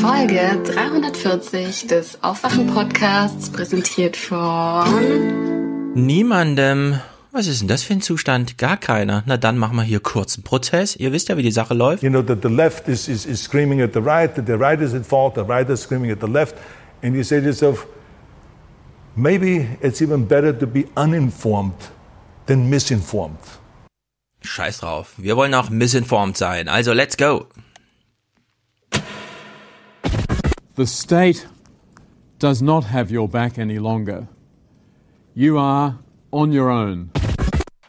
Folge 340 des Aufwachen-Podcasts, präsentiert von niemandem. Was ist denn das für ein Zustand? Gar keiner. Na dann machen wir hier kurz einen Prozess. Ihr wisst ja, wie die Sache läuft. You know that the left is, is, is screaming at the right, that the right is at fault, the right is screaming at the left. And you say to yourself, maybe it's even better to be uninformed than misinformed. Scheiß drauf. Wir wollen auch misinformed sein. Also let's go. The state does not have your back any longer. You are on your own.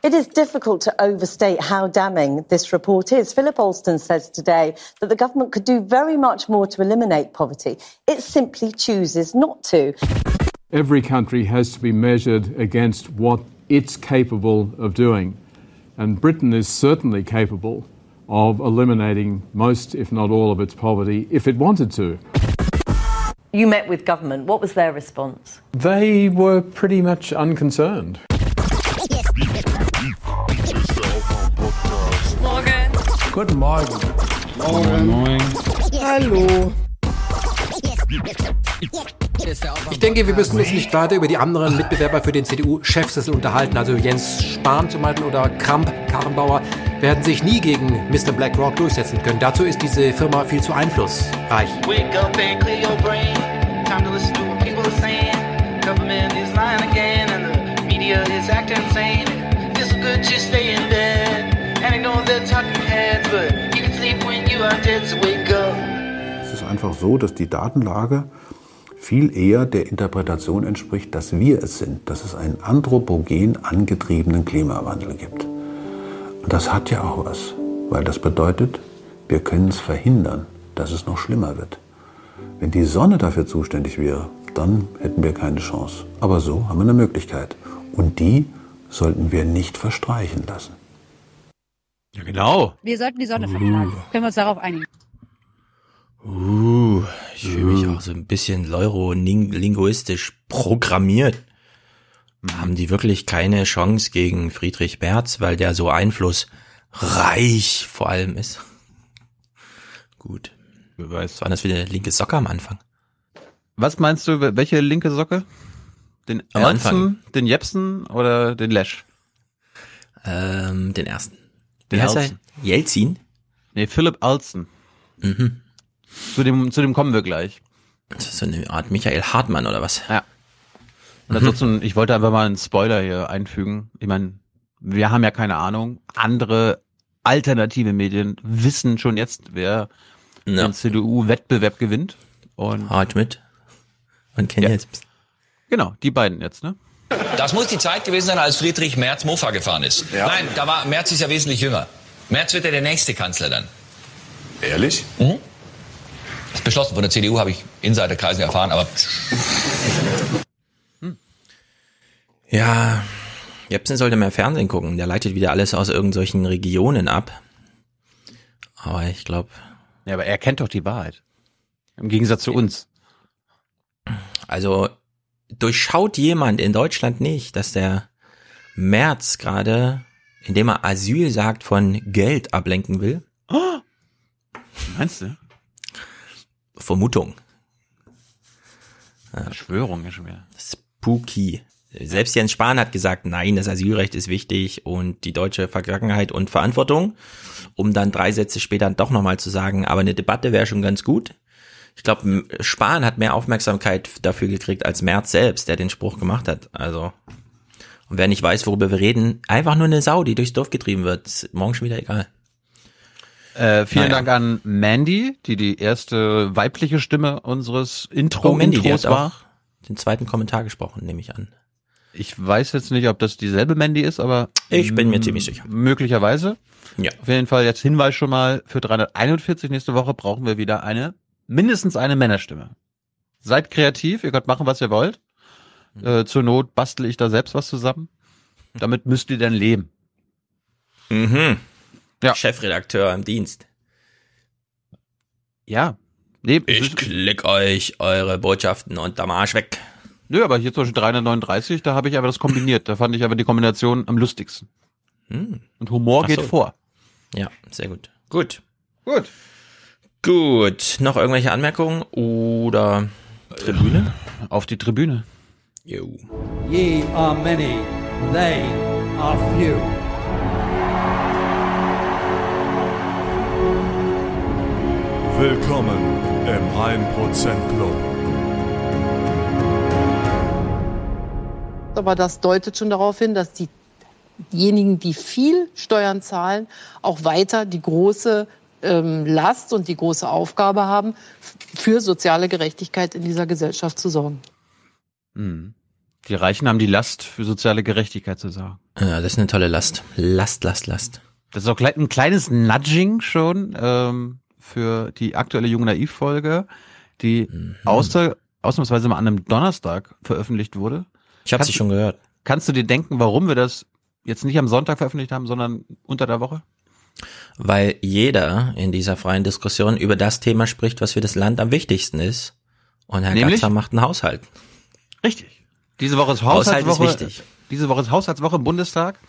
It is difficult to overstate how damning this report is. Philip Alston says today that the government could do very much more to eliminate poverty. It simply chooses not to. Every country has to be measured against what it's capable of doing. And Britain is certainly capable of eliminating most, if not all, of its poverty if it wanted to. You met with government. What was their response? They were pretty much unconcerned. Morgen. Guten Morgen. Morgen. Moin. Hallo. Ich denke, wir müssen uns nicht weiter über die anderen Mitbewerber für den CDU-Chefsessel unterhalten. Also Jens Spahn zum Beispiel oder Kramp, Karrenbauer werden sich nie gegen Mr. BlackRock durchsetzen können. Dazu ist diese Firma viel zu einflussreich. Wake up and clear your brain. Time to listen to what people are saying. Government is lying again and the media is acting insane. It's good to stay in bed and ignore the talking heads, but you can sleep when you are dead, so wake up. Es ist einfach so, dass die Datenlage viel eher der Interpretation entspricht, dass wir es sind, dass es einen anthropogen angetriebenen Klimawandel gibt. Und das hat ja auch was, weil das bedeutet, wir können es verhindern, dass es noch schlimmer wird. Wenn die Sonne dafür zuständig wäre, dann hätten wir keine Chance. Aber so haben wir eine Möglichkeit. Und die sollten wir nicht verstreichen lassen. Ja, genau. Wir sollten die Sonne verklagen. Können wir uns darauf einigen? Uh, ich fühle mich auch so ein bisschen neurolinguistisch programmiert. Haben die wirklich keine Chance gegen Friedrich Merz, weil der so einflussreich vor allem ist? Gut. Wer weiß, war das eine linke Socke am Anfang? Was meinst du, welche linke Socke? Den Am Anfang. den Jepsen oder den Lesch? Ähm, den ersten. Wie Den heißt er? Jelzin? Nee, Philipp Alzen. Mhm. Zu dem, zu dem kommen wir gleich. Das ist so eine Art Michael Hartmann oder was? Ja. Und ansonsten, ich wollte einfach mal einen Spoiler hier einfügen. Ich meine, wir haben ja keine Ahnung. Andere alternative Medien wissen schon jetzt, wer Ja. den CDU-Wettbewerb gewinnt. Und Hart mit. Und Ken Ja. Jebsen. genau, die beiden jetzt, ne? Das muss die Zeit gewesen sein, als Friedrich Merz Mofa gefahren ist. Nein, da war Merz ist ja wesentlich jünger. Merz wird ja der nächste Kanzler dann. Ehrlich? Das ist beschlossen von der CDU, habe ich Insiderkreisen erfahren, aber Ja, Jepsen sollte mehr Fernsehen gucken. Der leitet wieder alles aus irgendwelchen Regionen ab. Aber ich glaube, Ja, aber er kennt doch die Wahrheit. Im Gegensatz zu uns. also durchschaut jemand in Deutschland nicht, dass der Merz gerade, indem er Asyl sagt, von Geld ablenken will? Meinst du? Vermutung. Verschwörung ist schon wieder. Spooky. Selbst Jens Spahn hat gesagt, nein, das Asylrecht ist wichtig und die deutsche Vergangenheit und Verantwortung, um dann drei Sätze später doch nochmal zu sagen, aber eine Debatte wäre schon ganz gut. Ich glaube, Spahn hat mehr Aufmerksamkeit dafür gekriegt als Merz selbst, der den Spruch gemacht hat. Also, und wer nicht weiß, worüber wir reden, einfach nur eine Sau, die durchs Dorf getrieben wird. Ist morgen schon wieder egal. Äh, vielen Naja. Dank an Mandy, die die erste weibliche Stimme unseres Intro Oh, Mandy, Intros war. den zweiten Kommentar gesprochen, nehme ich an. Ich weiß jetzt nicht, ob das dieselbe Mandy ist, aber Ich bin mir ziemlich sicher. Möglicherweise. Ja. Auf jeden Fall jetzt Hinweis schon mal für 341 nächste Woche brauchen wir wieder eine mindestens eine Männerstimme. Seid kreativ, ihr könnt machen, was ihr wollt. Mhm. Äh, zur Not bastel ich da selbst was zusammen. Damit müsst ihr dann leben. Mhm. Ja. Chefredakteur im Dienst. Ja. Nee, Ich klick euch eure Botschaften unterm Arsch weg. Nö, aber hier zum Beispiel 339, da habe ich aber das kombiniert. Da fand ich aber die Kombination am lustigsten. Hm. Und Humor Ach geht so. vor. Ja, sehr gut. Gut. Gut. Gut, noch irgendwelche Anmerkungen oder Tribüne? Auf die Tribüne. Jo. Ye are many, they are few. Willkommen im 1% Club. Aber das deutet schon darauf hin, dass diejenigen, die viel Steuern zahlen, auch weiter die große ähm, Last und die große Aufgabe haben, für soziale Gerechtigkeit in dieser Gesellschaft zu sorgen. Mhm. Die Reichen haben die Last, für soziale Gerechtigkeit zu sorgen. Ja, das ist eine tolle Last. Last, Last, Last. Das ist auch ein kleines Nudging schon ähm, für die aktuelle Jung Naiv-Folge, die mhm. außer, ausnahmsweise mal an einem Donnerstag veröffentlicht wurde. Ich habe sie schon gehört. Kannst du dir denken, warum wir das jetzt nicht am Sonntag veröffentlicht haben, sondern unter der Woche? Weil jeder in dieser freien Diskussion über das Thema spricht, was für das Land am wichtigsten ist. Und Herr Nämlich? Gatzer macht einen Haushalt. Richtig. Diese Woche ist Haushalt Haushaltswoche. ist wichtig. Diese Woche ist Haushaltswoche im Bundestag.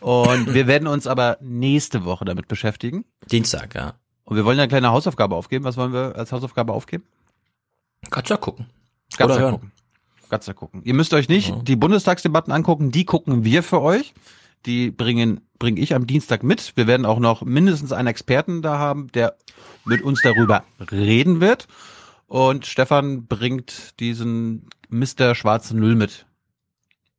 Und wir werden uns aber nächste Woche damit beschäftigen. Dienstag, ja. Und wir wollen eine kleine Hausaufgabe aufgeben. Was wollen wir als Hausaufgabe aufgeben? Gatzer gucken. Gatzer Oder hören. gucken. Gatzer gucken. Ihr müsst euch nicht die Bundestagsdebatten angucken, die gucken wir für euch. Die bringen bringe ich am Dienstag mit. Wir werden auch noch mindestens einen Experten da haben, der mit uns darüber reden wird. Und Stefan bringt diesen Mr. Schwarzen Null mit.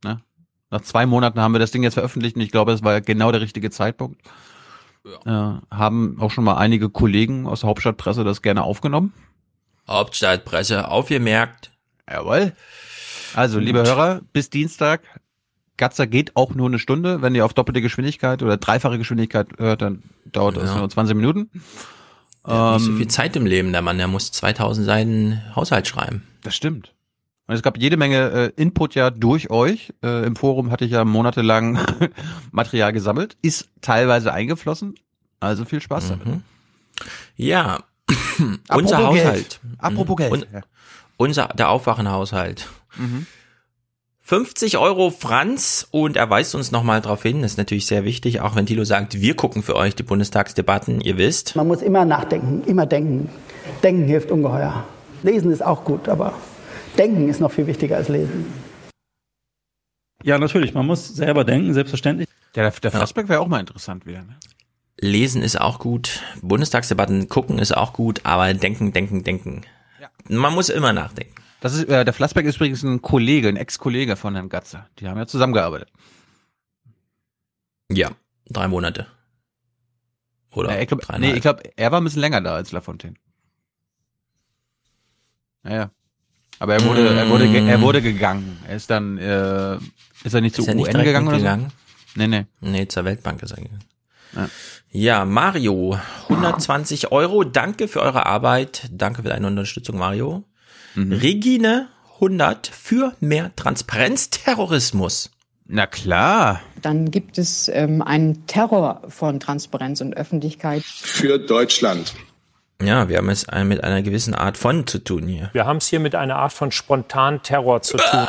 Ne? Nach zwei Monaten haben wir das Ding jetzt veröffentlicht und ich glaube, es war genau der richtige Zeitpunkt. Ja. Äh, haben auch schon mal einige Kollegen aus der Hauptstadtpresse das gerne aufgenommen. Hauptstadtpresse aufgemerkt. Jawohl. Also, liebe Hörer, bis Dienstag. Gatzer geht auch nur eine Stunde. Wenn ihr auf doppelte Geschwindigkeit oder dreifache Geschwindigkeit hört, dann dauert das Ja. nur 20 Minuten. Der hat nicht so Ähm, viel Zeit im Leben, der Mann. Der muss 2000 Seiten Haushalt schreiben. Das stimmt. Und es gab jede Menge äh, Input ja durch euch. Äh, Im Forum hatte ich ja monatelang Material gesammelt. Ist teilweise eingeflossen. Also viel Spaß damit. Mhm. Ja, Apropos unser Geld. Haushalt. Apropos Geld. Un unser, der Aufwachenhaushalt. Mhm. 50 Euro Franz und er weist uns nochmal darauf hin, das ist natürlich sehr wichtig, auch wenn Thilo sagt, wir gucken für euch die Bundestagsdebatten, ihr wisst. Man muss immer nachdenken, immer denken. Denken hilft ungeheuer. Lesen ist auch gut, aber denken ist noch viel wichtiger als lesen. Ja, natürlich, man muss selber denken, selbstverständlich. Der, der Flashback wäre auch mal interessant wieder. Ne? Lesen ist auch gut, Bundestagsdebatten gucken ist auch gut, aber denken, denken, denken. Man muss immer nachdenken. Das ist, äh, der Flassbeck ist übrigens ein Kollege, ein Ex-Kollege von Herrn Gatzer. Die haben ja zusammengearbeitet. Ja, drei Monate. Oder Ja, ich glaub, nee, ich glaube, er war ein bisschen länger da als Lafontaine. Ja, ja. Aber er wurde, er wurde, er wurde gegangen. Er ist dann, äh, ist er nicht zu Ist er nicht UN direkt gegangen oder so? mitgegangen? Nee, nee. Nee, zur Weltbank ist er gegangen. Ja. Ja, Mario, 120 Euro. Danke für eure Arbeit. Danke für deine Unterstützung, Mario. Mhm. Regine, 100 für mehr Transparenz, Terrorismus. Na klar. Dann gibt es ähm, einen Terror von Transparenz und Öffentlichkeit. Für Deutschland. Ja, wir haben es mit einer gewissen Art von zu tun hier. Wir haben es hier mit einer Art von Spontanterror zu tun.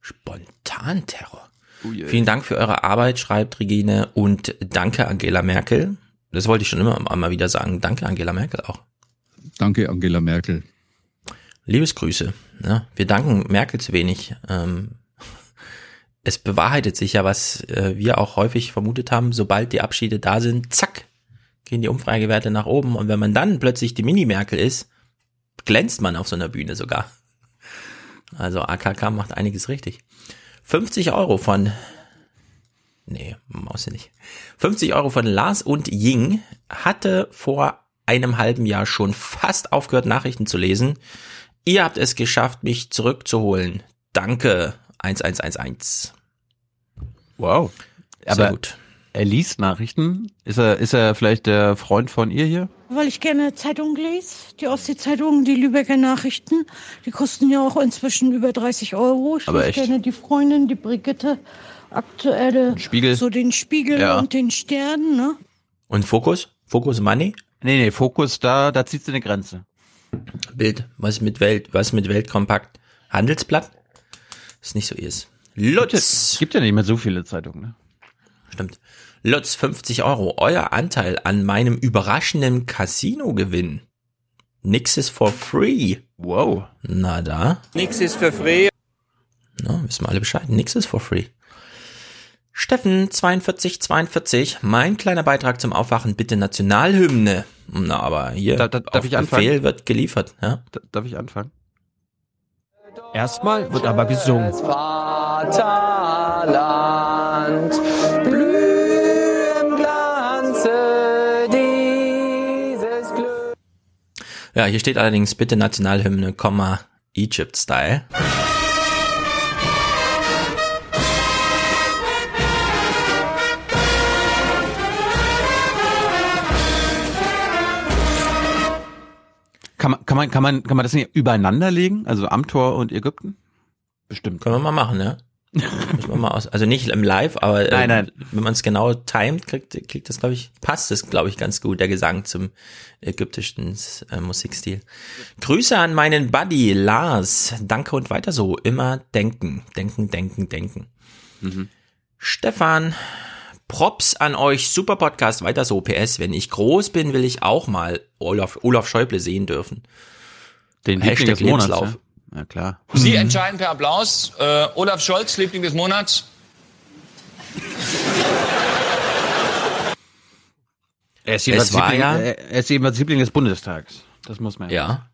Spontanterror. Vielen Dank für eure Arbeit, schreibt Regine. Und danke, Angela Merkel. Das wollte ich schon immer mal wieder sagen. Danke, Angela Merkel auch. Danke, Angela Merkel. Liebesgrüße. Ja, wir danken Merkel zu wenig. Ähm, es bewahrheitet sich ja, was äh, wir auch häufig vermutet haben. Sobald die Abschiede da sind, zack, gehen die Umfragewerte nach oben. Und wenn man dann plötzlich die Mini-Merkel ist, glänzt man auf so einer Bühne sogar. Also AKK macht einiges richtig. 50 Euro von, nee, Maus nicht. 50 Euro von Lars und Ying hatte vor einem halben Jahr schon fast aufgehört, Nachrichten zu lesen. Ihr habt es geschafft, mich zurückzuholen. Danke. 1111. Wow. Sehr Aber gut. Er liest Nachrichten. Ist er, ist er vielleicht der Freund von ihr hier? Weil ich gerne Zeitungen lese, die Ostsee-Zeitungen, die Lübecker Nachrichten, die kosten ja auch inzwischen über 30 Euro. Ich Aber lese echt? gerne die Freundin, die Brigitte, aktuelle, Spiegel. so den Spiegel Ja. und den Stern, ne? Und Fokus? Fokus Money? Nee, nee, Fokus, da, da zieht sie eine Grenze. Bild. Was mit Welt, was mit Weltkompakt? Handelsblatt? Ist nicht so ihrs. Lutz. Gibt ja nicht mehr so viele Zeitungen, ne? Stimmt. Lutz, 50 Euro. Euer Anteil an meinem überraschenden Casino-Gewinn. Nix ist for free. Wow. Na da. Nix ist für free. Na, wissen wir alle Bescheid. Nix ist for free. Steffen 4242, mein kleiner Beitrag zum Aufwachen, bitte Nationalhymne. Na, aber hier Da- da- darf ich anfangen? Befehl wird geliefert. Ja? Da- Darf ich anfangen? Erstmal wird aber gesungen. Vaterland, ja, hier steht allerdings bitte Nationalhymne, Komma, Egypt Style. Kann man, kann man, kann man, kann man das nicht übereinander legen? Also Amtor und Ägypten? Bestimmt. Können wir mal machen, ja? Müssen wir mal aus. Also nicht im Live, aber äh, Nein, nein. wenn man es genau timet, kriegt, kriegt das, glaube ich, passt es, glaube ich, ganz gut, der Gesang zum ägyptischen äh, Musikstil. Grüße an meinen Buddy Lars. Danke und weiter so. Immer denken, denken, denken, denken. Mhm. Stefan, Props an euch. Super Podcast. Weiter so. PS, wenn ich groß bin, will ich auch mal Olaf, Olaf Schäuble sehen dürfen. Den Hashtag Monats, Lebenslauf. ja? Ja, klar. Sie entscheiden per Applaus. Äh, Olaf Scholz, Liebling des Monats. Er ist war Liebling, ja- er ist jedenfalls Liebling des Bundestags. Das muss man Ja.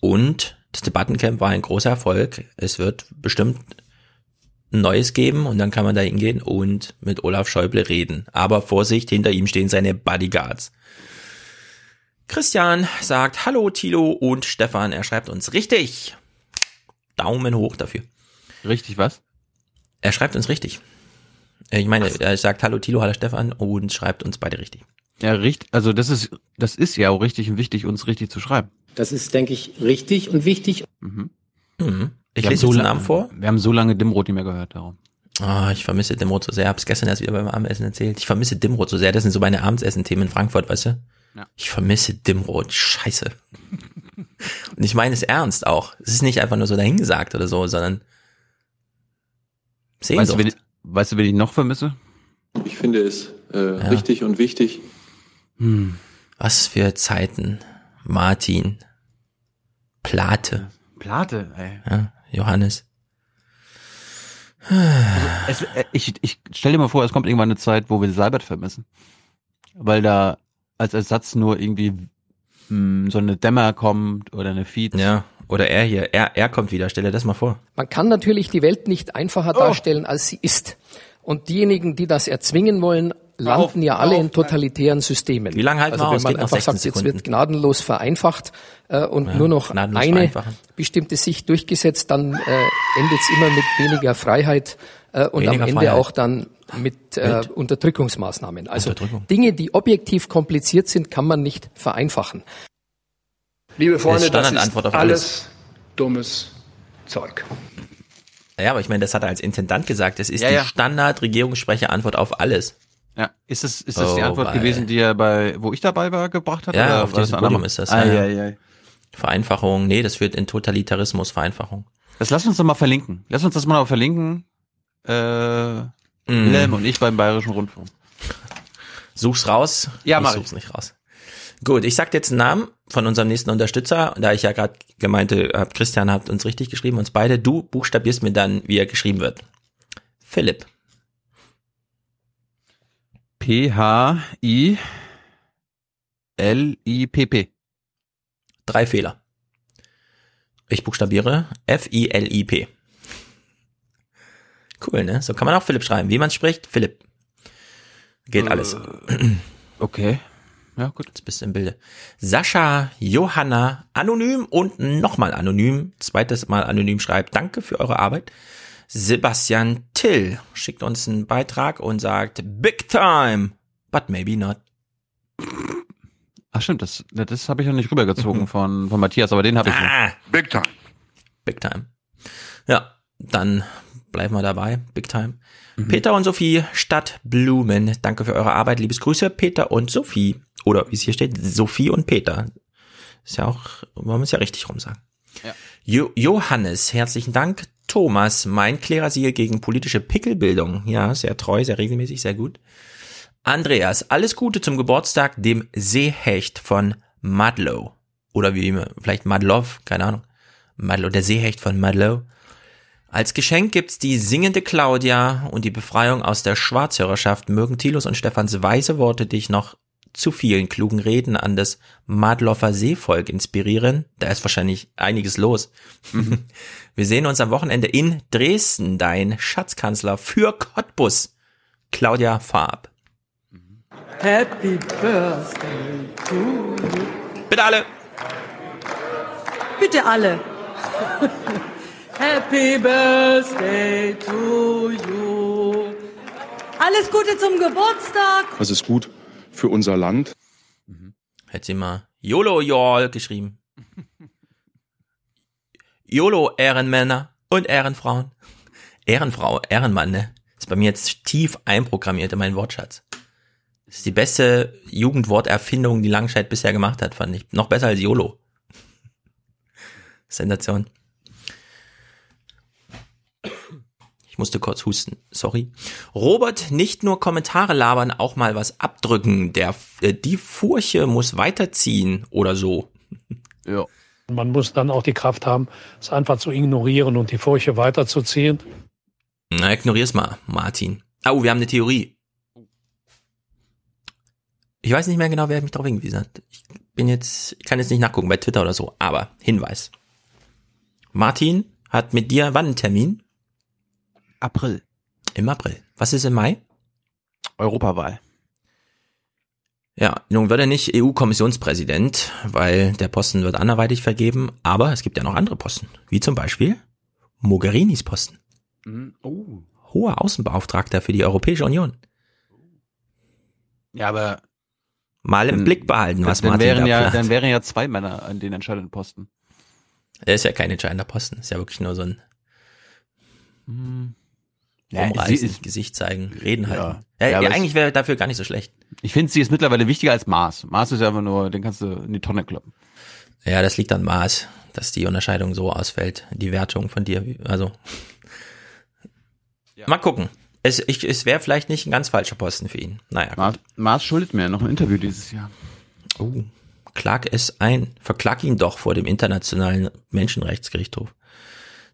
Und das Debattencamp war ein großer Erfolg. Es wird bestimmt ein neues geben und dann kann man da hingehen und mit Olaf Schäuble reden. Aber Vorsicht, hinter ihm stehen seine Bodyguards. Christian sagt Hallo Tilo und Stefan, er schreibt uns richtig. Daumen hoch dafür. Richtig was? Er schreibt uns richtig. Ich meine, er sagt Hallo Tilo, Hallo Stefan und schreibt uns beide richtig. Ja, richtig. Also das ist, das ist ja auch richtig und wichtig, uns richtig zu schreiben. Das ist, denke ich, richtig und wichtig. Mhm. Ich Wir lese so den Namen vor. Wir haben so lange Dimrot nicht mehr gehört, darum. Ah, ich vermisse Dimrot so sehr. Hab's gestern erst wieder beim Abendessen erzählt. Ich vermisse Dimrot so sehr. Das sind so meine Abendessen-Themen in Frankfurt, weißt du? Ja. Ich vermisse Dimrot. Scheiße. Und ich meine es ernst auch. Es ist nicht einfach nur so dahingesagt oder so, sondern Weißt du, Sehnsucht. wen, ich- weißt du, wen ich noch vermisse? Ich finde es äh, richtig und wichtig. Hm. Was für Zeiten. Martin. Plate. Plate, ey. Ja, Johannes. Es, äh, ich, ich stell dir mal vor, es kommt irgendwann eine Zeit, wo wir Seibert vermissen. Weil da als Ersatz nur irgendwie mh, so eine Dämmer kommt oder eine Feed. Ja, oder er hier. Er, er kommt wieder. Stell dir das mal vor. Man kann natürlich die Welt nicht einfacher Oh. darstellen, als sie ist. Und diejenigen, die das erzwingen wollen, landen ja alle in totalitären Systemen. Wie lange halten also wir wenn aus? man Geht noch einfach 16 sagt, jetzt Sekunden. wird gnadenlos vereinfacht äh, und Ja, nur noch eine bestimmte Sicht durchgesetzt, dann äh, endet es immer mit weniger Freiheit äh, und Weniger am Ende Freiheit. auch dann mit, äh, Mit? Unterdrückungsmaßnahmen. Also Unterdrückung. Dinge, die objektiv kompliziert sind, kann man nicht vereinfachen. Liebe Freunde, das Standardantwort ist auf alles. alles dummes Zeug. Ja, aber ich meine, das hat er als Intendant gesagt. Das ist Ja, die ja. Standard-Regierungssprecher-Antwort auf alles. Ja, ist das, ist das die Oh, Antwort weil- gewesen, die er bei, wo ich dabei war, gebracht hat? Ja, oder auf diesem Podium ist das. Ah, ja, ja, ja. ja. Vereinfachung, nee, das führt in Totalitarismus, Vereinfachung. Das lass uns doch mal verlinken. Lass uns das mal verlinken. Äh, Mm. Und ich beim Bayerischen Rundfunk. Such's raus. Ja, ich mach such's nicht raus. Gut, ich sag dir jetzt einen Namen von unserem nächsten Unterstützer, da ich ja gerade gemeinte, hab, Christian hat uns richtig geschrieben, uns beide. Du buchstabierst mir dann, wie er geschrieben wird. Philipp. P-H-I-L-I-P-P. Drei Fehler. Ich buchstabiere F-I-L-I-P. Cool, ne? So kann man auch Philipp schreiben. Wie man spricht, Philipp. Geht alles. Okay. Ja, gut. Jetzt bist du im Bilde. Sascha, Johanna, anonym und nochmal anonym, zweites Mal anonym schreibt, danke für eure Arbeit. Sebastian Till schickt uns einen Beitrag und sagt, big time, but maybe not. Ach stimmt, das, das habe ich noch nicht rübergezogen von, von Matthias, aber den habe ich. Ah, Big time. big time. Ja, dann bleiben wir dabei, big time. Peter und Sophie Stadt Blumen, danke für eure Arbeit, liebes Grüße, Peter und Sophie. Oder wie es hier steht, Sophie und Peter. Ist ja auch, wollen wir es ja richtig rum sagen. Ja. Jo Johannes, herzlichen Dank. Thomas, mein Klärersieger gegen politische Pickelbildung. Ja, sehr treu, sehr regelmäßig, sehr gut. Andreas, alles Gute zum Geburtstag dem Seehecht von Madlow. Oder wie vielleicht Madlov, keine Ahnung. Madlo, der Seehecht von Madlo. Als Geschenk gibt's die singende Claudia und die Befreiung aus der Schwarzhörerschaft. Mögen Tilos und Stefans weise Worte dich noch zu vielen klugen Reden an das Madloffer Seevolk inspirieren. Da ist wahrscheinlich einiges los. Wir sehen uns am Wochenende in Dresden, dein Schatzkanzler für Cottbus. Claudia Farb. Happy Birthday to you. Bitte alle. Bitte alle. Happy Birthday to you. Alles Gute zum Geburtstag. Das ist gut für unser Land. Hätte sie mal YOLO Y'all geschrieben. YOLO Ehrenmänner und Ehrenfrauen. Ehrenfrau, Ehrenmann, ne? Ist bei mir jetzt tief einprogrammiert in meinen Wortschatz. Das ist die beste Jugendworterfindung, die Langscheid bisher gemacht hat, fand ich. Noch besser als YOLO. Sensation. Ich musste kurz husten, sorry. Robert, nicht nur Kommentare labern, auch mal was abdrücken. Der, äh, die Furche muss weiterziehen oder so. Ja. Man muss dann auch die Kraft haben, es einfach zu ignorieren und die Furche weiterzuziehen. Na, ignorier's mal, Martin. Oh, wir haben eine Theorie. Ich weiß nicht mehr genau, wer mich darauf hingewiesen hat. Ich bin jetzt, ich kann jetzt nicht nachgucken bei Twitter oder so, aber Hinweis. Martin hat mit dir wann einen Termin? April. Im April. Was ist im Mai? Europawahl. Ja, nun wird er nicht EU-Kommissionspräsident, weil der Posten wird anderweitig vergeben, aber es gibt ja noch andere Posten, wie zum Beispiel Mogherinis Posten. Mhm. Oh. Hoher Außenbeauftragter für die Europäische Union. Ja, aber Mal im Blick behalten, was dann Martin wären da ja, plant. dann wären ja zwei Männer an den entscheidenden Posten. Er ist ja kein entscheidender Posten, ist ja wirklich nur so ein Ja, Umreißen, ist- Gesicht zeigen, reden Ja. halten. Ja, Ja, ja, eigentlich wäre dafür gar nicht so schlecht. Ich finde, sie ist mittlerweile wichtiger als Mars. Mars ist ja einfach nur, den kannst du in die Tonne kloppen. Ja, das liegt an Maß, dass die Unterscheidung so ausfällt, die Wertung von dir. Also mal gucken. Es, ich, es wäre vielleicht nicht ein ganz falscher Posten für ihn. Naja, Mars, Mars schuldet mir noch ein Interview dieses Jahr. Oh, klag es ein. Verklag ihn doch vor dem Internationalen Menschenrechtsgerichtshof.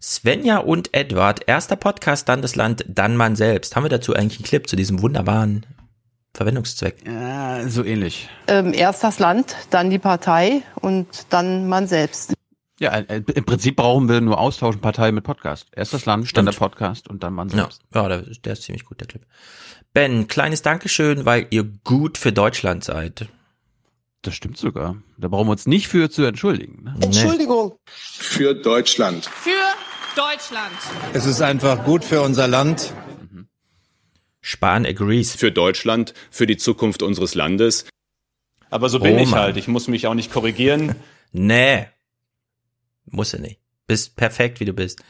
Svenja und Edward, erster Podcast, dann das Land, dann man selbst. Haben wir dazu eigentlich einen Clip zu diesem wunderbaren Verwendungszweck? Ja, so ähnlich. Ähm, erst das Land, dann die Partei und dann man selbst. Ja, äh, im Prinzip brauchen wir nur austauschen Partei mit Podcast. Erst das Land, dann der Podcast und dann man Ja, selbst. ja der, der ist ziemlich gut, der Clip. Ben, kleines Dankeschön, weil ihr gut für Deutschland seid. Das stimmt sogar. Da brauchen wir uns nicht für zu entschuldigen. Ne? Entschuldigung. Für Deutschland. Für Deutschland. Es ist einfach gut für unser Land. Spahn agrees. Für Deutschland, für die Zukunft unseres Landes. Aber so bin Oh ich Mann. halt. Ich muss mich auch nicht korrigieren. Nee. Muss er nicht. Bist perfekt, wie du bist.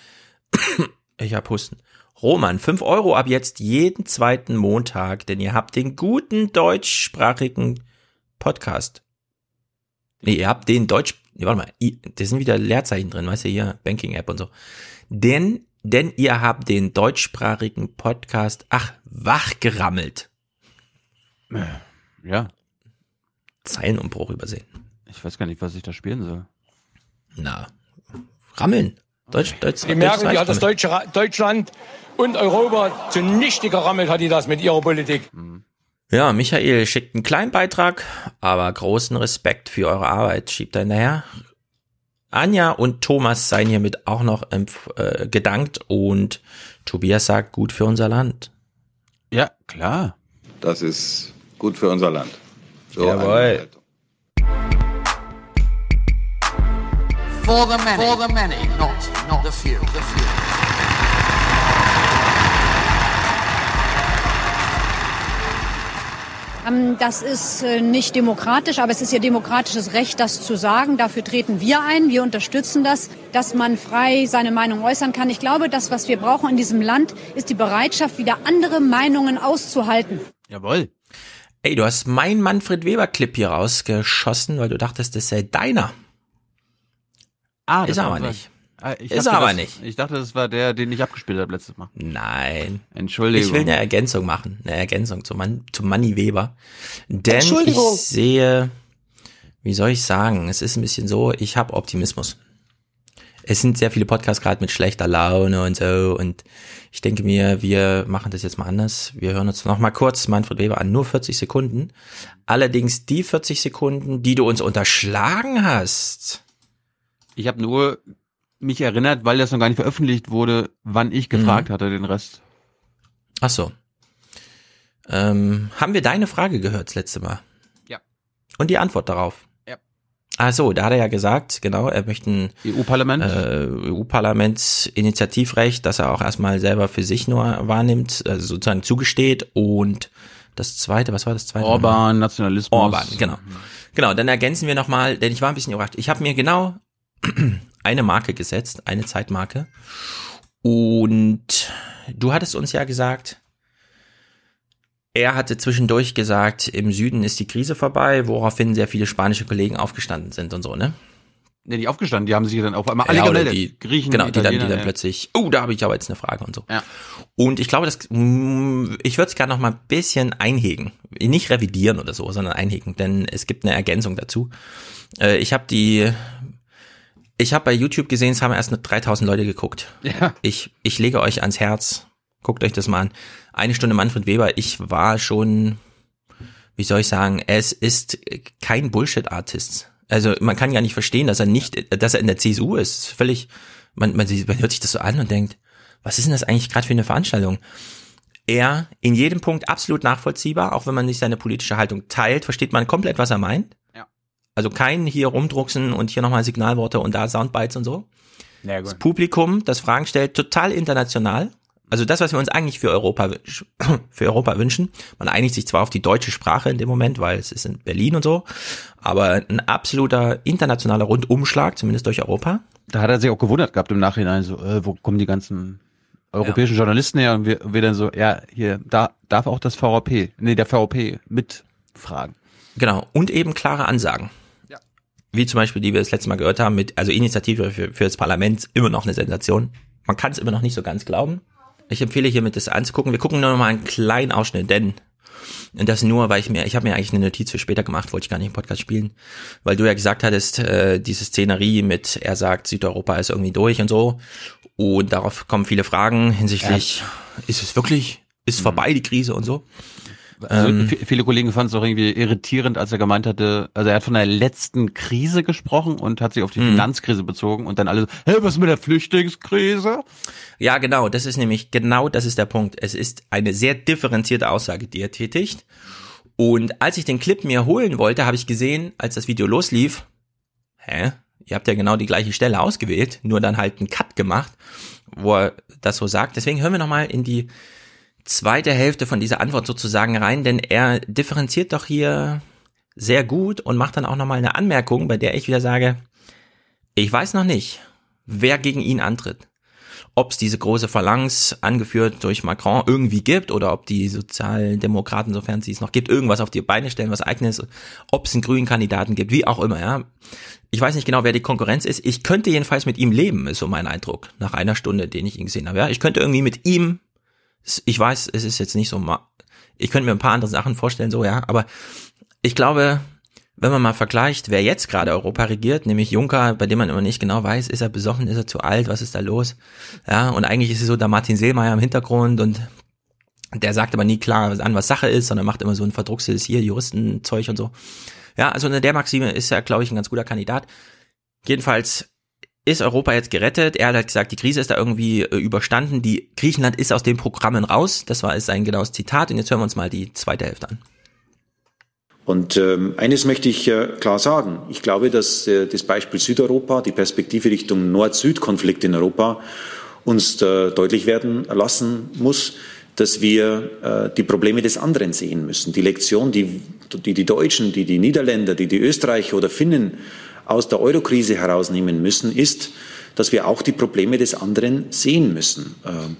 ich hab Husten. Roman, 5 Euro ab jetzt jeden zweiten Montag, denn ihr habt den guten deutschsprachigen Podcast. Nee, ihr habt den Deutsch, nee, warte mal, da sind wieder Leerzeichen drin, weißt du, hier, Banking-App und so. Denn, denn ihr habt den deutschsprachigen Podcast, ach, wachgerammelt. Ja. Zeilenumbruch übersehen. Ich weiß gar nicht, was ich da spielen soll. Na, rammeln. Deutsch, Deutsch, Die Merkel, die Deutsch- hat das deutsche, Ra- Deutschland und Europa zunichte gerammelt, hat die das mit ihrer Politik. Ja, Michael schickt einen kleinen Beitrag, aber großen Respekt für eure Arbeit. Schiebt er hinterher. Anja und Thomas seien hiermit auch noch empf- äh, gedankt und Tobias sagt, gut für unser Land. Ja, klar. Das ist gut für unser Land. So Jawohl. For the many, for the many, not, not the few. The few. Das ist äh, nicht demokratisch, aber es ist ihr demokratisches Recht, das zu sagen. Dafür treten wir ein. Wir unterstützen das, dass man frei seine Meinung äußern kann. Ich glaube, das, was wir brauchen in diesem Land, ist die Bereitschaft, wieder andere Meinungen auszuhalten. Jawohl. Ey, du hast meinen Manfred Weber Clip hier rausgeschossen, weil du dachtest, das sei deiner. Ah, Ist das aber war- nicht. Ah, ich Ist dachte, aber das, nicht. Ich dachte, das war der, den ich abgespielt habe letztes Mal. Nein. Entschuldigung. Ich will eine Ergänzung machen, eine Ergänzung zu, Man zu Manni Weber. Denn Entschuldigung. ich sehe, wie soll ich sagen, es ist ein bisschen so, ich habe Optimismus. Es sind sehr viele Podcasts gerade mit schlechter Laune und so und ich denke mir, wir machen das jetzt mal anders. Wir hören uns noch mal kurz Manfred Weber an, nur 40 Sekunden. Allerdings die 40 Sekunden, die du uns unterschlagen hast. Ich habe nur mich erinnert, weil das noch gar nicht veröffentlicht wurde, wann ich gefragt Mhm. hatte, den Rest. Ach so. Ähm, haben wir deine Frage gehört das letzte Mal? Ja. Und die Antwort darauf? Ja. Ach so, da hat er ja gesagt, genau, er möchte ein EU-Parlament, äh, EU-Parlamentsinitiativrecht, das er auch erstmal selber für sich nur wahrnimmt, also sozusagen zugesteht und das zweite, was war das zweite? Orban, Nationalismus. Orban, genau. Genau, dann ergänzen wir nochmal, denn ich war ein bisschen überrascht. Ich habe mir genau eine Marke gesetzt, eine Zeitmarke. Und du hattest uns ja gesagt, er hatte zwischendurch gesagt, im Süden ist die Krise vorbei, woraufhin sehr viele spanische Kollegen aufgestanden sind und so, ne? Nee, nicht aufgestanden, die haben sich dann auf einmal alle Ja, gemeldet. die Griechen, genau, die dann, die dann ja. plötzlich, oh, da habe ich aber jetzt eine Frage und so. Ja. Und ich glaube, das, mm, ich würde es gerne noch mal ein bisschen einhegen, nicht revidieren oder so, sondern einhegen, denn es gibt eine Ergänzung dazu. Äh, ich habe die, ich habe bei YouTube gesehen, es haben erst nur 3000 Leute geguckt. Ja. Ich, ich lege euch ans Herz, guckt euch das mal an. Eine Stunde Manfred Weber, ich war schon, wie soll ich sagen, es ist kein Bullshit-Artist. Also man kann ja nicht verstehen, dass er nicht, dass er in der CSU ist. Völlig, man, man, man hört sich das so an und denkt, was ist denn das eigentlich gerade für eine Veranstaltung? Er in jedem Punkt absolut nachvollziehbar, auch wenn man nicht seine politische Haltung teilt, versteht man komplett, was er meint. Ja. Also kein hier rumdrucksen und hier nochmal Signalworte und da Soundbites und so. Ja, Das Publikum, das Fragen stellt, total international. Also das, was wir uns eigentlich für Europa, für Europa wünschen. Man einigt sich zwar auf die deutsche Sprache in dem Moment, weil es ist in Berlin und so, aber ein absoluter internationaler Rundumschlag, zumindest durch Europa. Da hat er sich auch gewundert gehabt im Nachhinein, so, äh, wo kommen die ganzen europäischen Journalisten her? Und wir, wir dann so, ja, hier, da darf auch das VRP, nee, der VRP mitfragen. Genau. Und eben klare Ansagen. Ja. Wie zum Beispiel, die wir das letzte Mal gehört haben, mit, also Initiative für, für das Parlament, immer noch eine Sensation. Man kann es immer noch nicht so ganz glauben. Ich empfehle hiermit das anzugucken. Wir gucken nur noch mal einen kleinen Ausschnitt, denn und das nur, weil ich mir, ich habe mir eigentlich eine Notiz für später gemacht, wollte ich gar nicht im Podcast spielen, weil du ja gesagt hattest, äh, diese Szenerie mit, er sagt, Südeuropa ist irgendwie durch und so. Und darauf kommen viele Fragen hinsichtlich, ist es wirklich, ist vorbei die Krise und so. Also, Ähm, vi- viele Kollegen fanden es auch irgendwie irritierend, als er gemeint hatte, also er hat von der letzten Krise gesprochen und hat sich auf die Mhm. Finanzkrise bezogen und dann alle so, hä, was ist mit der Flüchtlingskrise? Ja, genau, das ist nämlich, genau das ist der Punkt. Es ist eine sehr differenzierte Aussage, die er tätigt. Und als ich den Clip mir holen wollte, habe ich gesehen, als das Video loslief, hä? Ihr habt ja genau die gleiche Stelle ausgewählt, nur dann halt einen Cut gemacht, wo er das so sagt. Deswegen hören wir nochmal in die zweite Hälfte von dieser Antwort sozusagen rein, denn er differenziert doch hier sehr gut und macht dann auch nochmal eine Anmerkung, bei der ich wieder sage, ich weiß noch nicht, wer gegen ihn antritt ob es diese große Phalanx, angeführt durch Macron, irgendwie gibt oder ob die Sozialdemokraten, sofern sie es noch gibt, irgendwas auf die Beine stellen, was eigenes, ob es einen grünen Kandidaten gibt, wie auch immer, ja. Ich weiß nicht genau, wer die Konkurrenz ist. Ich könnte jedenfalls mit ihm leben, ist so mein Eindruck, nach einer Stunde, den ich ihn gesehen habe. Ja, ich könnte irgendwie mit ihm, ich weiß, es ist jetzt nicht so, ich könnte mir ein paar andere Sachen vorstellen, so, ja, aber ich glaube, wenn man mal vergleicht, wer jetzt gerade Europa regiert, nämlich Juncker, bei dem man immer nicht genau weiß, ist er besoffen, ist er zu alt, was ist da los? Ja, und eigentlich ist es so der Martin Seelmeier im Hintergrund und der sagt aber nie klar an, was Sache ist, sondern macht immer so ein verdruckses hier Juristenzeug und so. Ja, also unter der Maxime ist er, glaube ich, ein ganz guter Kandidat. Jedenfalls ist Europa jetzt gerettet. Er hat halt gesagt, die Krise ist da irgendwie äh, überstanden. Die Griechenland ist aus den Programmen raus. Das war ist ein genaues Zitat. Und jetzt hören wir uns mal die zweite Hälfte an. Und ähm, eines möchte ich äh, klar sagen. Ich glaube, dass äh, das Beispiel Südeuropa, die Perspektive Richtung Nord-Süd-Konflikt in Europa uns äh, deutlich werden lassen muss, dass wir äh, die Probleme des anderen sehen müssen. Die Lektion, die, die die Deutschen, die die Niederländer, die die Österreicher oder Finnen aus der Eurokrise herausnehmen müssen, ist, dass wir auch die Probleme des anderen sehen müssen. Ähm,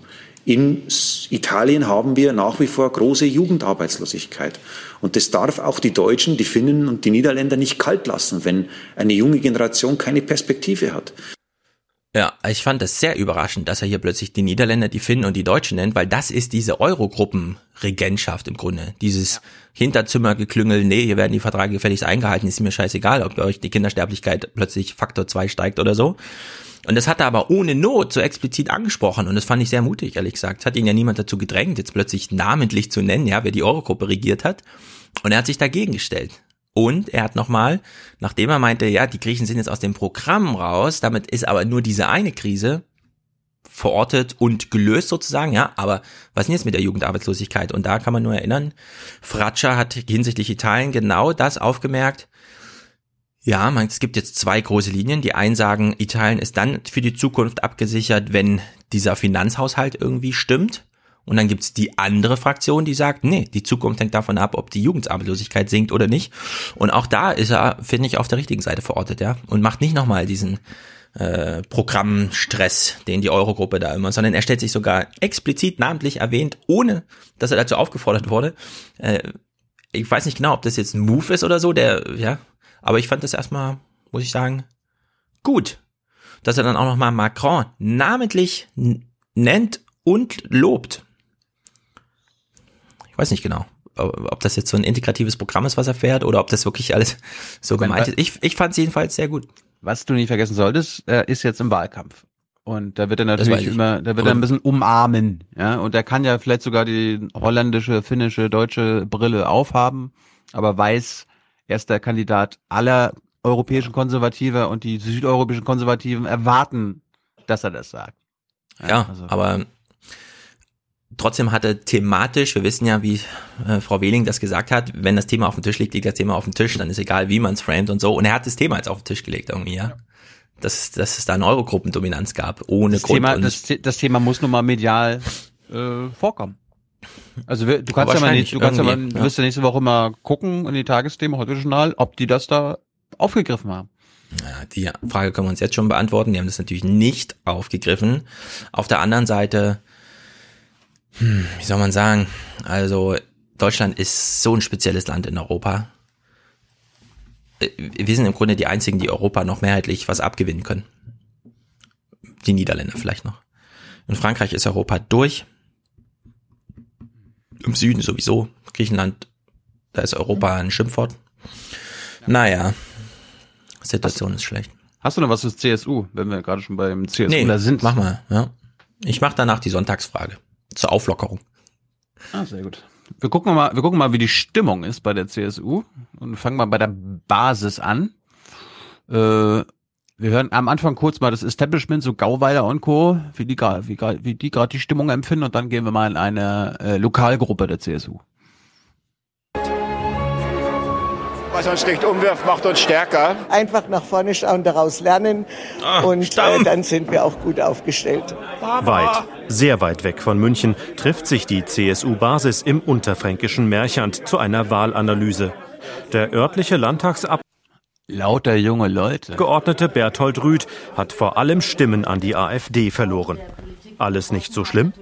in Italien haben wir nach wie vor große Jugendarbeitslosigkeit. Und das darf auch die Deutschen, die Finnen und die Niederländer nicht kalt lassen, wenn eine junge Generation keine Perspektive hat. Ja, ich fand das sehr überraschend, dass er hier plötzlich die Niederländer, die Finnen und die Deutschen nennt, weil das ist diese Eurogruppenregentschaft im Grunde. Dieses Hinterzimmergeklüngel, nee, hier werden die Verträge gefälligst eingehalten, ist mir scheißegal, ob bei euch die Kindersterblichkeit plötzlich Faktor 2 steigt oder so. Und das hat er aber ohne Not so explizit angesprochen und das fand ich sehr mutig, ehrlich gesagt. Es hat ihn ja niemand dazu gedrängt, jetzt plötzlich namentlich zu nennen, ja, wer die Eurogruppe regiert hat. Und er hat sich dagegen gestellt. Und er hat nochmal, nachdem er meinte, ja, die Griechen sind jetzt aus dem Programm raus, damit ist aber nur diese eine Krise verortet und gelöst sozusagen, ja, aber was ist denn jetzt mit der Jugendarbeitslosigkeit? Und da kann man nur erinnern, Fratscher hat hinsichtlich Italien genau das aufgemerkt, ja, man, es gibt jetzt zwei große Linien. Die einen sagen, Italien ist dann für die Zukunft abgesichert, wenn dieser Finanzhaushalt irgendwie stimmt. Und dann gibt's die andere Fraktion, die sagt, nee, die Zukunft hängt davon ab, ob die Jugendarbeitslosigkeit sinkt oder nicht. Und auch da ist er, finde ich, auf der richtigen Seite verortet, ja. Und macht nicht nochmal diesen äh, Programmstress, den die Eurogruppe da immer, sondern er stellt sich sogar explizit namentlich erwähnt, ohne dass er dazu aufgefordert wurde. Äh, ich weiß nicht genau, ob das jetzt ein Move ist oder so, der, ja, aber ich fand das erstmal, muss ich sagen, gut, dass er dann auch nochmal Macron namentlich nennt und lobt. Ich weiß nicht genau, ob das jetzt so ein integratives Programm ist, was er fährt, oder ob das wirklich alles so gemeint ist. Ich, ich fand es jedenfalls sehr gut. Was du nicht vergessen solltest, er ist jetzt im Wahlkampf. Und da wird er natürlich immer, da wird er ein bisschen umarmen, ja. Und er kann ja vielleicht sogar die holländische, finnische, deutsche Brille aufhaben, aber weiß, er ist der Kandidat aller europäischen Konservative und die südeuropäischen Konservativen erwarten, dass er das sagt. Ja, ja also. aber trotzdem hat er thematisch, wir wissen ja, wie äh, Frau Wehling das gesagt hat, wenn das Thema auf dem Tisch liegt, liegt das Thema auf dem Tisch, dann ist egal, wie man es framet und so. Und er hat das Thema jetzt auf den Tisch gelegt irgendwie, ja. ja. Dass, dass es da eine Eurogruppendominanz gab, ohne das Grund. Thema, das, das Thema muss nun mal medial äh, vorkommen. Also du kannst ja mal nicht, du kannst ja mal, du wirst ja nächste Woche mal gucken in die Tagesthemen, heute Journal, ob die das da aufgegriffen haben. Ja, die Frage können wir uns jetzt schon beantworten. Die haben das natürlich nicht aufgegriffen. Auf der anderen Seite, hm, wie soll man sagen, also Deutschland ist so ein spezielles Land in Europa. Äh, wir sind im Grunde die einzigen, die Europa noch mehrheitlich was abgewinnen können. Die Niederländer vielleicht noch. In Frankreich ist Europa durch im Süden sowieso. Griechenland, da ist Europa ein Schimpfwort. Naja, Situation hast, ist schlecht. Hast du noch was fürs CSU, wenn wir gerade schon beim CSU nee, da sind? mach mal, ja. Ich mach danach die Sonntagsfrage zur Auflockerung. Ah, sehr gut. Wir gucken mal, wir gucken mal, wie die Stimmung ist bei der CSU und fangen mal bei der Basis an. Äh, wir hören am Anfang kurz mal das Establishment, so Gauweiler und Co., wie die, wie, wie die gerade die Stimmung empfinden und dann gehen wir mal in eine äh, Lokalgruppe der CSU. Was uns nicht umwirft, macht uns stärker. Einfach nach vorne schauen, daraus lernen ah, und äh, dann sind wir auch gut aufgestellt. Weit, sehr weit weg von München trifft sich die CSU-Basis im unterfränkischen Merchant zu einer Wahlanalyse. Der örtliche Landtagsabgeordnete Lauter junge Leute. Geordnete Berthold Rüth hat vor allem Stimmen an die AfD verloren. Alles nicht so schlimm?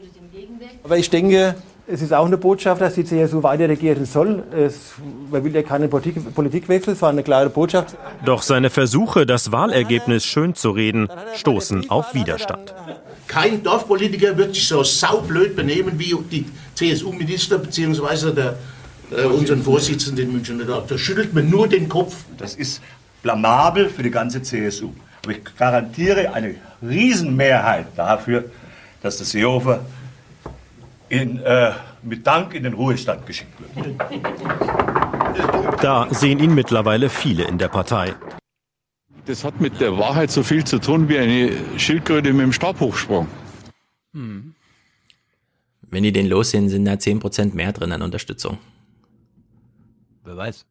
Aber ich denke, es ist auch eine Botschaft, dass die CSU weiter regieren soll. Es, man will ja keinen Politik, Politikwechsel, es war eine klare Botschaft. Doch seine Versuche, das Wahlergebnis schön zu reden, stoßen auf Widerstand. Kein Dorfpolitiker wird sich so saublöd benehmen wie die CSU-Minister bzw. der äh, unseren Vorsitzenden in München. Da schüttelt man nur den Kopf. Das ist blamabel für die ganze CSU. Aber ich garantiere eine Riesenmehrheit dafür, dass der Seehofer in, äh, mit Dank in den Ruhestand geschickt wird. Da sehen ihn mittlerweile viele in der Partei. Das hat mit der Wahrheit so viel zu tun wie eine Schildkröte mit dem Stabhochsprung. Hm. Wenn die den los sind, sind da 10% mehr drin an Unterstützung. Wer weiß.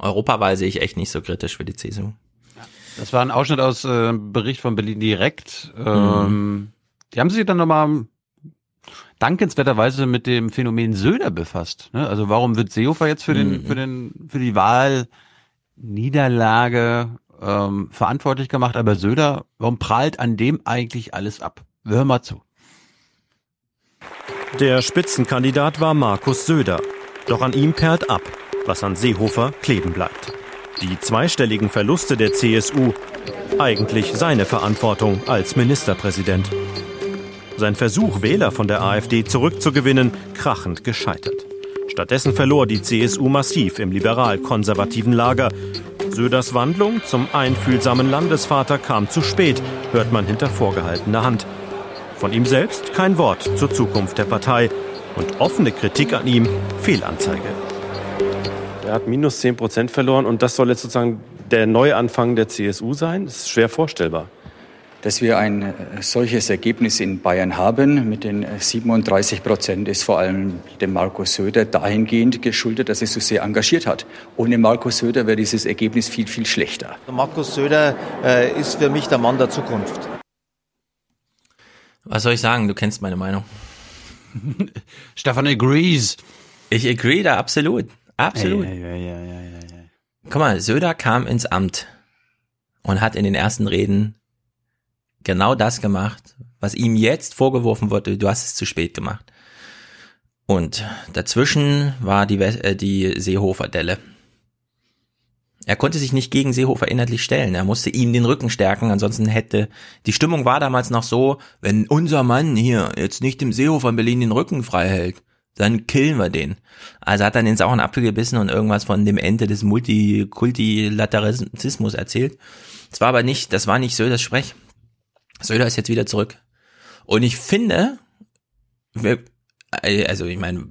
Europawahl sehe ich echt nicht so kritisch für die CSU. Das war ein Ausschnitt aus äh, Bericht von Berlin direkt. Ähm, mhm. Die haben sich dann nochmal dankenswerterweise mit dem Phänomen Söder befasst. Ne? Also warum wird Seehofer jetzt für den, mhm. für den, für die Wahl Niederlage ähm, verantwortlich gemacht, aber Söder, warum prallt an dem eigentlich alles ab? Hör mal zu. Der Spitzenkandidat war Markus Söder. Doch an ihm perlt ab, was an Seehofer kleben bleibt. Die zweistelligen Verluste der CSU, eigentlich seine Verantwortung als Ministerpräsident. Sein Versuch, Wähler von der AfD zurückzugewinnen, krachend gescheitert. Stattdessen verlor die CSU massiv im liberal-konservativen Lager. Söders Wandlung zum einfühlsamen Landesvater kam zu spät, hört man hinter vorgehaltener Hand. Von ihm selbst kein Wort zur Zukunft der Partei und offene Kritik an ihm Fehlanzeige. Er hat minus 10 Prozent verloren und das soll jetzt sozusagen der Neuanfang der CSU sein? Das ist schwer vorstellbar. Dass wir ein äh, solches Ergebnis in Bayern haben mit den 37 Prozent ist vor allem dem Markus Söder dahingehend geschuldet, dass er so sehr engagiert hat. Ohne Markus Söder wäre dieses Ergebnis viel, viel schlechter. Markus Söder äh, ist für mich der Mann der Zukunft. Was soll ich sagen? Du kennst meine Meinung. Stefan agrees. Ich agree da absolut. Absolut. Ja, ja, ja. Guck mal, Söder kam ins Amt und hat in den ersten Reden genau das gemacht, was ihm jetzt vorgeworfen wurde, du hast es zu spät gemacht. Und dazwischen war die, äh, die Seehofer-Delle. Er konnte sich nicht gegen Seehofer inhaltlich stellen. Er musste ihm den Rücken stärken. Ansonsten hätte, die Stimmung war damals noch so, wenn unser Mann hier jetzt nicht dem Seehofer in Berlin den Rücken frei hält, dann killen wir den. Also hat dann den sauren Apfel gebissen und irgendwas von dem Ende des Multikultilateralismus erzählt. Das war aber nicht, das war nicht Söders Sprech. Söder ist jetzt wieder zurück. Und ich finde, also ich meine,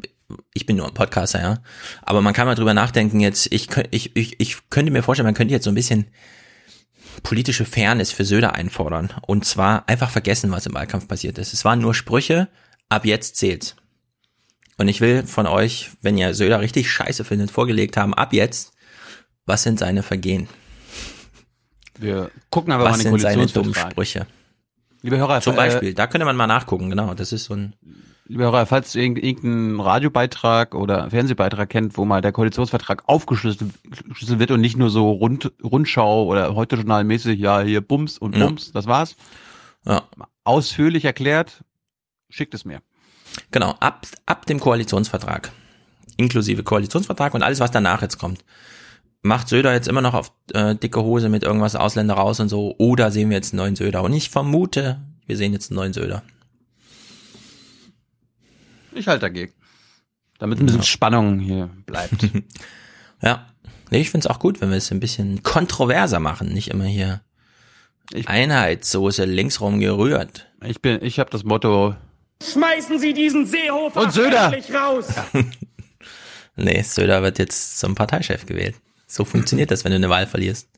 ich bin nur ein Podcaster, ja, aber man kann mal drüber nachdenken jetzt, ich, ich, ich, ich könnte mir vorstellen, man könnte jetzt so ein bisschen politische Fairness für Söder einfordern. Und zwar einfach vergessen, was im Wahlkampf passiert ist. Es waren nur Sprüche, ab jetzt zählt's. Und ich will von euch, wenn ihr Söder richtig scheiße findet, vorgelegt haben, ab jetzt, was sind seine Vergehen? Wir gucken aber was mal sind seine dummen Koalitionsvertrag. Sprüche? Liebe Hörer, Zum äh, Beispiel, da könnte man mal nachgucken, genau. Das ist so ein. Liebe Hörer, falls ihr irgend- irgendeinen Radiobeitrag oder Fernsehbeitrag kennt, wo mal der Koalitionsvertrag aufgeschlüsselt geschlüsselt wird und nicht nur so Rund, Rundschau oder heute journalmäßig, ja, hier Bums und Ja. Bums, das war's. Ja. Ausführlich erklärt, schickt es mir. Genau, ab, ab dem Koalitionsvertrag, inklusive Koalitionsvertrag und alles, was danach jetzt kommt, macht Söder jetzt immer noch auf äh, dicke Hose mit irgendwas Ausländer raus und so, oder sehen wir jetzt einen neuen Söder? Und ich vermute, wir sehen jetzt einen neuen Söder. Ich halte dagegen. Damit ein bisschen Ja. Spannung hier bleibt. Ja, nee, ich find's auch gut, wenn wir es ein bisschen kontroverser machen, nicht immer hier Einheitssoße linksrum gerührt. Ich bin, ich habe das Motto, Schmeißen Sie diesen Seehofer Und Söder. raus! Nee, Söder wird jetzt zum Parteichef gewählt. So funktioniert das, wenn du eine Wahl verlierst.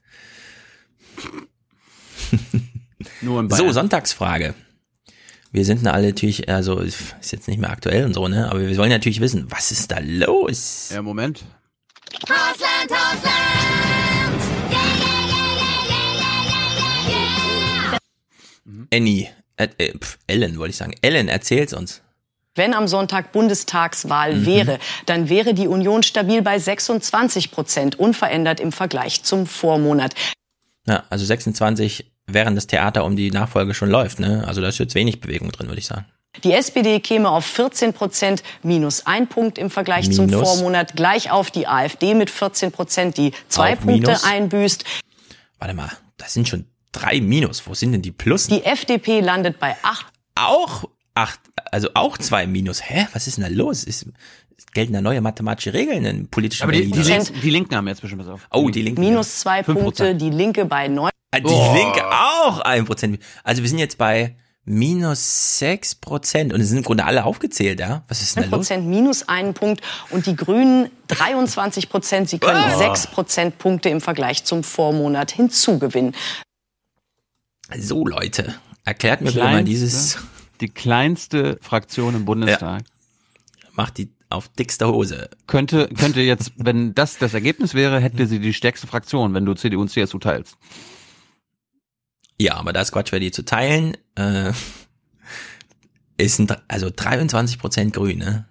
nur in So. Sonntagsfrage. Wir sind alle natürlich, also ist jetzt nicht mehr aktuell und so, ne? Aber wir wollen natürlich wissen, was ist da los? Ja, Moment. Hausland, Hausland! Annie, äh, äh, pf, Ellen wollte ich sagen. Ellen, erzähl's uns. Wenn am Sonntag Bundestagswahl Mhm. wäre, dann wäre die Union stabil bei 26 Prozent, unverändert im Vergleich zum Vormonat. Ja, also 26, während das Theater um die Nachfolge schon läuft, ne? Also da ist jetzt wenig Bewegung drin, würde ich sagen. Die SPD käme auf 14 Prozent, minus ein Punkt im Vergleich zum Minus? Vormonat, gleich auf die AfD mit 14 Prozent, die zwei Auf Punkte Minus? einbüßt. Warte mal, das sind schon drei Minus. Wo sind denn die Plus? Die FDP landet bei 8 Auch acht, also auch zwei Minus. Hä? Was ist denn da los? Ist, gelten da neue mathematische Regeln in politischen Aber die, die? Linken, die Linken haben jetzt bestimmt was auf. Oh, die Linken. minus zwei Punkte, die Linke bei 9. Ah, Die Oh. Linke auch ein Prozent. Also wir sind jetzt bei minus sechs Prozent und es sind im Grunde alle aufgezählt, ja? Was ist denn da los? Prozent minus einen Punkt und die Grünen 23 Prozent. Sie können Oh. sechs Prozentpunkte im Vergleich zum Vormonat hinzugewinnen. So Leute, erklärt mir bitte mal dieses, die kleinste Fraktion im Bundestag. macht die auf dickster Hose. Könnte, könnte jetzt, wenn das das Ergebnis wäre, hätte sie die stärkste Fraktion, wenn du CDU und CSU teilst. Ja, aber das Quatsch wäre die zu teilen. Äh, ist ein, also 23 Prozent Grüne.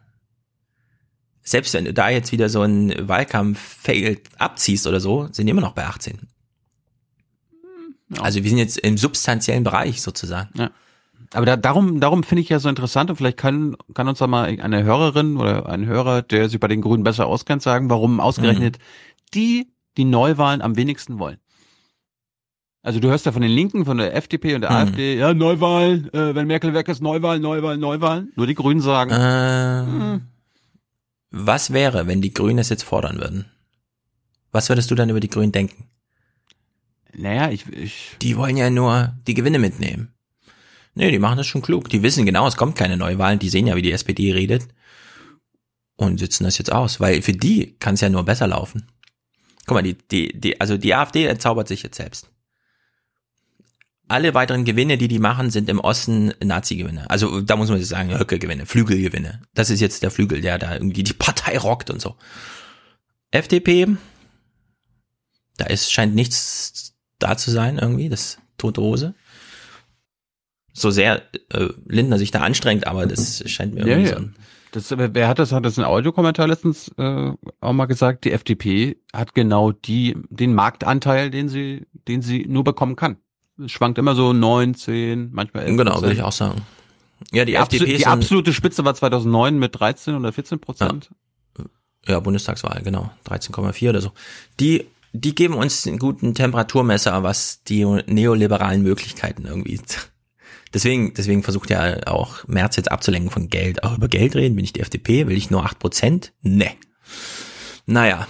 Selbst wenn du da jetzt wieder so einen Wahlkampf-Fail abziehst oder so, sind die immer noch bei 18. Also wir sind jetzt im substanziellen Bereich sozusagen. Ja. Aber da, darum, darum finde ich ja so interessant und vielleicht kann, kann uns da mal eine Hörerin oder ein Hörer, der sich bei den Grünen besser auskennt, sagen, warum ausgerechnet die die Neuwahlen am wenigsten wollen. Also du hörst ja von den Linken, von der FDP und der Hm. AfD, ja, Neuwahlen, äh, wenn Merkel weg ist, Neuwahlen, Neuwahlen, Neuwahlen. Nur die Grünen sagen, Ähm, Was wäre, wenn die Grünen es jetzt fordern würden? Was würdest du dann über die Grünen denken? naja, ich, ich, Die wollen ja nur die Gewinne mitnehmen. Nee, die machen das schon klug. Die wissen genau, es kommt keine Neuwahlen. Die sehen ja, wie die SPD redet. Und sitzen das jetzt aus. Weil für die kann es ja nur besser laufen. Guck mal, die, die, die, also die AfD entzaubert sich jetzt selbst. Alle weiteren Gewinne, die die machen, sind im Osten Nazi-Gewinne. Also da muss man jetzt sagen, Höcke-Gewinne, Flügelgewinne. Das ist jetzt der Flügel, der da irgendwie die Partei rockt und so. FDP, da ist, scheint nichts da zu sein irgendwie, das tote Hose. So sehr äh, Lindner sich da anstrengt, aber das scheint mir ja, irgendwie ja. so ein Das, wer hat das, hat das in Audiokommentar letztens äh, auch mal gesagt, die FDP hat genau die, den Marktanteil, den sie, den sie nur bekommen kann. Es schwankt immer so 9, 10, manchmal 11 Genau, würde ich auch sagen. Ja, die, Die, FDP absol ist die absolute Spitze war 2009 mit 13 oder 14 Prozent. Ja, Bundestagswahl, genau. 13,4 oder so. Die, die geben uns einen guten Temperaturmesser, was die neoliberalen Möglichkeiten irgendwie. Deswegen, deswegen versucht ja auch Merz jetzt abzulenken von Geld. Auch über Geld reden, bin ich die FDP, will ich nur 8%? Nee. Naja.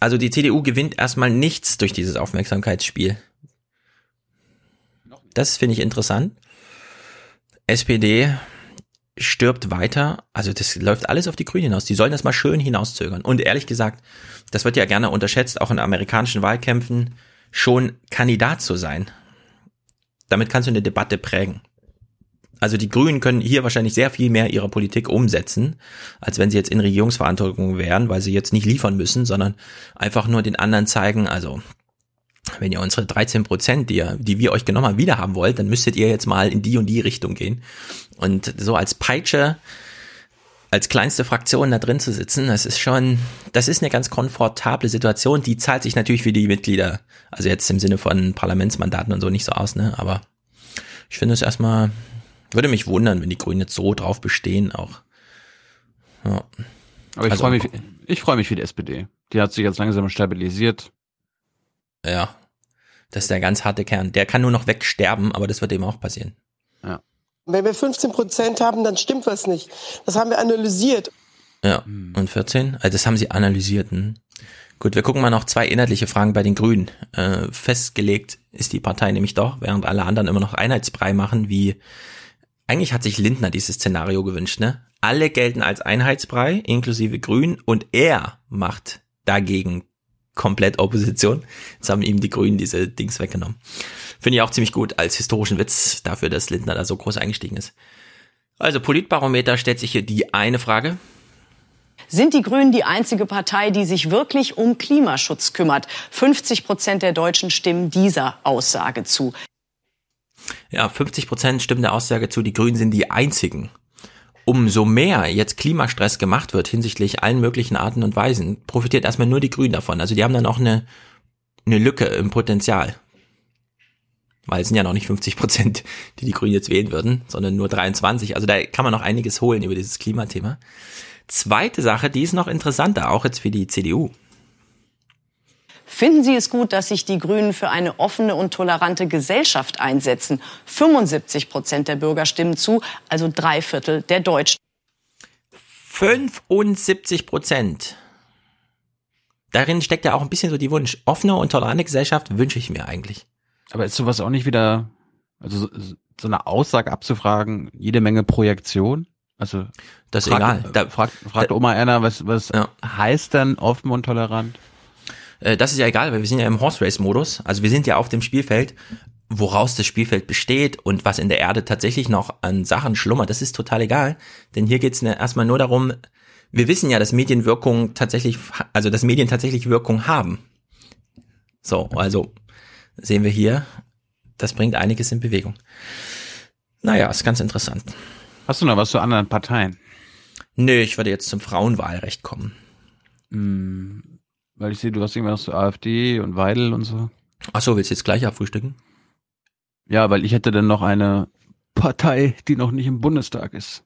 Also die CDU gewinnt erstmal nichts durch dieses Aufmerksamkeitsspiel. Das finde ich interessant. SPD stirbt weiter. Also das läuft alles auf die Grünen hinaus. Die sollen das mal schön hinauszögern. Und ehrlich gesagt, das wird ja gerne unterschätzt, auch in amerikanischen Wahlkämpfen, schon Kandidat zu sein. Damit kannst du eine Debatte prägen. Also die Grünen können hier wahrscheinlich sehr viel mehr ihrer Politik umsetzen, als wenn sie jetzt in Regierungsverantwortung wären, weil sie jetzt nicht liefern müssen, sondern einfach nur den anderen zeigen, also wenn ihr unsere 13 Prozent, die, die wir euch genommen haben, wieder haben wollt, dann müsstet ihr jetzt mal in die und die Richtung gehen. Und so als Peitsche, als kleinste Fraktion da drin zu sitzen, das ist schon, das ist eine ganz komfortable Situation. Die zahlt sich natürlich für die Mitglieder, also jetzt im Sinne von Parlamentsmandaten und so nicht so aus, ne? Aber ich finde es erstmal, würde mich wundern, wenn die Grünen jetzt so drauf bestehen auch. Ja. Aber ich Also- freue mich, ich freue mich für die SPD. Die hat sich jetzt langsam stabilisiert. Ja. Das ist der ganz harte Kern. Der kann nur noch wegsterben, aber das wird eben auch passieren. Ja. Wenn wir 15 Prozent haben, dann stimmt was nicht. Das haben wir analysiert. Ja, und 14? Also das haben sie analysiert. Hm. Gut, wir gucken mal noch zwei inhaltliche Fragen bei den Grünen. Äh, festgelegt ist die Partei nämlich doch, während alle anderen immer noch Einheitsbrei machen, wie eigentlich hat sich Lindner dieses Szenario gewünscht, ne? Alle gelten als Einheitsbrei, inklusive Grün, und er macht dagegen komplett Opposition. Jetzt haben ihm die Grünen diese Dings weggenommen. Finde ich auch ziemlich gut als historischen Witz dafür, dass Lindner da so groß eingestiegen ist. Also Politbarometer stellt sich hier die eine Frage. Sind die Grünen die einzige Partei, die sich wirklich um Klimaschutz kümmert? 50 Prozent der Deutschen stimmen dieser Aussage zu. Ja, 50 Prozent stimmen der Aussage zu, die Grünen sind die einzigen. Umso mehr jetzt Klimastress gemacht wird hinsichtlich allen möglichen Arten und Weisen, profitiert erstmal nur die Grünen davon. Also die haben dann auch eine, eine Lücke im Potenzial. Weil es sind ja noch nicht 50 Prozent, die die Grünen jetzt wählen würden, sondern nur 23. Also da kann man noch einiges holen über dieses Klimathema. Zweite Sache, die ist noch interessanter, auch jetzt für die CDU. Finden Sie es gut, dass sich die Grünen für eine offene und tolerante Gesellschaft einsetzen? 75 Prozent der Bürger stimmen zu, also drei Viertel der Deutschen. 75 Prozent. Darin steckt ja auch ein bisschen so die Wunsch. Offene und tolerante Gesellschaft wünsche ich mir eigentlich. Aber ist sowas auch nicht wieder, also so, so eine Aussage abzufragen, jede Menge Projektion? Also Das ist fragt, egal. Da- fragt, fragt Oma Erna, was, was heißt denn offen und tolerant? Äh, Das ist ja egal, weil wir sind ja im Horse Race Modus. Also wir sind ja auf dem Spielfeld, woraus das Spielfeld besteht und was in der Erde tatsächlich noch an Sachen schlummert. Das ist total egal. Denn hier geht es erstmal nur darum, wir wissen ja, dass Medienwirkung tatsächlich, also dass Medien tatsächlich Wirkung haben. So, also sehen wir hier, das bringt einiges in Bewegung. Naja, ist ganz interessant. Hast du noch was zu anderen Parteien? Nö, ich würde jetzt zum Frauenwahlrecht kommen. Hm, weil ich sehe, du hast irgendwas zu AfD und Weidel und so. Ach so, willst du jetzt gleich abfrühstücken? Ja, weil ich hätte dann noch eine Partei, die noch nicht im Bundestag ist.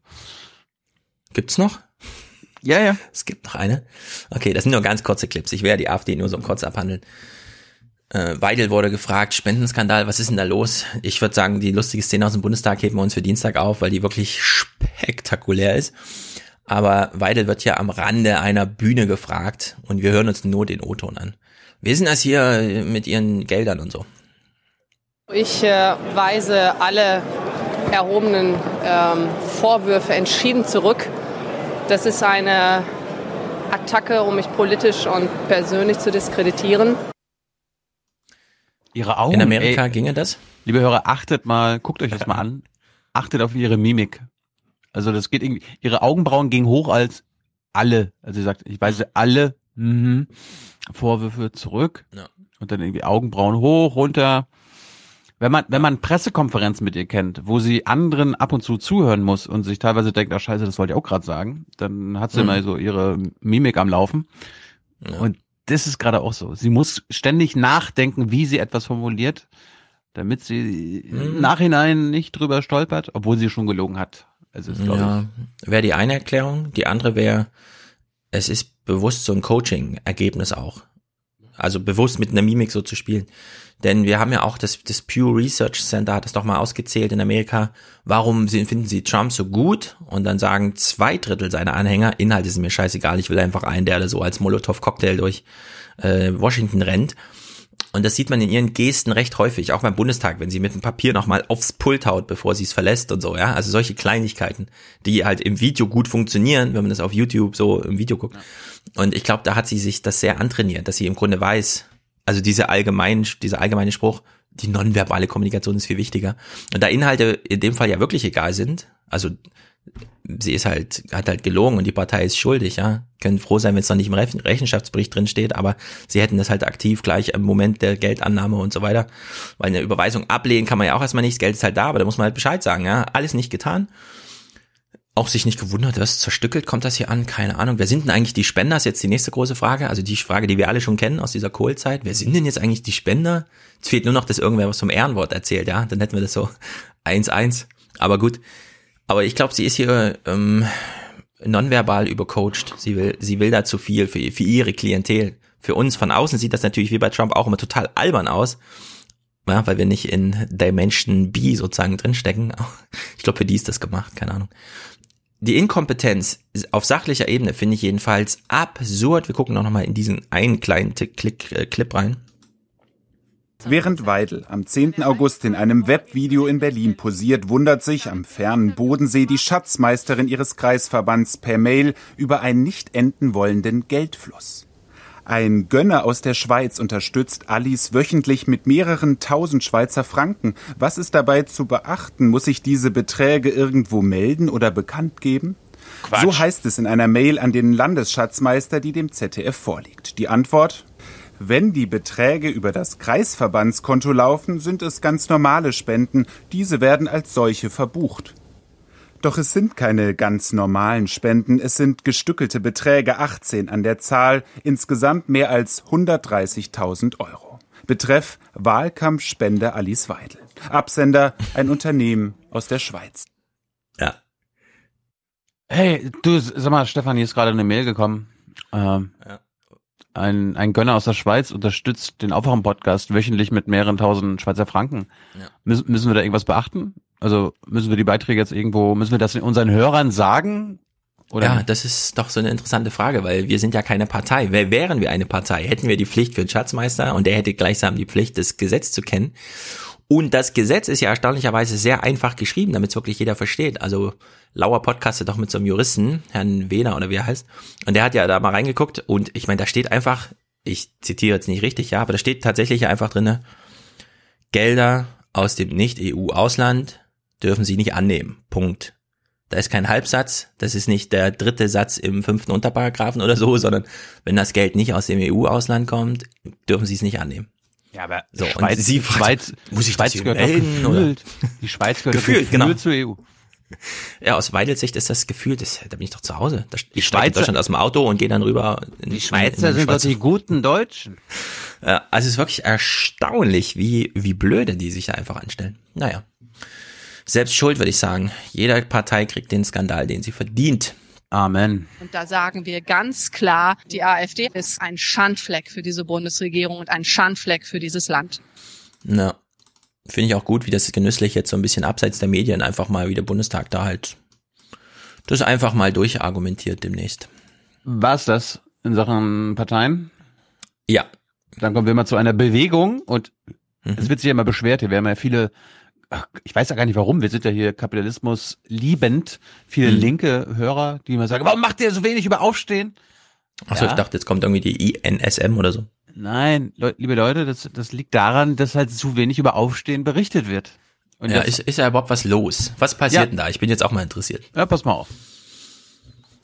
Gibt's noch? Ja, ja. Es gibt noch eine. Okay, das sind nur ganz kurze Clips. Ich werde die AfD nur so kurz abhandeln. Äh, Weidel wurde gefragt, Spendenskandal, was ist denn da los? Ich würde sagen, die lustige Szene aus dem Bundestag heben wir uns für Dienstag auf, weil die wirklich spektakulär ist. Aber Weidel wird ja am Rande einer Bühne gefragt und wir hören uns nur den O-Ton an. Wie denn das hier mit Ihren Geldern und so? Ich äh, weise alle erhobenen ähm, Vorwürfe entschieden zurück. Das ist eine Attacke, um mich politisch und persönlich zu diskreditieren. Ihre Augen. In Amerika ginge das? Liebe Hörer, achtet mal, guckt euch das mal an. Achtet auf ihre Mimik. Also das geht irgendwie, ihre Augenbrauen gingen hoch als alle. Also sie sagt, ich weise alle mhm, Vorwürfe zurück. Ja. Und dann irgendwie Augenbrauen hoch, runter. Wenn man, wenn man Pressekonferenzen mit ihr kennt, wo sie anderen ab und zu zuhören muss und sich teilweise denkt, ach scheiße, das wollte ich auch gerade sagen, dann hat sie Mhm. immer so ihre Mimik am Laufen. Und das ist gerade auch so. Sie muss ständig nachdenken, wie sie etwas formuliert, damit sie im Mhm. Nachhinein nicht drüber stolpert, obwohl sie schon gelogen hat. Also ist, Ja, wäre die eine Erklärung. Die andere wäre, es ist bewusst so ein Coaching-Ergebnis auch. Also bewusst mit einer Mimik so zu spielen. Denn wir haben ja auch das, das Pew Research Center hat das doch mal ausgezählt in Amerika. Warum finden sie Trump so gut? Und dann sagen zwei Drittel seiner Anhänger, Inhalt ist mir scheißegal, ich will einfach einen, der da so als Molotow-Cocktail durch äh, Washington rennt. Und das sieht man in ihren Gesten recht häufig, auch beim Bundestag, wenn sie mit dem Papier nochmal aufs Pult haut, bevor sie es verlässt und so, ja. Also solche Kleinigkeiten, die halt im Video gut funktionieren, wenn man das auf YouTube so im Video guckt. Und ich glaube, da hat sie sich das sehr antrainiert, dass sie im Grunde weiß, also diese allgemeinen, dieser allgemeine Spruch, die nonverbale Kommunikation ist viel wichtiger. Und da Inhalte in dem Fall ja wirklich egal sind, also sie ist halt, hat halt gelogen und die Partei ist schuldig, ja. Können froh sein, wenn es noch nicht im Rechenschaftsbericht drin steht, aber sie hätten das halt aktiv gleich im Moment der Geldannahme und so weiter. Weil eine Überweisung ablehnen kann man ja auch erstmal nicht, das Geld ist halt da, aber da muss man halt Bescheid sagen, ja. Alles nicht getan. Auch sich nicht gewundert, was zerstückelt kommt das hier an? Keine Ahnung. Wer sind denn eigentlich die Spender? Ist jetzt die nächste große Frage. Also die Frage, die wir alle schon kennen aus dieser Kohlzeit. Wer sind denn jetzt eigentlich die Spender? Es fehlt nur noch, dass irgendwer was vom Ehrenwort erzählt, ja. Dann hätten wir das so 1-1. Aber gut. Aber ich glaube, sie ist hier ähm, nonverbal übercoacht. Sie will, sie will da zu viel für, für ihre Klientel. Für uns von außen sieht das natürlich wie bei Trump auch immer total albern aus. Ja, weil wir nicht in Dimension B sozusagen drinstecken. Ich glaube, für die ist das gemacht, keine Ahnung. Die Inkompetenz auf sachlicher Ebene finde ich jedenfalls absurd. Wir gucken noch mal in diesen einen kleinen Tick- Klick, äh, Clip rein. Während Weidel am 10. August in einem Webvideo in Berlin posiert, wundert sich am fernen Bodensee die Schatzmeisterin ihres Kreisverbands per Mail über einen nicht enden wollenden Geldfluss. Ein Gönner aus der Schweiz unterstützt Alice wöchentlich mit mehreren tausend Schweizer Franken. Was ist dabei zu beachten? Muss ich diese Beträge irgendwo melden oder bekannt geben? So heißt es in einer Mail an den Landesschatzmeister, die dem ZDF vorliegt. Die Antwort? Wenn die Beträge über das Kreisverbandskonto laufen, sind es ganz normale Spenden. Diese werden als solche verbucht. Doch es sind keine ganz normalen Spenden, es sind gestückelte Beträge, 18 an der Zahl, insgesamt mehr als 130.000 Euro. Betreff Wahlkampfspende Alice Weidel. Absender ein Unternehmen aus der Schweiz. Ja. Hey, du, sag mal, Stefan, hier ist gerade eine Mail gekommen. Ähm, Ja. ein, ein Gönner aus der Schweiz unterstützt den Aufwachen-Podcast wöchentlich mit mehreren tausend Schweizer Franken. Ja. Müssen, müssen wir da irgendwas beachten? Also müssen wir die Beiträge jetzt irgendwo, müssen wir das unseren Hörern sagen? Oder ja, das ist doch so eine interessante Frage, weil wir sind ja keine Partei. Wer wären wir eine Partei? Hätten wir die Pflicht für den Schatzmeister und der hätte gleichsam die Pflicht, das Gesetz zu kennen. Und das Gesetz ist ja erstaunlicherweise sehr einfach geschrieben, damit es wirklich jeder versteht. Also Lauer podcastet doch mit so einem Juristen, Herrn Wehner oder wie er heißt. Und der hat ja da mal reingeguckt und ich meine, da steht einfach, ich zitiere jetzt nicht richtig, ja, aber da steht tatsächlich einfach drinne, Gelder aus dem Nicht-EU-Ausland dürfen sie nicht annehmen. Punkt. Da ist kein Halbsatz, das ist nicht der dritte Satz im fünften Unterparagraphen oder so, sondern wenn das Geld nicht aus dem EU-Ausland kommt, dürfen sie es nicht annehmen. Ja, aber so, Schweiz, und sie fragt, Schweiz, muss ich Schweiz gehört melden? Oder? Die Schweiz gehört Gefühlt, gefühlt genau. zur EU. Ja, aus Weidels Sicht ist das Gefühl, das, da bin ich doch zu Hause. Da, ich steige in Schweizer- Deutschland aus dem Auto und gehe dann rüber. In, Die Schweizer sind doch die guten Deutschen. Ja, also es ist wirklich erstaunlich, wie, wie blöde die sich da einfach anstellen. Naja. Selbst schuld, würde ich sagen. Jede Partei kriegt den Skandal, den sie verdient. Amen. Und da sagen wir ganz klar, die AfD ist ein Schandfleck für diese Bundesregierung und ein Schandfleck für dieses Land. Na, finde ich auch gut, wie das genüsslich jetzt so ein bisschen abseits der Medien einfach mal wie der Bundestag da halt das einfach mal durchargumentiert demnächst. War's das in Sachen Parteien? Ja. Dann kommen wir mal zu einer Bewegung und es wird sich ja immer beschwert, hier werden ja viele, ach, ich weiß ja gar nicht warum, wir sind ja hier Kapitalismus liebend, viele Mhm. linke Hörer, die immer sagen, warum macht ihr so wenig über Aufstehen? Achso, Ja. ich dachte, jetzt kommt irgendwie die INSM oder so. Nein, Leu liebe Leute, das, das liegt daran, dass halt zu wenig über Aufstehen berichtet wird. Und ja, ist, ist ja überhaupt was los? Was passiert Ja. denn da? Ich bin jetzt auch mal interessiert. ja, pass mal auf.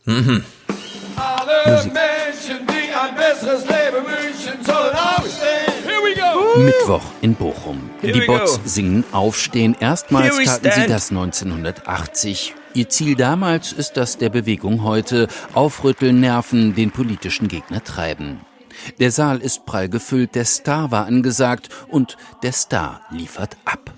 Mhm. Alle Menschen, die ein besseres Leben Mittwoch in Bochum. Here Die Bots go. singen Aufstehen. Erstmals taten sie das 1980. Ihr Ziel damals ist das der Bewegung heute. Aufrütteln, nerven, den politischen Gegner treiben. Der Saal ist prall gefüllt, der Star war angesagt und der Star liefert ab.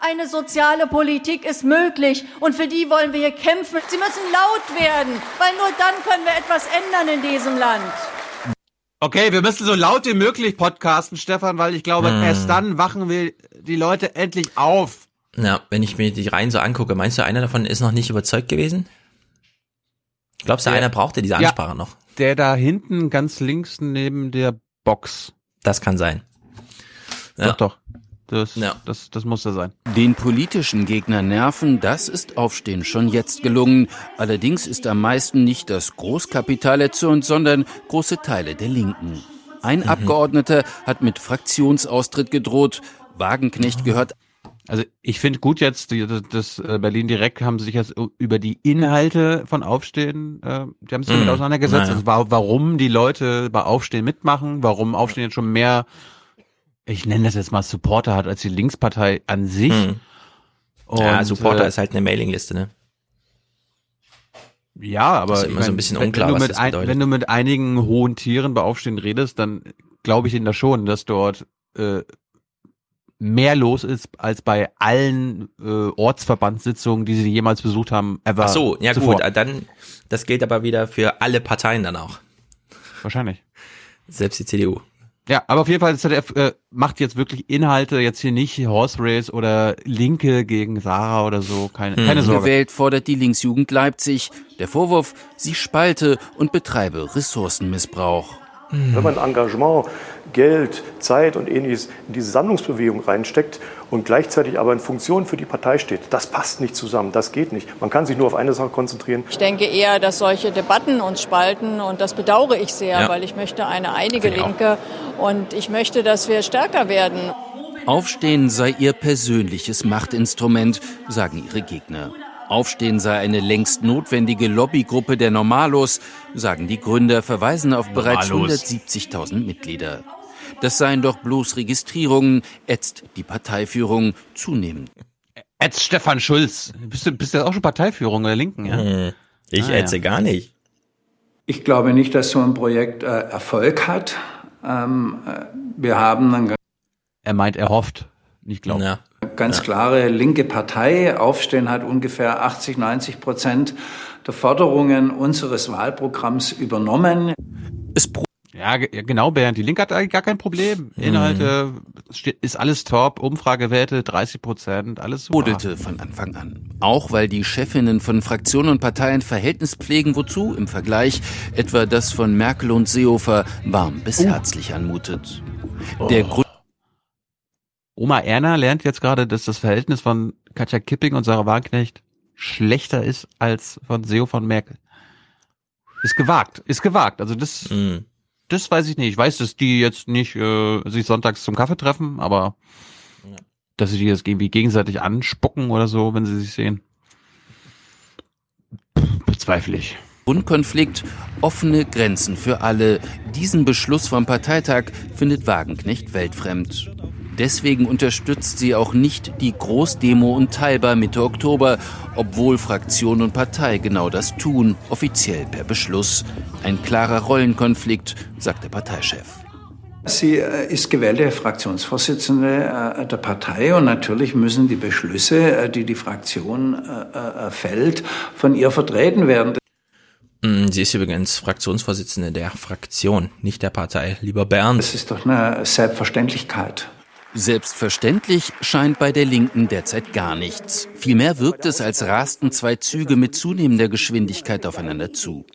Eine soziale Politik ist möglich und für die wollen wir hier kämpfen. Sie müssen laut werden, weil nur dann können wir etwas ändern in diesem Land. Okay, wir müssen so laut wie möglich podcasten, Stefan, weil ich glaube, Hm. erst dann wachen wir die Leute endlich auf. Ja, wenn ich mir die Reihen so angucke, meinst du, einer davon ist noch nicht überzeugt gewesen? Glaubst du, Der- einer brauchte diese Ja. Ansprache noch? Der da hinten ganz links neben der Box. Das kann sein. Ja. Doch, Das, das, das muss er sein. Den politischen Gegner nerven, das ist Aufstehen schon jetzt gelungen. Allerdings ist am meisten nicht das Großkapital erzürnt, sondern große Teile der Linken. Ein Mhm. Abgeordneter hat mit Fraktionsaustritt gedroht. Wagenknecht gehört Also ich finde gut jetzt, die- das, äh, Berlin direkt haben sich jetzt über die Inhalte von Aufstehen, äh, die haben sich damit Mhm. auseinandergesetzt, Naja. also wa warum die Leute bei Aufstehen mitmachen, warum Aufstehen jetzt schon mehr, ich nenne das jetzt mal Supporter hat als die Linkspartei an sich. Ja, Und, Supporter äh, ist halt eine Mailingliste, ne? Ja, aber Das ist immer so ein bisschen wenn- unklar, wenn du was mit ein. Wenn du mit einigen hohen Tieren bei Aufstehen redest, dann glaube ich ihnen da schon, dass dort äh, mehr los ist als bei allen äh, Ortsverbandssitzungen, die sie jemals besucht haben, ever. Ach so, ja zuvor. gut, äh, dann, das gilt aber wieder für alle Parteien dann auch. Wahrscheinlich. Selbst die CDU. Ja, aber auf jeden Fall, ZDF äh, macht jetzt wirklich Inhalte, jetzt hier nicht Horse Race oder Linke gegen Sarah oder so, keine, Hm. keine Sorge. Gewählt fordert die Linksjugend Leipzig. Der Vorwurf, sie spalte und betreibe Ressourcenmissbrauch. Wenn man Engagement, Geld, Zeit und ähnliches in diese Sammlungsbewegung reinsteckt und gleichzeitig aber in Funktion für die Partei steht, das passt nicht zusammen, das geht nicht. Man kann sich nur auf eine Sache konzentrieren. Ich denke eher, dass solche Debatten uns spalten und das bedauere ich sehr, Ja. weil ich möchte eine einige. Linke und ich möchte, dass wir stärker werden. Aufstehen sei ihr persönliches Machtinstrument, sagen ihre Gegner. Aufstehen sei eine längst notwendige Lobbygruppe der Normalos, sagen die Gründer, verweisen auf bereits Normalos. 170.000 Mitglieder. Das seien doch bloß Registrierungen, ätzt die Parteiführung zunehmend. Ätzt Stefan Schulz. Bist du, bist du auch schon Parteiführung der Linken, ja? Hm. Ich Ah, ätze ja. gar nicht. Ich glaube nicht, dass so ein Projekt äh, Erfolg hat. Ähm, äh, wir haben eine Er meint, er hofft, nicht glaubt. Ja. Ganz klare linke Partei. Aufstehen hat ungefähr 80, 90 Prozent der Forderungen unseres Wahlprogramms übernommen. Ja, ge- ja, genau, Bernd. Die Linke hat eigentlich gar kein Problem. Inhalte, steht- ist alles top, Umfragewerte 30 Prozent, alles super. Brodelte von Anfang an. Auch weil die Chefinnen von Fraktionen und Parteien Verhältnis pflegen, wozu im Vergleich etwa das von Merkel und Seehofer warm bis herzlich anmutet. Der Grund Oma Erna lernt jetzt gerade, dass das Verhältnis von Katja Kipping und Sarah Wagenknecht schlechter ist als von Seo von Merkel. Ist gewagt, ist gewagt. Also das, Hm. das weiß ich nicht. Ich weiß, dass die jetzt nicht äh, sich sonntags zum Kaffee treffen, aber dass sie die jetzt irgendwie gegenseitig anspucken oder so, wenn sie sich sehen. Bezweifle ich. Grundkonflikt, offene Grenzen für alle. Diesen Beschluss vom Parteitag findet Wagenknecht weltfremd. Deswegen unterstützt sie auch nicht die Großdemo und Teilbar Mitte Oktober, obwohl Fraktion und Partei genau das tun, offiziell per Beschluss. Ein klarer Rollenkonflikt, sagt der Parteichef. Sie äh, ist gewählte Fraktionsvorsitzende äh, der Partei und natürlich müssen die Beschlüsse, äh, die die Fraktion fällt, von ihr vertreten werden. Mm, Sie ist übrigens Fraktionsvorsitzende der Fraktion, nicht der Partei. Lieber Bernd. Das ist doch eine Selbstverständlichkeit. Selbstverständlich scheint bei der Linken derzeit gar nichts. Vielmehr wirkt es, als rasten zwei Züge mit zunehmender Geschwindigkeit aufeinander zu.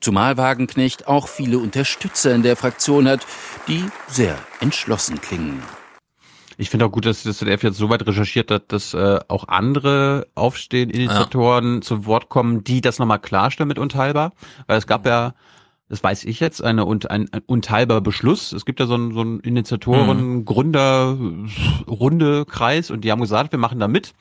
Zumal Wagenknecht auch viele Unterstützer in der Fraktion hat, die sehr entschlossen klingen. Ich finde auch gut, dass das ZDF jetzt so weit recherchiert hat, dass äh, auch andere Aufstehen-Initiatoren ja. zu Wort kommen, die das nochmal klarstellen mit unteilbar. Weil es gab ja, das weiß ich jetzt, eine ein, ein unteilbar Beschluss. Es gibt ja so einen, so einen Initiatoren-Gründer-Runde-Kreis und die haben gesagt, wir machen da mit.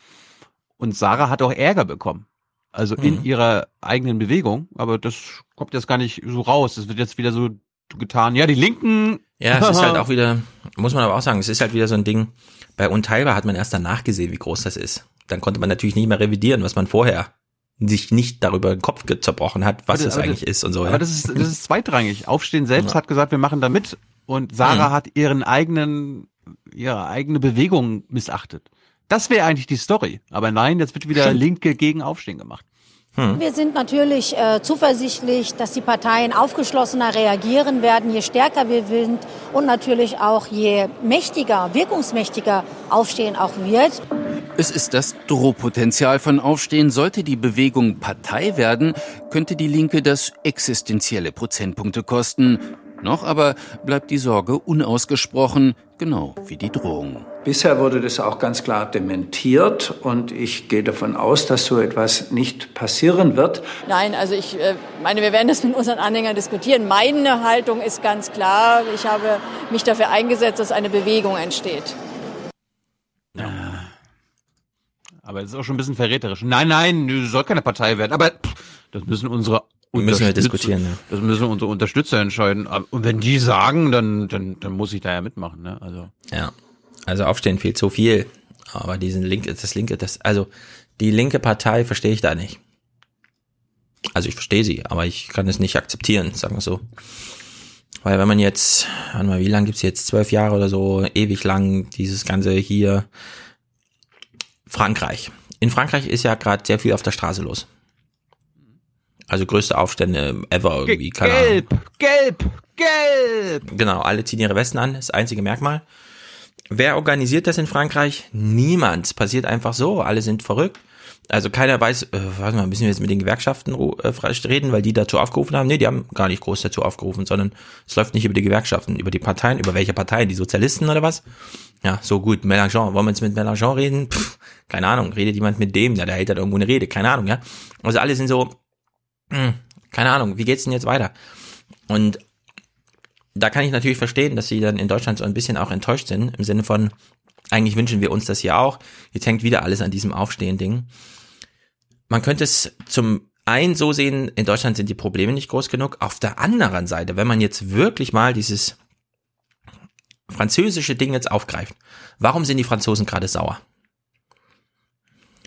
Und Sarah hat auch Ärger bekommen. Also in Mhm. ihrer eigenen Bewegung, aber das kommt jetzt gar nicht so raus. Das wird jetzt wieder so getan. Ja, die Linken. Ja, es ist halt auch wieder, muss man aber auch sagen, es ist halt wieder so ein Ding, bei Unteilbar hat man erst danach gesehen, wie groß das ist. Dann konnte man natürlich nicht mehr revidieren, was man vorher sich nicht darüber den Kopf zerbrochen hat, was Aber es das- eigentlich ist und so. Aber ja. das ist, das ist zweitrangig. Aufstehen selbst Ja. hat gesagt, wir machen da mit. Und Sarah Mhm. hat ihren eigenen, ihre eigene Bewegung missachtet. Das wäre eigentlich die Story. Aber nein, jetzt wird wieder. Linke gegen Aufstehen gemacht. Wir sind natürlich äh, zuversichtlich, dass die Parteien aufgeschlossener reagieren werden, je stärker wir sind und natürlich auch je mächtiger, wirkungsmächtiger Aufstehen auch wird. Es ist das Drohpotenzial von Aufstehen. Sollte die Bewegung Partei werden, könnte die Linke das existenzielle Prozentpunkte kosten. Noch aber bleibt die Sorge unausgesprochen, genau wie die Drohung. Bisher wurde das auch ganz klar dementiert und ich gehe davon aus, dass so etwas nicht passieren wird. Nein, also ich äh, meine, wir werden das mit unseren Anhängern diskutieren. Meine Haltung ist ganz klar. Ich habe mich dafür eingesetzt, dass eine Bewegung entsteht. Aber das ist auch schon ein bisschen verräterisch. Nein, nein, nö, soll keine Partei werden. Aber pff, das müssen unsere Müssen wir Unterstützer- diskutieren, ja. Das müssen unsere Unterstützer entscheiden. Und wenn die sagen, dann, dann, dann muss ich da ja mitmachen. Ne? Also Ja. Also Aufstehen fehlt so viel. Aber diesen linke, das linke, das, also die linke Partei verstehe ich da nicht. Also ich verstehe sie, aber ich kann es nicht akzeptieren, sagen wir so. Weil wenn man jetzt, warte mal, wie lang gibt's jetzt? Zwölf Jahre oder so, ewig lang, dieses ganze hier Frankreich. In Frankreich ist ja gerade sehr viel auf der Straße los. Also größte Aufstände ever irgendwie. keine Ahnung. gelb, gelb, gelb. Genau, alle ziehen ihre Westen an, das einzige Merkmal. Wer organisiert das in Frankreich? Niemand. Passiert einfach so. Alle sind verrückt. Also keiner weiß, äh, warte mal, müssen wir jetzt mit den Gewerkschaften äh, reden, weil die dazu aufgerufen haben? Nee, die haben gar nicht groß dazu aufgerufen, sondern es läuft nicht über die Gewerkschaften, über die Parteien, über welche Parteien? Die Sozialisten oder was? Ja, so gut. Mélenchon, wollen wir jetzt mit Mélenchon reden? Pff, keine Ahnung, redet jemand mit dem? Ja, der hält halt irgendwo eine Rede, keine Ahnung, ja. Also alle sind so, hm, keine Ahnung, wie geht's denn jetzt weiter? Und da kann ich natürlich verstehen, dass sie dann in Deutschland so ein bisschen auch enttäuscht sind, im Sinne von, eigentlich wünschen wir uns das hier auch. Jetzt hängt wieder alles an diesem Aufstehen-Ding. Man könnte es zum einen so sehen, in Deutschland sind die Probleme nicht groß genug. Auf der anderen Seite, wenn man jetzt wirklich mal dieses französische Ding jetzt aufgreift, warum sind die Franzosen gerade sauer?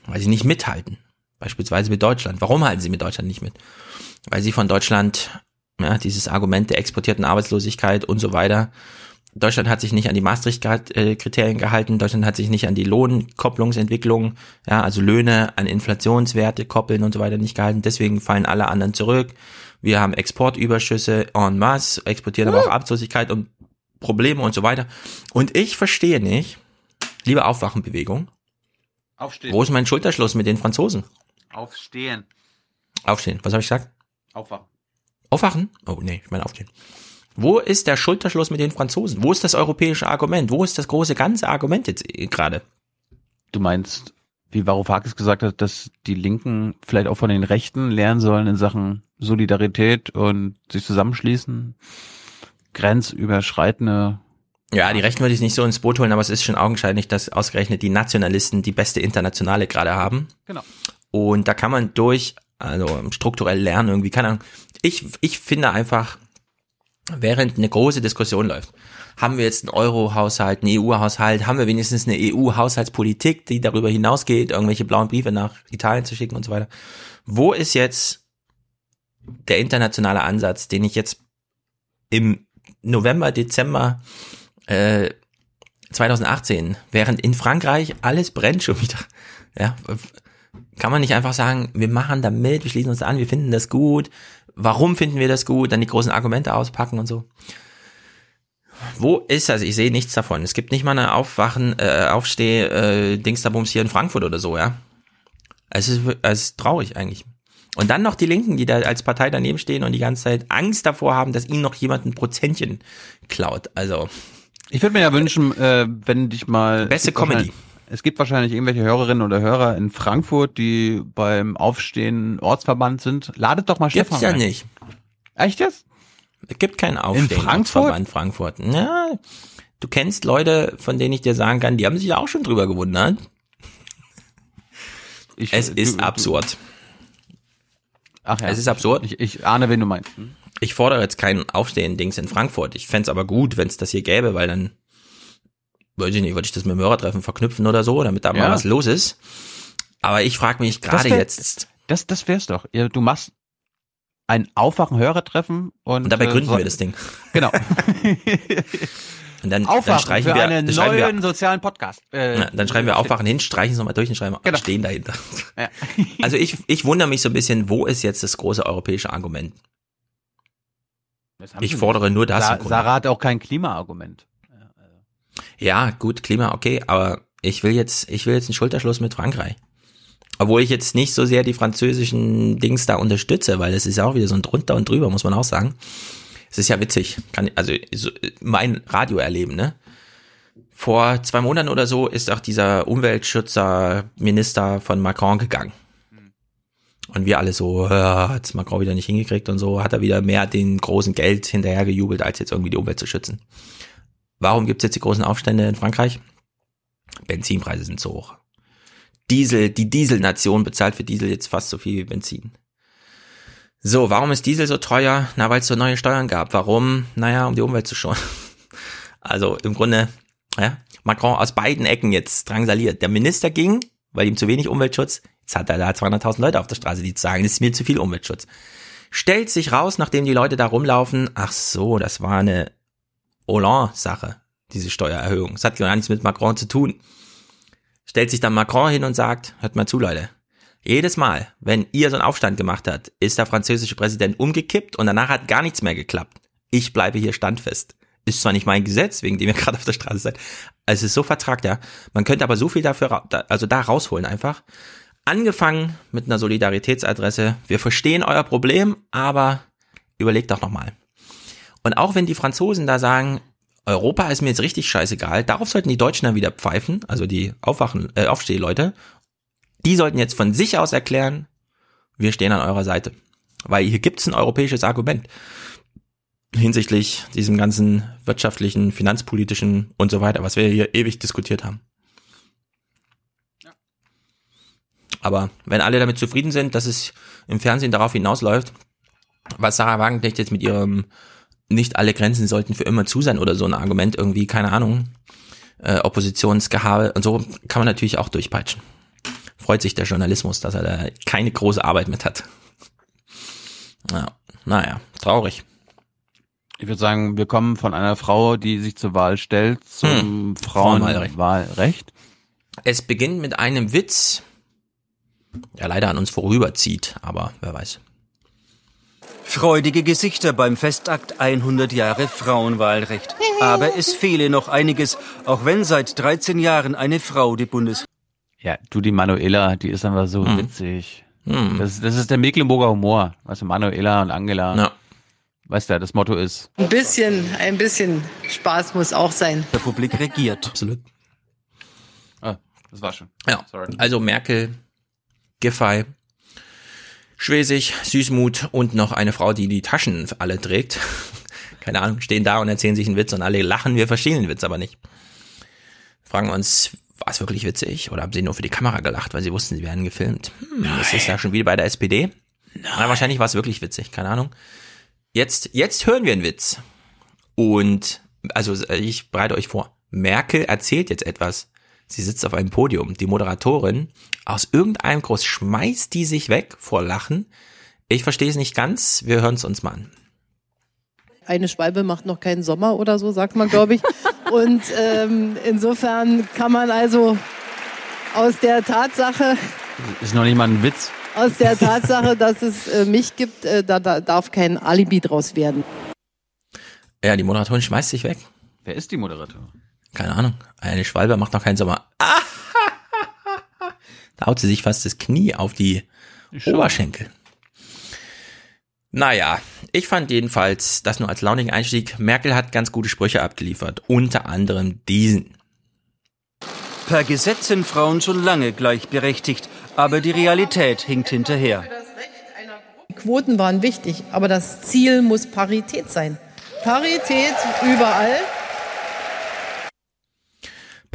Weil sie nicht mithalten. Beispielsweise mit Deutschland. Warum halten sie mit Deutschland nicht mit? Weil sie von Deutschland, ja, dieses Argument der exportierten Arbeitslosigkeit und so weiter. Deutschland hat sich nicht an die Maastricht-Kriterien gehalten. Deutschland hat sich nicht an die Lohnkopplungsentwicklung, ja, also Löhne an Inflationswerte koppeln und so weiter nicht gehalten. Deswegen fallen alle anderen zurück. Wir haben Exportüberschüsse en masse, exportieren aber auch Arbeitslosigkeit und Probleme und so weiter. Und ich verstehe nicht, liebe Aufwachenbewegung, Aufstehen. wo ist mein Schulterschluss mit den Franzosen? Aufstehen. Aufstehen. Was habe ich gesagt? Aufwachen. Aufwachen? Oh nee, ich meine aufstehen. Wo ist der Schulterschluss mit den Franzosen? Wo ist das europäische Argument? Wo ist das große ganze Argument jetzt äh, gerade? Du meinst, wie Varoufakis gesagt hat, dass die Linken vielleicht auch von den Rechten lernen sollen in Sachen Solidarität und sich zusammenschließen? Grenzüberschreitende Ja, die Rechten würde ich nicht so ins Boot holen, aber es ist schon augenscheinlich, dass ausgerechnet die Nationalisten die beste Internationale gerade haben. Genau. Und da kann man durch, also strukturell lernen irgendwie, keine Ahnung. Ich, ich finde einfach, während eine große Diskussion läuft, haben wir jetzt einen Euro-Haushalt, einen EU-Haushalt, haben wir wenigstens eine EU-Haushaltspolitik, die darüber hinausgeht, irgendwelche blauen Briefe nach Italien zu schicken und so weiter. Wo ist jetzt der internationale Ansatz, den ich jetzt im November, Dezember äh, 2018, während in Frankreich alles brennt schon wieder. Ja, kann man nicht einfach sagen, wir machen da mit, wir schließen uns an, wir finden das gut. Warum finden wir das gut? Dann die großen Argumente auspacken und so. Wo ist das? Ich sehe nichts davon. Es gibt nicht mal eine Aufwachen, äh, Aufsteh, äh, Dingsterbums hier in Frankfurt oder so, ja. Es ist, es ist traurig eigentlich. Und dann noch die Linken, die da als Partei daneben stehen und die ganze Zeit Angst davor haben, dass ihnen noch jemand ein Prozentchen klaut. Also. Ich würde mir ja wünschen, äh, wenn dich mal. Beste Comedy. Es gibt wahrscheinlich irgendwelche Hörerinnen oder Hörer in Frankfurt, die beim Aufstehen Ortsverband sind. Ladet doch mal Stefan Gibt's ja ein. nicht. Echt jetzt? Es gibt keinen Aufstehen. Frankfurt? In Frankfurt. Ja, du kennst Leute, von denen ich dir sagen kann, die haben sich auch schon drüber gewundert. Ich, es du- ist absurd. Ach ja. Es ist absurd. Ich, ich ahne, wen du meinst. Ich fordere jetzt kein Aufstehen-Dings in Frankfurt. Ich fänd's aber gut, wenn es das hier gäbe, weil dann, weiß ich nicht, würde ich das mit dem Hörertreffen verknüpfen oder so, damit da mal Ja. was los ist. Aber ich frage mich gerade jetzt, Das, das wär's doch. Du machst ein Aufwachen-Hörertreffen und, und dabei äh, gründen so- wir das Ding. Genau. Und dann, dann Aufwachen streichen für wir, einen dann neuen wir, sozialen Podcast. Äh, Ja, dann schreiben wir Aufwachen hin, streichen es nochmal durch und schreiben Genau. stehen dahinter. Ja. Also ich, ich wundere mich so ein bisschen, wo ist jetzt das große europäische Argument? Ich fordere nur das. Sa. Sarah hat auch kein Klimaargument. Ja, gut, Klima, okay, aber ich will jetzt, ich will jetzt einen Schulterschluss mit Frankreich. Obwohl ich jetzt nicht so sehr die französischen Dings da unterstütze, weil es ist ja auch wieder so ein drunter und drüber, muss man auch sagen. Es ist ja witzig, kann, also so, mein Radioerleben, ne? Vor zwei Monaten oder so ist auch dieser Umweltschützerminister von Macron gegangen. Und wir alle so, ja, hat's Macron wieder nicht hingekriegt und so, hat er wieder mehr den großen Geld hinterhergejubelt, als jetzt irgendwie die Umwelt zu schützen. Warum gibt's jetzt die großen Aufstände in Frankreich? Benzinpreise sind so hoch. Diesel, die Dieselnation bezahlt für Diesel jetzt fast so viel wie Benzin. So, warum ist Diesel so teuer? Na, weil es so neue Steuern gab. Warum? Naja, um die Umwelt zu schonen. Also im Grunde, ja, Macron aus beiden Ecken jetzt drangsaliert. Der Minister ging, weil ihm zu wenig Umweltschutz. Jetzt hat er da 200.000 Leute auf der Straße, die sagen, das ist mir zu viel Umweltschutz. Stellt sich raus, nachdem die Leute da rumlaufen, ach so, das war eine Hollande-Sache, diese Steuererhöhung. Das hat gar nichts mit Macron zu tun. Stellt sich dann Macron hin und sagt, hört mal zu, Leute. Jedes Mal, wenn ihr so einen Aufstand gemacht habt, ist der französische Präsident umgekippt und danach hat gar nichts mehr geklappt. Ich bleibe hier standfest. Ist zwar nicht mein Gesetz, wegen dem ihr gerade auf der Straße seid. Es ist so vertragt, ja. Man könnte aber so viel dafür, also da rausholen einfach. Angefangen mit einer Solidaritätsadresse. Wir verstehen euer Problem, aber überlegt doch nochmal. Und auch wenn die Franzosen da sagen, Europa ist mir jetzt richtig scheißegal, darauf sollten die Deutschen dann wieder pfeifen, also die Aufwachen, äh, Aufstehleute, die sollten jetzt von sich aus erklären, wir stehen an eurer Seite. Weil hier gibt's ein europäisches Argument hinsichtlich diesem ganzen wirtschaftlichen, finanzpolitischen und so weiter, was wir hier ewig diskutiert haben. Aber wenn alle damit zufrieden sind, dass es im Fernsehen darauf hinausläuft, was Sarah Wagenknecht jetzt mit ihrem nicht alle Grenzen sollten für immer zu sein oder so ein Argument irgendwie, keine Ahnung, äh, Oppositionsgehabe und so kann man natürlich auch durchpeitschen. Freut sich der Journalismus, dass er da keine große Arbeit mit hat. Ja, naja, traurig. Ich würde sagen, wir kommen von einer Frau, die sich zur Wahl stellt, zum Frauenwahlrecht. Frauenwahlrecht. Es beginnt mit einem Witz, der leider an uns vorüberzieht, aber wer weiß. Freudige Gesichter beim Festakt 100 Jahre Frauenwahlrecht. Aber es fehle noch einiges, auch wenn seit 13 Jahren eine Frau die Bundes... Ja, du, die Manuela, die ist einfach so Hm. witzig. Hm. Das, das ist der Mecklenburger Humor. Weißt du, Manuela und Angela. Ja. Weißt du, das Motto ist. Ein bisschen, ein bisschen Spaß muss auch sein. Republik regiert. Absolut. Ah, das war schon. Ja, Sorry. also Merkel, Giffey, Schwesig, Süßmut und noch eine Frau, die die Taschen alle trägt. Keine Ahnung, stehen da und erzählen sich einen Witz und alle lachen, wir verstehen den Witz aber nicht. Fragen wir uns, war es wirklich witzig oder haben sie nur für die Kamera gelacht, weil sie wussten, sie werden gefilmt? Hm, ist das ja schon wieder bei der SPD? Na, wahrscheinlich war es wirklich witzig, keine Ahnung. Jetzt, jetzt hören wir einen Witz. Und, also ich bereite euch vor, Merkel erzählt jetzt etwas. Sie sitzt auf einem Podium. Die Moderatorin, aus irgendeinem Grund schmeißt die sich weg vor Lachen. Ich verstehe es nicht ganz. Wir hören es uns mal an. eine Schwalbe macht noch keinen Sommer oder so, sagt man, glaube ich. Und ähm, insofern kann man also aus der Tatsache, Ist noch nicht mal ein Witz. aus der Tatsache, dass es äh, mich gibt, äh, da, da darf kein Alibi draus werden. Ja, die Moderatorin schmeißt sich weg. Wer ist die Moderatorin? Keine Ahnung. Eine Schwalbe macht noch keinen Sommer. Ah! Da haut sie sich fast das Knie auf die Oberschenkel. Naja, ich fand jedenfalls das nur als launigen Einstieg. Merkel hat ganz gute Sprüche abgeliefert. Unter anderem diesen. Per Gesetz sind Frauen schon lange gleichberechtigt, aber die Realität hinkt hinterher. Quoten waren wichtig, aber das Ziel muss Parität sein. Parität überall.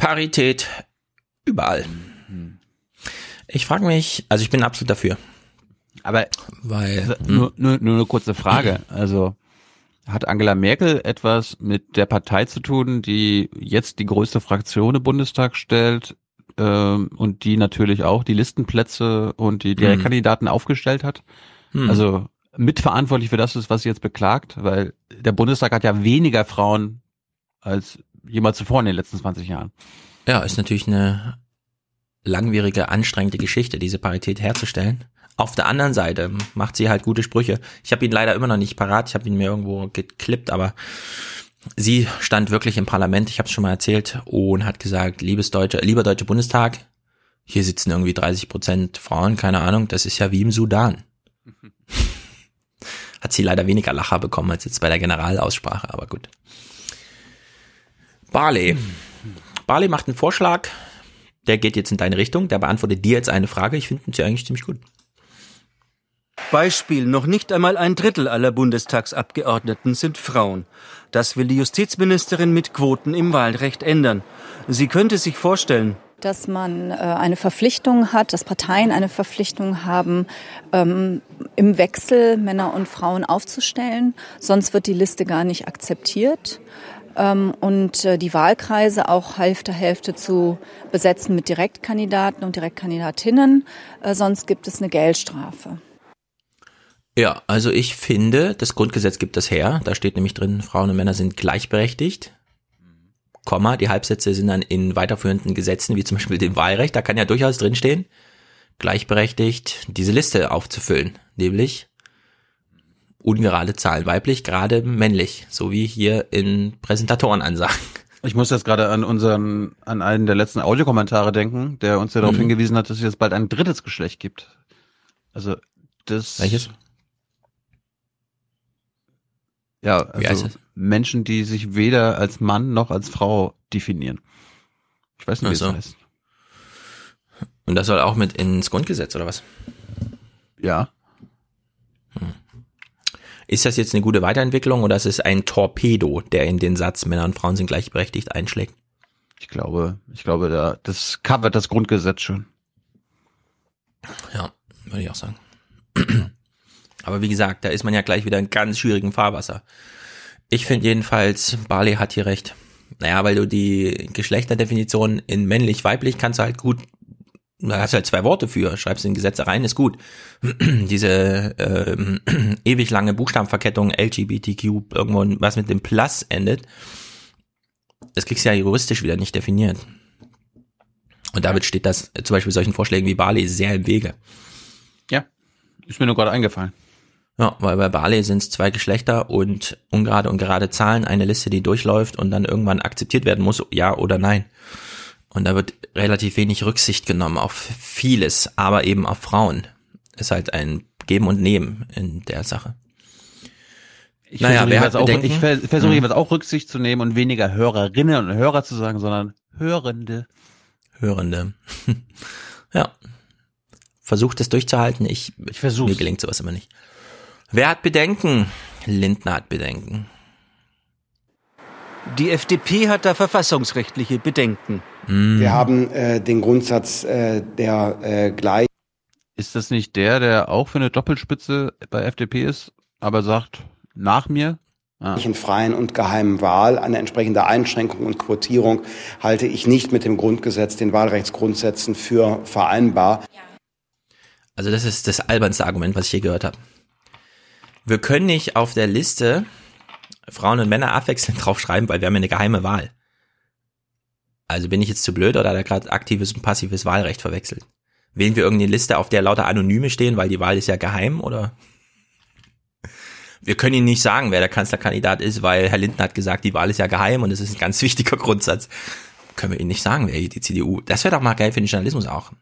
Parität überall. Ich frage mich, also ich bin absolut dafür. Aber weil nur, nur, nur eine kurze Frage. Also hat Angela Merkel etwas mit der Partei zu tun, die jetzt die größte Fraktion im Bundestag stellt ähm, und die natürlich auch die Listenplätze und die Direktkandidaten aufgestellt hat? Hm. Also mitverantwortlich für das ist, was sie jetzt beklagt, weil der Bundestag hat ja weniger Frauen als jemals zuvor in den letzten 20 Jahren. Ja, ist natürlich eine langwierige, anstrengende Geschichte, diese Parität herzustellen. Auf der anderen Seite macht sie halt gute Sprüche. Ich habe ihn leider immer noch nicht parat, ich habe ihn mir irgendwo geklippt, aber sie stand wirklich im Parlament, ich habe es schon mal erzählt, und hat gesagt, liebes Deutsche, lieber Deutsche Bundestag, hier sitzen irgendwie 30 Prozent Frauen, keine Ahnung, das ist ja wie im Sudan. Hat sie leider weniger Lacher bekommen als jetzt bei der Generalaussprache, aber gut. Barley. Barley macht einen Vorschlag, der geht jetzt in deine Richtung, der beantwortet dir jetzt eine Frage. Ich finde sie eigentlich ziemlich gut. Beispiel, noch nicht einmal ein Drittel aller Bundestagsabgeordneten sind Frauen. Das will die Justizministerin mit Quoten im Wahlrecht ändern. Sie könnte sich vorstellen, dass man äh, eine Verpflichtung hat, dass Parteien eine Verpflichtung haben, ähm, im Wechsel Männer und Frauen aufzustellen. Sonst wird die Liste gar nicht akzeptiert. Ähm, und äh, die Wahlkreise auch Hälfte Hälfte zu besetzen mit Direktkandidaten und Direktkandidatinnen. Äh, sonst gibt es eine Geldstrafe. Ja, also ich finde, das Grundgesetz gibt das her. Da steht nämlich drin, Frauen und Männer sind gleichberechtigt. Komma, die Halbsätze sind dann in weiterführenden Gesetzen, wie zum Beispiel dem Wahlrecht, da kann ja durchaus drinstehen, gleichberechtigt diese Liste aufzufüllen. Nämlich ungerade Zahlen, weiblich, gerade männlich, so wie hier in Präsentatorenansagen. Ich muss jetzt gerade an unseren, an einen der letzten Audiokommentare denken, der uns ja darauf Mhm. hingewiesen hat, dass es jetzt bald ein drittes Geschlecht gibt. Also das. Welches? Ja, also es? Menschen, die sich weder als Mann noch als Frau definieren. Ich weiß nicht, wie so. das heißt. Und das soll auch mit ins Grundgesetz oder was? Ja. Ist das jetzt eine gute Weiterentwicklung oder ist es ein Torpedo, der in den Satz Männer und Frauen sind gleichberechtigt einschlägt? Ich glaube, ich glaube, da, das covert das Grundgesetz schon. Ja, würde ich auch sagen. Aber wie gesagt, da ist man ja gleich wieder in ganz schwierigem Fahrwasser. Ich finde jedenfalls, Barley hat hier recht. Naja, weil du die Geschlechterdefinition in männlich-weiblich kannst du halt gut, da hast du halt zwei Worte für, schreibst in Gesetze rein, ist gut. Diese ähm, ewig lange Buchstabenverkettung LGBTQ, irgendwo was mit dem Plus endet, das kriegst du ja juristisch wieder nicht definiert. Und damit steht das äh, zum Beispiel solchen Vorschlägen wie Barley sehr im Wege. Ja, ist mir nur gerade eingefallen. Ja, weil bei Barley sind es zwei Geschlechter und ungerade und gerade Zahlen, eine Liste, die durchläuft und dann irgendwann akzeptiert werden muss, ja oder nein. Und da wird relativ wenig Rücksicht genommen auf vieles, aber eben auf Frauen. Ist halt ein Geben und Nehmen in der Sache. Ich Naja, versuche wer jeweils hat auch, Bedenken? ich ver- versuche Hm. jeweils auch Rücksicht zu nehmen und weniger Hörerinnen und Hörer zu sagen, sondern Hörende. Hörende. ja. Versucht es durchzuhalten. Ich, ich versuche. Mir gelingt sowas immer nicht. Wer hat Bedenken? Lindner hat Bedenken. die FDP hat da verfassungsrechtliche Bedenken. Wir haben äh, den Grundsatz äh, der äh, Gleich Ist das nicht der, der auch für eine Doppelspitze bei FDP ist, aber sagt, nach mir? Ah. in freien und geheimen Wahl. Eine entsprechende Einschränkung und Quotierung halte ich nicht mit dem Grundgesetz, den Wahlrechtsgrundsätzen für vereinbar. Also das ist das albernste Argument, was ich je gehört habe. Wir können nicht auf der Liste Frauen und Männer abwechselnd draufschreiben, weil wir haben ja eine geheime Wahl. Also bin ich jetzt zu blöd oder hat er gerade aktives und passives Wahlrecht verwechselt? Wählen wir irgendeine Liste, auf der lauter Anonyme stehen, weil die Wahl ist ja geheim, oder? Wir können Ihnen nicht sagen, wer der Kanzlerkandidat ist, weil Herr Lindner hat gesagt, die Wahl ist ja geheim und das ist ein ganz wichtiger Grundsatz. Können wir Ihnen nicht sagen, wer hier die CDU. Das wäre doch mal geil für den Journalismus auch.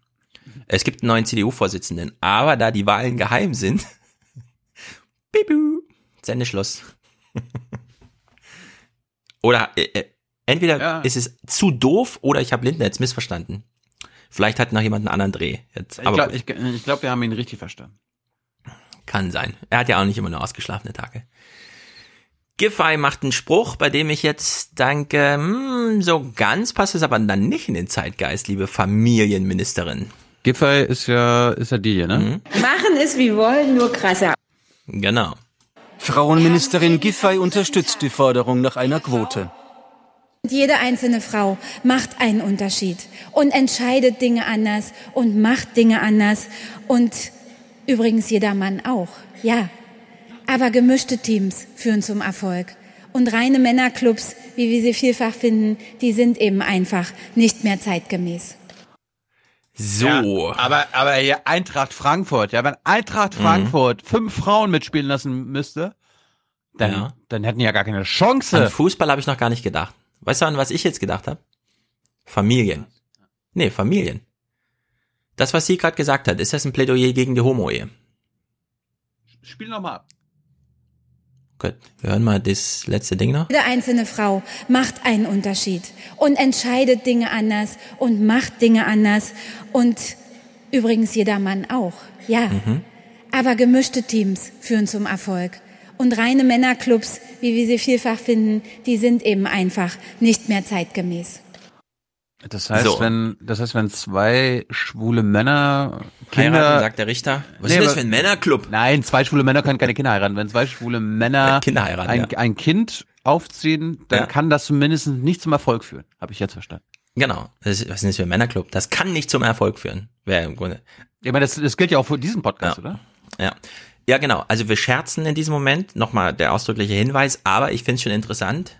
Es gibt einen neuen CDU-Vorsitzenden, aber da die Wahlen geheim sind, bibu, Sendeschluss. oder äh, äh, entweder Ja. ist es zu doof oder ich habe Lindner jetzt missverstanden. Vielleicht hat noch jemand einen anderen Dreh. Jetzt, Ich glaube, ich, ich glaub, wir haben ihn richtig verstanden. Kann sein. Er hat ja auch nicht immer nur ausgeschlafene Tage. Giffey macht einen Spruch, bei dem ich jetzt denke, hm, so ganz passt es aber dann nicht in den Zeitgeist, liebe Familienministerin. Giffey ist ja, ist ja die hier, ne? Machen es wie wollen, nur krasser. Genau. Frauenministerin Giffey unterstützt die Forderung nach einer Quote. Jede einzelne Frau macht einen Unterschied und entscheidet Dinge anders und macht Dinge anders und übrigens jeder Mann auch. Ja. Aber gemischte Teams führen zum Erfolg. Und reine Männerclubs, wie wir sie vielfach finden, die sind eben einfach nicht mehr zeitgemäß. So. Ja, aber, aber ja, Eintracht Frankfurt, ja, wenn Eintracht Mhm. Frankfurt fünf Frauen mitspielen lassen müsste, dann, Ja. dann hätten die ja gar keine Chance. An Fußball habe ich noch gar nicht gedacht. Weißt du, an was ich jetzt gedacht habe? Familien. Nee, Familien. Das, was sie gerade gesagt hat, ist das ein Plädoyer gegen die Homo-Ehe? Spiel noch mal ab. Gut, wir hören mal das letzte Ding noch. Jede einzelne Frau macht einen Unterschied und entscheidet Dinge anders und macht Dinge anders und übrigens jeder Mann auch. Ja. Mhm. Aber gemischte Teams führen zum Erfolg. Und reine Männerclubs, wie wir sie vielfach finden, die sind eben einfach nicht mehr zeitgemäß. Das heißt, So. wenn, das heißt, wenn zwei schwule Männer Kinder, Heiraten, sagt der Richter. Was ist das für ein Männerclub? Nein, zwei schwule Männer können keine Kinder heiraten. Wenn zwei schwule Männer Kinder heiraten, ein, ja. ein Kind aufziehen, dann Ja. kann das zumindest nicht zum Erfolg führen. Habe ich jetzt verstanden. Genau. Das ist, was ist das für ein Männerclub? Das kann nicht zum Erfolg führen. Wäre im Grunde. Ich meine, das, das gilt ja auch für diesen Podcast, Ja. oder? Ja. Ja, genau. Also wir scherzen in diesem Moment. Nochmal der ausdrückliche Hinweis. Aber ich finde es schon interessant.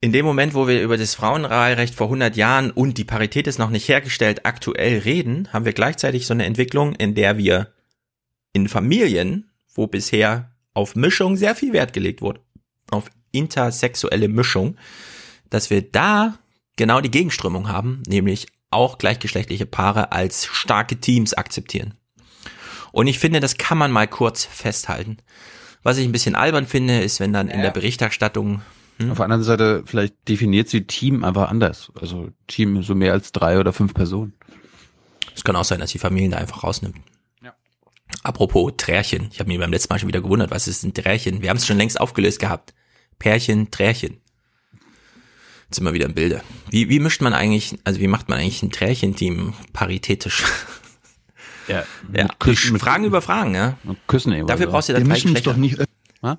In dem Moment, wo wir über das Frauenwahlrecht vor 100 Jahren und die Parität ist noch nicht hergestellt aktuell reden, haben wir gleichzeitig so eine Entwicklung, in der wir in Familien, wo bisher auf Mischung sehr viel Wert gelegt wurde, auf intersexuelle Mischung, dass wir da genau die Gegenströmung haben, nämlich auch gleichgeschlechtliche Paare als starke Teams akzeptieren. Und ich finde, das kann man mal kurz festhalten. Was ich ein bisschen albern finde, ist, wenn dann in der Berichterstattung hm, Auf der anderen Seite, vielleicht definiert sie Team einfach anders. Also Team so mehr als drei oder fünf Personen. Es kann auch sein, dass die Familien da einfach rausnimmt. Apropos Trärchen. Ich habe mich beim letzten Mal schon wieder gewundert, was ist ein Trärchen? Wir haben es schon längst aufgelöst gehabt. Pärchen, Trärchen. Jetzt sind wir wieder im Bilde. Wie, wie mischt man eigentlich, also wie macht man eigentlich ein Trärchenteam paritätisch? Ja, ja. Küssen- mit- Fragen über Fragen, ja. Küssen eben. Dafür brauchst du dann Wir drei Geschlechter. doch nicht. Ha?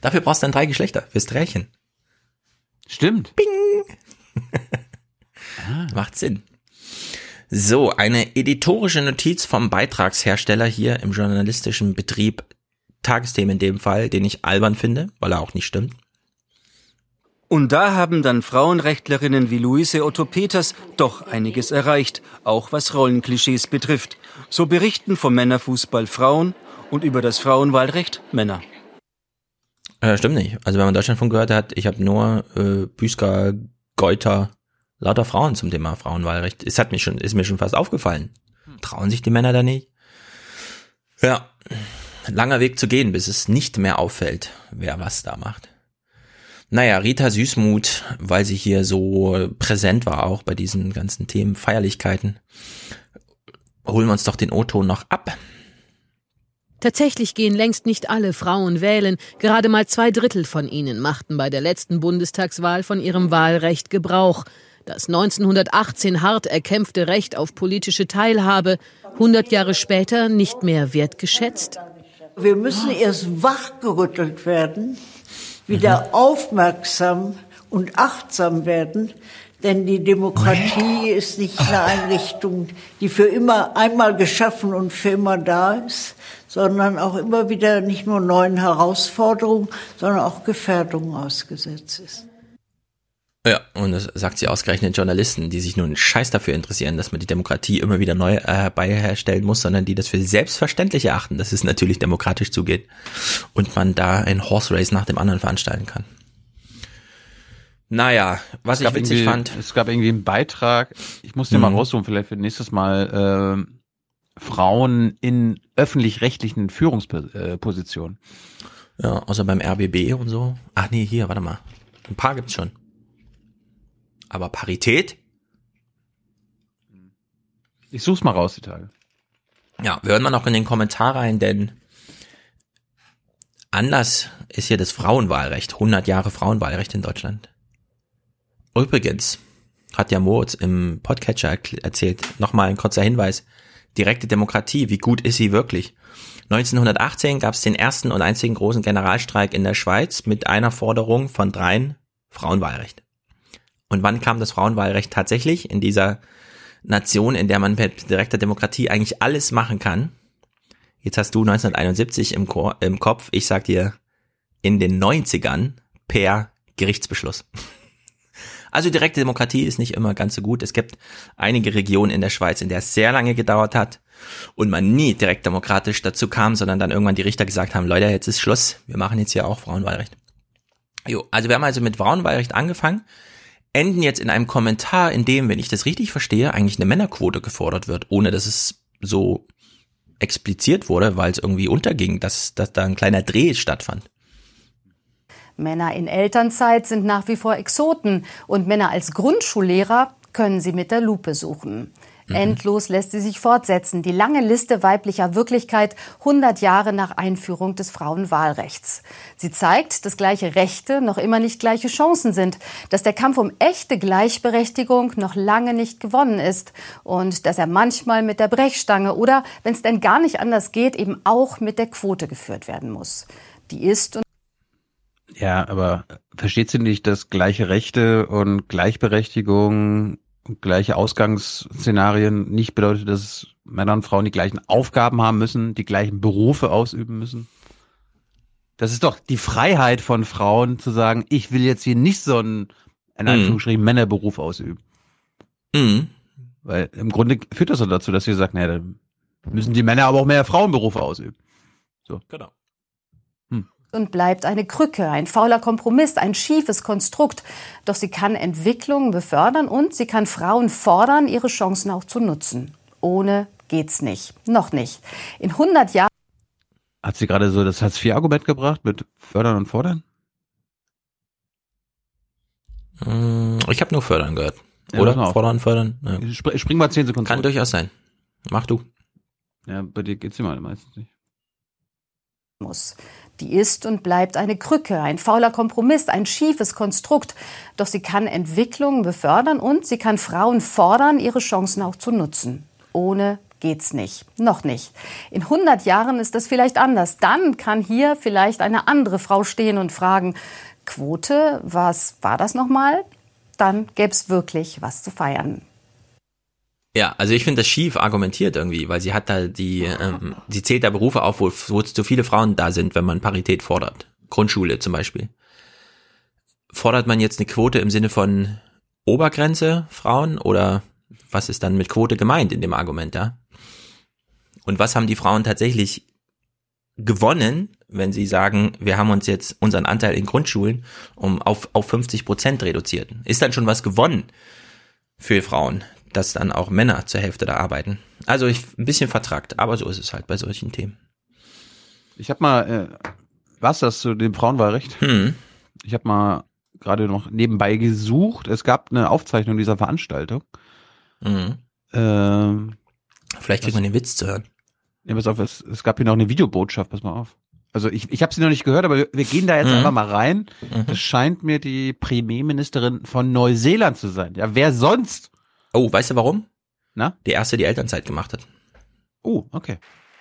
Dafür brauchst du dann drei Geschlechter fürs Trärchen. Stimmt. Macht Sinn. So, eine editorische Notiz vom Beitragshersteller hier im journalistischen Betrieb, Tagesthemen in dem Fall, den ich albern finde, weil er auch nicht stimmt. Und da haben dann Frauenrechtlerinnen wie Luise Otto Peters doch einiges erreicht, auch was Rollenklischees betrifft. So berichten vom Männerfußball Frauen und über das Frauenwahlrecht Männer. Äh, stimmt nicht. Also wenn man Deutschlandfunk gehört hat, ich habe nur äh, Büsker, Geuter, lauter Frauen zum Thema Frauenwahlrecht. Es hat mich schon, ist mir schon fast aufgefallen. Trauen sich die Männer da nicht? Ja, langer Weg zu gehen, bis es nicht mehr auffällt, wer was da macht. Naja, Rita Süßmuth, weil sie hier so präsent war, auch bei diesen ganzen Themen, Feierlichkeiten, holen wir uns doch den O-Ton noch ab. Tatsächlich gehen längst nicht alle Frauen wählen. Gerade mal zwei Drittel von ihnen machten bei der letzten Bundestagswahl von ihrem Wahlrecht Gebrauch. Das 1918 hart erkämpfte Recht auf politische Teilhabe, 100 Jahre später nicht mehr wertgeschätzt. Wir müssen erst wachgerüttelt werden, wieder aufmerksam und achtsam werden, denn die Demokratie ist nicht eine Einrichtung, die für immer einmal geschaffen und für immer da ist, sondern auch immer wieder nicht nur neuen Herausforderungen, sondern auch Gefährdungen ausgesetzt ist. Ja, und das sagt sie ausgerechnet Journalisten, die sich einen Scheiß dafür interessieren, dass man die Demokratie immer wieder neu äh, herbeiherstellen muss, sondern die das für selbstverständlich erachten, dass es natürlich demokratisch zugeht und man da ein Horse Race nach dem anderen veranstalten kann. Naja, was ich witzig fand. Es gab irgendwie einen Beitrag, ich muss den mal Mhm. raussuchen, vielleicht für nächstes Mal, äh, Frauen in öffentlich-rechtlichen Führungspositionen. Ja, außer beim RBB und so. Ach nee, hier, warte mal. Ein paar gibt's schon. Aber Parität? Ich such's mal raus, die Tage. Ja, wir hören mal noch in den Kommentar rein, denn Anlass ist hier das Frauenwahlrecht. 100 Jahre Frauenwahlrecht in Deutschland. Übrigens hat ja Moritz im Podcatcher erzählt, nochmal ein kurzer Hinweis. Direkte Demokratie, wie gut ist sie wirklich? 1918 gab es den ersten und einzigen großen Generalstreik in der Schweiz mit einer Forderung von dreien Frauenwahlrecht. Und wann kam das Frauenwahlrecht tatsächlich in dieser Nation, in der man mit direkter Demokratie eigentlich alles machen kann? Jetzt hast du 1971 im, Ko im Kopf, ich sag dir, in den 90ern per Gerichtsbeschluss. Also direkte Demokratie ist nicht immer ganz so gut. Es gibt einige Regionen in der Schweiz, in der es sehr lange gedauert hat und man nie direkt demokratisch dazu kam, sondern dann irgendwann die Richter gesagt haben, Leute, jetzt ist Schluss, wir machen jetzt hier auch Frauenwahlrecht. Jo, also wir haben also mit Frauenwahlrecht angefangen, enden jetzt in einem Kommentar, in dem, wenn ich das richtig verstehe, eigentlich eine Männerquote gefordert wird, ohne dass es so expliziert wurde, weil es irgendwie unterging, dass, dass da ein kleiner Dreh stattfand. Männer in Elternzeit sind nach wie vor Exoten und Männer als Grundschullehrer können sie mit der Lupe suchen. Endlos lässt sie sich fortsetzen. Die lange Liste weiblicher Wirklichkeit 100 Jahre nach Einführung des Frauenwahlrechts. Sie zeigt, dass gleiche Rechte noch immer nicht gleiche Chancen sind, dass der Kampf um echte Gleichberechtigung noch lange nicht gewonnen ist und dass er manchmal mit der Brechstange oder, wenn es denn gar nicht anders geht, eben auch mit der Quote geführt werden muss. Die ist und Ja, aber versteht sie nicht, dass gleiche Rechte und Gleichberechtigung gleiche Ausgangsszenarien nicht bedeutet, dass Männer und Frauen die gleichen Aufgaben haben müssen, die gleichen Berufe ausüben müssen? Das ist doch die Freiheit von Frauen zu sagen, ich will jetzt hier nicht so einen, in Mhm. Anführungsstrichen, Männerberuf ausüben. Mhm. Weil im Grunde führt das so dazu, dass wir sagen, naja, dann müssen die Männer aber auch mehr Frauenberufe ausüben. So. Genau. Und bleibt eine Krücke, ein fauler Kompromiss, ein schiefes Konstrukt. Doch sie kann Entwicklung befördern und sie kann Frauen fordern, ihre Chancen auch zu nutzen. Ohne geht's nicht. Noch nicht. In 100 Jahren Hat sie gerade so das Hartz-IV-Argument gebracht mit Fördern und Fordern? Mm, Ich habe nur fördern gehört. Ja, Oder? Fordern, fördern. Ja. Spr spring mal 10 Sekunden Kann zurück. durchaus sein. Mach du. Ja, bei dir geht's immer meistens nicht. muss. Die ist und bleibt eine Krücke, ein fauler Kompromiss, ein schiefes Konstrukt. Doch sie kann Entwicklung befördern und sie kann Frauen fordern, ihre Chancen auch zu nutzen. Ohne geht's nicht. Noch nicht. In 100 Jahren ist das vielleicht anders. Dann kann hier vielleicht eine andere Frau stehen und fragen, Quote, was war das nochmal? Dann gäb's wirklich was zu feiern. Ja, also ich finde das schief argumentiert irgendwie, weil sie hat da die, ähm, sie zählt da Berufe auf, wo, wo zu viele Frauen da sind, wenn man Parität fordert. Grundschule zum Beispiel. Fordert man jetzt eine Quote im Sinne von Obergrenze Frauen oder was ist dann mit Quote gemeint in dem Argument, ja? Und was haben die Frauen tatsächlich gewonnen, wenn sie sagen, wir haben uns jetzt unseren Anteil in Grundschulen um auf, auf 50 Prozent reduziert? Ist dann schon was gewonnen für Frauen, dass dann auch Männer zur Hälfte da arbeiten? Also ich ein bisschen vertrackt, aber so ist es halt bei solchen Themen. Ich habe mal, äh, was das zu dem Frauenwahlrecht? Hm. Ich habe mal gerade noch nebenbei gesucht. Es gab eine Aufzeichnung dieser Veranstaltung. Mhm. Ähm, Vielleicht kriegt man den Witz zu hören. Ja, pass auf, es, es gab hier noch eine Videobotschaft, pass mal auf. Also ich, ich habe sie noch nicht gehört, aber wir, wir gehen da jetzt Mhm. einfach mal rein. Mhm. Das scheint mir die Premierministerin von Neuseeland zu sein. Ja, wer sonst? Oh, weißt du warum? Na? Die erste, die Elternzeit gemacht hat. Oh, okay.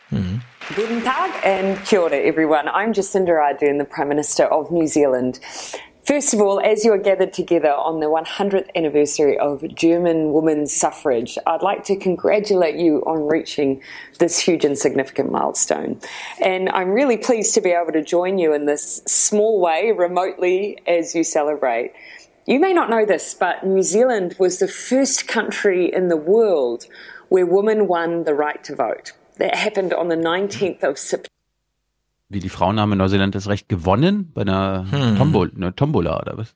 Mhm. Guten Tag and kia ora, everyone. I'm Jacinda Ardern, the Prime Minister of New Zealand. First of all, as you are gathered together on the 100th anniversary of German women's suffrage, I'd like to congratulate you on reaching this huge and significant milestone. And I'm really pleased to be able to join you in this small way, remotely, as you celebrate. You may not know this, but New Zealand was the first country in the world where women won the right to vote. That happened on the 19th of September. Wie die Frauen haben in Neuseeland das Recht gewonnen bei einer, Hm. Tombol, einer Tombola oder was?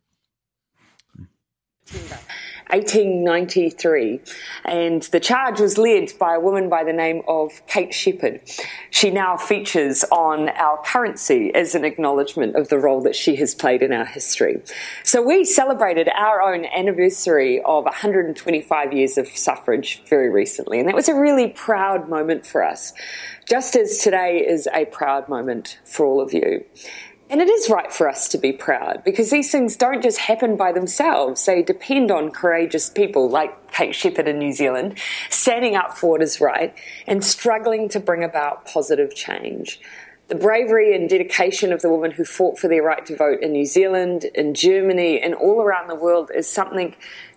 1893, and the charge was led by a woman by the name of Kate Shepherd. She now features on our currency as an acknowledgement of the role that she has played in our history. So we celebrated our own anniversary of 125 years of suffrage very recently, and that was a really proud moment for us, just as today is a proud moment for all of you. And it is right for us to be proud because these things don't just happen by themselves. They depend on courageous people like Kate Shepherd in New Zealand standing up for what is right and struggling to bring about positive change. The bravery and dedication of the women who fought for their right to vote in New Zealand, in Germany, and all around the world is something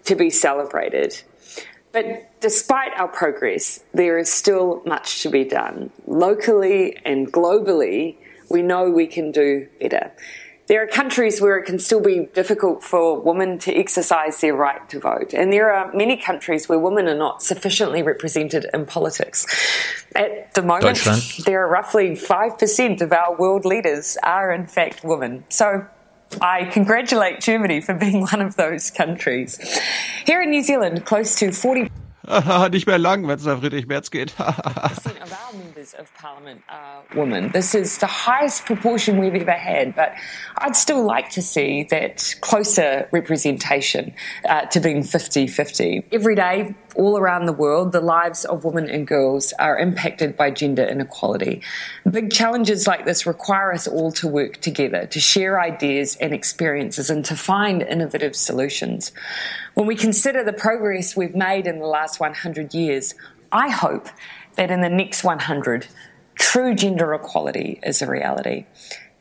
to be celebrated. But despite our progress, there is still much to be done. Locally and globally, we know we can do better. There are countries where it can still be difficult for women to exercise their right to vote. And there are many countries where women are not sufficiently represented in politics. At the moment, there are roughly 5% of our world leaders are in fact women. So I congratulate Germany for being one of those countries. Here in New Zealand, close to 40 Haha, Nicht mehr lang, wenn es nach Friedrich Merz geht. of members of parliament are women. This is the highest proportion we've ever had, but I'd still like to see that closer representation uh, to being 50 50. Every day, all around the world, the lives of women and girls are impacted by gender inequality. Big challenges like this require us all to work together, to share ideas and experiences, and to find innovative solutions. When we consider the progress we've made in the last 100 years, I hope that in the next 100, true gender equality is a reality.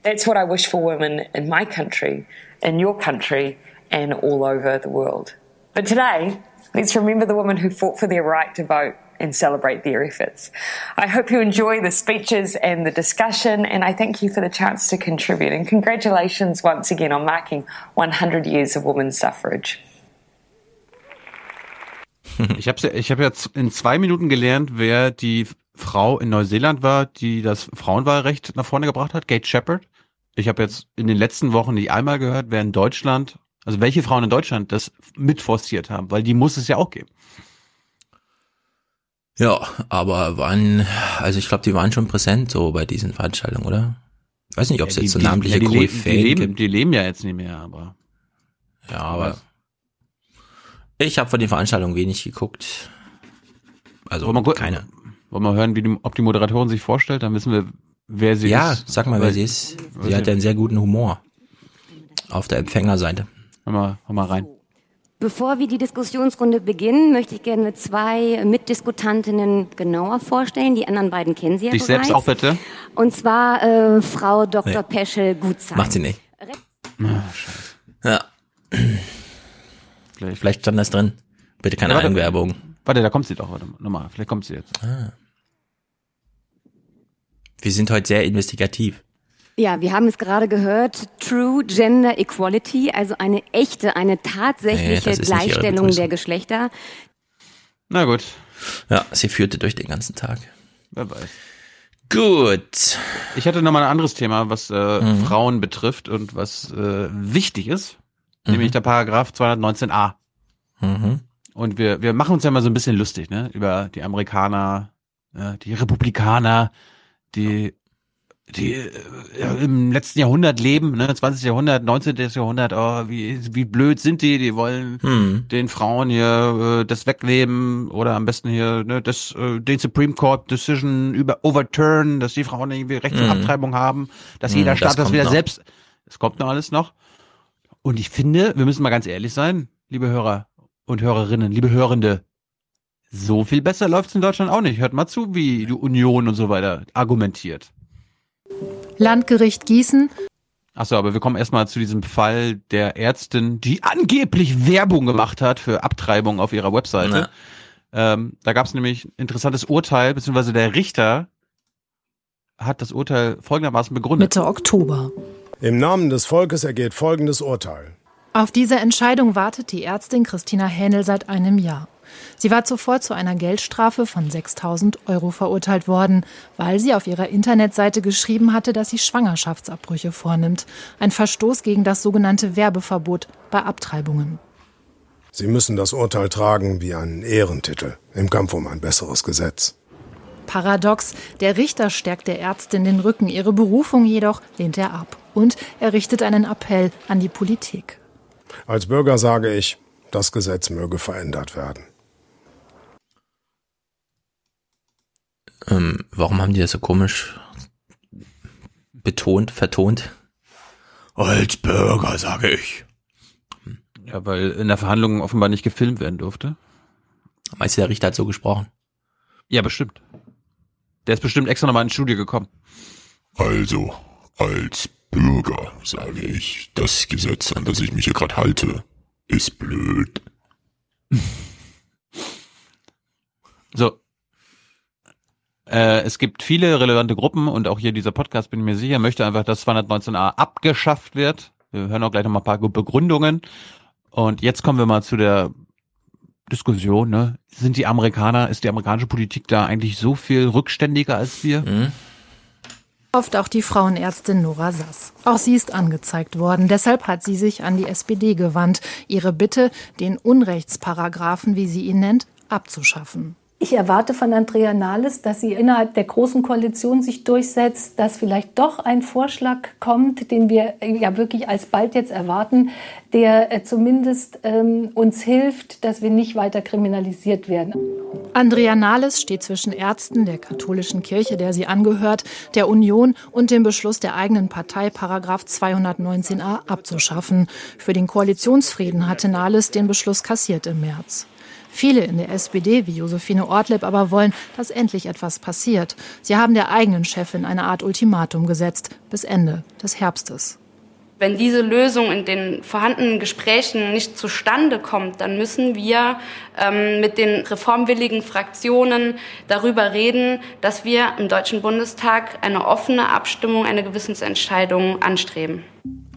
That's what I wish for women in my country, in your country, and all over the world. But today, let's remember the women who fought for their right to vote and celebrate their efforts. I hope you enjoy the speeches and the discussion, and I thank you for the chance to contribute. And congratulations once again on marking 100 years of women's suffrage. Ich habe ich hab jetzt in zwei Minuten gelernt, wer die Frau in Neuseeland war, die das Frauenwahlrecht nach vorne gebracht hat, Kate Shepard. Ich habe jetzt in den letzten Wochen nicht einmal gehört, wer in Deutschland, also welche Frauen in Deutschland das mitforciert haben, weil die muss es ja auch geben. Ja, aber waren, also ich glaube, die waren schon präsent so bei diesen Veranstaltungen, oder? Ich weiß nicht, ob es Ja, jetzt so die- namentliche ja, die, le- die, leben, gibt. die leben ja jetzt nicht mehr, aber Ja, aber ich habe von den Veranstaltungen wenig geguckt. Also Wollen wir keine. Wollen wir hören, wie die, ob die Moderatorin sich vorstellt, dann wissen wir, wer sie Ja, ist. sag mal, wer sie ist. Sie hat ja einen sehr guten Humor. Auf der Empfängerseite. Hör mal, hör mal rein. Bevor wir die Diskussionsrunde beginnen, möchte ich gerne zwei Mitdiskutantinnen genauer vorstellen. Die anderen beiden kennen Sie ja Dich bereits. selbst auch bitte. Und zwar äh, Frau Dr. Nee. Peschel-Gutzheim. Macht sie nicht. Ja. Vielleicht, stand das drin. Bitte keine Ja, warte. Eigenwerbung. Warte, da kommt sie doch, warte mal. Nochmal, vielleicht kommt sie jetzt. Ah. Wir sind heute sehr investigativ. Ja, wir haben es gerade gehört. True Gender Equality, also eine echte, eine Nee, tatsächliche ihre Gleichstellung der Geschlechter. Na gut. Ja, sie führte durch den ganzen Tag. Wer weiß. Gut. Ich hatte noch mal ein anderes Thema, was äh, Mhm. Frauen betrifft und was äh, wichtig ist, Mhm. nämlich der Paragraph 219a. Mhm. Und wir, wir machen uns ja mal so ein bisschen lustig, ne, über die Amerikaner, äh, die Republikaner, die, die äh, im letzten Jahrhundert leben, ne, 20. Jahrhundert, 19. Jahrhundert, oh, wie, wie blöd sind die, die wollen Hm. den Frauen hier äh, das wegnehmen oder am besten hier ne, das, äh, den Supreme Court Decision über overturn, dass die Frauen irgendwie Recht zur Mhm. Abtreibung haben, dass Mhm, jeder das Staat das, kommt wieder noch. selbst, das kommt noch alles noch. Und ich finde, wir müssen mal ganz ehrlich sein, liebe Hörer und Hörerinnen, liebe Hörende, so viel besser läuft's in Deutschland auch nicht. Hört mal zu, wie die Union und so weiter argumentiert. Landgericht Gießen. Achso, aber wir kommen erstmal zu diesem Fall der Ärztin, die angeblich Werbung gemacht hat für Abtreibung auf ihrer Webseite. Ähm, da gab es nämlich ein interessantes Urteil, beziehungsweise der Richter hat das Urteil folgendermaßen begründet. Mitte Oktober. Im Namen des Volkes ergeht folgendes Urteil. Auf diese Entscheidung wartet die Ärztin Christina Hähnel seit einem Jahr. Sie war zuvor zu einer Geldstrafe von 6000 Euro verurteilt worden, weil sie auf ihrer Internetseite geschrieben hatte, dass sie Schwangerschaftsabbrüche vornimmt. Ein Verstoß gegen das sogenannte Werbeverbot bei Abtreibungen. Sie müssen das Urteil tragen wie einen Ehrentitel im Kampf um ein besseres Gesetz. Paradox, der Richter stärkt der Ärztin den Rücken, ihre Berufung jedoch lehnt er ab. Und er richtet einen Appell an die Politik. Als Bürger sage ich, das Gesetz möge verändert werden. Ähm, warum haben die das so komisch betont, vertont? Als Bürger, sage ich. Ja, weil in der Verhandlung offenbar nicht gefilmt werden durfte. Meinst du, der Richter hat so gesprochen? Ja, bestimmt. Der ist bestimmt extra nochmal ins Studio gekommen. Also, als Bürger sage ich, das Gesetz, an das ich mich hier gerade halte, ist blöd. So. Äh, es gibt viele relevante Gruppen und auch hier dieser Podcast, bin ich mir sicher, möchte einfach, dass 219a abgeschafft wird. Wir hören auch gleich noch mal ein paar Begründungen. Und jetzt kommen wir mal zu der Diskussion, ne? Sind die Amerikaner, ist die amerikanische Politik da eigentlich so viel rückständiger als wir? Mhm. Oft auch die Frauenärztin Nora Sass. Auch sie ist angezeigt worden. Deshalb hat sie sich an die SPD gewandt. Ihre Bitte, den Unrechtsparagraphen, wie sie ihn nennt, abzuschaffen. Ich erwarte von Andrea Nahles, dass sie innerhalb der Großen Koalition sich durchsetzt, dass vielleicht doch ein Vorschlag kommt, den wir ja wirklich alsbald jetzt erwarten, der äh, zumindest ähm, uns hilft, dass wir nicht weiter kriminalisiert werden. Andrea Nahles steht zwischen Ärzten der katholischen Kirche, der sie angehört, der Union und dem Beschluss der eigenen Partei, Paragraph 219a abzuschaffen. Für den Koalitionsfrieden hatte Nahles den Beschluss kassiert im März. Viele in der SPD, wie Josephine Ortlepp, aber wollen, dass endlich etwas passiert. Sie haben der eigenen Chefin eine Art Ultimatum gesetzt bis Ende des Herbstes. Wenn diese Lösung in den vorhandenen Gesprächen nicht zustande kommt, dann müssen wir ähm, mit den reformwilligen Fraktionen darüber reden, dass wir im Deutschen Bundestag eine offene Abstimmung, eine Gewissensentscheidung anstreben.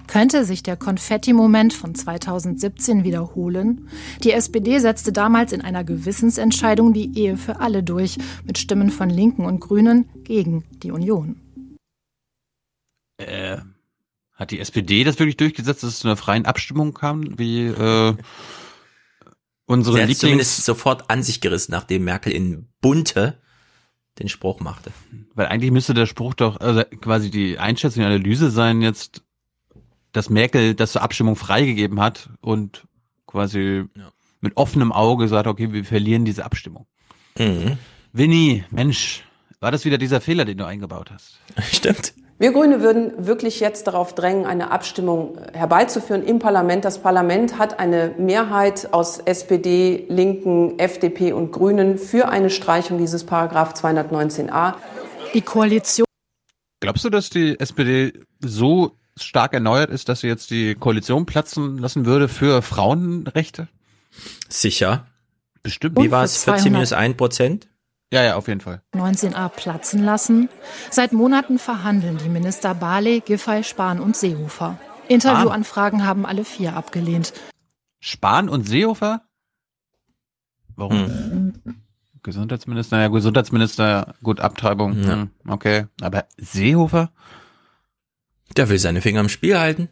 Könnte sich der Konfetti-Moment von 2017 wiederholen? Die SPD setzte damals in einer Gewissensentscheidung die Ehe für alle durch, mit Stimmen von Linken und Grünen gegen die Union. Äh, hat die SPD das wirklich durchgesetzt, dass es zu einer freien Abstimmung kam, wie äh, unsere Lieblings... zumindest sofort an sich gerissen, nachdem Merkel in Bunte den Spruch machte. Weil eigentlich müsste der Spruch doch also quasi die Einschätzung, die Analyse sein jetzt, dass Merkel das zur Abstimmung freigegeben hat und quasi Ja. mit offenem Auge sagt, okay, wir verlieren diese Abstimmung. Mhm. Winnie, Mensch, war das wieder dieser Fehler, den du eingebaut hast? Stimmt. Wir Grüne würden wirklich jetzt darauf drängen, eine Abstimmung herbeizuführen im Parlament. Das Parlament hat eine Mehrheit aus SPD, Linken, FDP und Grünen für eine Streichung dieses Paragraph 219a. Die Koalition Glaubst du, dass die SPD so stark erneuert ist, dass sie jetzt die Koalition platzen lassen würde für Frauenrechte? Sicher. Bestimmt. Wie war es? 14 minus 1 Prozent? Ja, ja, auf jeden Fall. 19a platzen lassen. Seit Monaten verhandeln die Minister Barley, Giffey, Spahn und Seehofer. Interviewanfragen haben alle vier abgelehnt. Spahn und Seehofer? Warum? Hm. Gesundheitsminister, ja, Gesundheitsminister, gut, Abtreibung, Ja. hm, okay. Aber Seehofer? Der will seine Finger im Spiel halten.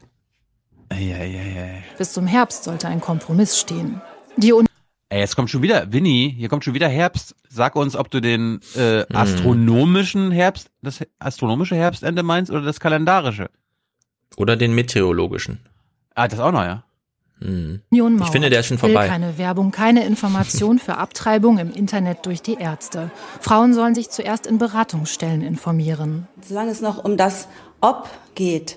Eieiei. Bis zum Herbst sollte ein Kompromiss stehen. Die Un Ey, jetzt kommt schon wieder, Winnie, hier kommt schon wieder Herbst. Sag uns, ob du den äh, Hm. astronomischen Herbst, das astronomische Herbstende meinst oder das kalendarische? Oder den meteorologischen. Ah, das auch noch, ja. Union Ich finde, der ist schon will vorbei. keine Werbung, keine Information für Abtreibung im Internet durch die Ärzte. Frauen sollen sich zuerst in Beratungsstellen informieren. Solange es noch um das Ob geht,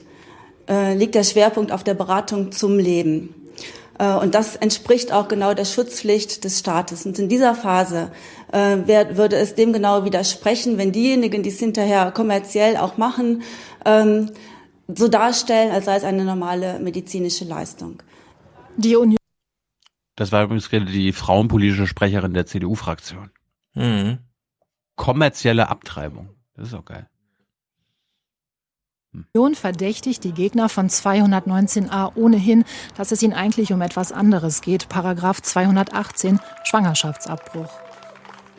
äh, liegt der Schwerpunkt auf der Beratung zum Leben. Äh, und das entspricht auch genau der Schutzpflicht des Staates. Und in dieser Phase äh, wer, würde es dem genau widersprechen, wenn diejenigen, die es hinterher kommerziell auch machen, ähm, so darstellen, als sei es eine normale medizinische Leistung. Die Union. Das war übrigens gerade die frauenpolitische Sprecherin der CDU-Fraktion. Mhm. Kommerzielle Abtreibung. Das ist auch geil. Union verdächtigt die Gegner von 219a ohnehin, dass es ihnen eigentlich um etwas anderes geht. Paragraph 218 Schwangerschaftsabbruch.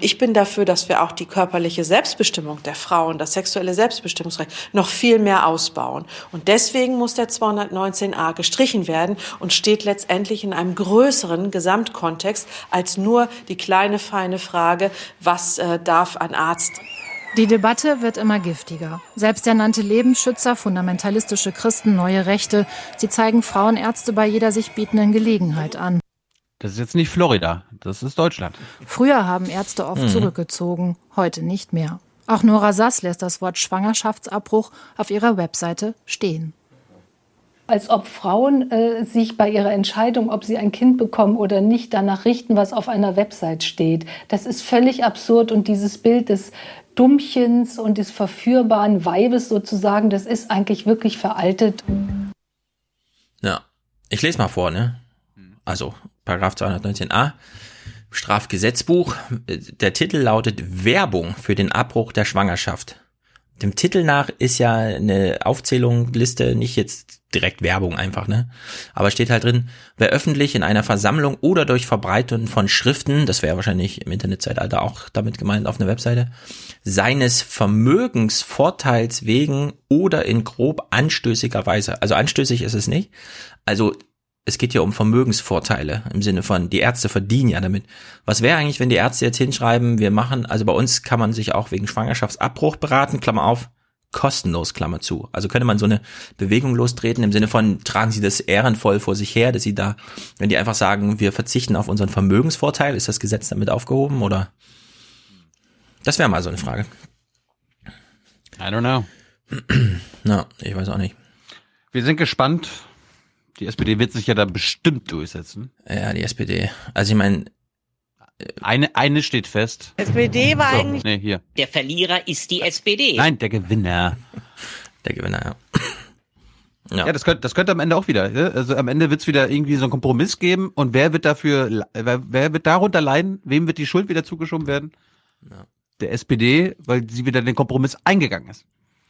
Ich bin dafür, dass wir auch die körperliche Selbstbestimmung der Frauen, das sexuelle Selbstbestimmungsrecht noch viel mehr ausbauen. Und deswegen muss der 219a gestrichen werden und steht letztendlich in einem größeren Gesamtkontext als nur die kleine feine Frage, was äh, darf ein Arzt die Debatte wird immer giftiger. Selbsternannte Lebensschützer, fundamentalistische Christen, neue Rechte. Sie zeigen Frauenärzte bei jeder sich bietenden Gelegenheit an. Das ist jetzt nicht Florida, das ist Deutschland. Früher haben Ärzte oft mhm. zurückgezogen, heute nicht mehr. Auch Nora Sass lässt das Wort Schwangerschaftsabbruch auf ihrer Webseite stehen als ob Frauen äh, sich bei ihrer Entscheidung, ob sie ein Kind bekommen oder nicht, danach richten, was auf einer Website steht. Das ist völlig absurd und dieses Bild des Dummchens und des verführbaren Weibes sozusagen, das ist eigentlich wirklich veraltet. Ja, ich lese mal vor, ne? Also Paragraph 219a Strafgesetzbuch. Der Titel lautet Werbung für den Abbruch der Schwangerschaft. Dem Titel nach ist ja eine Aufzählung, Liste nicht jetzt direkt Werbung einfach, ne? Aber steht halt drin, wer öffentlich in einer Versammlung oder durch Verbreitung von Schriften, das wäre wahrscheinlich im Internetzeitalter auch damit gemeint auf einer Webseite, seines Vermögensvorteils wegen oder in grob anstößiger Weise, also anstößig ist es nicht, also es geht ja um Vermögensvorteile im Sinne von, die Ärzte verdienen ja damit. Was wäre eigentlich, wenn die Ärzte jetzt hinschreiben, wir machen, also bei uns kann man sich auch wegen Schwangerschaftsabbruch beraten, Klammer auf, kostenlos, Klammer zu. Also könnte man so eine Bewegung lostreten im Sinne von, tragen Sie das ehrenvoll vor sich her, dass Sie da, wenn die einfach sagen, wir verzichten auf unseren Vermögensvorteil, ist das Gesetz damit aufgehoben oder? Das wäre mal so eine Frage. I don't know. Na, ich weiß auch nicht. Wir sind gespannt, die SPD wird sich ja da bestimmt durchsetzen. Ja, die SPD. Also ich meine, eine, eine steht fest. SPD war so, eigentlich. Nee, hier. Der Verlierer ist die SPD. Nein, der Gewinner. Der Gewinner, ja. Ja, ja das, könnte, das könnte am Ende auch wieder. Also am Ende wird es wieder irgendwie so einen Kompromiss geben und wer wird dafür, wer, wer wird darunter leiden? Wem wird die Schuld wieder zugeschoben werden? Ja. Der SPD, weil sie wieder den Kompromiss eingegangen ist.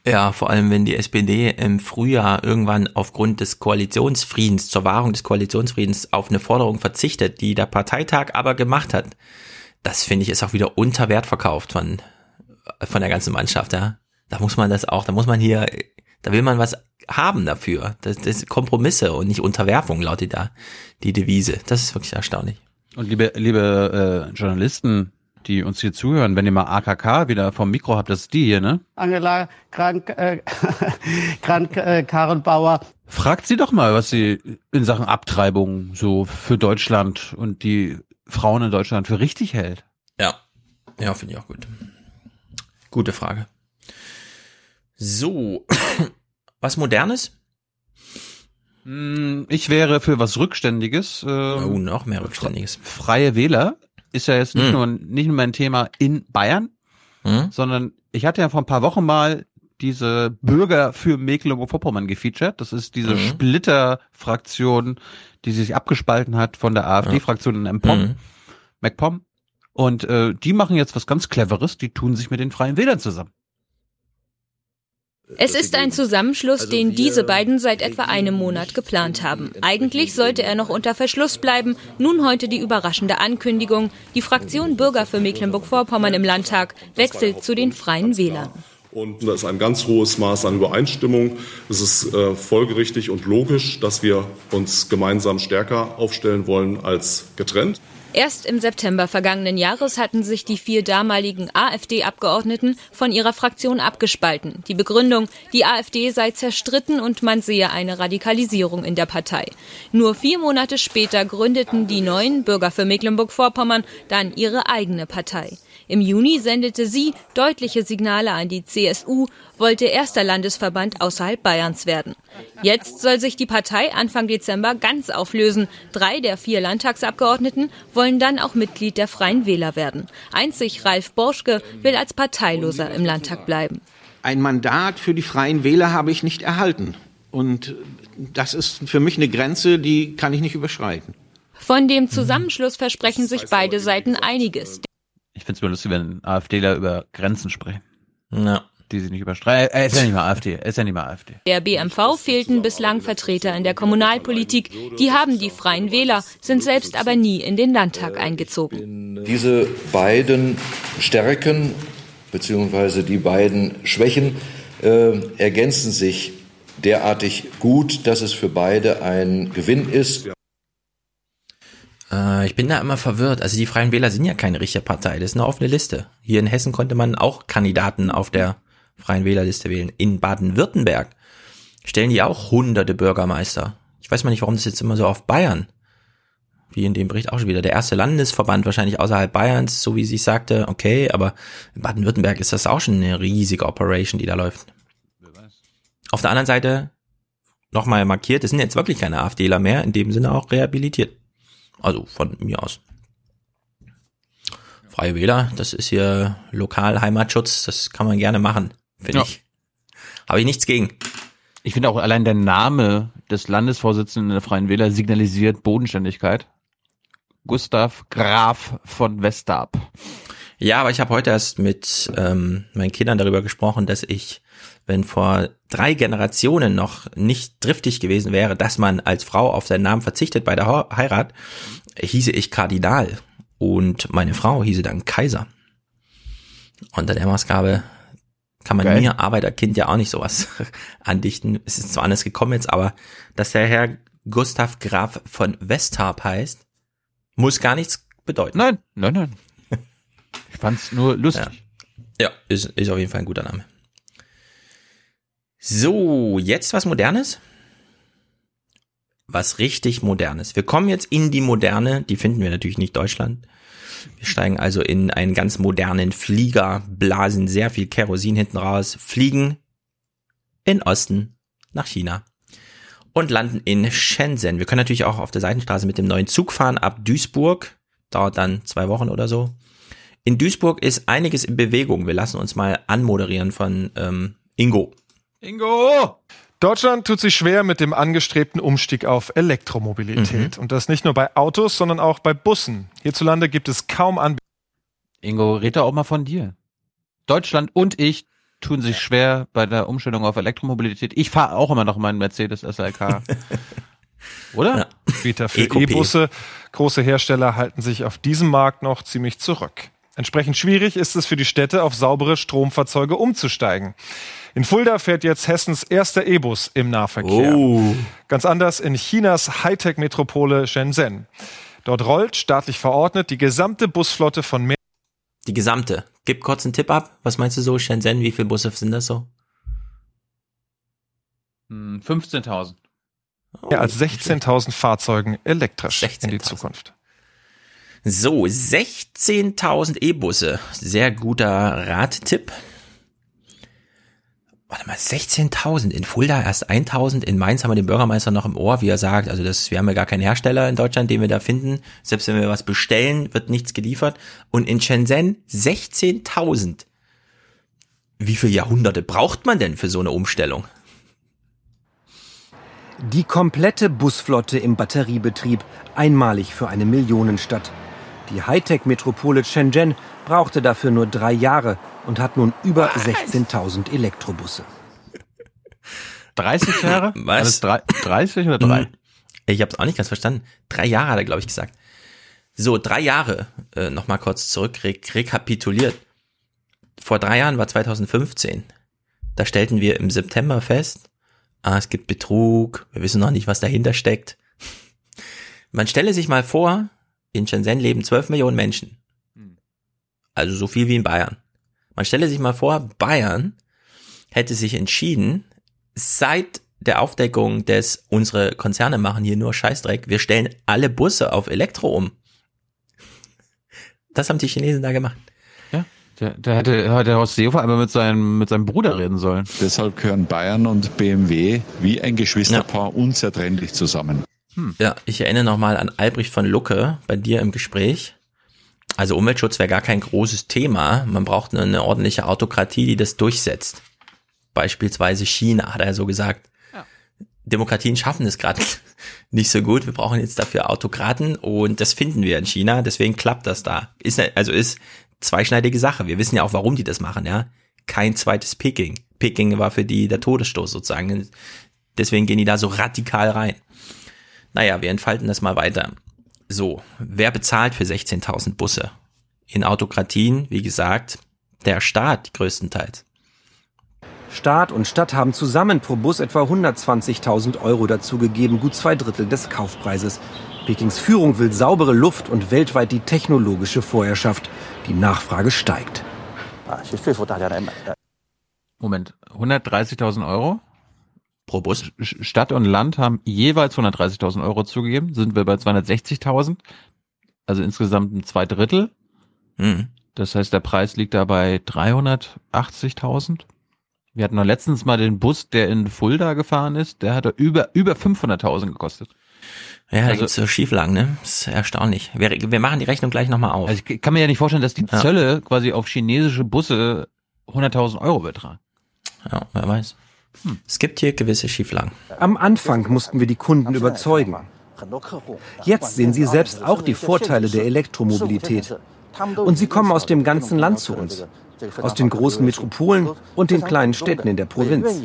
Ja, vor allem wenn die SPD im Frühjahr irgendwann aufgrund des Koalitionsfriedens, zur Wahrung des Koalitionsfriedens auf eine Forderung verzichtet, die der Parteitag aber gemacht hat. Das finde ich ist auch wieder unter Wert verkauft von, von der ganzen Mannschaft, ja. Da muss man das auch, da muss man hier, da will man was haben dafür. Das, das Kompromisse und nicht Unterwerfung lautet da die Devise. Das ist wirklich erstaunlich. Und liebe, liebe äh, Journalisten, die uns hier zuhören, wenn ihr mal AKK wieder vom Mikro habt, das ist die hier, ne? Angela Krank, äh, Krank äh, Karrenbauer. Fragt sie doch mal, was sie in Sachen Abtreibung so für Deutschland und die Frauen in Deutschland für richtig hält. Ja, ja, finde ich auch gut. Gute Frage. So, was Modernes? Hm, ich wäre für was Rückständiges. Äh, oh, noch mehr Rückständiges. Freie Wähler ist ja jetzt nicht hm. nur nicht nur mein Thema in Bayern, hm. sondern ich hatte ja vor ein paar Wochen mal diese Bürger für Mecklenburg-Vorpommern gefeatured. Das ist diese mhm. Splitter-Fraktion, die sich abgespalten hat von der AfD-Fraktion in MPOM, mhm. MacPom. Und äh, die machen jetzt was ganz Cleveres, die tun sich mit den Freien Wählern zusammen. Es ist ein Zusammenschluss, also den diese beiden seit etwa einem Monat geplant haben. Eigentlich sollte er noch unter Verschluss bleiben. Nun heute die überraschende Ankündigung. Die Fraktion Bürger für Mecklenburg-Vorpommern im Landtag wechselt zu den Freien Wählern. Und da ist ein ganz hohes Maß an Übereinstimmung. Es ist äh, folgerichtig und logisch, dass wir uns gemeinsam stärker aufstellen wollen als getrennt. Erst im September vergangenen Jahres hatten sich die vier damaligen AfD-Abgeordneten von ihrer Fraktion abgespalten. Die Begründung, die AfD sei zerstritten und man sehe eine Radikalisierung in der Partei. Nur vier Monate später gründeten die neuen Bürger für Mecklenburg-Vorpommern dann ihre eigene Partei. Im Juni sendete sie deutliche Signale an die CSU, wollte erster Landesverband außerhalb Bayerns werden. Jetzt soll sich die Partei Anfang Dezember ganz auflösen. Drei der vier Landtagsabgeordneten wollen dann auch Mitglied der Freien Wähler werden. Einzig Ralf Borschke will als Parteiloser im Landtag bleiben. Ein Mandat für die Freien Wähler habe ich nicht erhalten. Und das ist für mich eine Grenze, die kann ich nicht überschreiten. Von dem Zusammenschluss versprechen sich beide Seiten einiges. Ich finde es mir lustig, wenn AfDler über Grenzen sprechen. Ja. Die sie nicht überstreiten. Er ist ja nicht mehr AfD. Er ist ja nicht mehr AfD. Der BMV fehlten bislang Vertreter in der Kommunalpolitik. Die haben die Freien Wähler, sind selbst aber nie in den Landtag eingezogen. Diese beiden Stärken bzw. die beiden Schwächen äh, ergänzen sich derartig gut, dass es für beide ein Gewinn ist. Äh, ich bin da immer verwirrt. Also die Freien Wähler sind ja keine richtige Partei, das ist eine offene Liste. Hier in Hessen konnte man auch Kandidaten auf der Freien Wählerliste wählen. In Baden-Württemberg stellen die auch hunderte Bürgermeister. Ich weiß mal nicht, warum das jetzt immer so auf Bayern, wie in dem Bericht auch schon wieder, der erste Landesverband wahrscheinlich außerhalb Bayerns, so wie sie sagte, okay, aber in Baden-Württemberg ist das auch schon eine riesige Operation, die da läuft. Auf der anderen Seite nochmal markiert, es sind jetzt wirklich keine AfDler mehr, in dem Sinne auch rehabilitiert. Also von mir aus. Freie Wähler, das ist hier lokal Heimatschutz, das kann man gerne machen, finde Ja. ich. Habe ich nichts gegen. Ich finde auch allein der Name des Landesvorsitzenden der Freien Wähler signalisiert Bodenständigkeit. Gustav Graf von Westerb. Ja, aber ich habe heute erst mit ähm, meinen Kindern darüber gesprochen, dass ich, wenn vor drei Generationen noch nicht driftig gewesen wäre, dass man als Frau auf seinen Namen verzichtet bei der Heirat, hieße ich Kardinal und meine Frau hieße dann Kaiser. Unter der Maßgabe kann man Geil. mir Arbeiterkind ja auch nicht sowas andichten. Es ist zwar anders gekommen jetzt, aber dass der Herr Gustav Graf von Westarp heißt, muss gar nichts bedeuten. Nein, nein, nein. Ich fand's nur lustig. Ja, ist, ist auf jeden Fall ein guter Name. So, jetzt was Modernes? Was richtig Modernes. Wir kommen jetzt in die Moderne, die finden wir natürlich nicht Deutschland. Wir steigen also in einen ganz modernen Flieger, blasen sehr viel Kerosin hinten raus, fliegen in Osten nach China und landen in Shenzhen. Wir können natürlich auch auf der Seitenstraße mit dem neuen Zug fahren ab Duisburg. Dauert dann zwei Wochen oder so. In Duisburg ist einiges in Bewegung. Wir lassen uns mal anmoderieren von ähm, Ingo. Ingo! Deutschland tut sich schwer mit dem angestrebten Umstieg auf Elektromobilität. Und das nicht nur bei Autos, sondern auch bei Bussen. Hierzulande gibt es kaum Anbieter. Ingo, red doch auch mal von dir. Deutschland und ich tun sich schwer bei der Umstellung auf Elektromobilität. Ich fahre auch immer noch meinen Mercedes SLK. Oder? Anbieter für EcoP. E-Busse. Große Hersteller halten sich auf diesem Markt noch ziemlich zurück. Entsprechend schwierig ist es für die Städte, auf saubere Stromfahrzeuge umzusteigen. In Fulda fährt jetzt Hessens erster E-Bus im Nahverkehr. Oh. Ganz anders in Chinas Hightech-Metropole Shenzhen. Dort rollt, staatlich verordnet, die gesamte Busflotte von mehr Die gesamte. Gib kurz einen Tipp ab. Was meinst du so, Shenzhen? Wie viele Busse sind das so? Hm, 15.000. mehr als 16.000 Fahrzeugen elektrisch in die Zukunft. So, 16.000 E-Busse. Sehr guter Radtipp. Warte mal, 16.000. In Fulda erst 1.000. In Mainz haben wir den Bürgermeister noch im Ohr, wie er sagt. Also das, wir haben ja gar keinen Hersteller in Deutschland, den wir da finden. Selbst wenn wir was bestellen, wird nichts geliefert. Und in Shenzhen 16.000. Wie viele Jahrhunderte braucht man denn für so eine Umstellung? Die komplette Busflotte im Batteriebetrieb, einmalig für eine Millionenstadt. Die Hightech-Metropole Shenzhen brauchte dafür nur drei Jahre und hat nun über 16.000 Elektrobusse. 30 Jahre? Was? Drei, 30 oder drei? Hm. Ich habe es auch nicht ganz verstanden. Drei Jahre hat er, glaube ich, gesagt. So, drei Jahre. Äh, Nochmal kurz zurück re rekapituliert. Vor drei Jahren war 2015. Da stellten wir im September fest, ah, es gibt Betrug, wir wissen noch nicht, was dahinter steckt. Man stelle sich mal vor, in Shenzhen leben 12 Millionen Menschen. Also so viel wie in Bayern. Man stelle sich mal vor, Bayern hätte sich entschieden, seit der Aufdeckung des, unsere Konzerne machen hier nur Scheißdreck, wir stellen alle Busse auf Elektro um. Das haben die Chinesen da gemacht. Der, der hätte, hätte Horst Seehofer einmal mit seinem, mit seinem Bruder reden sollen. Deshalb gehören Bayern und BMW wie ein Geschwisterpaar unzertrennlich zusammen. Ja, ich erinnere nochmal an Albrecht von Lucke bei dir im Gespräch. Also Umweltschutz wäre gar kein großes Thema. Man braucht nur eine ordentliche Autokratie, die das durchsetzt. Beispielsweise China, hat er so gesagt. Demokratien schaffen es gerade nicht so gut. Wir brauchen jetzt dafür Autokraten und das finden wir in China. Deswegen klappt das da. Ist also ist zweischneidige Sache. Wir wissen ja auch, warum die das machen. Ja, kein zweites Peking. Peking war für die der Todesstoß sozusagen. Deswegen gehen die da so radikal rein. Naja, wir entfalten das mal weiter. So, wer bezahlt für 16.000 Busse? In Autokratien, wie gesagt, der Staat größtenteils. Staat und Stadt haben zusammen pro Bus etwa 120.000 Euro dazugegeben, gut zwei Drittel des Kaufpreises. Pekings Führung will saubere Luft und weltweit die technologische Vorherrschaft. Die Nachfrage steigt. Moment, 130.000 Euro? Pro Bus. Stadt und Land haben jeweils 130.000 Euro zugegeben. Sind wir bei 260.000? Also insgesamt ein zwei Drittel. Mhm. Das heißt, der Preis liegt da bei 380.000. Wir hatten noch letztens mal den Bus, der in Fulda gefahren ist. Der hat über, über 500.000 gekostet. Ja, da Also- gibt's so Schieflagen, ne? Das ist erstaunlich. Wir, wir machen die Rechnung gleich nochmal auf. Also ich kann mir ja nicht vorstellen, dass die Ja. Zölle quasi auf chinesische Busse 100.000 Euro betragen. Ja, wer weiß. Es gibt hier gewisse Schieflagen. Am Anfang mussten wir die Kunden überzeugen. Jetzt sehen sie selbst auch die Vorteile der Elektromobilität. Und sie kommen aus dem ganzen Land zu uns. Aus den großen Metropolen und den kleinen Städten in der Provinz.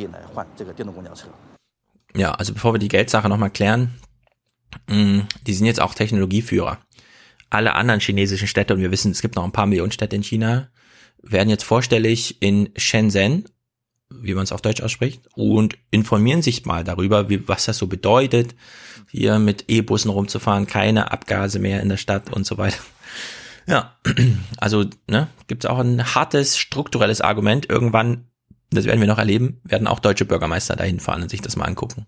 Ja, also bevor wir die Geldsache nochmal klären, mh, die sind jetzt auch Technologieführer. Alle anderen chinesischen Städte, und wir wissen, es gibt noch ein paar Millionen Städte in China, werden jetzt vorstellig in Shenzhen, wie man es auf Deutsch ausspricht, und informieren sich mal darüber, wie, was das so bedeutet, hier mit E-Bussen rumzufahren, keine Abgase mehr in der Stadt und so weiter. Ja, also ne, gibt es auch ein hartes strukturelles Argument. Irgendwann, das werden wir noch erleben, werden auch deutsche Bürgermeister dahin fahren und sich das mal angucken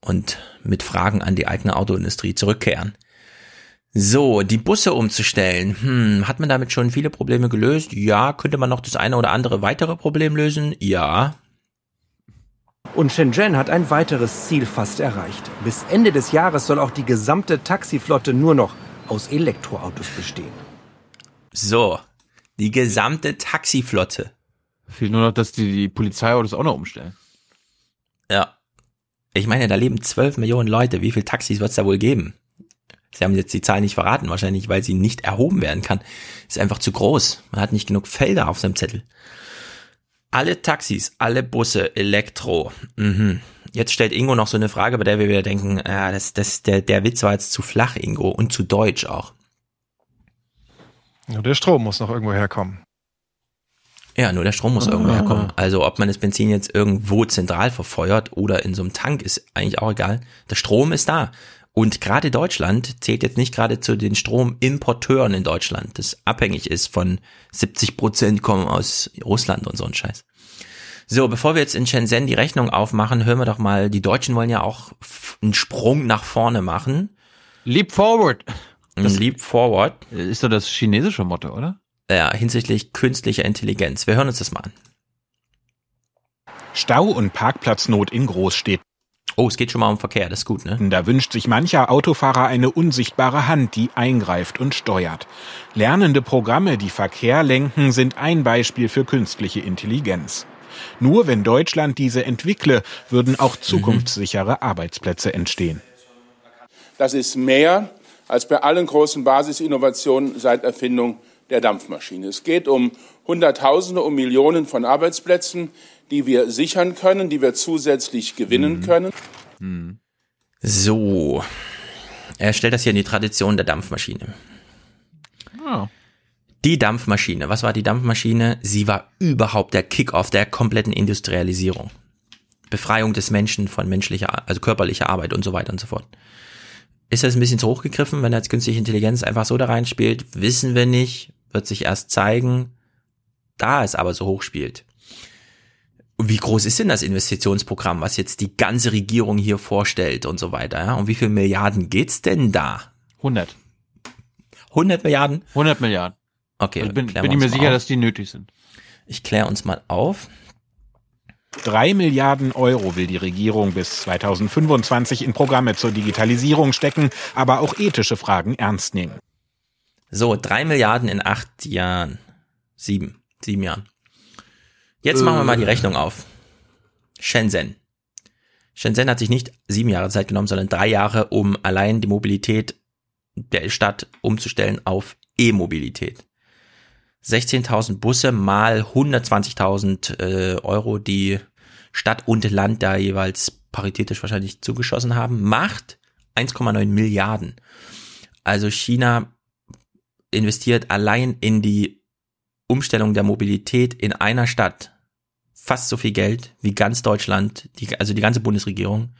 und mit Fragen an die eigene Autoindustrie zurückkehren. So, die Busse umzustellen. Hm, hat man damit schon viele Probleme gelöst? Ja. Könnte man noch das eine oder andere weitere Problem lösen? Ja. Und Shenzhen hat ein weiteres Ziel fast erreicht. Bis Ende des Jahres soll auch die gesamte Taxiflotte nur noch aus Elektroautos bestehen. So, die gesamte Taxiflotte. Fehlt nur noch, dass die, die Polizeiautos auch noch umstellen. Ja. Ich meine, da leben 12 Millionen Leute. Wie viele Taxis wird es da wohl geben? Sie haben jetzt die Zahl nicht verraten, wahrscheinlich, weil sie nicht erhoben werden kann. Ist einfach zu groß. Man hat nicht genug Felder auf seinem Zettel. Alle Taxis, alle Busse, Elektro. Mhm. Jetzt stellt Ingo noch so eine Frage, bei der wir wieder denken, ja, das, das, der, der Witz war jetzt zu flach, Ingo, und zu deutsch auch. Nur der Strom muss noch irgendwo herkommen. Ja, nur der Strom muss irgendwo herkommen. Also ob man das Benzin jetzt irgendwo zentral verfeuert oder in so einem Tank, ist eigentlich auch egal. Der Strom ist da. Und gerade Deutschland zählt jetzt nicht gerade zu den Stromimporteuren in Deutschland, das abhängig ist von 70 Prozent kommen aus Russland und so ein Scheiß. So, bevor wir jetzt in Shenzhen die Rechnung aufmachen, hören wir doch mal, die Deutschen wollen ja auch einen Sprung nach vorne machen. Leap forward. Ein Leap forward. Ist doch das chinesische Motto, oder? Ja, hinsichtlich künstlicher Intelligenz. Wir hören uns das mal an. Stau- und Parkplatznot in Großstädten. Oh, es geht schon mal um Verkehr, das ist gut, ne? Da wünscht sich mancher Autofahrer eine unsichtbare Hand, die eingreift und steuert. Lernende Programme, die Verkehr lenken, sind ein Beispiel für künstliche Intelligenz. Nur wenn Deutschland diese entwickle, würden auch zukunftssichere Arbeitsplätze entstehen. Das ist mehr als bei allen großen Basisinnovationen seit Erfindung der Dampfmaschine. Es geht um Hunderttausende, um Millionen von Arbeitsplätzen, die wir sichern können, die wir zusätzlich gewinnen können. So. Er stellt das hier in die Tradition der Dampfmaschine. Oh. Die Dampfmaschine. Was war die Dampfmaschine? Sie war überhaupt der Kickoff der kompletten Industrialisierung. Befreiung des Menschen von menschlicher, also körperlicher Arbeit und so weiter und so fort. Ist das ein bisschen zu hoch gegriffen, wenn jetzt künstliche Intelligenz einfach so da reinspielt? Wissen wir nicht. Wird sich erst zeigen. Da es aber so hoch spielt. Wie groß ist denn das Investitionsprogramm, was jetzt die ganze Regierung hier vorstellt und so weiter? Ja? Um wie viele Milliarden geht's denn da? 100. 100 Milliarden? 100 Milliarden. Okay, Also bin, bin ich mir sicher, auf. dass die nötig sind. Ich kläre uns mal auf. Drei Milliarden Euro will die Regierung bis 2025 in Programme zur Digitalisierung stecken, aber auch ethische Fragen ernst nehmen. So, drei Milliarden in acht Jahren. Sieben. Sieben Jahren. Jetzt machen wir mal die Rechnung auf. Shenzhen. Shenzhen hat sich nicht sieben Jahre Zeit genommen, sondern drei Jahre, um allein die Mobilität der Stadt umzustellen auf E-Mobilität. 16.000 Busse mal 120.000 äh, Euro, die Stadt und Land da jeweils paritätisch wahrscheinlich zugeschossen haben, macht 1,9 Milliarden. Also China investiert allein in die Umstellung der Mobilität in einer Stadt fast so viel Geld wie ganz Deutschland, die, also die ganze Bundesregierung,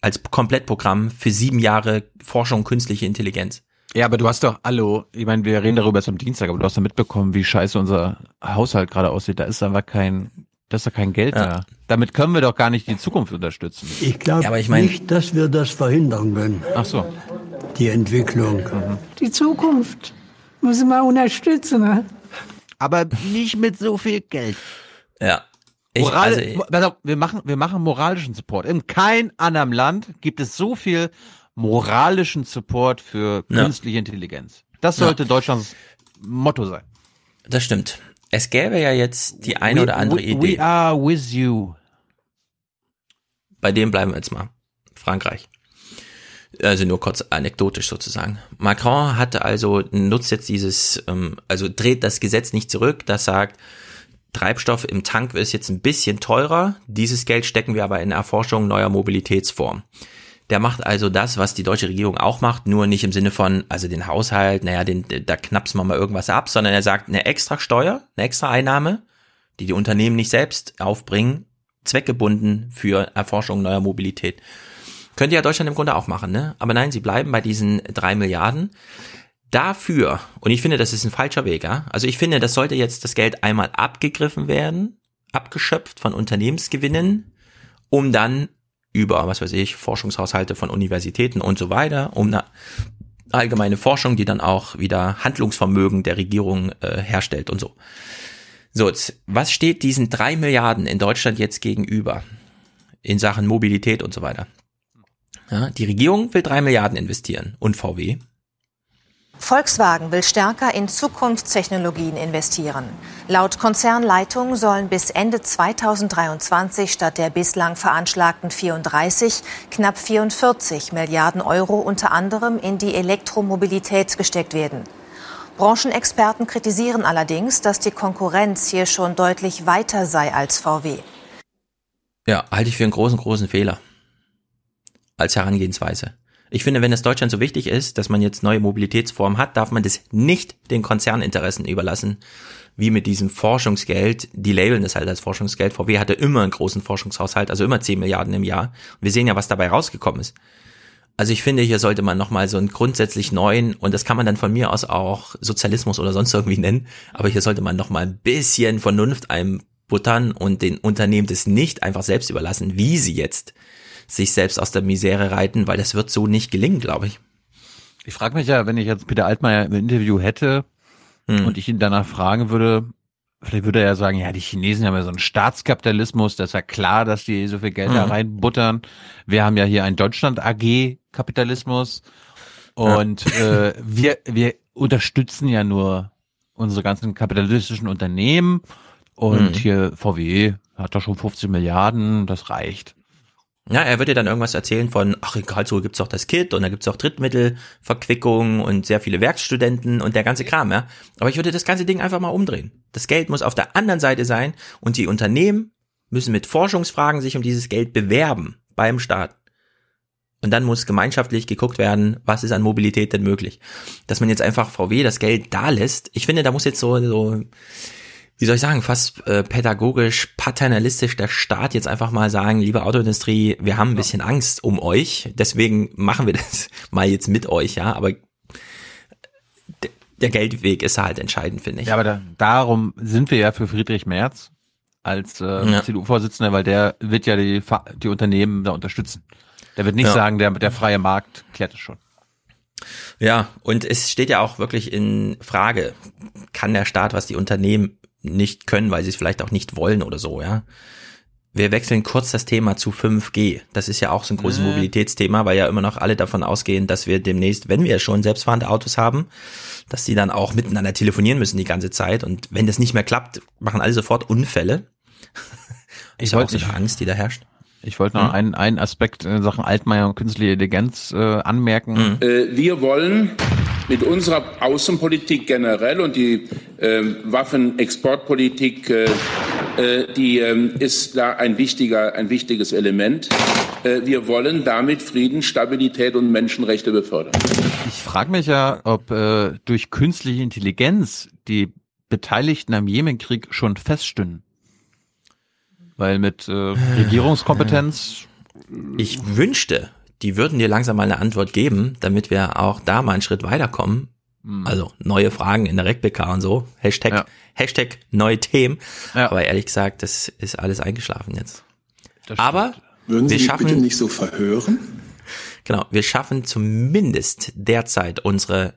als Komplettprogramm für sieben Jahre Forschung künstliche Intelligenz. Ja, aber du hast doch, hallo, ich meine, wir reden darüber jetzt am Dienstag, aber du hast doch mitbekommen, wie scheiße unser Haushalt gerade aussieht. Da ist einfach kein, da ist doch kein Geld Ja. da. Damit können wir doch gar nicht die Zukunft unterstützen. Ich glaube Ja, aber ich mein- nicht, dass wir das verhindern können, Ach so. die Entwicklung. Die Zukunft müssen wir unterstützen. Ne? Aber nicht mit so viel Geld. Ja. Ich, Moral, also, auf, wir machen, wir machen moralischen Support. In kein anderem Land gibt es so viel moralischen Support für Ja. künstliche Intelligenz. Das sollte Deutschlands Motto sein. das stimmt. Es gäbe ja jetzt die eine oder andere we, Idee. We are with you. Bei dem bleiben wir jetzt mal. Frankreich. Also nur kurz anekdotisch sozusagen. Macron hatte also, nutzt jetzt dieses, ähm, also dreht das Gesetz nicht zurück, das sagt, Treibstoff im Tank ist jetzt ein bisschen teurer. Dieses Geld stecken wir aber in Erforschung neuer Mobilitätsformen. Der macht also das, was die deutsche Regierung auch macht, nur nicht im Sinne von, also den Haushalt, naja, den, da knapsen wir mal irgendwas ab, sondern er sagt, eine extra Steuer, eine extra Einnahme, die die Unternehmen nicht selbst aufbringen, zweckgebunden für Erforschung neuer Mobilität. Könnte ja Deutschland im Grunde auch machen, ne? Aber nein, sie bleiben bei diesen drei Milliarden. Dafür, und ich finde, das ist ein falscher Weg, ja? Also ich finde, das sollte jetzt das Geld einmal abgegriffen werden, abgeschöpft von Unternehmensgewinnen, um dann über, was weiß ich, Forschungshaushalte von Universitäten und so weiter, um eine allgemeine Forschung, die dann auch wieder Handlungsvermögen der Regierung äh, herstellt und so. So, jetzt, was steht diesen drei Milliarden in Deutschland jetzt gegenüber in Sachen Mobilität und so weiter? Ja, die Regierung will drei Milliarden investieren und VW. Volkswagen will stärker in Zukunftstechnologien investieren. Laut Konzernleitung sollen bis Ende 2023 statt der bislang veranschlagten 34 knapp 44 Milliarden Euro unter anderem in die Elektromobilität gesteckt werden. Branchenexperten kritisieren allerdings, dass die Konkurrenz hier schon deutlich weiter sei als VW. Ja, halte ich für einen großen, großen Fehler. Als Herangehensweise. Ich finde, wenn es Deutschland so wichtig ist, dass man jetzt neue Mobilitätsformen hat, darf man das nicht den Konzerninteressen überlassen, wie mit diesem Forschungsgeld. Die labeln es halt als Forschungsgeld. VW hatte immer einen großen Forschungshaushalt, also immer 10 Milliarden im Jahr. Wir sehen ja, was dabei rausgekommen ist. Also ich finde, hier sollte man nochmal so einen grundsätzlich neuen, und das kann man dann von mir aus auch Sozialismus oder sonst irgendwie nennen, aber hier sollte man nochmal ein bisschen Vernunft einbuttern und den Unternehmen das nicht einfach selbst überlassen, wie sie jetzt sich selbst aus der Misere reiten, weil das wird so nicht gelingen, glaube ich. Ich frage mich ja, wenn ich jetzt Peter Altmaier im Interview hätte Hm. und ich ihn danach fragen würde, vielleicht würde er ja sagen, ja, die Chinesen haben ja so einen Staatskapitalismus, das ist ja klar, dass die so viel Geld da Mhm. reinbuttern. Wir haben ja hier einen Deutschland AG Kapitalismus und äh, wir wir unterstützen ja nur unsere ganzen kapitalistischen Unternehmen und Mhm. hier VW hat doch schon 50 Milliarden, das reicht. Ja, er würde dann irgendwas erzählen von, ach, in Karlsruhe gibt's auch das KIT und da gibt's auch Drittmittelverquickung und sehr viele Werkstudenten und der ganze Kram, ja. Aber ich würde das ganze Ding einfach mal umdrehen. Das Geld muss auf der anderen Seite sein und die Unternehmen müssen mit Forschungsfragen sich um dieses Geld bewerben beim Staat. Und dann muss gemeinschaftlich geguckt werden, was ist an Mobilität denn möglich. Dass man jetzt einfach VW das Geld da lässt, ich finde, da muss jetzt so, so wie soll ich sagen, fast äh, pädagogisch, paternalistisch der Staat jetzt einfach mal sagen, liebe Autoindustrie, wir haben ein bisschen Angst um euch, deswegen machen wir das mal jetzt mit euch, ja, aber der Geldweg ist halt entscheidend, finde ich. Ja, aber da, darum sind wir ja für Friedrich Merz als äh, Ja. CDU-Vorsitzender, weil der wird ja die, die Unternehmen da unterstützen. Der wird nicht Ja. sagen, der, der freie Markt klärt es schon. Ja, und es steht ja auch wirklich in Frage, kann der Staat, was die Unternehmen nicht können, weil sie es vielleicht auch nicht wollen oder so, ja. Wir wechseln kurz das Thema zu 5G. Das ist ja auch so ein großes Mhm. Mobilitätsthema, weil ja immer noch alle davon ausgehen, dass wir demnächst, wenn wir schon selbstfahrende Autos haben, dass die dann auch miteinander telefonieren müssen die ganze Zeit. Und wenn das nicht mehr klappt, machen alle sofort Unfälle. Ich ist ja auch wollte so eine nicht- Angst, die da herrscht. Ich wollte noch Hm? einen, einen Aspekt in Sachen Altmaier und künstliche Intelligenz äh, anmerken. Äh, wir wollen mit unserer Außenpolitik generell und die äh, Waffenexportpolitik, äh, äh, die äh, ist da ein wichtiger, ein wichtiges Element. Äh, wir wollen damit Frieden, Stabilität und Menschenrechte befördern. Ich frage mich ja, ob äh, durch künstliche Intelligenz die Beteiligten am Jemenkrieg schon feststünden. Weil mit äh, Regierungskompetenz. Ich wünschte, die würden dir langsam mal eine Antwort geben, damit wir auch da mal einen Schritt weiterkommen. Hm. Also neue Fragen in der RecBK und so. Hashtag, Hashtag neue Themen. Aber ehrlich gesagt, das ist alles eingeschlafen jetzt. Aber Würden Sie wir schaffen, bitte nicht so verhören? Genau, wir schaffen zumindest derzeit unsere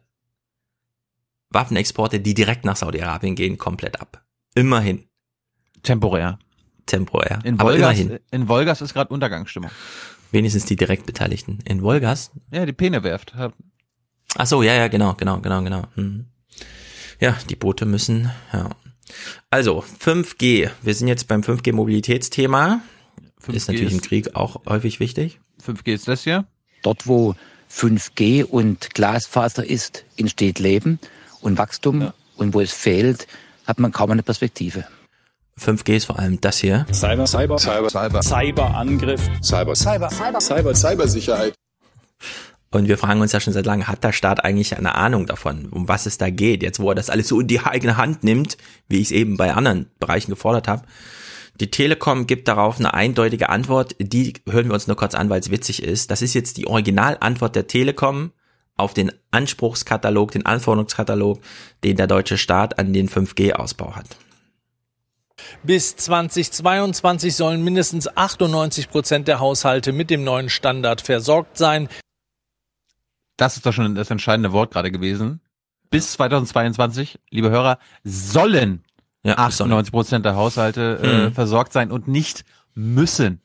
Waffenexporte, die direkt nach Saudi-Arabien gehen, komplett ab. Immerhin. Temporär. Temporär. In Aber Wolgas, immerhin. in Wolgas ist gerade Untergangsstimmung. Wenigstens die Direktbeteiligten. In Wolgas? Ja, die Penewerft. hat- Ach so, ja, ja, genau, genau, genau, genau. Mhm. Ja, die Boote müssen, ja. Also, 5G. Wir sind jetzt beim 5G-Mobilitätsthema. Ist 5G natürlich im ist- Krieg auch häufig wichtig. 5G ist das hier. Dort, wo 5G und Glasfaser ist, entsteht Leben und Wachstum. Und wo es fehlt, hat man kaum eine Perspektive. 5G ist vor allem das hier. Cyber, Cyber, Cyber, Cyber, Cyberangriff, Cyber, Cyber, Cyber, Cyber, Cybersicherheit. Und wir fragen uns ja schon seit langem, hat der Staat eigentlich eine Ahnung davon, um was es da geht, jetzt wo er das alles so in die eigene Hand nimmt, wie ich es eben bei anderen Bereichen gefordert habe. Die Telekom gibt darauf eine eindeutige Antwort, die hören wir uns nur kurz an, weil es witzig ist. Das ist jetzt die Originalantwort der Telekom auf den Anspruchskatalog, den Anforderungskatalog, den der deutsche Staat an den 5G-Ausbau hat. Bis 2022 sollen mindestens 98 Prozent der Haushalte mit dem neuen Standard versorgt sein. Das ist doch schon das entscheidende Wort gerade gewesen. Bis 2022, liebe Hörer, sollen 98 Prozent der Haushalte äh, Mhm. versorgt sein und nicht müssen.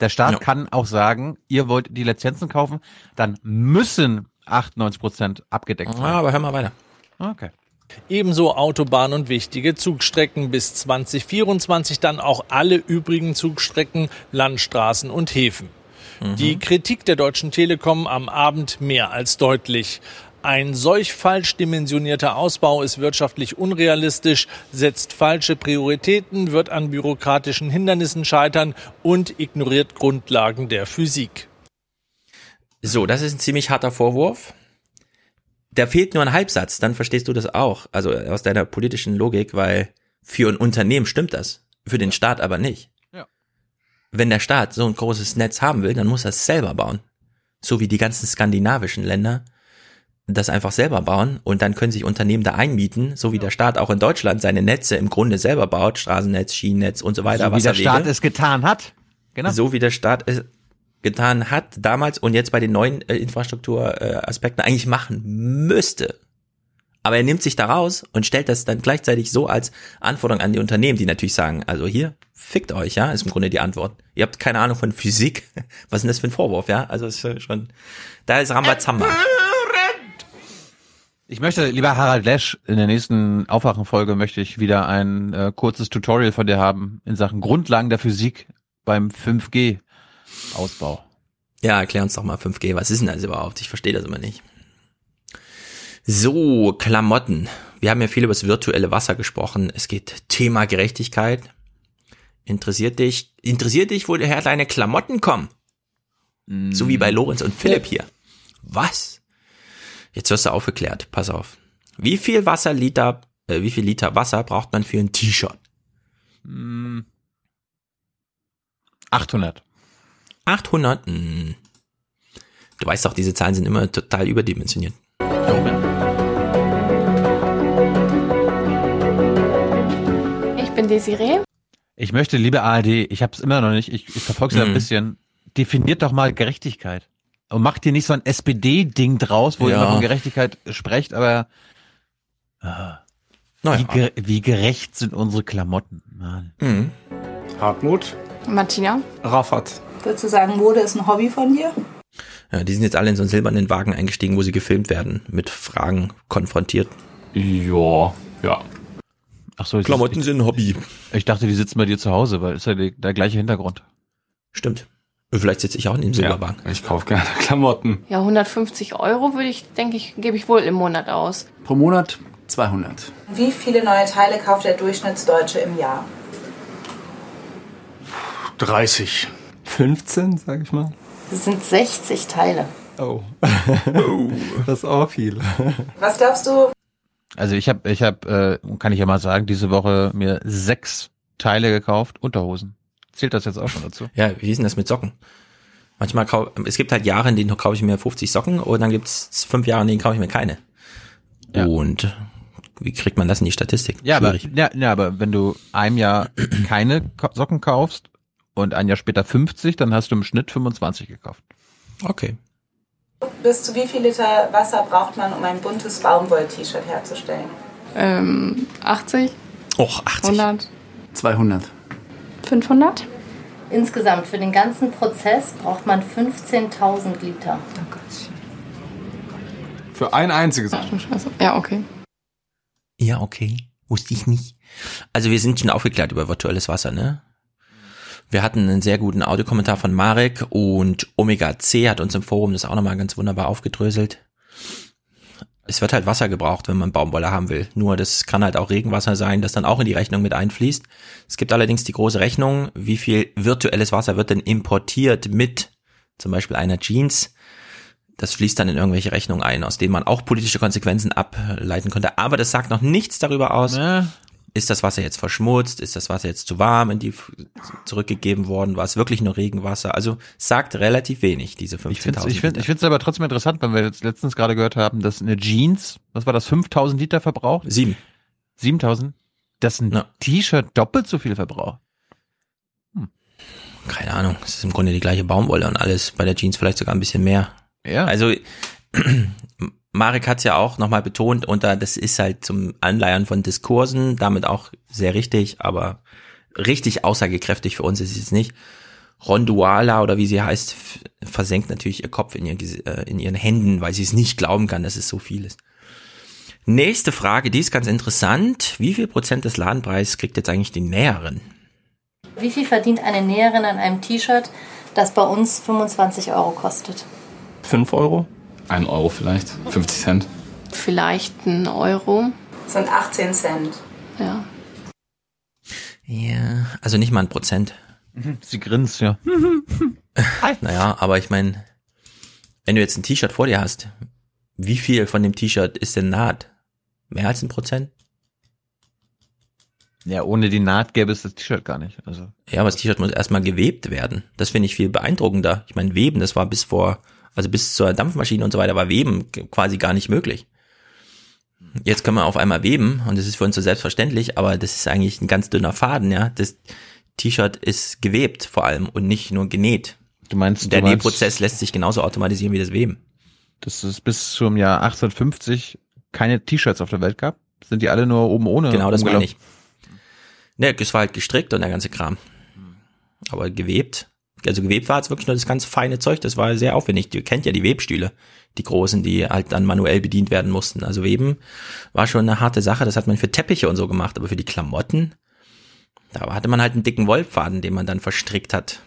Der Staat Ja. kann auch sagen, ihr wollt die Lizenzen kaufen, dann müssen 98 Prozent abgedeckt sein. Ja, aber hör mal weiter. Okay. Ebenso Autobahn und wichtige Zugstrecken bis 2024 dann auch alle übrigen Zugstrecken, Landstraßen und Häfen. Die Kritik der Deutschen Telekom am Abend mehr als deutlich. Ein solch falsch dimensionierter Ausbau ist wirtschaftlich unrealistisch, setzt falsche Prioritäten, wird an bürokratischen Hindernissen scheitern und ignoriert Grundlagen der Physik. So, das ist ein ziemlich harter Vorwurf. Da fehlt nur ein Halbsatz, dann verstehst du das auch. Also aus deiner politischen Logik, weil für ein Unternehmen stimmt das, für den Staat aber nicht. Ja. Wenn der Staat so ein großes Netz haben will, dann muss er es selber bauen. So wie die ganzen skandinavischen Länder das einfach selber bauen und dann können sich Unternehmen da einmieten, so wie der Staat auch in Deutschland seine Netze im Grunde selber baut, Straßennetz, Schienennetz und so weiter. so wie der. Staat es getan hat. Genau. So wie der Staat es getan hat damals und jetzt bei den neuen äh, Infrastrukturaspekten äh, Aspekten eigentlich machen müsste. Aber er nimmt sich da raus und stellt das dann gleichzeitig so als Anforderung an die Unternehmen, die natürlich sagen, also hier, fickt euch, ja, ist im Grunde die Antwort. Ihr habt keine Ahnung von Physik. Was ist denn das für ein Vorwurf, ja? Also ist schon, da ist Rambazamba. Ich möchte, lieber Harald Lesch, in der nächsten Aufwachenfolge möchte ich wieder ein äh, kurzes Tutorial von dir haben in Sachen Grundlagen der Physik beim 5G-Ausbau. Ja, erklär uns doch mal 5G. Was ist denn das überhaupt? Ich verstehe das immer nicht. So, Klamotten. Wir haben ja viel über das virtuelle Wasser gesprochen. Es geht Thema Gerechtigkeit. Interessiert dich, interessiert dich, woher deine Klamotten kommen? So wie bei Lorenz und Philipp hier. Was? Jetzt wirst du aufgeklärt. Pass auf. Wie viel Wasserliter, äh, wie viel Liter Wasser braucht man für ein T-Shirt? Hm. 800. 800? Hm. Du weißt doch, diese Zahlen sind immer total überdimensioniert. Ich bin Desiree. Ich möchte, liebe ARD, ich habe es immer noch nicht, ich, ich verfolge es ja ein Mhm. bisschen, definiert doch mal Gerechtigkeit. Und macht dir nicht so ein SPD-Ding draus, wo ihr Ja. immer von Gerechtigkeit sprecht, aber ah, wie, ge wie gerecht sind unsere Klamotten, Mann. Mhm. Hartmut. Martina. Raffat. Würdest du sagen, Mode ist ein Hobby von dir? Ja, die sind jetzt alle in so einen silbernen Wagen eingestiegen, wo sie gefilmt werden, mit Fragen konfrontiert. Ja, ja. Ach so, Klamotten ist- sind ein Hobby. Ich dachte, die sitzen bei dir zu Hause, weil ist ja die, der gleiche Hintergrund. Stimmt. Vielleicht sitze ich auch in dem Silberwagen. Ja, ich kaufe gerne Klamotten. Ja, 150 Euro würde ich, denke ich, gebe ich wohl im Monat aus. Pro Monat 200. Wie viele neue Teile kauft der Durchschnittsdeutsche im Jahr? 30. 15, sag ich mal. Das sind 60 Teile. Oh. das ist auch viel. Was glaubst du? Also ich habe, ich habe, äh, kann ich ja mal sagen, diese Woche mir sechs Teile gekauft, Unterhosen. Zählt das jetzt auch schon dazu? Ja, wie ist denn das mit Socken? Manchmal kau es gibt halt Jahre, in denen kaufe ich mir 50 Socken und dann gibt es fünf Jahre, in denen kaufe ich mir keine. Ja. Und wie kriegt man das in die Statistik? Ja, aber, ja, ja, aber wenn du einem Jahr keine Socken kaufst und ein Jahr später 50, dann hast du im Schnitt 25 gekauft. Okay. Bis zu wie viel Liter Wasser braucht man, um ein buntes Baumwoll-T-Shirt herzustellen? Ähm, 80? Och, 80. 100? 200. 500? Insgesamt für den ganzen Prozess braucht man 15.000 Liter. Für ein einziges. Ach du Scheiße. Ja, okay. Ja, okay. Wusste ich nicht. Also wir sind schon aufgeklärt über virtuelles Wasser, ne? Wir hatten einen sehr guten Audiokommentar von Marek und Omega C hat uns im Forum das auch nochmal ganz wunderbar aufgedröselt. Es wird halt Wasser gebraucht, wenn man Baumwolle haben will. Nur das kann halt auch Regenwasser sein, das dann auch in die Rechnung mit einfließt. Es gibt allerdings die große Rechnung, wie viel virtuelles Wasser wird denn importiert mit zum Beispiel einer Jeans. Das fließt dann in irgendwelche Rechnungen ein, aus denen man auch politische Konsequenzen ableiten könnte. Aber das sagt noch nichts darüber aus, ist das Wasser jetzt verschmutzt, ist das Wasser jetzt zu warm in die zurückgegeben worden, war es wirklich nur Regenwasser? Also sagt relativ wenig, diese 15.000 Ich finde ich find, ich find's aber trotzdem interessant, wenn wir jetzt letztens gerade gehört haben, dass eine Jeans, was war das, 5000 Liter verbraucht? Sieben. 7000? Dass ein T-Shirt doppelt so viel verbraucht. keine Ahnung, es ist im Grunde die gleiche Baumwolle und alles, bei der Jeans vielleicht sogar ein bisschen mehr. Ja. Also Marek hat es ja auch nochmal betont, und da, das ist halt zum Anleiern von Diskursen, damit auch sehr richtig, aber richtig aussagekräftig für uns ist es jetzt nicht. Ronduala oder wie sie heißt, versenkt natürlich ihr Kopf in, ihr, äh, in ihren Händen, weil sie es nicht glauben kann, dass es so viel ist. Nächste Frage, die ist ganz interessant. Wie viel Prozent des Ladenpreises kriegt jetzt eigentlich die Näherin? Wie viel verdient eine Näherin an einem T-Shirt, das bei uns 25 Euro kostet? 5 Euro? 1 Euro vielleicht. 50 Cent. Vielleicht ein Euro. Das sind 18 Cent. Ja. Ja, also nicht mal ein Prozent. Sie grinst, ja. Naja, aber ich meine, wenn du jetzt ein T-Shirt vor dir hast, wie viel von dem T-Shirt ist denn Naht? Mehr als ein Prozent? Ja, ohne die Naht gäbe es das T-Shirt gar nicht. Also. Ja, aber das T-Shirt muss erstmal gewebt werden. Das finde ich viel beeindruckender. Ich meine, Weben, das war bis vor, also bis zur Dampfmaschine und so weiter, war Weben quasi gar nicht möglich. Jetzt können wir auf einmal weben und das ist für uns so selbstverständlich, aber das ist eigentlich ein ganz dünner Faden, ja. Das T-Shirt ist gewebt vor allem und nicht nur genäht. Du meinst, Der Nähprozess lässt sich genauso automatisieren wie das Weben. dass es bis zum Jahr 1850 keine T-Shirts auf der Welt gab? Sind die alle nur oben ohne? Genau, das meine ich. Ne, es war halt gestrickt und der ganze Kram. Aber gewebt, also gewebt war jetzt wirklich nur das ganz feine Zeug, das war sehr aufwendig. Ihr kennt ja die Webstühle, die großen, die halt dann manuell bedient werden mussten. Also Weben war schon eine harte Sache, das hat man für Teppiche und so gemacht, aber für die Klamotten, da hatte man halt einen dicken Wollfaden, den man dann verstrickt hat.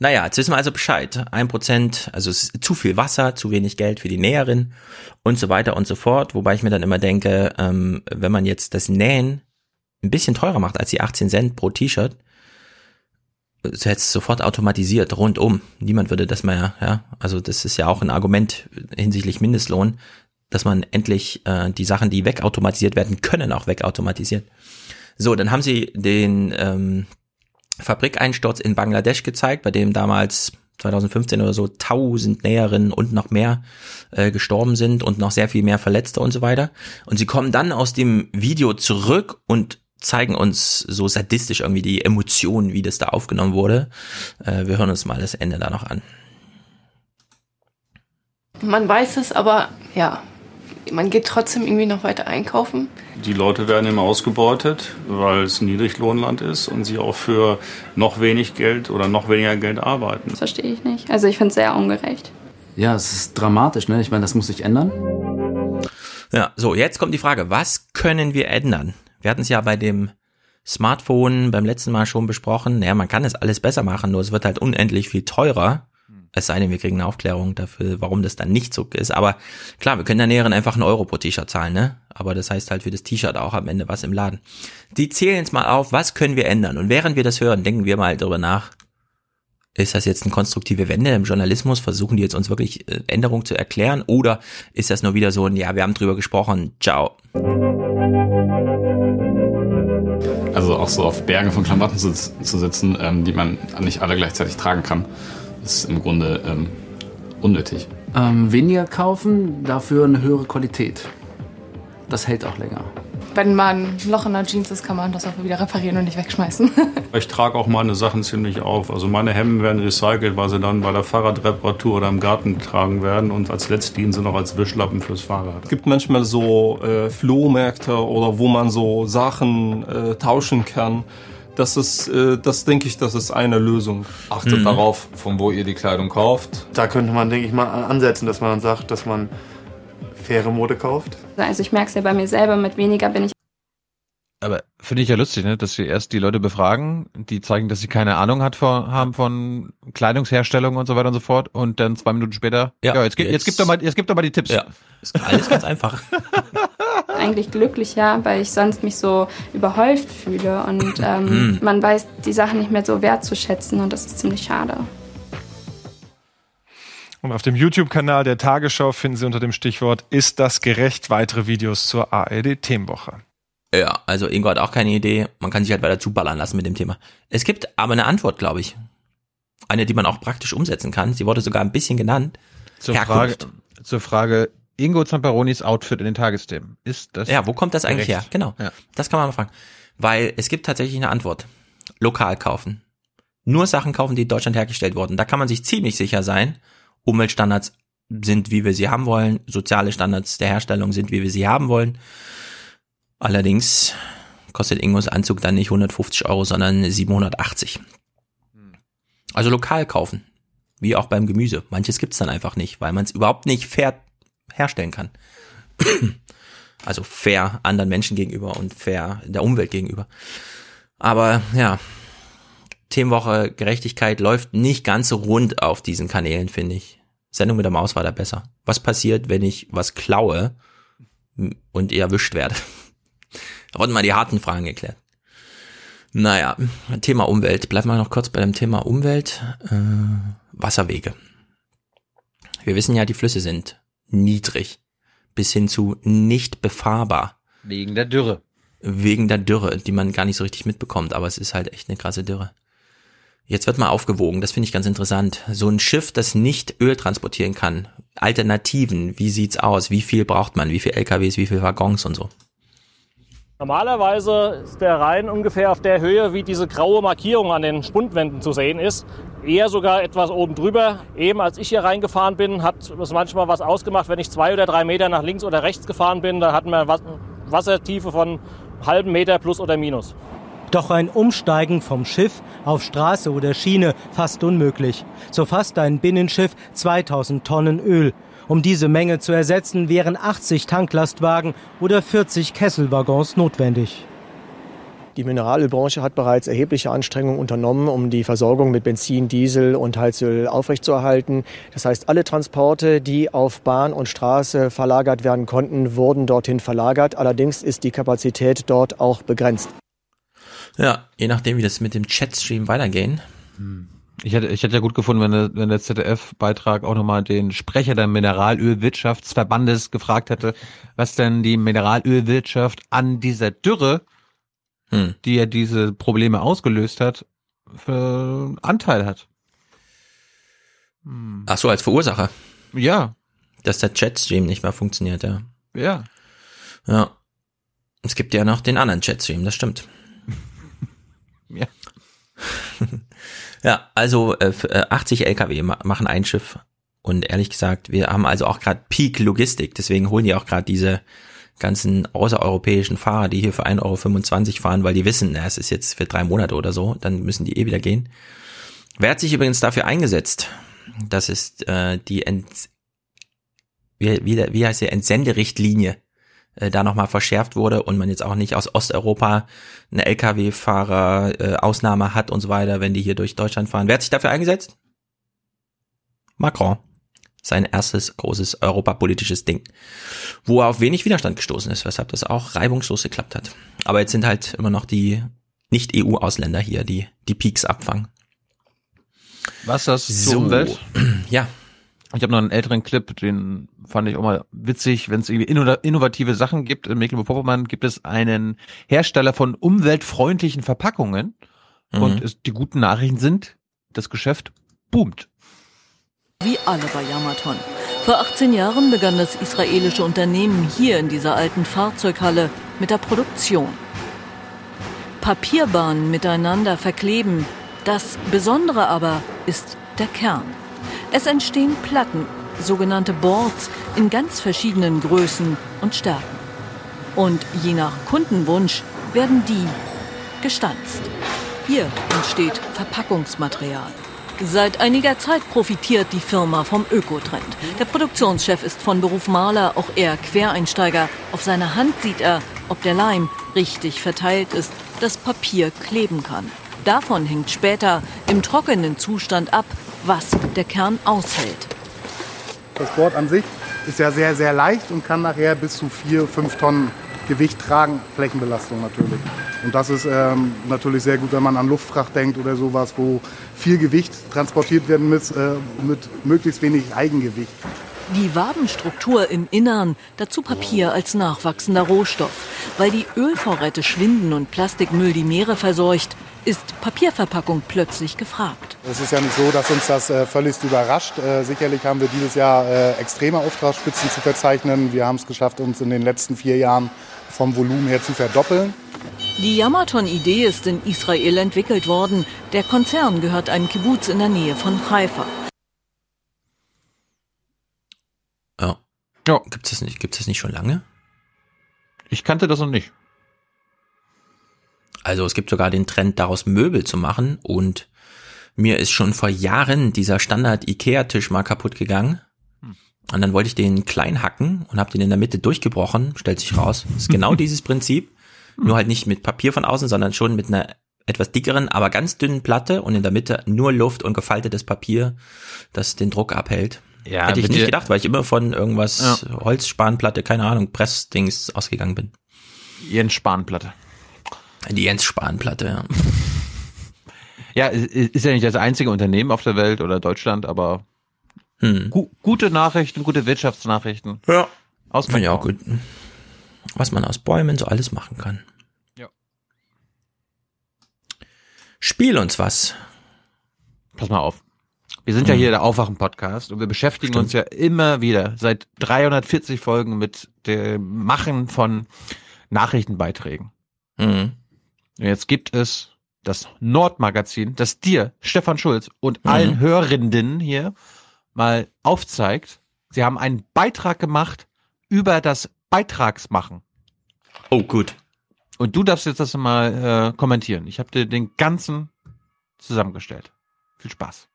Naja, jetzt wissen wir also Bescheid. Ein Prozent, also zu viel Wasser, zu wenig Geld für die Näherin und so weiter und so fort. Wobei ich mir dann immer denke, ähm, wenn man jetzt das Nähen ein bisschen teurer macht als die 18 Cent pro T-Shirt, so hätte es sofort automatisiert, rundum. Niemand würde das mehr, ja. Also das ist ja auch ein Argument hinsichtlich Mindestlohn, dass man endlich äh, die Sachen, die wegautomatisiert werden können, auch wegautomatisiert. So, dann haben sie den ähm, Fabrikeinsturz in Bangladesch gezeigt, bei dem damals 2015 oder so 1000 Näherinnen und noch mehr äh, gestorben sind und noch sehr viel mehr Verletzte und so weiter. Und sie kommen dann aus dem Video zurück und zeigen uns so sadistisch irgendwie die Emotionen, wie das da aufgenommen wurde. Äh, wir hören uns mal das Ende da noch an. Man weiß es, aber ja, man geht trotzdem irgendwie noch weiter einkaufen. Die Leute werden immer ausgebeutet, weil es ein Niedriglohnland ist und sie auch für noch wenig Geld oder noch weniger Geld arbeiten. Das verstehe ich nicht. Also ich finde es sehr ungerecht. Ja, es ist dramatisch, ne? Ich meine, das muss sich ändern. Ja, so, jetzt kommt die Frage, was können wir ändern? Wir hatten es ja bei dem Smartphone beim letzten Mal schon besprochen. Ja, man kann es alles besser machen, nur es wird halt unendlich viel teurer. Es sei denn, wir kriegen eine Aufklärung dafür, warum das dann nicht so ist. Aber klar, wir können der Näheren einfach einen Euro pro T-Shirt zahlen, ne? Aber das heißt halt für das T-Shirt auch am Ende was im Laden. Die zählen jetzt mal auf, was können wir ändern? Und während wir das hören, denken wir mal darüber nach. Ist das jetzt eine konstruktive Wende im Journalismus? Versuchen die jetzt uns wirklich äh, Änderungen zu erklären? Oder ist das nur wieder so ein, ja, wir haben drüber gesprochen, ciao. Also auch so auf Bergen von Klamotten zu, zu sitzen, ähm, die man nicht alle gleichzeitig tragen kann, ist im Grunde ähm, unnötig. Ähm, weniger kaufen, dafür eine höhere Qualität. Das hält auch länger. Wenn mal ein Loch in der Jeans ist, kann man das auch wieder reparieren und nicht wegschmeißen. Ich trage auch meine Sachen ziemlich auf. Also meine Hemden werden recycelt, weil sie dann bei der Fahrradreparatur oder im Garten getragen werden und als Letztdienst noch als Wischlappen fürs Fahrrad. Es gibt manchmal so äh, Flohmärkte oder wo man so Sachen äh, tauschen kann. Das ist, äh, das denke ich, das ist eine Lösung. Achtet darauf, von wo ihr die Kleidung kauft. Da könnte man, denke ich mal, ansetzen, dass man dann sagt, dass man faire Mode kauft. Also ich merke es ja bei mir selber, mit weniger bin ich Aber finde ich ja lustig, ne, dass sie erst die Leute befragen, die zeigen, dass sie keine Ahnung hat von, haben von Kleidungsherstellung und so weiter und so fort und dann zwei Minuten später, ja, jetzt, jetzt, jetzt gibt doch mal, jetzt gibt doch mal die Tipps. Ja, ist alles ganz einfach. eigentlich glücklicher, weil ich sonst mich so überhäuft fühle und ähm, Mhm. man weiß die Sachen nicht mehr so wertzuschätzen und das ist ziemlich schade. Und auf dem YouTube-Kanal der Tagesschau finden Sie unter dem Stichwort Ist das gerecht weitere Videos zur ARD-Themenwoche. Ja, also Ingo hat auch keine Idee. Man kann sich halt weiter zuballern lassen mit dem Thema. Es gibt aber eine Antwort, glaube ich. Eine, die man auch praktisch umsetzen kann. Sie wurde sogar ein bisschen genannt. Zur Frage, zur Frage Ingo Zamperonis Outfit in den Tagesthemen. Ist das Ja, wo kommt das eigentlich her? gerecht? Genau. Ja. Das kann man mal fragen. Weil es gibt tatsächlich eine Antwort. Lokal kaufen. Nur Sachen kaufen, die in Deutschland hergestellt wurden. Da kann man sich ziemlich sicher sein. Umweltstandards sind, wie wir sie haben wollen. Soziale Standards der Herstellung sind, wie wir sie haben wollen. Allerdings kostet Ingos Anzug dann nicht 150 Euro, sondern 780. Also lokal kaufen. Wie auch beim Gemüse. Manches gibt's dann einfach nicht, weil man es überhaupt nicht fair herstellen kann. Also fair anderen Menschen gegenüber und fair der Umwelt gegenüber. Aber ja, Themenwoche Gerechtigkeit läuft nicht ganz so rund auf diesen Kanälen, finde ich. Sendung mit der Maus war da besser. Was passiert, wenn ich was klaue und ihr erwischt werde? Da wurden mal die harten Fragen geklärt. Naja, Thema Umwelt. Bleiben wir noch kurz bei dem Thema Umwelt. Äh, Wasserwege. Wir wissen ja, die Flüsse sind niedrig bis hin zu nicht befahrbar. Wegen der Dürre. Wegen der Dürre, die man gar nicht so richtig mitbekommt, aber es ist halt echt eine krasse Dürre. Jetzt wird mal aufgewogen, das finde ich ganz interessant. So ein Schiff, das nicht Öl transportieren kann. Alternativen, wie sieht's aus? Wie viel braucht man? Wie viel LKWs, wie viel Waggons und so? Normalerweise ist der Rhein ungefähr auf der Höhe, wie diese graue Markierung an den Spundwänden zu sehen ist. Eher sogar etwas oben drüber. Eben als ich hier reingefahren bin, hat es manchmal was ausgemacht, wenn ich zwei oder drei Meter nach links oder rechts gefahren bin. Da hatten wir Was- Wassertiefe von halben Meter plus oder minus. Doch ein Umsteigen vom Schiff auf Straße oder Schiene fast unmöglich. So fasst ein Binnenschiff 2000 Tonnen Öl. Um diese Menge zu ersetzen, wären 80 Tanklastwagen oder 40 Kesselwaggons notwendig. Die Mineralölbranche hat bereits erhebliche Anstrengungen unternommen, um die Versorgung mit Benzin, Diesel und Heizöl aufrechtzuerhalten. Das heißt, alle Transporte, die auf Bahn und Straße verlagert werden konnten, wurden dorthin verlagert. Allerdings ist die Kapazität dort auch begrenzt. Ja, je nachdem, wie das mit dem Chatstream weitergehen. Ich hätte, ich hätte ja gut gefunden, wenn der, wenn der ZDF-Beitrag auch nochmal den Sprecher der Mineralölwirtschaftsverbandes gefragt hätte, was denn die Mineralölwirtschaft an dieser Dürre, Hm. die ja diese Probleme ausgelöst hat, für Anteil hat. Ach so, als Verursacher. Ja. Dass der Chatstream nicht mehr funktioniert, ja. Ja. Ja. Es gibt ja noch den anderen Chatstream, das stimmt. Ja. also äh, f- äh, 80 LKW ma machen ein Schiff. Und ehrlich gesagt, wir haben also auch gerade Peak Logistik, deswegen holen die auch gerade diese ganzen außereuropäischen Fahrer, die hier für 1,25 Euro fahren, weil die wissen, na, es ist jetzt für drei Monate oder so, dann müssen die eh wieder gehen. Wer hat sich übrigens dafür eingesetzt? Das ist äh, die Ent wie, wie, wie heißt die Entsenderichtlinie äh, da nochmal verschärft wurde und man jetzt auch nicht aus Osteuropa eine Lkw-Fahrer äh, Ausnahme hat und so weiter, wenn die hier durch Deutschland fahren. Wer hat sich dafür eingesetzt? Macron. Sein erstes großes europapolitisches Ding, wo er auf wenig Widerstand gestoßen ist, weshalb das auch reibungslos geklappt hat. Aber jetzt sind halt immer noch die Nicht-EU-Ausländer hier, die die Peaks abfangen. Was das So. Umwelt? Ja. Ich habe noch einen älteren Clip, den fand ich auch mal witzig, wenn es irgendwie inno- innovative Sachen gibt. In Mecklenburg-Vorpommern gibt es einen Hersteller von umweltfreundlichen Verpackungen. Mhm. Und es, die guten Nachrichten sind, das Geschäft boomt. Wie alle bei Yamaton. Vor 18 Jahren begann das israelische Unternehmen hier in dieser alten Fahrzeughalle mit der Produktion. Papierbahnen miteinander verkleben. Das Besondere aber ist der Kern. Es entstehen Platten, sogenannte Boards, in ganz verschiedenen Größen und Stärken. Und je nach Kundenwunsch werden die gestanzt. Hier entsteht Verpackungsmaterial. Seit einiger Zeit profitiert die Firma vom Ökotrend. Der Produktionschef ist von Beruf Maler, auch er Quereinsteiger. Auf seiner Hand sieht er, ob der Leim richtig verteilt ist, das Papier kleben kann. Davon hängt später im trockenen Zustand ab, was der Kern aushält. Das Board an sich ist ja sehr, sehr leicht und kann nachher bis zu 4, 5 Tonnen Gewicht tragen, Flächenbelastung natürlich. Und das ist ähm, natürlich sehr gut, wenn man an Luftfracht denkt oder sowas, wo viel Gewicht transportiert werden muss, äh, mit möglichst wenig Eigengewicht. Die Wabenstruktur im Innern, dazu Papier als nachwachsender Rohstoff. Weil die Ölvorräte schwinden und Plastikmüll die Meere verseucht, ist Papierverpackung plötzlich gefragt. Es ist ja nicht so, dass uns das äh, völlig überrascht. Äh, sicherlich haben wir dieses Jahr äh, extreme Auftragsspitzen zu verzeichnen. Wir haben es geschafft, uns in den letzten vier Jahren vom Volumen her zu verdoppeln. Die Yamaton-Idee ist in Israel entwickelt worden. Der Konzern gehört einem Kibbutz in der Nähe von Haifa. Ja. Ja. Gibt's das nicht, gibt's das nicht schon lange? Ich kannte das noch nicht. Also es gibt sogar den Trend, daraus Möbel zu machen und mir ist schon vor Jahren dieser Standard Ikea-Tisch mal kaputt gegangen. Und dann wollte ich den klein hacken und habe den in der Mitte durchgebrochen, stellt sich raus. Das ist genau dieses Prinzip, nur halt nicht mit Papier von außen, sondern schon mit einer etwas dickeren, aber ganz dünnen Platte und in der Mitte nur Luft und gefaltetes Papier, das den Druck abhält. Ja, Hätte ich nicht gedacht, weil ich immer von irgendwas Ja. Holzspanplatte, keine Ahnung, Pressdings ausgegangen bin. Jens Spanplatte. Die Jens Spanplatte, ja. Ja, ist ja nicht das einzige Unternehmen auf der Welt oder Deutschland, aber gu gute Nachrichten, gute Wirtschaftsnachrichten. Ja. Aus Finde ich auch gut. Was man aus Bäumen so alles machen kann. Ja. Spiel uns was. Pass mal auf. Wir sind ja Mhm. hier der Aufwachen-Podcast und wir beschäftigen uns ja immer wieder seit 340 Folgen mit dem Machen von Nachrichtenbeiträgen. Mhm. Und jetzt gibt es das Nordmagazin, das dir, Stefan Schulz und Mhm. allen Hörerinnen hier mal aufzeigt. Sie haben einen Beitrag gemacht über das Beitragsmachen. Oh, gut. Und du darfst jetzt das mal äh, kommentieren. Ich habe dir den ganzen zusammengestellt. Viel Spaß.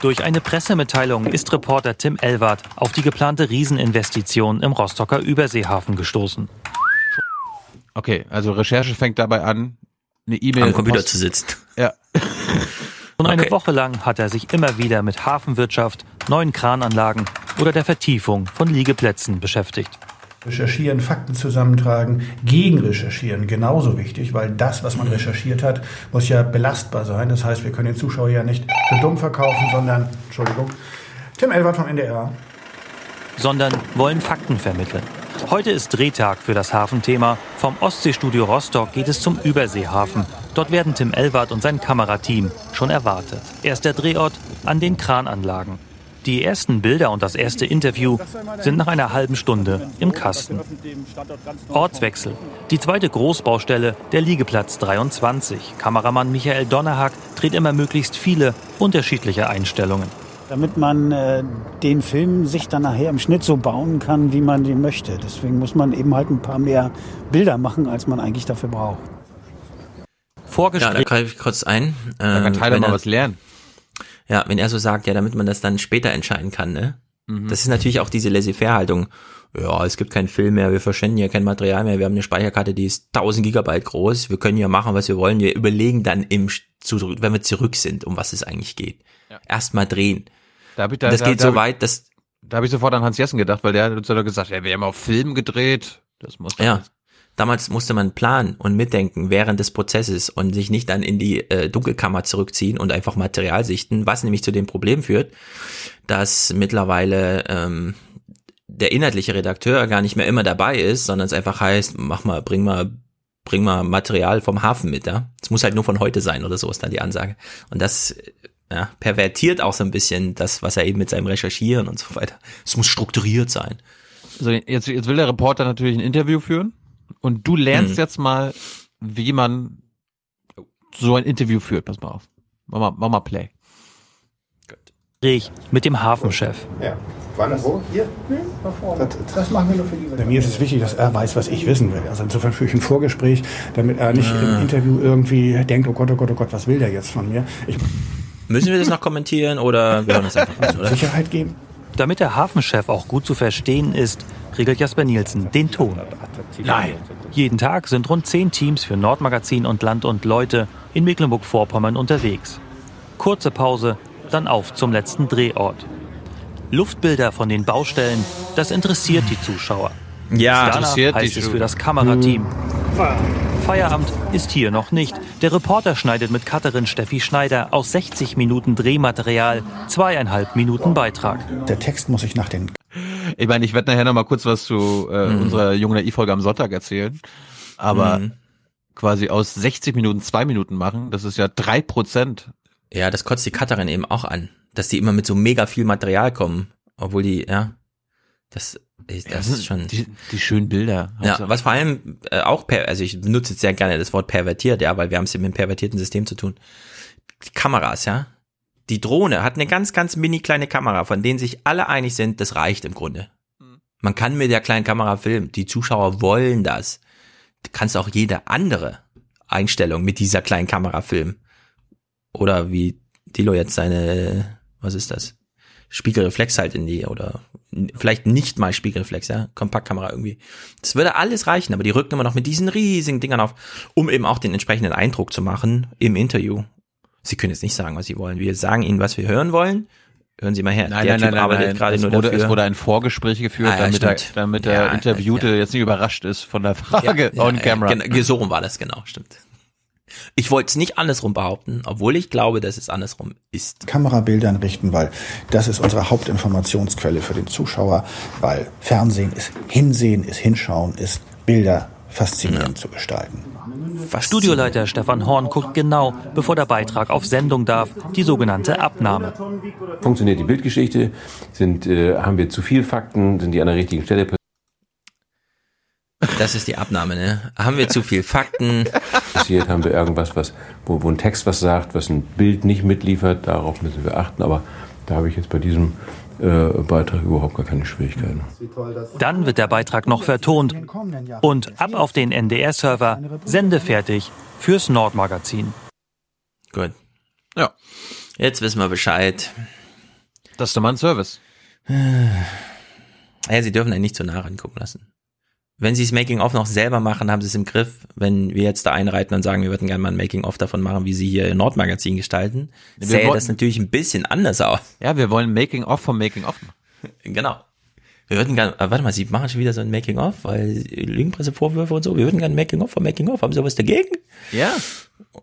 Durch eine Pressemitteilung ist Reporter Tim Elwart auf die geplante Rieseninvestition im Rostocker Überseehafen gestoßen. Okay, also Recherche fängt dabei an, eine E-Mail Am Computer Post- zu sitzen. Ja. Schon eine Woche lang hat er sich immer wieder mit Hafenwirtschaft, neuen Krananlagen oder der Vertiefung von Liegeplätzen beschäftigt. Recherchieren, Fakten zusammentragen, gegenrecherchieren, genauso wichtig, weil das, was man recherchiert hat, muss ja belastbar sein. Das heißt, wir können den Zuschauer ja nicht für dumm verkaufen, sondern, Entschuldigung, Tim Elwart vom NDR. sondern wollen Fakten vermitteln. Heute ist Drehtag für das Hafenthema. Vom Ostseestudio Rostock geht es zum Überseehafen. Dort werden Tim Elwart und sein Kamerateam schon erwartet. Erster Drehort an den Krananlagen. Die ersten Bilder und das erste Interview sind nach einer halben Stunde im Kasten. Ortswechsel. Die zweite Großbaustelle, der Liegeplatz 23. Kameramann Michael Donnerhack dreht immer möglichst viele unterschiedliche Einstellungen. Damit man äh, den Film sich dann nachher im Schnitt so bauen kann, wie man den möchte. Deswegen muss man eben halt ein paar mehr Bilder machen, als man eigentlich dafür braucht. Ja, da greife ich kurz ein. Da kann Ähm, Tyler mal was lernen. Ja, wenn er so sagt, ja, damit man das dann später entscheiden kann, ne? Mhm. Das ist natürlich auch diese Laissez-faire-Haltung. Ja, es gibt keinen Film mehr, wir verschwenden ja kein Material mehr, wir haben eine Speicherkarte, die ist 1000 Gigabyte groß, wir können ja machen, was wir wollen, wir überlegen dann im, wenn wir zurück sind, um was es eigentlich geht. Erstmal drehen. Da hab ich, da, das da, geht da, so weit, dass Da habe ich sofort an Hans Jessen gedacht, weil der hat uns ja gesagt, ja, wir haben auf Film gedreht. Das muss Ja. Damals musste man planen und mitdenken während des Prozesses und sich nicht dann in die äh, Dunkelkammer zurückziehen und einfach Material sichten, was nämlich zu dem Problem führt, dass mittlerweile ähm, der inhaltliche Redakteur gar nicht mehr immer dabei ist, sondern es einfach heißt, mach mal, bring mal, bring mal Material vom Hafen mit, ja. Es muss halt nur von heute sein oder so ist dann die Ansage. Und das ja, pervertiert auch so ein bisschen das, was er eben mit seinem Recherchieren und so weiter. Es muss strukturiert sein. So, jetzt, jetzt will der Reporter natürlich ein Interview führen und du lernst Hm. jetzt mal, wie man so ein Interview führt. Pass mal auf. Mach mal, mach mal Play. Gespräch mit dem Hafenchef. Ja. Wann wo? Hier? Das, das machen wir nur für diese. Mir ist es wichtig, dass er weiß, was ich wissen will. Also insofern führe ich ein Vorgespräch, damit er nicht Ah. im Interview irgendwie denkt, oh Gott, oh Gott, oh Gott, was will der jetzt von mir? Ich Müssen wir das noch kommentieren oder wir hören das einfach an, oder? Sicherheit geben. Damit der Hafenchef auch gut zu verstehen ist, regelt Jasper Nielsen den Ton. Nein. Jeden Tag sind rund zehn Teams für Nordmagazin und Land und Leute in Mecklenburg-Vorpommern unterwegs. Kurze Pause, dann auf zum letzten Drehort. Luftbilder von den Baustellen, das interessiert die Zuschauer. Ja, interessiert die heißt es für das Kamerateam. Feierabend ist hier noch nicht. Der Reporter schneidet mit Cutterin Steffi Schneider aus 60 Minuten Drehmaterial zweieinhalb Minuten Beitrag. Der Text muss ich nach den Ich meine, ich werde nachher noch mal kurz was zu äh, Mhm. unserer jungen Naiv-Folge am Sonntag erzählen. Aber Mhm. quasi aus 60 Minuten zwei Minuten machen, das ist ja drei Prozent. Ja, das kotzt die Cutterin eben auch an, dass die immer mit so mega viel Material kommen, obwohl die, ja, das, das ist schon. Die, die schönen Bilder. Ja, was vor allem äh, auch, per, also ich benutze jetzt sehr gerne das Wort pervertiert, ja, weil wir haben es mit einem pervertierten System zu tun. Die Kameras, ja. Die Drohne hat eine ganz, ganz mini kleine Kamera, von denen sich alle einig sind, das reicht im Grunde. Man kann mit der kleinen Kamera filmen. Die Zuschauer wollen das. Du kannst auch jede andere Einstellung mit dieser kleinen Kamera filmen. Oder wie Dilo jetzt seine, was ist das? Spiegelreflex halt in die, oder vielleicht nicht mal Spiegelreflex, ja, Kompaktkamera irgendwie. Das würde alles reichen, aber die rücken immer noch mit diesen riesigen Dingern auf, um eben auch den entsprechenden Eindruck zu machen im Interview. Sie können jetzt nicht sagen, was Sie wollen. Wir sagen Ihnen, was wir hören wollen. Hören Sie mal her. Nein, der nein, Typ nein, arbeitet nein. gerade es nur wurde, dafür. Es wurde ein Vorgespräch geführt, Ah, ja, damit, der, stimmt. damit der Ja, Interviewte jetzt nicht überrascht ist von der Frage on camera. Genau, so rum war das, genau, stimmt. Ich wollte es nicht andersrum behaupten, obwohl ich glaube, dass es andersrum ist. Kamerabildern richten, weil das ist unsere Hauptinformationsquelle für den Zuschauer, weil Fernsehen ist Hinsehen, ist Hinschauen, ist Bilder faszinierend zu gestalten. Studioleiter Stefan Horn guckt genau, bevor der Beitrag auf Sendung darf, die sogenannte Abnahme. Funktioniert die Bildgeschichte? Sind, äh, haben wir zu viel Fakten? Sind die an der richtigen Stelle Das ist die Abnahme, ne? Haben wir zu viel Fakten? passiert? Haben wir irgendwas, was, wo, wo ein Text was sagt, was ein Bild nicht mitliefert? Darauf müssen wir achten. Aber da habe ich jetzt bei diesem äh, Beitrag überhaupt gar keine Schwierigkeiten. Dann wird der Beitrag noch vertont und ab auf den NDR-Server, sendefertig fürs Nordmagazin. Gut. Ja. Jetzt wissen wir Bescheid. Das ist doch mal ein Service. Ja, sie dürfen einen nicht zu nah rangucken lassen. Wenn sie das Making-of noch selber machen, haben sie es im Griff. Wenn wir jetzt da einreiten und sagen, wir würden gerne mal ein Making-of davon machen, wie sie hier Nordmagazin gestalten, Wir sähe wollten- das natürlich ein bisschen anders aus. Ja, wir wollen Making-of vom Making-of machen. Genau. Wir würden gerne, äh, warte mal, Sie machen schon wieder so ein Making-of, weil Lügenpressevorwürfe und so. Wir würden gerne ein Making-of vom Making-of. Haben Sie was dagegen? Ja.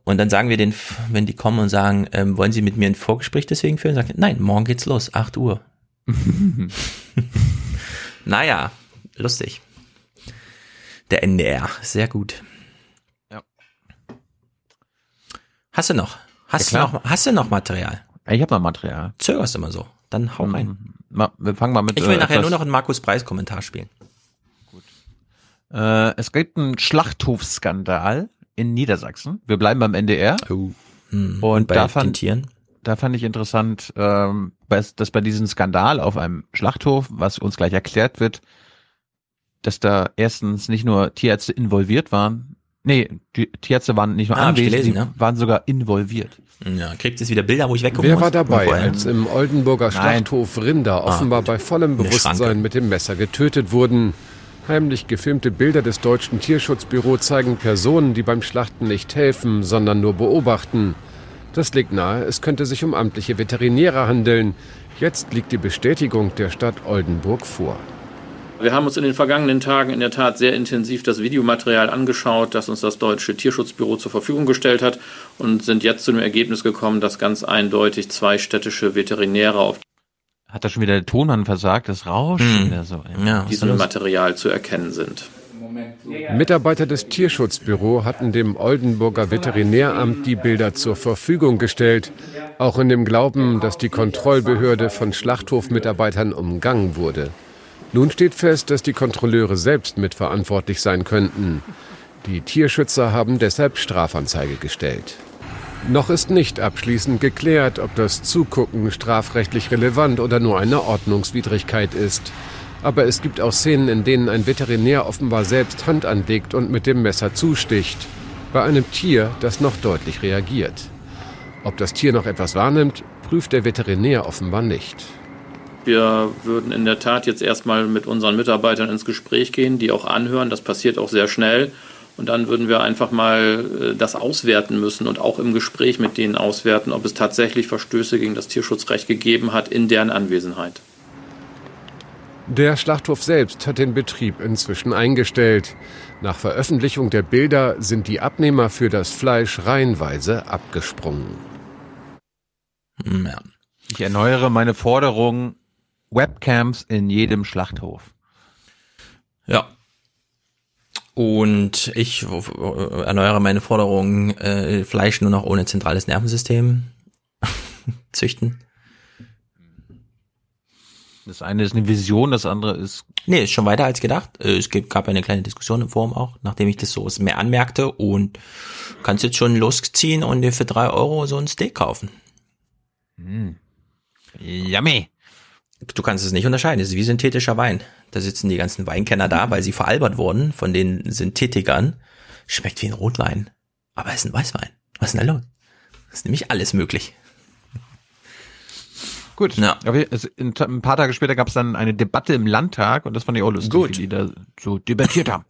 Und dann sagen wir den, wenn die kommen und sagen, ähm, wollen Sie mit mir ein Vorgespräch deswegen führen? Sagen, nein, morgen geht's los, 8 Uhr. naja, lustig. Der NDR, sehr gut. Ja. Hast du noch? Hast, Ja, du noch, hast du noch Material? Ich habe noch Material. Zögerst immer so. Dann hau rein. Ma, wir fangen mal mit. Ich will äh, nachher nur noch einen Markus Preis Kommentar spielen. Äh, es gibt einen Schlachthofskandal in Niedersachsen. Wir bleiben beim NDR. hm, Und bei da den fand, Tieren? da fand ich interessant, ähm, dass bei diesem Skandal auf einem Schlachthof, was uns gleich erklärt wird, dass da erstens nicht nur Tierärzte involviert waren, Nee, die Tierärzte waren nicht nur Ah, anwesend, gelesen, die waren sogar involviert. Ja, kriegt jetzt wieder Bilder, wo ich weggucken Wer muss? war dabei, als im Oldenburger Nein. Schlachthof Rinder Ah, offenbar gut. bei vollem Bewusstsein mit dem Messer getötet wurden? Heimlich gefilmte Bilder des deutschen Tierschutzbüro zeigen Personen, die beim Schlachten nicht helfen, sondern nur beobachten. Das legt nahe, es könnte sich um amtliche Veterinäre handeln. Jetzt liegt die Bestätigung der Stadt Oldenburg vor. Wir haben uns in den vergangenen Tagen in der Tat sehr intensiv das Videomaterial angeschaut, das uns das Deutsche Tierschutzbüro zur Verfügung gestellt hat und sind jetzt zu dem Ergebnis gekommen, dass ganz eindeutig zwei städtische Veterinäre auf Hat da schon wieder der Tonmann versagt? Das rauscht Hm. so. diesem Material zu erkennen sind. Mitarbeiter des Tierschutzbüro hatten dem Oldenburger Veterinäramt die Bilder zur Verfügung gestellt, auch in dem Glauben, dass die Kontrollbehörde von Schlachthofmitarbeitern umgangen wurde. Nun steht fest, dass die Kontrolleure selbst mitverantwortlich sein könnten. Die Tierschützer haben deshalb Strafanzeige gestellt. Noch ist nicht abschließend geklärt, ob das Zugucken strafrechtlich relevant oder nur eine Ordnungswidrigkeit ist. Aber es gibt auch Szenen, in denen ein Veterinär offenbar selbst Hand anlegt und mit dem Messer zusticht. Bei einem Tier, das noch deutlich reagiert. Ob das Tier noch etwas wahrnimmt, prüft der Veterinär offenbar nicht. Wir würden in der Tat jetzt erstmal mit unseren Mitarbeitern ins Gespräch gehen, die auch anhören. Das passiert auch sehr schnell. Und dann würden wir einfach mal äh, das auswerten müssen und auch im Gespräch mit denen auswerten, ob es tatsächlich Verstöße gegen das Tierschutzrecht gegeben hat in deren Anwesenheit. Der Schlachthof selbst hat den Betrieb inzwischen eingestellt. Nach Veröffentlichung der Bilder sind die Abnehmer für das Fleisch reihenweise abgesprungen. Ja. Ich erneuere meine Forderung, Webcams in jedem Schlachthof. Ja. Und ich äh, erneuere meine Forderung, äh, Fleisch nur noch ohne zentrales Nervensystem züchten. Das eine ist eine Vision, das andere ist. Nee, ist schon weiter als gedacht. Äh, Es gab eine kleine Diskussion im Forum auch, nachdem ich das so mehr anmerkte und kannst jetzt schon losziehen und dir für drei Euro so ein Steak kaufen. Hm. Yummy. Du kannst es nicht unterscheiden. Es ist wie synthetischer Wein. Da sitzen die ganzen Weinkenner da, weil sie veralbert wurden von den Synthetikern. Schmeckt wie ein Rotwein. Aber es ist ein Weißwein. Was ist denn da los? Das ist nämlich alles möglich. Gut. Ja. Ein, ein paar Tage später gab es dann eine Debatte im Landtag und das fand ich auch lustig, Gut. wie die da so debattiert haben.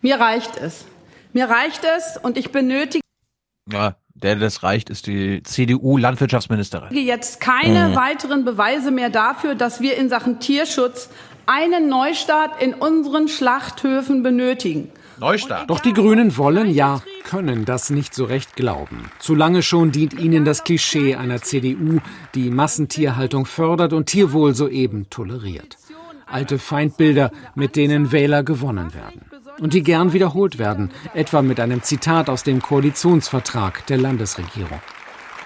Mir reicht es. Mir reicht es und ich benötige Ja, der, der das reicht, ist die CDU-Landwirtschaftsministerin. jetzt keine Mhm. weiteren Beweise mehr dafür, dass wir in Sachen Tierschutz einen Neustart in unseren Schlachthöfen benötigen. Neustart. Doch die Grünen wollen, ja, können das nicht so recht glauben. Zu lange schon dient ihnen das Klischee einer CDU, die Massentierhaltung fördert und Tierwohl soeben toleriert. Alte Feindbilder, mit denen Wähler gewonnen werden. Und die gern wiederholt werden, etwa mit einem Zitat aus dem Koalitionsvertrag der Landesregierung.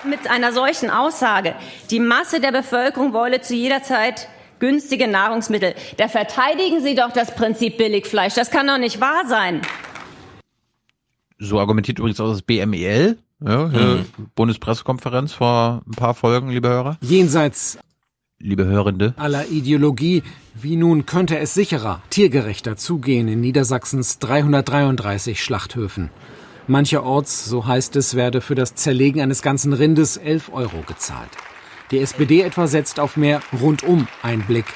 Mit einer solchen Aussage, die Masse der Bevölkerung wolle zu jeder Zeit günstige Nahrungsmittel, da verteidigen Sie doch das Prinzip Billigfleisch. Das kann doch nicht wahr sein. So argumentiert übrigens auch das BMEL, ja, hier Bundespressekonferenz vor ein paar Folgen, liebe Hörer. Jenseits Liebe Hörende. aller Ideologie, wie nun könnte es sicherer, tiergerechter zugehen in Niedersachsens 333 Schlachthöfen. Mancherorts, so heißt es, werde für das Zerlegen eines ganzen Rindes 11 Euro gezahlt. Die SPD etwa setzt auf mehr Rundum-Einblick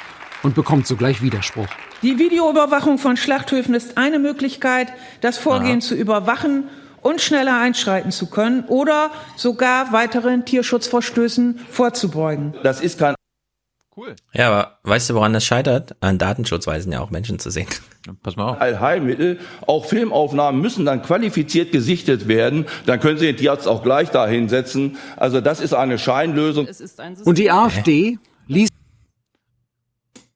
und bekommt sogleich Widerspruch. Die Videoüberwachung von Schlachthöfen ist eine Möglichkeit, das Vorgehen zu überwachen und schneller einschreiten zu können oder sogar weiteren Tierschutzverstößen vorzubeugen. Das ist kein Ja, aber weißt du, woran das scheitert? An Datenschutz weisen ja auch Menschen zu sehen. Pass mal auf. Heilmittel. Auch Filmaufnahmen müssen dann qualifiziert gesichtet werden. Dann können Sie den Tierarzt auch gleich da hinsetzen. Also das ist eine Scheinlösung. Und die AfD liest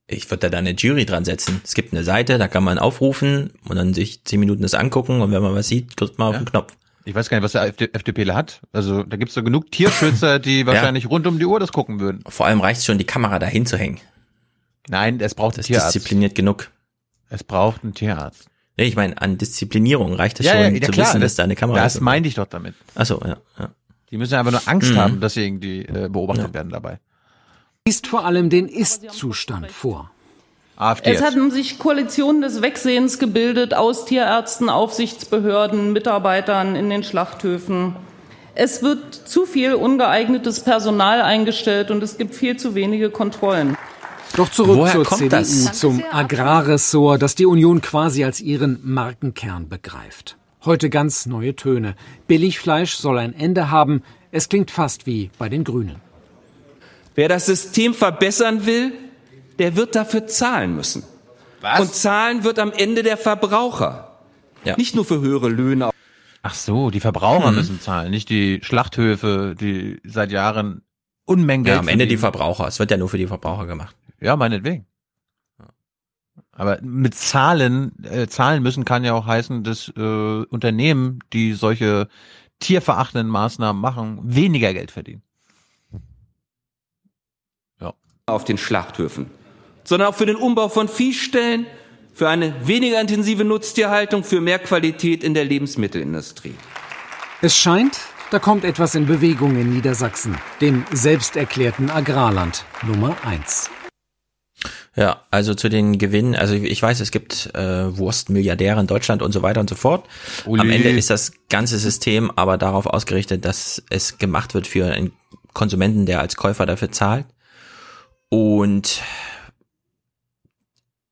Ich würde da eine Jury dran setzen. Es gibt eine Seite, da kann man aufrufen und dann sich zehn Minuten das angucken und wenn man was sieht, drückt man auf den Knopf. Ich weiß gar nicht, was der FD FDPler hat. Also da gibt's so genug Tierschützer, die wahrscheinlich rund um die Uhr das gucken würden. Vor allem reicht schon, die Kamera dahin zu hängen. Nein, es braucht einen Das ist Tierarzt. diszipliniert genug. Es braucht einen Tierarzt. Nee, ich meine, an Disziplinierung reicht es Ja, schon, ja, ja, zu klar, wissen, das- dass da eine Kamera das ist. meinte ich doch damit. Ach so, ja, ja. Die müssen einfach nur Angst Mhm. haben, dass sie irgendwie äh, beobachtet werden dabei. liest vor allem den Ist-Zustand vor. AfD. Es hatten sich Koalitionen des Wegsehens gebildet aus Tierärzten, Aufsichtsbehörden, Mitarbeitern in den Schlachthöfen. Es wird zu viel ungeeignetes Personal eingestellt und es gibt viel zu wenige Kontrollen. Doch zurück Woher zur CDU, das? zum Agrarressort, das die Union quasi als ihren Markenkern begreift. Heute ganz neue Töne. Billigfleisch soll ein Ende haben. Es klingt fast wie bei den Grünen. Wer das System verbessern will, der wird dafür zahlen müssen. Was? Und zahlen wird am Ende der Verbraucher. Nicht nur für höhere Löhne. Ach so, die Verbraucher Mhm. müssen zahlen, nicht die Schlachthöfe, die seit Jahren Unmengen Geld Ja, am Ende die. Verbraucher. Es wird ja nur für die Verbraucher gemacht. Ja, meinetwegen. Aber mit Zahlen, äh, zahlen müssen kann ja auch heißen, dass äh, Unternehmen, die solche tierverachtenden Maßnahmen machen, weniger Geld verdienen. auf den Schlachthöfen, sondern auch für den Umbau von Viehstellen, für eine weniger intensive Nutztierhaltung, für mehr Qualität in der Lebensmittelindustrie. Es scheint, da kommt etwas in Bewegung in Niedersachsen, dem selbsterklärten Agrarland Nummer eins. Ja, also zu den Gewinnen, also ich weiß, es gibt äh, Wurstmilliardäre in Deutschland und so weiter und so fort. Uli. Am Ende ist das ganze System aber darauf ausgerichtet, dass es gemacht wird für einen Konsumenten, der als Käufer dafür zahlt. Und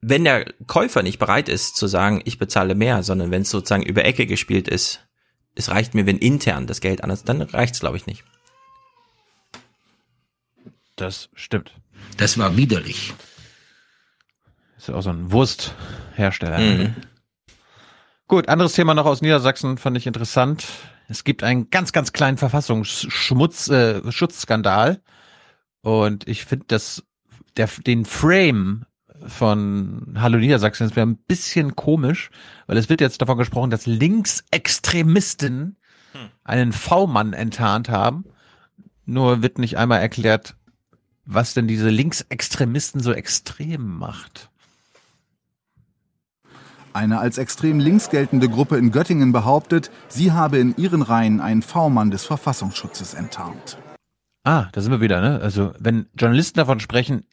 wenn der Käufer nicht bereit ist zu sagen, ich bezahle mehr, sondern wenn es sozusagen über Ecke gespielt ist, es reicht mir, wenn intern das Geld anders, dann reicht's glaube ich nicht. Das stimmt. Das war widerlich. Ist ja auch so ein Wursthersteller. Mhm. Gut, anderes Thema noch aus Niedersachsen fand ich interessant. Es gibt einen ganz, ganz kleinen Verfassungsschmutz, äh, Schutzskandal. Und ich finde, dass der, den Frame von Hallo Niedersachsen ist mir ein bisschen komisch, weil es wird jetzt davon gesprochen, dass Linksextremisten einen V-Mann enttarnt haben. Nur wird nicht einmal erklärt, was denn diese Linksextremisten so extrem macht. Eine als extrem links geltende Gruppe in Göttingen behauptet, sie habe in ihren Reihen einen V-Mann des Verfassungsschutzes enttarnt. Ah, da sind wir wieder, ne? Also, wenn Journalisten davon sprechen,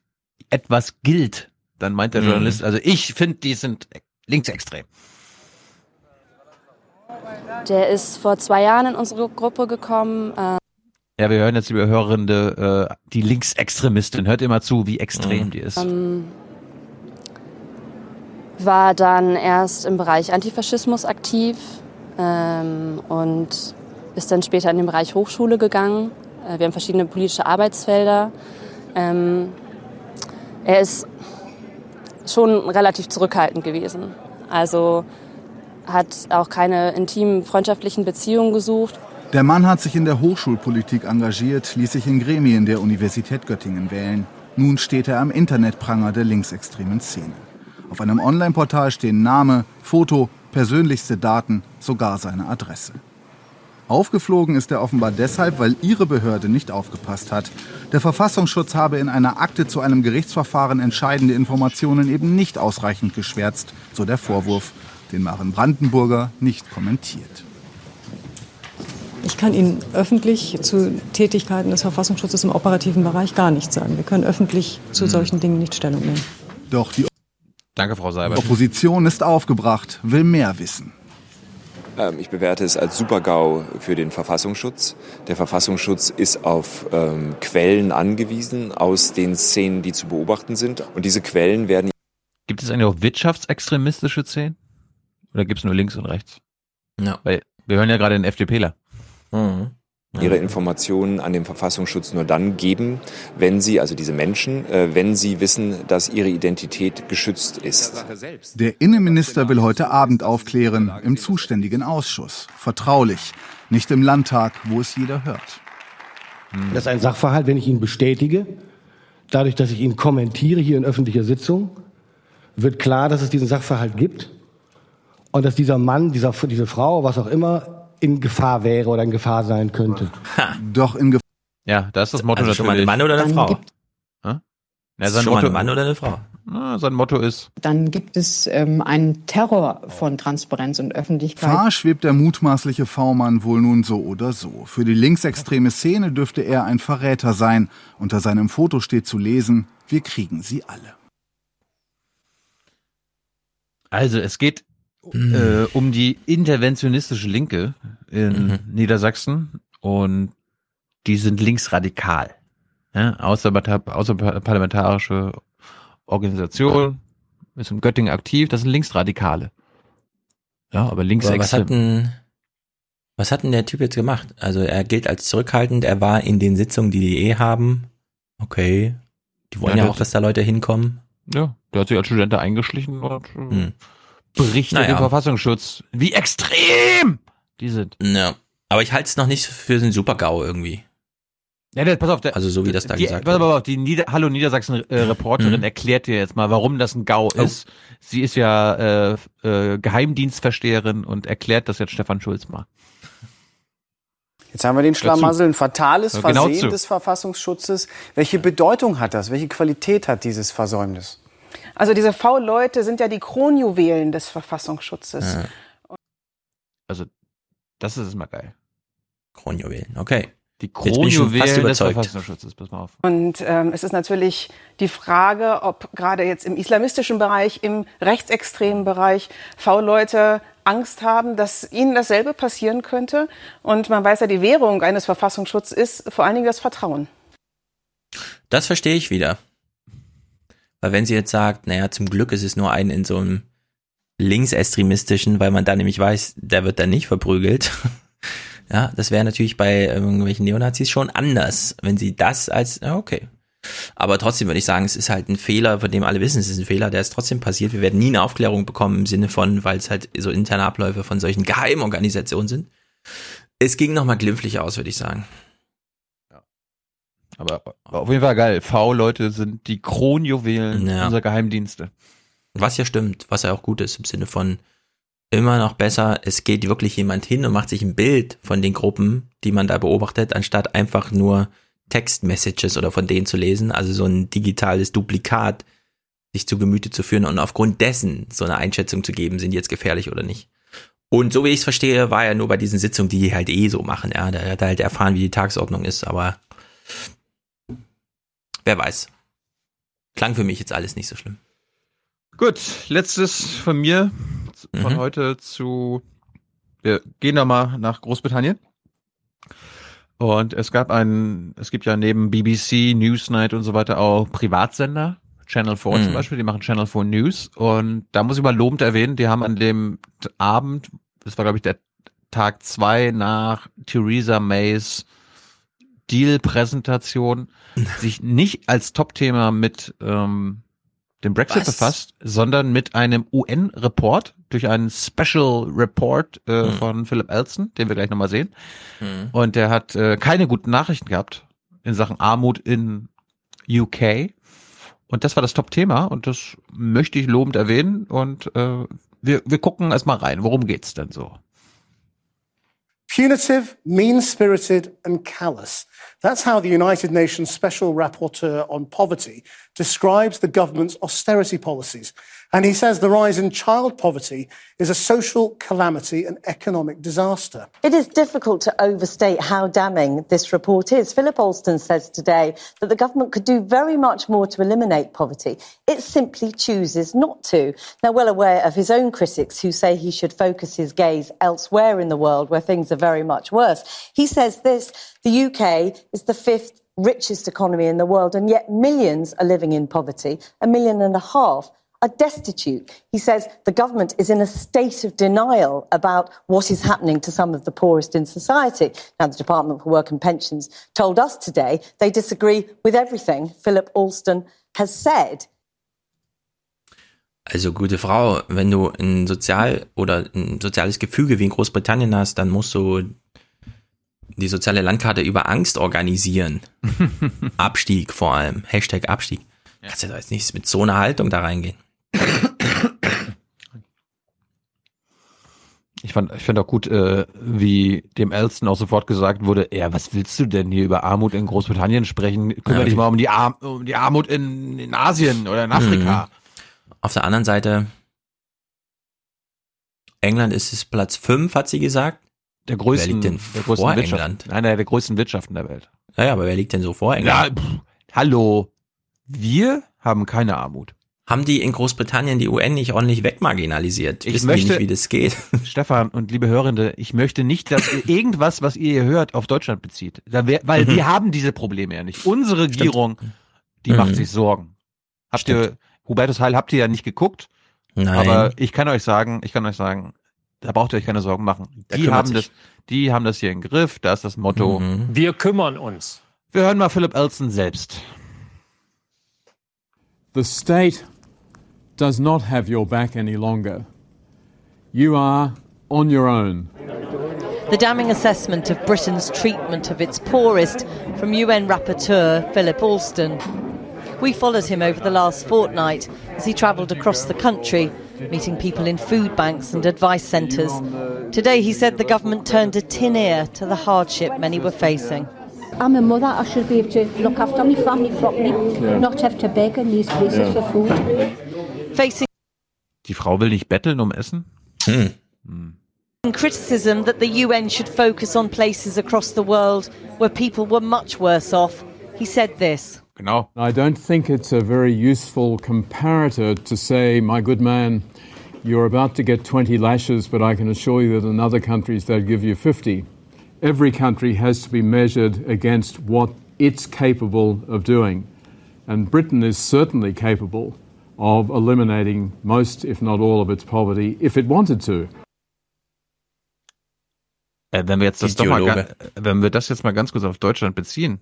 etwas gilt, dann meint der Mhm. Journalist, also ich finde, die sind linksextrem. Der ist vor zwei Jahren in unsere Gruppe gekommen. Äh, Ja, wir hören jetzt, liebe Hörende, äh, die Linksextremistin. Hört immer zu, wie extrem die ist. ähm, war dann erst im Bereich Antifaschismus aktiv ähm, und ist dann später in den Bereich Hochschule gegangen. Äh, wir haben verschiedene politische Arbeitsfelder. Ähm, er ist schon relativ zurückhaltend gewesen. Also hat auch keine intimen freundschaftlichen Beziehungen gesucht. Der Mann hat sich in der Hochschulpolitik engagiert, ließ sich in Gremien der Universität Göttingen wählen. Nun steht er am Internetpranger der linksextremen Szene. Auf einem Online-Portal stehen Name, Foto, persönlichste Daten, sogar seine Adresse. Aufgeflogen ist er offenbar deshalb, weil ihre Behörde nicht aufgepasst hat. Der Verfassungsschutz habe in einer Akte zu einem Gerichtsverfahren entscheidende Informationen eben nicht ausreichend geschwärzt, so der Vorwurf, den Maren Brandenburger nicht kommentiert. Ich kann Ihnen öffentlich zu Tätigkeiten des Verfassungsschutzes im operativen Bereich gar nichts sagen. Wir können öffentlich zu solchen Dingen nicht Stellung nehmen. Doch die Danke, Frau Seibert. Opposition ist aufgebracht, will mehr wissen. Ähm, Ich bewerte es als Supergau für den Verfassungsschutz. Der Verfassungsschutz ist auf ähm, Quellen angewiesen aus den Szenen, die zu beobachten sind. Und diese Quellen werden Gibt es eigentlich auch wirtschaftsextremistische Szenen? Oder gibt es nur links und rechts? Ja. Weil wir hören ja gerade den FDPler. Mhm. Ihre Informationen an den Verfassungsschutz nur dann geben, wenn sie, also diese Menschen, äh, wenn sie wissen, dass ihre Identität geschützt ist. Der Innenminister will heute Abend aufklären im zuständigen Ausschuss. Vertraulich, nicht im Landtag, wo es jeder hört. Das ist ein Sachverhalt, wenn ich ihn bestätige, dadurch, dass ich ihn kommentiere hier in öffentlicher Sitzung, wird klar, dass es diesen Sachverhalt gibt und dass dieser Mann, dieser, diese Frau, was auch immer, in Gefahr wäre oder in Gefahr sein könnte. Doch in Gefahr. Ja, da ist das Motto Also schon mal ein natürlich. Mann oder eine Dann Frau? Ja, Ist sein schon mal Motto, ein Mann oder eine Frau? Na, sein Motto ist, Dann gibt es ähm, einen Terror von Transparenz und Öffentlichkeit. Fahr schwebt der mutmaßliche V-Mann wohl nun so oder so. Für die linksextreme Szene dürfte er ein Verräter sein. Unter seinem Foto steht zu lesen, wir kriegen sie alle. Also es geht Hm. äh, um die interventionistische Linke in Mhm. Niedersachsen und die sind linksradikal. Ja, außerparlamentarische Organisation, ist in Göttingen aktiv, das sind Linksradikale. Ja, aber Aber was hat denn, was hat denn der Typ jetzt gemacht? Also er gilt als zurückhaltend, er war in den Sitzungen, die die eh haben. Okay. Die wollen Ja, ja, auch, dass da Leute hinkommen. Ja, der hat sich als Student da eingeschlichen und äh, Hm. Berichtet Naja. den Verfassungsschutz. Wie extrem die sind. Ja. Aber ich halte es noch nicht für einen Super-GAU irgendwie. Ja, der, pass auf, der, Also so wie das da die, gesagt pass wird. auf, die Nieder Hallo Niedersachsen-Reporterin Mhm. erklärt dir jetzt mal, warum das ein GAU Oh. ist. Sie ist ja äh, äh, Geheimdienstversteherin und erklärt das jetzt Stefan Schulz mal. Jetzt haben wir den. Schlamassel, ein fatales genau Versehen zu. des Verfassungsschutzes. Welche Bedeutung hat das? Welche Qualität hat dieses Versäumnis? Also diese V-Leute sind ja die Kronjuwelen des Verfassungsschutzes. Also, das ist mal geil. Kronjuwelen, okay. Die Kronjuwelen des. Verfassungsschutzes, pass mal auf. Und ähm, es ist natürlich die Frage, ob gerade jetzt im islamistischen Bereich, im rechtsextremen Bereich V-Leute Angst haben, dass ihnen dasselbe passieren könnte. Und man weiß ja, die Währung eines Verfassungsschutzes ist vor allen Dingen das Vertrauen. Das verstehe ich wieder. Weil wenn sie jetzt sagt, naja, zum Glück ist es nur ein in so einem linksextremistischen, weil man da nämlich weiß, der wird dann nicht verprügelt. ja, das wäre natürlich bei irgendwelchen Neonazis schon anders, wenn sie das als, okay. Aber trotzdem würde ich sagen, es ist halt ein Fehler, von dem alle wissen, es ist ein Fehler, der ist trotzdem passiert. Wir werden nie eine Aufklärung bekommen im Sinne von, weil es halt so interne Abläufe von solchen Geheimorganisationen sind. Es ging nochmal glimpflich aus, würde ich sagen. Aber auf jeden Fall geil. V-Leute sind die Kronjuwelen Ja. unserer Geheimdienste. Was ja stimmt, was ja auch gut ist im Sinne von immer noch besser, es geht wirklich jemand hin und macht sich ein Bild von den Gruppen, die man da beobachtet, anstatt einfach nur Textmessages oder von denen zu lesen, also so ein digitales Duplikat sich zu Gemüte zu führen und aufgrund dessen so eine Einschätzung zu geben, sind die jetzt gefährlich oder nicht. Und so wie ich es verstehe, war ja nur bei diesen Sitzungen, die die halt eh so machen, ja, da hat er halt erfahren, wie die Tagesordnung ist, aber wer weiß. Klang für mich jetzt alles nicht so schlimm. Gut, letztes von mir von Mhm. heute zu. Wir gehen da mal nach Großbritannien. Und es gab einen, es gibt ja neben BBC, Newsnight und so weiter auch Privatsender. Channel 4 zum Mhm. Beispiel, die machen Channel 4 News. Und da muss ich mal lobend erwähnen, die haben an dem Abend, das war glaube ich der Tag zwei nach Theresa Mays Deal-Präsentation, sich nicht als Topthema mit ähm, dem Brexit Was? befasst, sondern mit einem UN-Report durch einen Special Report äh, Hm. von Philip Elson, den wir gleich nochmal sehen. Mhm. Und der hat äh, keine guten Nachrichten gehabt in Sachen Armut in UK. Und das war das Top-Thema und das möchte ich lobend erwähnen. Und äh, wir, wir gucken erstmal rein. Worum geht's denn so? Punitive, mean spirited, and callous. That's how the United Nations Special Rapporteur on Poverty describes the government's austerity policies. And he says the rise in child poverty is a social calamity and economic disaster. It is difficult to overstate how damning this report is. Philip Alston says today that the government could do very much more to eliminate poverty. It simply chooses not to. Now, well aware of his own critics who say he should focus his gaze elsewhere in the world where things are very much worse, he says this the UK is the fifth richest economy in the world, and yet millions are living in poverty, a million and a half are destitute. He says the government is in a state of denial about what is happening to some of the poorest in society. Now, the Department for Work and Pensions told us today they disagree with everything Philip Alston has said. Also gute Frau, wenn du ein sozial oder ein soziales Gefüge wie in Großbritannien hast, dann musst du die soziale Landkarte über Angst organisieren. Abstieg vor allem. Hashtag Abstieg. Kannst ja da jetzt nicht mit so einer Haltung da reingehen. Ich fand, ich fand auch gut, äh, wie dem Elston auch sofort gesagt wurde, ja, was willst du denn hier über Armut in Großbritannien sprechen? Kümmere Ja, dich ich- mal um die, Arm, um die Armut in, in Asien oder in Afrika. Auf der anderen Seite, England ist es Platz 5, hat sie gesagt. Der größten, wer liegt denn der größten vor Wirtschaft, England? einer der größten Wirtschaften der Welt. Naja, aber wer liegt denn so vor Ja, England? pff, hallo. Wir haben keine Armut. Haben die in Großbritannien die UN nicht ordentlich wegmarginalisiert? Ich Wissen möchte, die nicht, wie das geht? Stefan und liebe Hörende, ich möchte nicht, dass ihr irgendwas, was ihr hier hört, auf Deutschland bezieht. Da wär, weil Mhm. wir haben diese Probleme ja nicht. Unsere Regierung, die Mhm. macht sich Sorgen. Habt ihr, Hubertus Heil habt ihr ja nicht geguckt. Nein. Aber ich kann euch sagen, ich kann euch sagen, da braucht ihr euch keine Sorgen machen. Die haben sich. das, die haben das hier im Griff. Da ist das Motto. Mhm. Wir kümmern uns. Wir hören mal Philip Elson selbst. The state does not have your back any longer. You are on your own. The damning assessment of Britain's treatment of its poorest from UN Rapporteur Philip Alston. We followed him over the last fortnight as he travelled across the country, meeting people in food banks and advice centres. Today he said the government turned a tin ear to the hardship many were facing. I'm a mother. I should be able to look after my family properly, Yeah. not have to beg in these places Yeah. for food. Facing Die Frau will nicht betteln um Essen? criticism that the UN should focus on places across the world where people were much worse off, he said this. Genau. I don't think it's a very useful comparator to say, my good man, you're about to get 20 lashes, but I can assure you that in other countries they'll give you 50. Every country has to be measured against what it's capable of doing. And Britain is certainly capable of eliminating most, if not all, of its poverty if it wanted to. Äh, wenn wir jetzt das doch mal, wenn wir das jetzt mal ganz kurz auf Deutschland beziehen.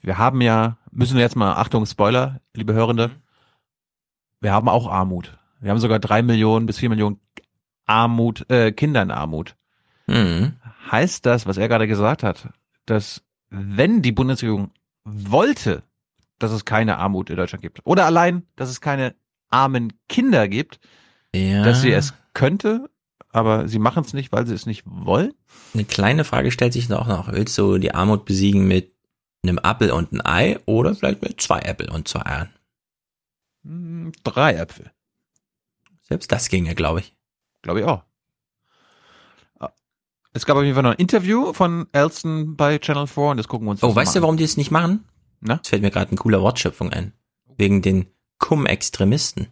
Wir haben ja, müssen wir jetzt mal, Achtung, Spoiler, liebe Hörende. Wir haben auch Armut. Wir haben sogar drei Millionen bis vier Millionen Armut, äh, Kinder in Armut. Mhm. Heißt das, was er gerade gesagt hat, dass wenn die Bundesregierung wollte, dass es keine Armut in Deutschland gibt, oder allein, dass es keine armen Kinder gibt, Ja. dass sie es könnte, aber sie machen es nicht, weil sie es nicht wollen? Eine kleine Frage stellt sich doch noch. Willst du die Armut besiegen mit einem Apfel und einem Ei oder vielleicht mit zwei Äpfel und zwei Eiern? Hm, Drei Äpfel. Selbst das ginge, glaube ich. Glaube ich auch. Es gab auf jeden Fall noch ein Interview von Elson bei Channel 4 und das gucken wir uns Oh, weißt du, warum die es nicht machen? Na? Es fällt mir gerade eine coole Wortschöpfung ein. Wegen den Cum-Extremisten.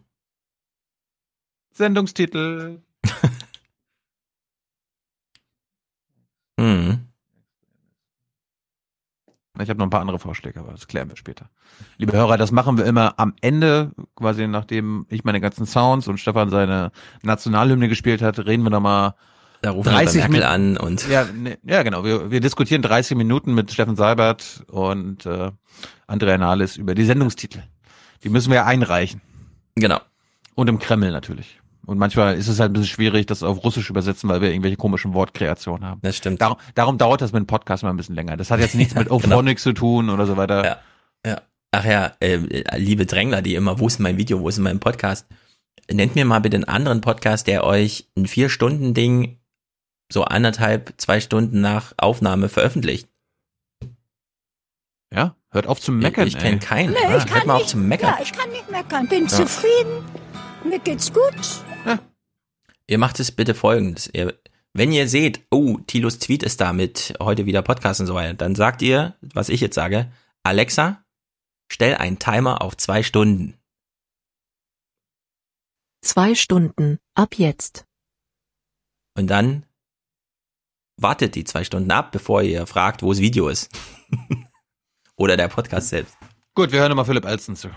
Sendungstitel. Mhm. Ich habe noch ein paar andere Vorschläge, aber das klären wir später. Liebe Hörer, das machen wir immer am Ende, quasi nachdem ich meine ganzen Sounds und Stefan seine Nationalhymne gespielt hat, reden wir nochmal Da rufen wir bei Merkel an und Ja, ne, ja genau. Wir, wir diskutieren 30 Minuten mit Steffen Seibert und äh, Andrea Nahles über die Sendungstitel. Die müssen wir einreichen. Genau. Und im Kreml natürlich. Und manchmal ist es halt ein bisschen schwierig, das auf Russisch übersetzen, weil wir irgendwelche komischen Wortkreationen haben. Das stimmt. Darum, darum dauert das mit dem Podcast mal ein bisschen länger. Das hat jetzt nichts mit Ophonics zu tun oder so weiter. Ja. Ja. Ach ja, äh, liebe Drängler, die immer, wo ist mein Video, wo ist mein Podcast? Nennt mir mal bitte einen anderen Podcast, der euch ein Vier-Stunden-Ding so anderthalb, zwei Stunden nach Aufnahme veröffentlicht. Ja, hört auf zu meckern. Ich, ich kenne keinen. Nee, Ah, ich kann hört mal auf nicht, zu meckern. Ja, ich kann nicht meckern. Bin Ja. zufrieden. Mir geht's gut. Ihr macht es bitte folgendes. Ihr, wenn ihr seht, oh, Tilos Tweet ist da mit heute wieder Podcast und so weiter, dann sagt ihr, was ich jetzt sage, Alexa, stell einen Timer auf zwei Stunden. Zwei Stunden, ab jetzt. Und dann wartet die zwei Stunden ab, bevor ihr fragt, wo das Video ist. Oder der Podcast selbst. Gut, wir hören nochmal Philipp Elson zu.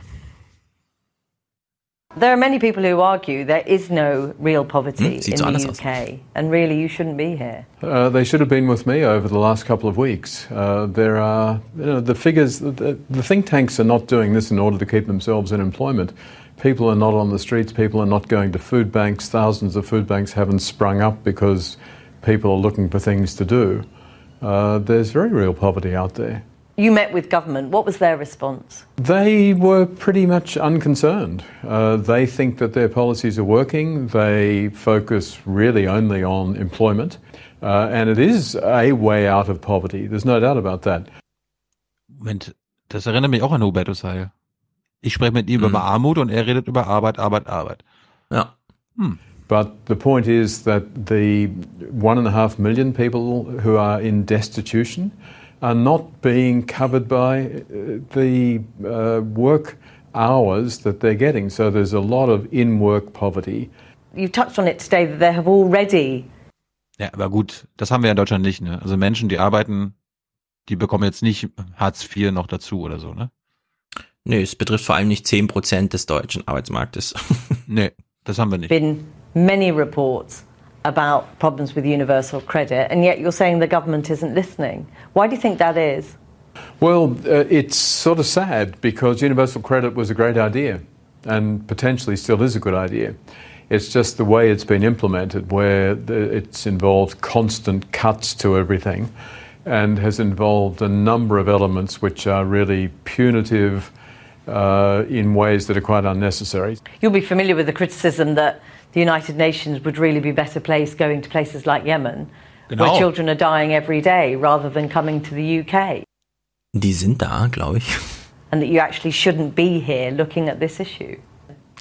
There are many people who argue there is no real poverty Hm, sieht in so the anders aus. UK, and really you shouldn't be here. Uh, they should have been with me over the last couple of weeks. Uh, there are, you know, the figures, the, the think tanks are not doing this in order to keep themselves in employment. People are not on the streets, people are not going to food banks. Thousands of food banks haven't sprung up because people are looking for things to do. Uh, there's very real poverty out there. You met with government. What was their response? They were pretty much unconcerned. Uh, they think that their policies are working. They focus really only on employment. Uh, and it is a way out of poverty. There's no doubt about that. Moment, das erinnert mich auch an Hubertus Heil. Ich spreche mit ihm über Armut und er redet über Arbeit, Arbeit, Arbeit. Ja. But the point is that the one and a half million people who are in destitution are not being covered by uh, the uh, work hours that they're getting. So there's a lot of in work poverty. You touched on it today that they have already Ja, aber gut, das haben wir in Deutschland nicht. Ne? Also Menschen, die arbeiten, die bekommen jetzt nicht Hartz IV noch dazu oder so, ne? Nö, es betrifft vor allem nicht 10% des deutschen Arbeitsmarktes. nee, das haben wir nicht. been many reports about problems with universal credit, and yet you're saying the government isn't listening. Why do you think that is? Well, uh, it's sort of sad because universal credit was a great idea and potentially still is a good idea. It's just the way it's been implemented, where the, it's involved constant cuts to everything and has involved a number of elements which are really punitive uh, in ways that are quite unnecessary. You'll be familiar with the criticism that the United Nations would really be better placed going to places like Yemen, where children are dying every day, rather than coming to the UK, Die sind da, glaube ich. and that you actually shouldn't be here looking at this issue.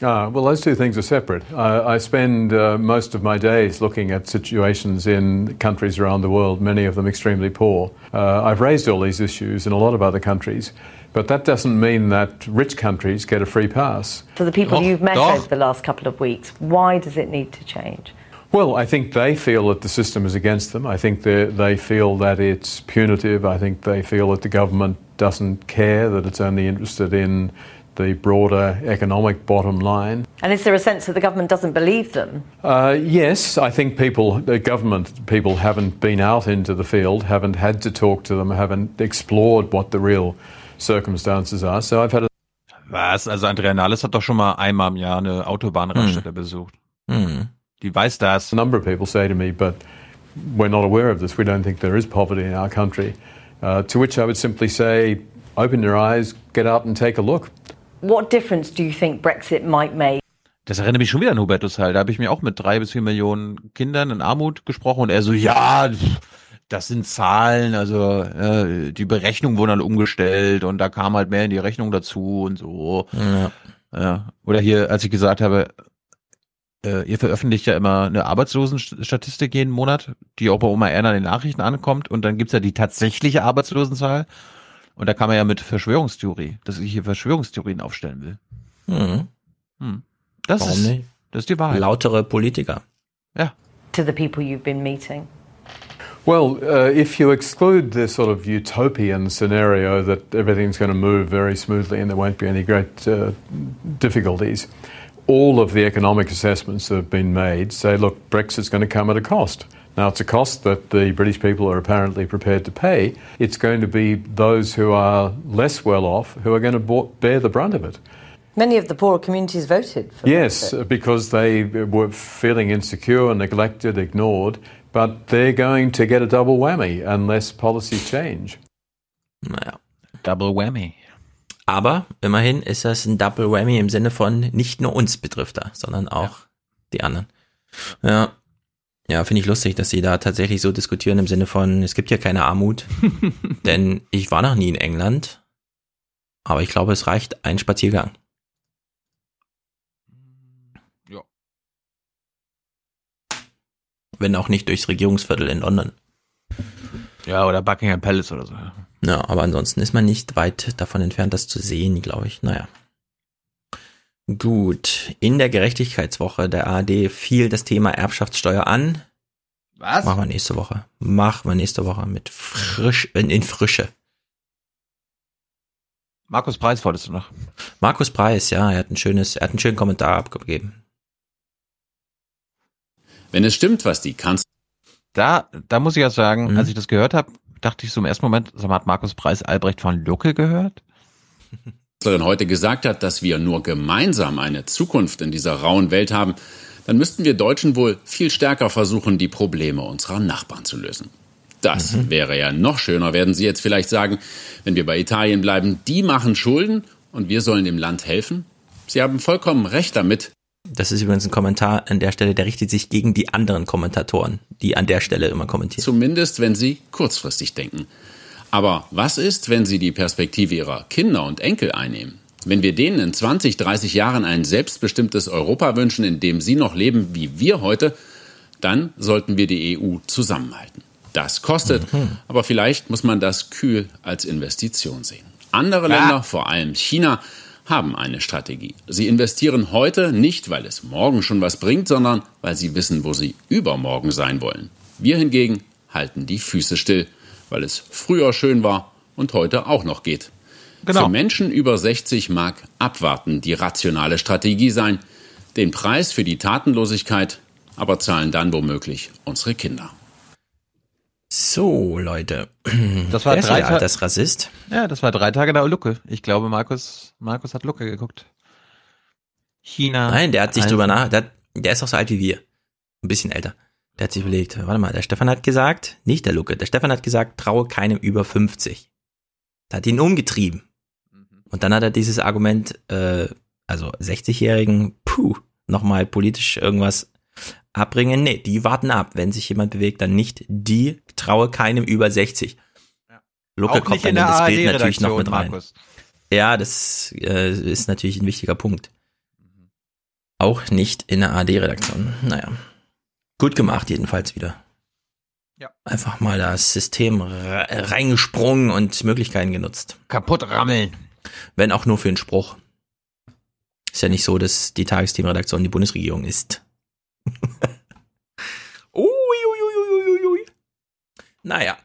Ah, well, those two things are separate. I, I spend uh, most of my days looking at situations in countries around the world, many of them extremely poor. Uh, I've raised all these issues in a lot of other countries, but that doesn't mean that rich countries get a free pass. For the people Doch, you've met doch. over the last couple of weeks, why does it need to change? Well, I think they feel that the system is against them. I think they they feel that it's punitive. I think they feel that the government doesn't care, that it's only interested in the broader economic bottom line. And is there a sense that the government doesn't believe them? Uh, yes, I think people, the government people haven't been out into the field, haven't had to talk to them, haven't explored what the real circumstances are. So I've had a Was? Also Andrea Nahles hat doch schon mal einmal im Jahr eine Autobahnraststätte besucht. Hm. Die weiß das. A number of people say to me, but we're not aware of this. We don't think there is poverty in our country. Uh, to which I would simply say, open your eyes, get out and take a look. What difference do you think Brexit might make? Das erinnert mich schon wieder an Hubertus Heil. Da habe ich mir auch mit drei bis vier Millionen Kindern in Armut gesprochen und er so, ja, das sind Zahlen, also äh, die Berechnungen wurden dann umgestellt und da kam halt mehr in die Rechnung dazu und so. Ja. Ja. Oder hier, als ich gesagt habe, äh, ihr veröffentlicht ja immer eine Arbeitslosenstatistik jeden Monat, die auch bei Oma Erna in den Nachrichten ankommt und dann gibt's ja die tatsächliche Arbeitslosenzahl und da kann man ja mit Verschwörungstheorie, dass ich hier Verschwörungstheorien aufstellen will. Hm. Hm. Das Warum ist, nicht? das ist die Wahrheit. Lautere Politiker. Ja. To the people you've been meeting? Well, uh, if you exclude this sort of utopian scenario that everything's going to move very smoothly and there won't be any great uh, difficulties, all of the economic assessments that have been made say, look, Brexit's going to come at a cost. Now, it's a cost that the British people are apparently prepared to pay. It's going to be those who are less well off who are going to bear the brunt of it. Many of the poorer communities voted for Yes, Brexit. because they were feeling insecure, neglected, ignored, but they're going to get a double whammy unless policies change. Naja. Double whammy. Aber immerhin ist das ein Double Whammy im Sinne von nicht nur uns betrifft er, sondern auch die anderen. Ja. Ja, finde ich lustig, dass sie da tatsächlich so diskutieren im Sinne von, es gibt ja keine Armut. denn ich war noch nie in England. Aber ich glaube, es reicht ein Spaziergang. Wenn auch nicht durchs Regierungsviertel in London. Ja, oder Buckingham Palace oder so. Ja, aber ansonsten ist man nicht weit davon entfernt, das zu sehen, glaube ich. Naja. Gut, in der Gerechtigkeitswoche der ARD fiel das Thema Erbschaftssteuer an. Was? Machen wir nächste Woche. Machen wir nächste Woche mit frisch, in, in Frische. Markus Preis wolltest du noch. Markus Preis, ja, er hat ein schönes, er hat einen schönen Kommentar abgegeben. Wenn es stimmt, was die Kanzlerin Da, da muss ich ja sagen, als ich das gehört habe, dachte ich so im ersten Moment, sag mal, hat Markus Preis Albrecht von Lucke gehört? heute gesagt hat, dass wir nur gemeinsam eine Zukunft in dieser rauen Welt haben, dann müssten wir Deutschen wohl viel stärker versuchen, die Probleme unserer Nachbarn zu lösen. Das wäre ja noch schöner, werden Sie jetzt vielleicht sagen, wenn wir bei Italien bleiben. Die machen Schulden und wir sollen dem Land helfen. Sie haben vollkommen recht damit. Das ist übrigens ein Kommentar an der Stelle, der richtet sich gegen die anderen Kommentatoren, die an der Stelle immer kommentieren. Zumindest, wenn Sie kurzfristig denken. Aber was ist, wenn Sie die Perspektive Ihrer Kinder und Enkel einnehmen? Wenn wir denen in 20, 30 Jahren ein selbstbestimmtes Europa wünschen, in dem sie noch leben wie wir heute, dann sollten wir die EU zusammenhalten. Das kostet, aber vielleicht muss man das kühl als Investition sehen. Andere Ja. Länder, vor allem China, haben eine Strategie. Sie investieren heute nicht, weil es morgen schon was bringt, sondern weil sie wissen, wo sie übermorgen sein wollen. Wir hingegen halten die Füße still, weil es früher schön war und heute auch noch geht. Genau. Für Menschen über 60 mag abwarten die rationale Strategie sein, den Preis für die Tatenlosigkeit aber zahlen dann womöglich unsere Kinder. So, Leute. Das war drei hier Ta- das Rassist. Ja, das war drei Tage nach Lucke. Ich glaube, Markus, Markus hat Lucke geguckt. China. Nein, der hat sich Also- drüber nach, der, der ist auch so alt wie wir. Ein bisschen älter. Der hat sich überlegt, warte mal, der Stefan hat gesagt, nicht der Lucke, der Stefan hat gesagt, traue keinem über 50. Das hat ihn umgetrieben. Und dann hat er dieses Argument, äh, also 60-Jährigen, puh, nochmal politisch irgendwas abbringen. Nee, die warten ab. Wenn sich jemand bewegt, dann nicht die, traue keinem über 60. Lucke Auch kommt dann in das Bild natürlich noch mit rein. Markus. Ja, das äh, ist natürlich ein wichtiger Punkt. Auch nicht in der AD-Redaktion. Naja. Gut gemacht, jedenfalls wieder. Ja. Einfach mal das System re- reingesprungen und Möglichkeiten genutzt. Kaputt rammeln. Wenn auch nur für einen Spruch. Ist ja nicht so, dass die Tagesthemenredaktion die Bundesregierung ist. Ui, ui, ui, ui. Naja.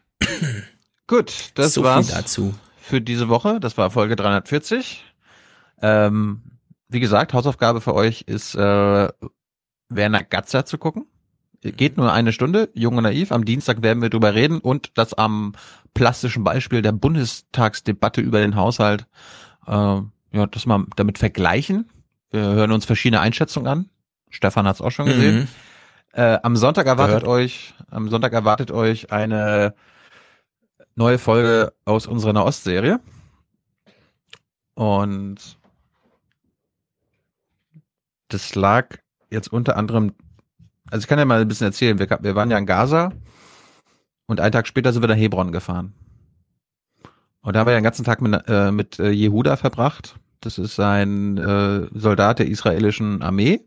Gut, das So war's dazu. für diese Woche. Das war Folge 340. Ähm, wie gesagt, Hausaufgabe für euch ist äh, Werner Gatzer zu gucken. Geht nur eine Stunde, jung und naiv. Am Dienstag werden wir drüber reden und das am plastischen Beispiel der Bundestagsdebatte über den Haushalt, äh, ja, das mal damit vergleichen. Wir hören uns verschiedene Einschätzungen an. Stefan hat es auch schon gesehen. Mhm. Äh, am Sonntag erwartet Gehört. euch, am Sonntag erwartet euch eine neue Folge aus unserer Nahost-Serie. Und das lag jetzt unter anderem, also ich kann ja mal ein bisschen erzählen, wir, wir waren ja in Gaza und einen Tag später sind wir nach Hebron gefahren. Und da haben wir ja den ganzen Tag mit, äh, mit äh, Jehuda verbracht. Das ist ein äh, Soldat der israelischen Armee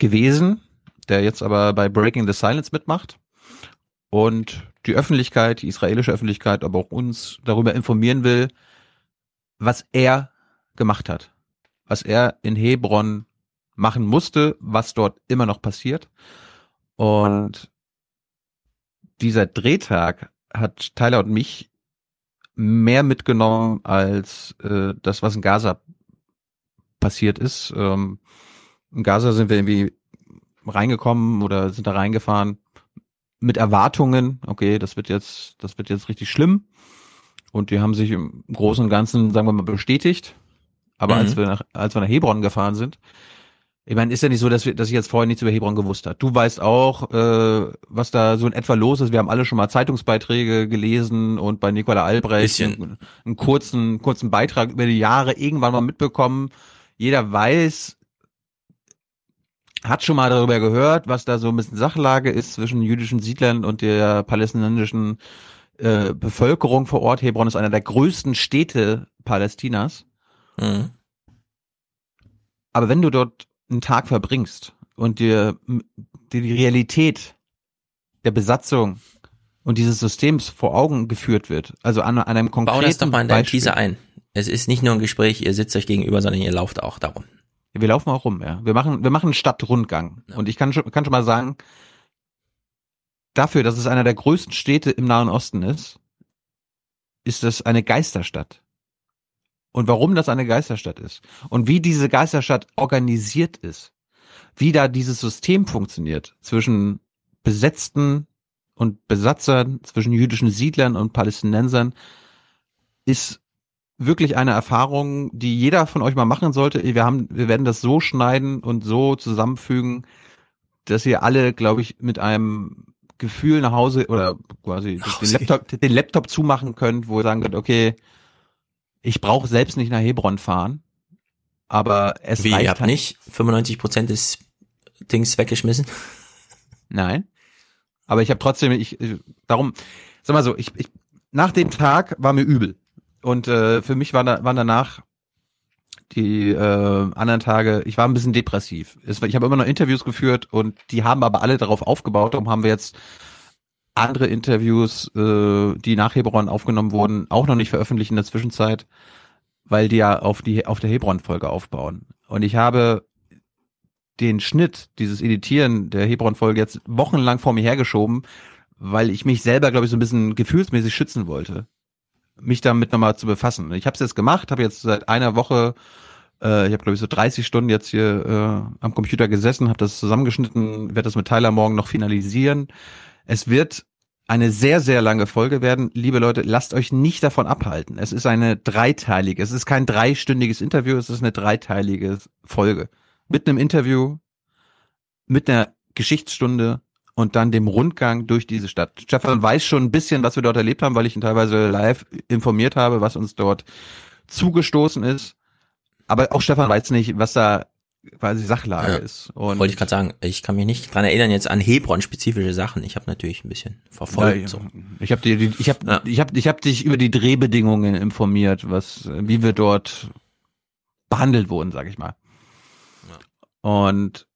gewesen, der jetzt aber bei Breaking the Silence mitmacht und die Öffentlichkeit, die israelische Öffentlichkeit, aber auch uns darüber informieren will, was er gemacht hat, was er in Hebron machen musste, was dort immer noch passiert. Und dieser Drehtag hat Tyler und mich mehr mitgenommen als äh, das, was in Gaza passiert ist. Ähm, in Gaza sind wir irgendwie reingekommen oder sind da reingefahren mit Erwartungen, okay, das wird jetzt, das wird jetzt richtig schlimm. Und die haben sich im Großen und Ganzen, sagen wir mal, bestätigt. Aber Mhm. als wir nach, als wir nach Hebron gefahren sind, ich meine, ist ja nicht so, dass wir, dass ich jetzt vorher nichts über Hebron gewusst habe. Du weißt auch, äh, was da so in etwa los ist. Wir haben alle schon mal Zeitungsbeiträge gelesen und bei Nicola Albrecht einen, einen kurzen, kurzen Beitrag über die Jahre irgendwann mal mitbekommen. Jeder weiß, hat schon mal darüber gehört, was da so ein bisschen Sachlage ist zwischen jüdischen Siedlern und der palästinensischen äh, Bevölkerung vor Ort. Hebron ist einer der größten Städte Palästinas. Mhm. Aber wenn du dort einen Tag verbringst und dir, die Realität der Besatzung und dieses Systems vor Augen geführt wird, also an, an einem konkreten Bau das doch mal in deinen Beispiel. Teaser ein. Es ist nicht nur ein Gespräch, ihr sitzt euch gegenüber, sondern ihr lauft auch darum. Wir laufen auch rum, ja. Wir machen, wir machen einen Stadtrundgang. Und ich kann schon, kann schon mal sagen, dafür, dass es einer der größten Städte im Nahen Osten ist, ist es eine Geisterstadt. Und warum das eine Geisterstadt ist und wie diese Geisterstadt organisiert ist, wie da dieses System funktioniert zwischen Besetzten und Besatzern, zwischen jüdischen Siedlern und Palästinensern, ist wirklich eine Erfahrung, die jeder von euch mal machen sollte. Wir haben, wir werden das so schneiden und so zusammenfügen, dass ihr alle, glaube ich, mit einem Gefühl nach Hause oder quasi den Laptop, den Laptop zumachen könnt, wo ihr sagen könnt, okay, ich brauche selbst nicht nach Hebron fahren, aber es Wie, reicht ihr habt halt- nicht 95% des Dings weggeschmissen? Nein. Aber ich habe trotzdem, ich, ich- darum, sag mal so, ich, ich, nach dem Tag war mir übel. Und äh, für mich waren, da, waren danach die äh, anderen Tage, ich war ein bisschen depressiv. Es, war- ich habe immer noch Interviews geführt und die haben aber alle darauf aufgebaut. Darum haben wir jetzt andere Interviews, äh, die nach Hebron aufgenommen wurden, auch noch nicht veröffentlicht in der Zwischenzeit, weil die ja auf die auf der Hebron-Folge aufbauen. Und ich habe den Schnitt, dieses Editieren der Hebron-Folge jetzt wochenlang vor mir hergeschoben, weil ich mich selber, glaube ich, so ein bisschen gefühlsmäßig schützen wollte, mich damit nochmal zu befassen. Ich habe es jetzt gemacht, habe jetzt seit einer Woche, äh, ich habe glaube ich so 30 Stunden jetzt hier äh, am Computer gesessen, habe das zusammengeschnitten, werde das mit Tyler morgen noch finalisieren. Es wird eine sehr, sehr lange Folge werden. Liebe Leute, lasst euch nicht davon abhalten. Es ist eine dreiteilige, es ist kein dreistündiges Interview, es ist eine dreiteilige Folge mit einem Interview, mit einer Geschichtsstunde und dann dem Rundgang durch diese Stadt. Stefan weiß schon ein bisschen, was wir dort erlebt haben, weil ich ihn teilweise live informiert habe, was uns dort zugestoßen ist. Aber auch Stefan weiß nicht, was da quasi Sachlage Ja. ist. Und Wollte ich gerade sagen, ich kann mich nicht dran erinnern jetzt an Hebron-spezifische Sachen. Ich habe natürlich ein bisschen verfolgt. Ja, so. Ich habe ich habe, ich habe, ich habe dich über die Drehbedingungen informiert, was, wie wir dort behandelt wurden, sag ich mal. Und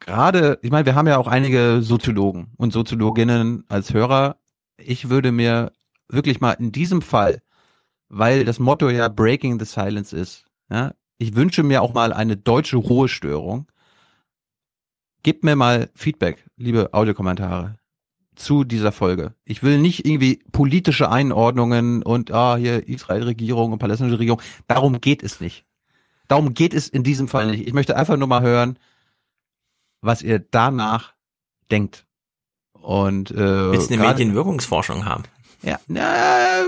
gerade, ich meine, wir haben ja auch einige Soziologen und Soziologinnen als Hörer. Ich würde mir wirklich mal in diesem Fall, weil das Motto ja Breaking the Silence ist, ja, ich wünsche mir auch mal eine deutsche Ruhestörung. Gebt mir mal Feedback, liebe Audiokommentare, zu dieser Folge. Ich will nicht irgendwie politische Einordnungen und ah, hier Israel-Regierung und palästinensische Regierung. Darum geht es nicht. Darum geht es in diesem Fall nicht. Ich möchte einfach nur mal hören, was ihr danach denkt. Und äh, Willst du eine Medienwirkungsforschung haben? ja, na,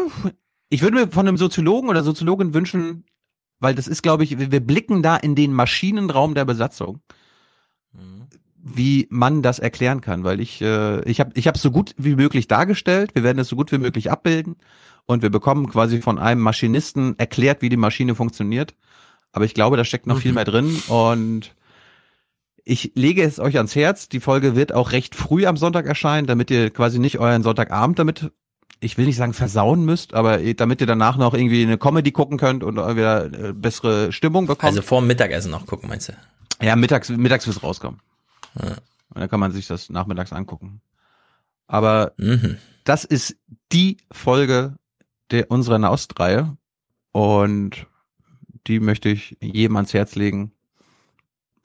ich würde mir von einem Soziologen oder Soziologin wünschen, weil das ist, glaube ich, wir wir blicken da in den Maschinenraum der Besatzung, wie man das erklären kann, weil ich äh, ich habe ich habe so gut wie möglich dargestellt, wir werden es so gut wie möglich abbilden und wir bekommen quasi von einem Maschinisten erklärt, wie die Maschine funktioniert, aber ich glaube, da steckt noch viel mehr drin und ich lege es euch ans Herz. Die Folge wird auch recht früh am Sonntag erscheinen, damit ihr quasi nicht euren Sonntagabend damit, ich will nicht sagen versauen müsst, aber damit ihr danach noch irgendwie eine Comedy gucken könnt und wieder äh, bessere Stimmung bekommt. Also vor dem Mittagessen noch gucken, meinst du? Ja, mittags, mittags wird's rauskommen. Und dann kann man sich das nachmittags angucken. Aber das ist die Folge der unserer Naust-Reihe und die möchte ich jedem ans Herz legen.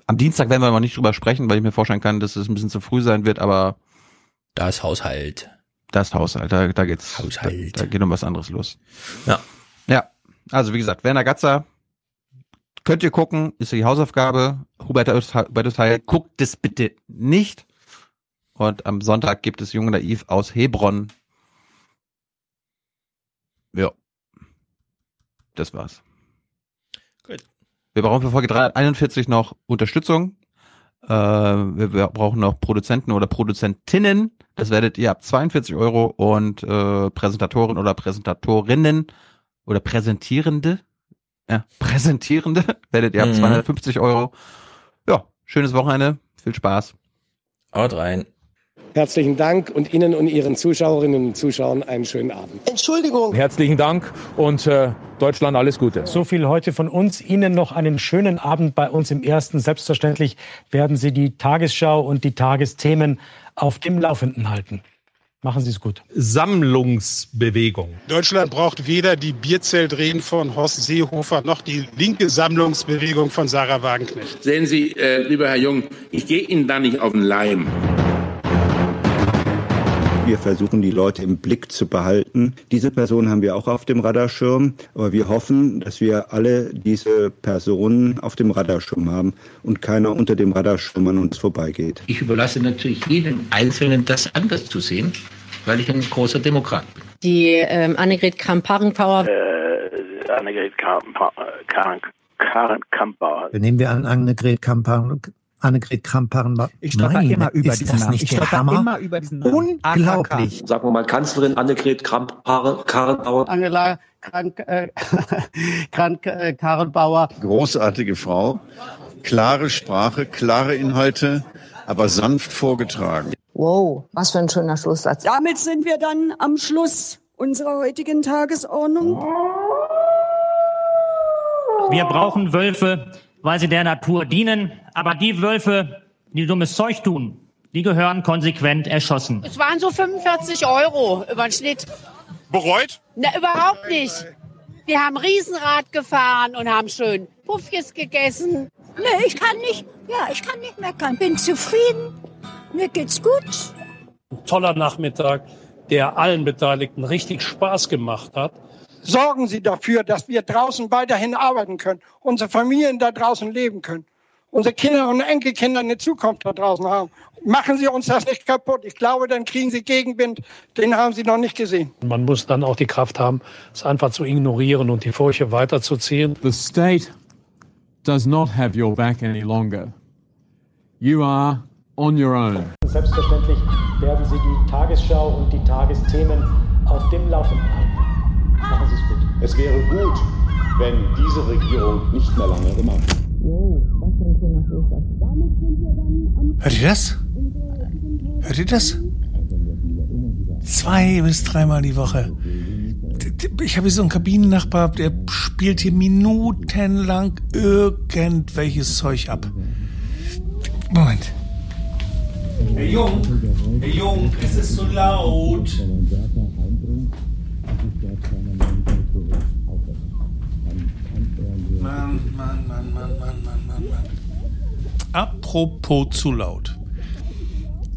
Am Dienstag werden wir noch nicht drüber sprechen, weil ich mir vorstellen kann, dass es ein bisschen zu früh sein wird, aber da ist Haushalt. Das ist Haushalt, da, da geht's. Haushalt. Da, da geht um was anderes los. Ja. Ja. Also wie gesagt, Werner Gatzer, könnt ihr gucken, ist die Hausaufgabe. Hubertus, Hubertus Heil, guckt das bitte nicht. Und am Sonntag gibt es Junge Naiv aus Hebron. Ja. Das war's. Wir brauchen für Folge 341 noch Unterstützung. Äh, wir, wir brauchen noch Produzenten oder Produzentinnen. Das werdet ihr ab 42 Euro und äh, Präsentatoren oder Präsentatorinnen oder Präsentierende. Ja, Präsentierende werdet ihr ab Mhm. 250 Euro. Ja, schönes Wochenende. Viel Spaß. Haut rein. Herzlichen Dank und Ihnen und Ihren Zuschauerinnen und Zuschauern einen schönen Abend. Entschuldigung. Herzlichen Dank und äh, Deutschland alles Gute. So viel heute von uns. Ihnen noch einen schönen Abend bei uns im Ersten. Selbstverständlich werden Sie die Tagesschau und die Tagesthemen auf dem Laufenden halten. Machen Sie es gut. Sammlungsbewegung. Deutschland braucht weder die Bierzeltreden von Horst Seehofer noch die linke Sammlungsbewegung von Sarah Wagenknecht. Sehen Sie, äh, lieber Herr Jung, ich gehe Ihnen da nicht auf den Leim. Wir versuchen, die Leute im Blick zu behalten. Diese Person haben wir auch auf dem Radarschirm, aber wir hoffen, dass wir alle diese Personen auf dem Radarschirm haben und keiner unter dem Radarschirm an uns vorbeigeht. Ich überlasse natürlich jedem Einzelnen, das anders zu sehen, weil ich ein großer Demokrat bin. Die ähm, Annegret Kramp-Karrenbauer. Äh, Annegret Kramp-Karrenbauer. Nehmen wir an Annegret Kampan. Annegret Kramp-Karrenbauer. Ich stolper Nein, immer über diesen Namen. Ich stolper Hammer? immer über diesen Namen. Unglaublich. Sagen wir mal Kanzlerin Annegret Kramp-Karrenbauer. Angela Krank, äh, äh. Großartige Frau, klare Sprache, klare Inhalte, aber sanft vorgetragen. Wow, was für ein schöner Schlusssatz. Damit sind wir dann am Schluss unserer heutigen Tagesordnung. Wir brauchen Wölfe, weil sie der Natur dienen. Aber die Wölfe, die dummes Zeug tun, die gehören konsequent erschossen. Es waren so 45 Euro über den Schnitt. Bereut? Na, überhaupt nicht. Wir haben Riesenrad gefahren und haben schön Puffjes gegessen. Nee, ich kann nicht, ja, ich kann nicht meckern. Bin zufrieden. Mir geht's gut. Ein toller Nachmittag, der allen Beteiligten richtig Spaß gemacht hat. Sorgen Sie dafür, dass wir draußen weiterhin arbeiten können, unsere Familien da draußen leben können, unsere Kinder und Enkelkinder eine Zukunft da draußen haben. Machen Sie uns das nicht kaputt. Ich glaube, dann kriegen Sie Gegenwind. Den haben Sie noch nicht gesehen. Man muss dann auch die Kraft haben, es einfach zu ignorieren und die Furche weiterzuziehen. The state does not have your back any longer. You are on your own. Selbstverständlich werden Sie die Tagesschau und die Tagesthemen auf dem Laufenden halten. Machen Sie es gut. Es wäre gut, wenn diese Regierung nicht mehr lange im Amt Hört ihr das? Hört ihr das? Zwei bis dreimal die Woche. Ich habe hier so einen Kabinennachbar, der spielt hier minutenlang irgendwelches Zeug ab. Moment. Herr Jung, Herr Jung, es ist so laut. Mann, Mann, Mann, Mann, Mann, Mann, Mann, Mann. Apropos zu laut.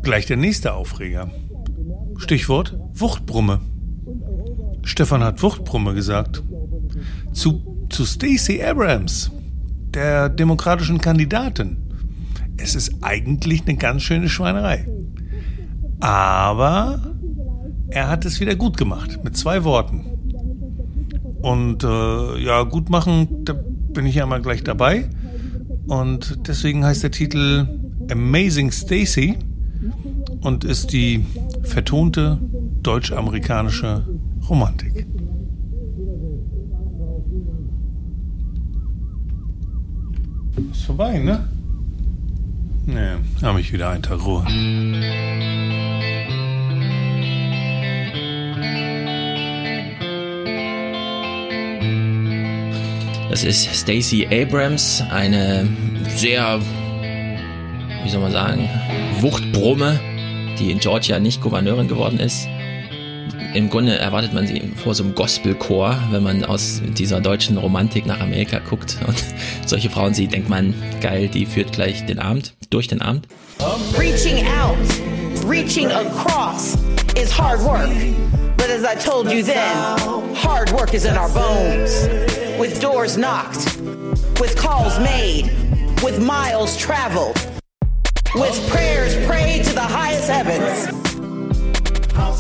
Gleich der nächste Aufreger. Stichwort Wuchtbrumme. Stefan hat Wuchtbrumme gesagt. Zu, zu Stacey Abrams, der demokratischen Kandidatin. Es ist eigentlich eine ganz schöne Schweinerei. Aber er hat es wieder gut gemacht, mit zwei Worten. Und äh, ja, gut machen, bin ich ja mal gleich dabei. Und deswegen heißt der Titel Amazing Stacy und ist die vertonte deutsch-amerikanische Romantik. Ist vorbei, ne? Ne, habe ich wieder einen Tag Ruhe. Das ist Stacey Abrams, eine sehr, wie soll man sagen, Wuchtbrumme, die in Georgia nicht Gouverneurin geworden ist. Im Grunde erwartet man sie vor so einem Gospelchor, wenn man aus dieser deutschen Romantik nach Amerika guckt und solche Frauen sieht, denkt man, geil, die führt gleich den Abend, durch den Abend. Reaching out, reaching across is hard work. But as I told you then, hard work is in our bones. With doors knocked, with calls made, with miles traveled, with prayers prayed to the highest heavens.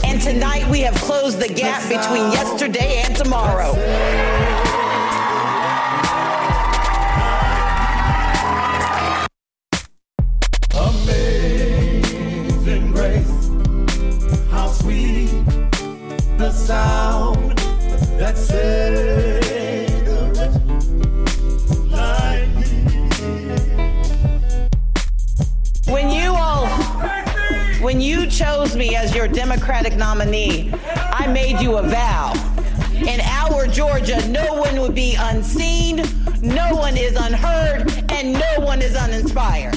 And tonight we have closed the gap between yesterday and tomorrow. Chose me as your Democratic nominee, I made you a vow. In our Georgia, no one would be unseen, no one is unheard, and no one is uninspired.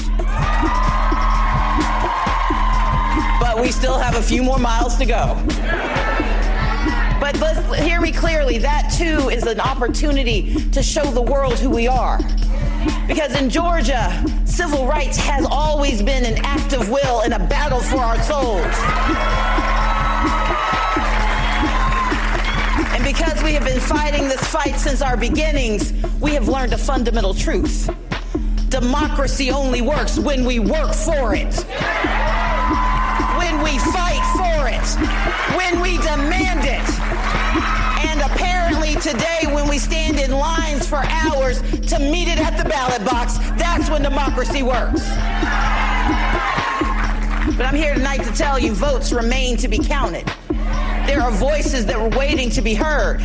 But we still have a few more miles to go. But let's hear me clearly. That too is an opportunity to show the world who we are. Because in Georgia, civil rights has always been an act of will and a battle for our souls. And because we have been fighting this fight since our beginnings, we have learned a fundamental truth. Democracy only works when we work for it. When we fight for it. When we demand it. And apparently today, when we stand in lines for hours to meet it at the ballot box, that's when democracy works. But I'm here tonight to tell you votes remain to be counted. There are voices that are waiting to be heard.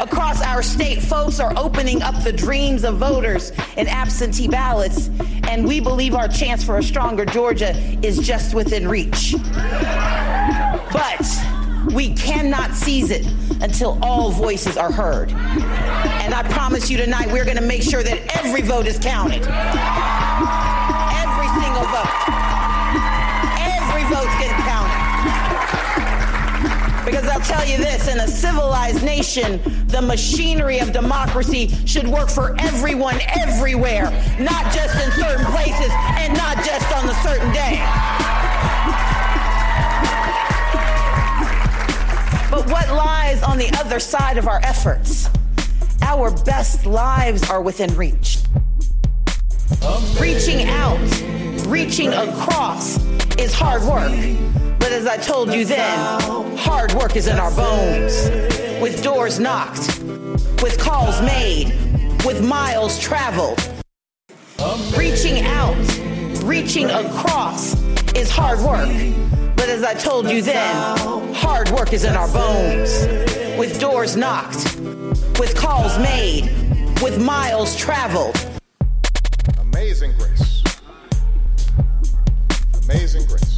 Across our state, folks are opening up the dreams of voters in absentee ballots, and we believe our chance for a stronger Georgia is just within reach. But we cannot seize it until all voices are heard. And I promise you tonight, we're going to make sure that every vote is counted. Every single vote. Every vote's getting counted. Because I'll tell you this in a civilized nation, the machinery of democracy should work for everyone everywhere, not just in certain places and not just on a certain day. But what lies on the other side of our efforts? Our best lives are within reach. Reaching out, reaching across is hard work. But as I told you then, hard work is in our bones. With doors knocked, with calls made, with miles traveled. Reaching out, reaching across is hard work. But as I told you then, hard work is in our bones. With doors knocked, with calls made, with miles traveled. Amazing grace. Amazing grace.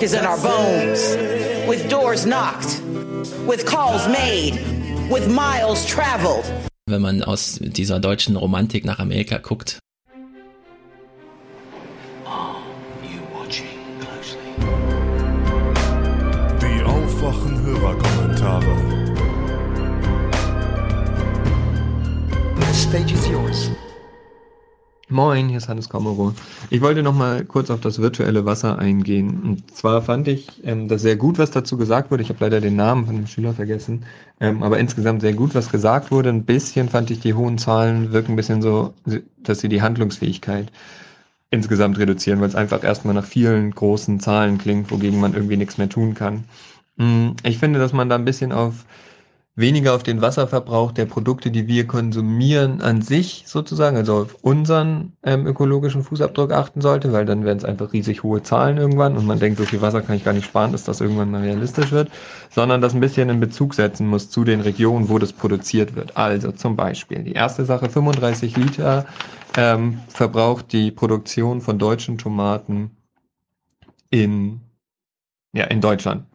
Work is in our bones. With doors knocked, with calls made, with miles traveled. Wenn man aus dieser deutschen Romantik nach Amerika guckt. Moin, hier ist Hannes Kamero. Ich wollte noch mal kurz auf das virtuelle Wasser eingehen. Und zwar fand ich ähm, das sehr gut, was dazu gesagt wurde. Ich habe leider den Namen von dem Schüler vergessen. Ähm, aber insgesamt sehr gut, was gesagt wurde. Ein bisschen fand ich die hohen Zahlen wirken ein bisschen so, dass sie die Handlungsfähigkeit insgesamt reduzieren, weil es einfach erstmal nach vielen großen Zahlen klingt, wogegen man irgendwie nichts mehr tun kann. Mm, Ich finde, dass man da ein bisschen auf weniger auf den Wasserverbrauch der Produkte, die wir konsumieren, an sich sozusagen, also auf unseren ähm, ökologischen Fußabdruck achten sollte, weil dann werden es einfach riesig hohe Zahlen irgendwann und man denkt, so viel Wasser kann ich gar nicht sparen, dass das irgendwann mal realistisch wird, sondern das ein bisschen in Bezug setzen muss zu den Regionen, wo das produziert wird. Also zum Beispiel die erste Sache, 35 Liter ähm, verbraucht die Produktion von deutschen Tomaten in, ja, in Deutschland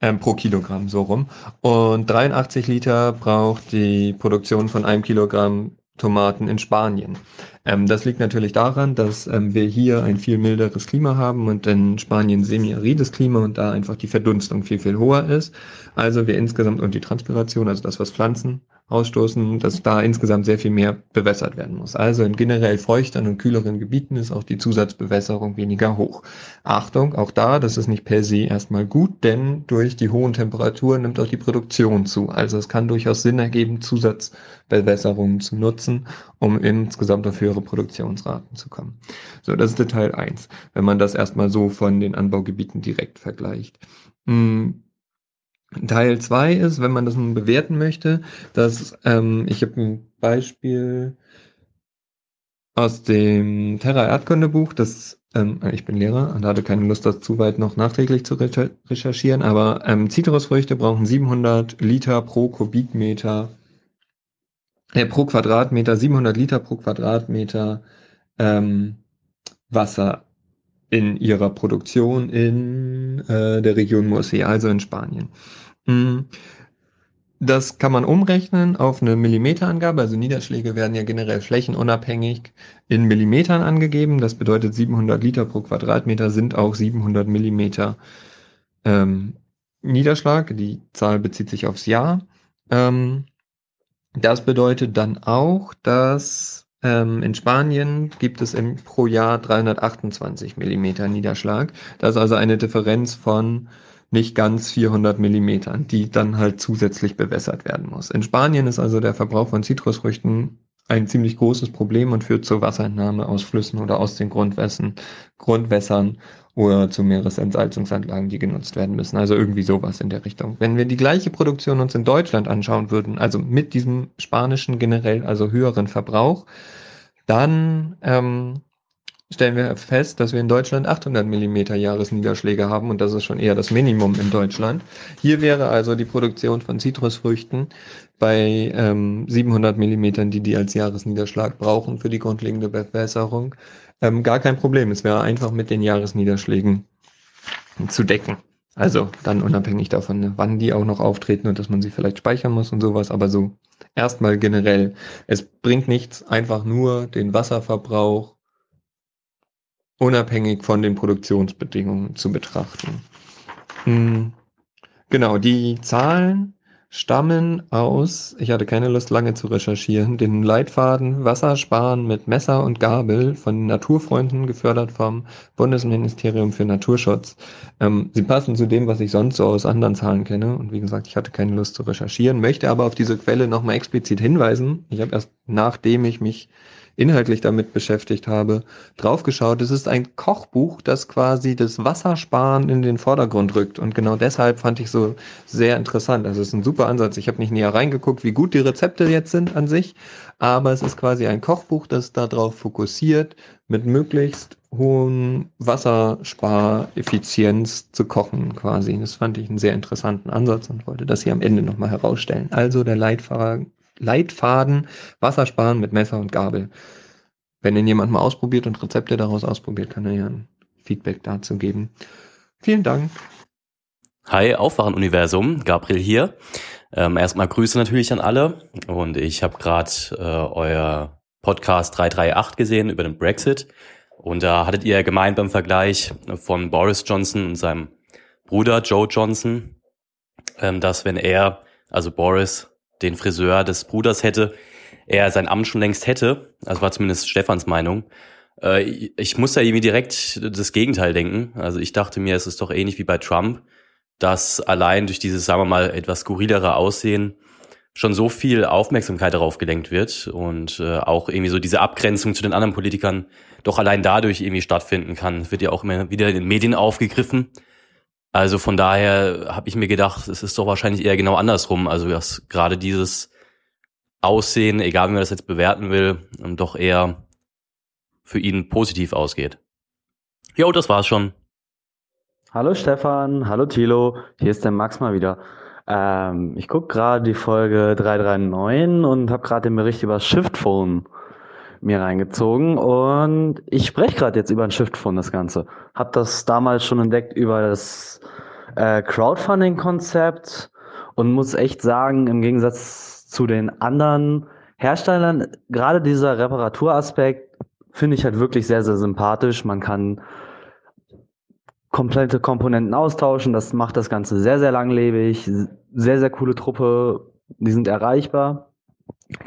ähm, pro Kilogramm, so rum. Und 83 Liter braucht die Produktion von einem Kilogramm Tomaten in Spanien. Ähm, das liegt natürlich daran, dass ähm, wir hier ein viel milderes Klima haben und in Spanien semi-arides Klima und da einfach die Verdunstung viel, viel hoher ist. Also wir insgesamt und die Transpiration, also das, was Pflanzen ausstoßen, dass da insgesamt sehr viel mehr bewässert werden muss. Also in generell feuchteren und kühleren Gebieten ist auch die Zusatzbewässerung weniger hoch. Achtung, auch da, das ist nicht per se erstmal gut, denn durch die hohen Temperaturen nimmt auch die Produktion zu. Also es kann durchaus Sinn ergeben, Zusatzbewässerungen zu nutzen, um insgesamt auf höhere Produktionsraten zu kommen. So, das ist Detail 1, wenn man das erstmal so von den Anbaugebieten direkt vergleicht. Hm, Teil 2 ist, wenn man das nun bewerten möchte, dass ähm, ich habe ein Beispiel aus dem Terra Erdkundebuch, das ähm, ich bin Lehrer und hatte keine Lust, das zu weit noch nachträglich zu recher- recherchieren, aber ähm, Zitrusfrüchte brauchen 700 Liter pro Kubikmeter, äh, pro Quadratmeter, 700 Liter pro Quadratmeter ähm, Wasser in ihrer Produktion in äh, der Region Murcia, also in Spanien. Mm, Das kann man umrechnen auf eine Millimeterangabe. Also Niederschläge werden ja generell flächenunabhängig in Millimetern angegeben. Das bedeutet 700 Liter pro Quadratmeter sind auch 700 Millimeter ähm, Niederschlag. Die Zahl bezieht sich aufs Jahr. Ähm, das bedeutet dann auch, dass ähm, in Spanien gibt es im, pro Jahr 328 Millimeter Niederschlag. Das ist also eine Differenz von nicht ganz 400 Millimetern, die dann halt zusätzlich bewässert werden muss. In Spanien ist also der Verbrauch von Zitrusfrüchten ein ziemlich großes Problem und führt zur Wasserentnahme aus Flüssen oder aus den Grundwässern, Grundwässern oder zu Meeresentsalzungsanlagen, die genutzt werden müssen. Also irgendwie sowas in der Richtung. Wenn wir die gleiche Produktion uns in Deutschland anschauen würden, also mit diesem spanischen generell, also höheren Verbrauch, dann ähm, stellen wir fest, dass wir in Deutschland 800 Millimeter Jahresniederschläge haben und das ist schon eher das Minimum in Deutschland. Hier wäre also die Produktion von Zitrusfrüchten bei ähm, 700 Millimetern, die die als Jahresniederschlag brauchen für die grundlegende Bewässerung, ähm, gar kein Problem. Es wäre einfach mit den Jahresniederschlägen zu decken. Also dann unabhängig davon, ne, wann die auch noch auftreten und dass man sie vielleicht speichern muss und sowas, aber so erstmal generell. Es bringt nichts, einfach nur den Wasserverbrauch unabhängig von den Produktionsbedingungen zu betrachten. Hm. Genau, die Zahlen stammen aus, ich hatte keine Lust lange zu recherchieren, den Leitfaden Wassersparen mit Messer und Gabel von Naturfreunden, gefördert vom Bundesministerium für Naturschutz. Ähm, sie passen zu dem, was ich sonst so aus anderen Zahlen kenne. Und wie gesagt, ich hatte keine Lust zu recherchieren, möchte aber auf diese Quelle nochmal explizit hinweisen. Ich habe erst nachdem ich mich inhaltlich damit beschäftigt habe, draufgeschaut. Es ist ein Kochbuch, das quasi das Wassersparen in den Vordergrund rückt. Und genau deshalb fand ich so sehr interessant. Also es ist ein super Ansatz. Ich habe nicht näher reingeguckt, wie gut die Rezepte jetzt sind an sich, aber es ist quasi ein Kochbuch, das darauf fokussiert, mit möglichst hohem Wasserspareffizienz zu kochen quasi. Das fand ich einen sehr interessanten Ansatz und wollte das hier am Ende nochmal herausstellen. Also der Leitfaden Leitfaden Wassersparen mit Messer und Gabel. Wenn ihn jemand mal ausprobiert und Rezepte daraus ausprobiert, kann er ja ein Feedback dazu geben. Vielen Dank. Hi, Aufwachen-Universum, Gabriel hier. Ähm, erstmal Grüße natürlich an alle. Und ich habe gerade äh, euer Podcast 338 gesehen über den Brexit. Und da hattet ihr gemeint beim Vergleich von Boris Johnson und seinem Bruder Joe Johnson, ähm, dass wenn er, also Boris, den Friseur des Bruders hätte, er sein Amt schon längst hätte. Also war zumindest Stefans Meinung. Äh, ich muss da irgendwie direkt das Gegenteil denken. Also ich dachte mir, es ist doch ähnlich wie bei Trump, dass allein durch dieses, sagen wir mal, etwas skurrilere Aussehen schon so viel Aufmerksamkeit darauf gelenkt wird und äh, auch irgendwie so diese Abgrenzung zu den anderen Politikern doch allein dadurch irgendwie stattfinden kann. wird ja auch immer wieder in den Medien aufgegriffen. Also von daher habe ich mir gedacht, es ist doch wahrscheinlich eher genau andersrum. Also dass gerade dieses Aussehen, egal wie man das jetzt bewerten will, doch eher für ihn positiv ausgeht. Jo, das war's schon. Hallo Stefan, hallo Thilo, hier ist der Max mal wieder. Ähm, ich gucke gerade die Folge 339 und habe gerade den Bericht über Shiftphone mir reingezogen und ich spreche gerade jetzt über ein Shiftphone das Ganze. Hab das damals schon entdeckt über das äh, Crowdfunding-Konzept und muss echt sagen, im Gegensatz zu den anderen Herstellern, gerade dieser Reparaturaspekt finde ich halt wirklich sehr, sehr sympathisch. Man kann komplette Komponenten austauschen, das macht das Ganze sehr, sehr langlebig, sehr, sehr coole Truppe, die sind erreichbar.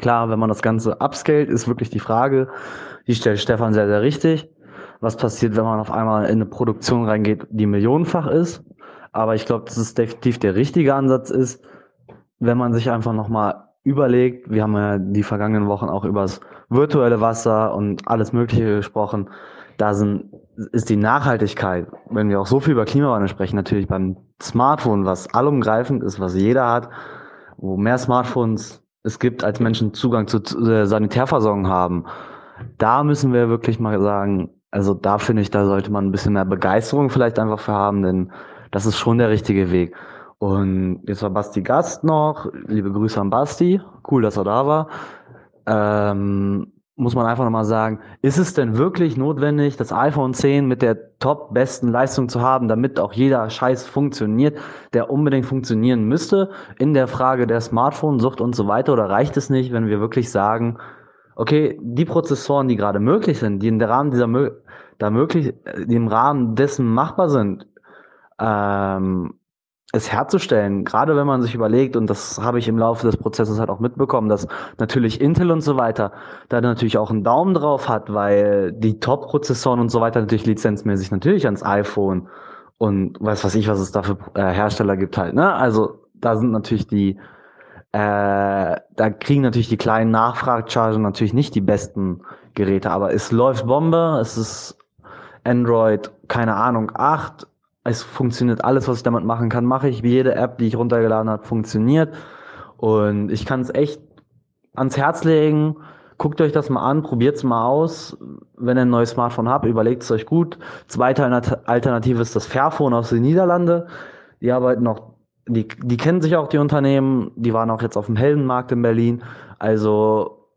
Klar, wenn man das Ganze upscalt, ist wirklich die Frage, die stellt Stefan sehr, sehr richtig. Was passiert, wenn man auf einmal in eine Produktion reingeht, die millionenfach ist? Aber ich glaube, dass es definitiv der richtige Ansatz ist, wenn man sich einfach nochmal überlegt, wir haben ja die vergangenen Wochen auch über das virtuelle Wasser und alles Mögliche gesprochen. Da sind, ist die Nachhaltigkeit, wenn wir auch so viel über Klimawandel sprechen, natürlich beim Smartphone, was allumgreifend ist, was jeder hat, wo mehr Smartphones es gibt, als Menschen Zugang zu äh, Sanitärversorgung haben. Da müssen wir wirklich mal sagen, also da finde ich, da sollte man ein bisschen mehr Begeisterung vielleicht einfach für haben, denn das ist schon der richtige Weg. Und jetzt war Basti Gast noch. Liebe Grüße an Basti. Cool, dass er da war. Ähm, muss man einfach nochmal sagen, ist es denn wirklich notwendig, das iPhone 10 mit der top besten Leistung zu haben, damit auch jeder Scheiß funktioniert, der unbedingt funktionieren müsste in der Frage der Smartphone-Sucht und so weiter? Oder reicht es nicht, wenn wir wirklich sagen, okay, die Prozessoren, die gerade möglich sind, die in der Rahmen dieser, da möglich, die im Rahmen dessen machbar sind, ähm, es herzustellen, gerade wenn man sich überlegt, und das habe ich im Laufe des Prozesses halt auch mitbekommen, dass natürlich Intel und so weiter da natürlich auch einen Daumen drauf hat, weil die Top-Prozessoren und so weiter natürlich lizenzmäßig natürlich ans iPhone und weiß was ich, was es da für äh, Hersteller gibt halt, ne? Also da sind natürlich die, äh, da kriegen natürlich die kleinen Nachfragchargen natürlich nicht die besten Geräte, aber es läuft Bombe, es ist Android, keine Ahnung, 8, es funktioniert alles, was ich damit machen kann, mache ich. Jede App, die ich runtergeladen habe, funktioniert. Und ich kann es echt ans Herz legen. Guckt euch das mal an, probiert es mal aus. Wenn ihr ein neues Smartphone habt, überlegt es euch gut. Zweite Alternative ist das Fairphone aus den Niederlanden. Die arbeiten auch, die, die kennen sich auch die Unternehmen, die waren auch jetzt auf dem Heldenmarkt in Berlin. Also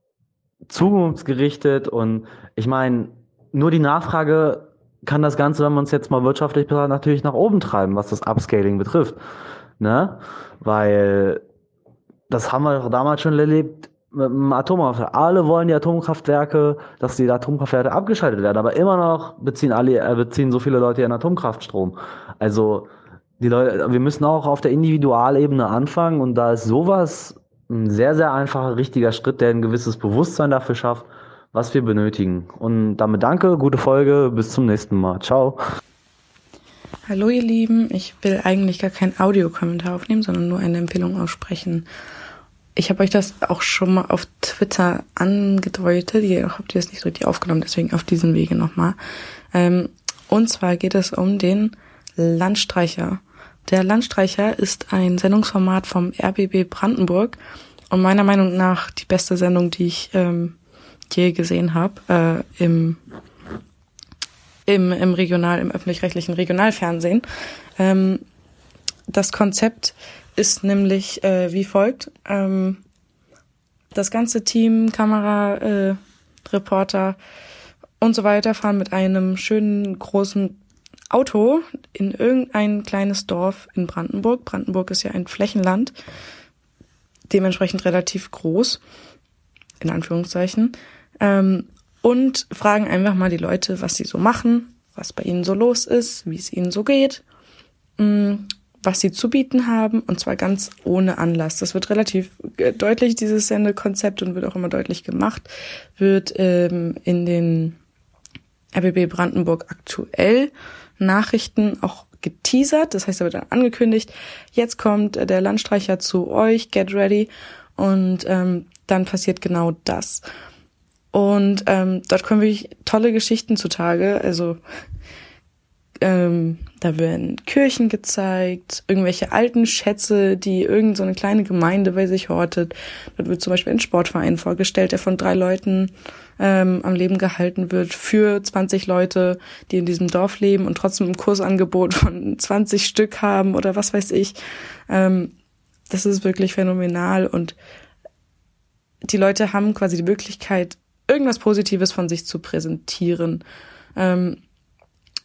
zukunftsgerichtet und ich meine, nur die Nachfrage kann das Ganze, wenn man es jetzt mal wirtschaftlich betrachtet, natürlich nach oben treiben, was das Upscaling betrifft. Ne? Weil das haben wir damals schon erlebt mit dem Atomkraftwerk. Alle wollen die Atomkraftwerke, dass die Atomkraftwerke abgeschaltet werden, aber immer noch beziehen alle, äh, beziehen so viele Leute ihren Atomkraftstrom. Also die Leute, wir müssen auch auf der Individualebene anfangen und da ist sowas ein sehr, sehr einfacher, richtiger Schritt, der ein gewisses Bewusstsein dafür schafft, was wir benötigen. Und damit danke, gute Folge, bis zum nächsten Mal. Ciao. Hallo ihr Lieben, ich will eigentlich gar keinen Audiokommentar aufnehmen, sondern nur eine Empfehlung aussprechen. Ich habe euch das auch schon mal auf Twitter angedeutet, ihr habt ihr es nicht richtig aufgenommen, deswegen auf diesem Wege nochmal. Ähm, und zwar geht es um den Landstreicher. Der Landstreicher ist ein Sendungsformat vom RBB Brandenburg und meiner Meinung nach die beste Sendung, die ich ähm, je gesehen habe äh, im im, im Regional, im öffentlich-rechtlichen Regionalfernsehen. Ähm, das Konzept ist nämlich äh, wie folgt. Ähm, das ganze Team, Kamera, äh, Reporter und so weiter fahren mit einem schönen großen Auto in irgendein kleines Dorf in Brandenburg. Brandenburg ist ja ein Flächenland, dementsprechend relativ groß, in Anführungszeichen ähm, und fragen einfach mal die Leute, was sie so machen, was bei ihnen so los ist, wie es ihnen so geht, mh, mm, was sie zu bieten haben und zwar ganz ohne Anlass. Das wird relativ äh, deutlich, dieses Sendekonzept und wird auch immer deutlich gemacht, wird ähm, in den RBB Brandenburg aktuell Nachrichten auch geteasert, das heißt, da wird dann angekündigt, jetzt kommt der Landstreicher zu euch, get ready und ähm, dann passiert genau das. Und ähm, dort kommen wirklich tolle Geschichten zutage. Also ähm, da werden Kirchen gezeigt, irgendwelche alten Schätze, die irgend so eine kleine Gemeinde bei sich hortet. Dort wird zum Beispiel ein Sportverein vorgestellt, der von drei Leuten ähm, am Leben gehalten wird für 20 Leute, die in diesem Dorf leben und trotzdem ein Kursangebot von 20 Stück haben oder was weiß ich. Ähm, das ist wirklich phänomenal und die Leute haben quasi die Möglichkeit, irgendwas Positives von sich zu präsentieren. Ähm,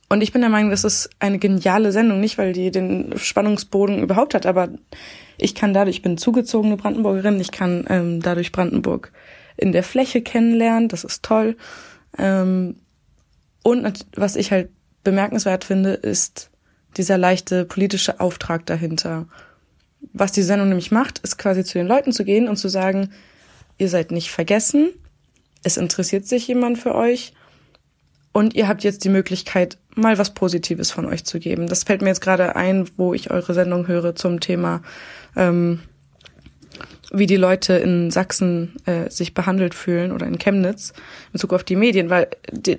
und ich bin der Meinung, das ist eine geniale Sendung, nicht weil die den Spannungsboden überhaupt hat, aber ich kann dadurch, ich bin zugezogene Brandenburgerin, ich kann ähm, dadurch Brandenburg in der Fläche kennenlernen, das ist toll. Ähm, und was ich halt bemerkenswert finde, ist dieser leichte politische Auftrag dahinter. Was die Sendung nämlich macht, ist quasi zu den Leuten zu gehen und zu sagen, ihr seid nicht vergessen, es interessiert sich jemand für euch und ihr habt jetzt die Möglichkeit, mal was Positives von euch zu geben. Das fällt mir jetzt gerade ein, wo ich eure Sendung höre zum Thema, ähm, wie die Leute in Sachsen äh, sich behandelt fühlen oder in Chemnitz in Bezug auf die Medien, weil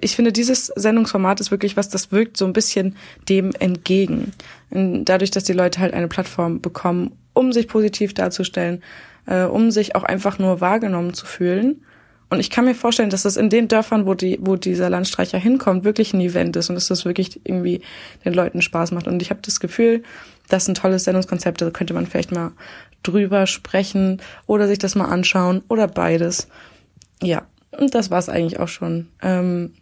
ich finde, dieses Sendungsformat ist wirklich was, das wirkt so ein bisschen dem entgegen. Dadurch, dass die Leute halt eine Plattform bekommen, um sich positiv darzustellen, äh, um sich auch einfach nur wahrgenommen zu fühlen und ich kann mir vorstellen, dass das in den Dörfern, wo die, wo dieser Landstreicher hinkommt, wirklich ein Event ist und dass das wirklich irgendwie den Leuten Spaß macht. Und ich habe das Gefühl, das ist ein tolles Sendungskonzept, da könnte man vielleicht mal drüber sprechen oder sich das mal anschauen oder beides. Ja, und das war's eigentlich auch schon. Ähm,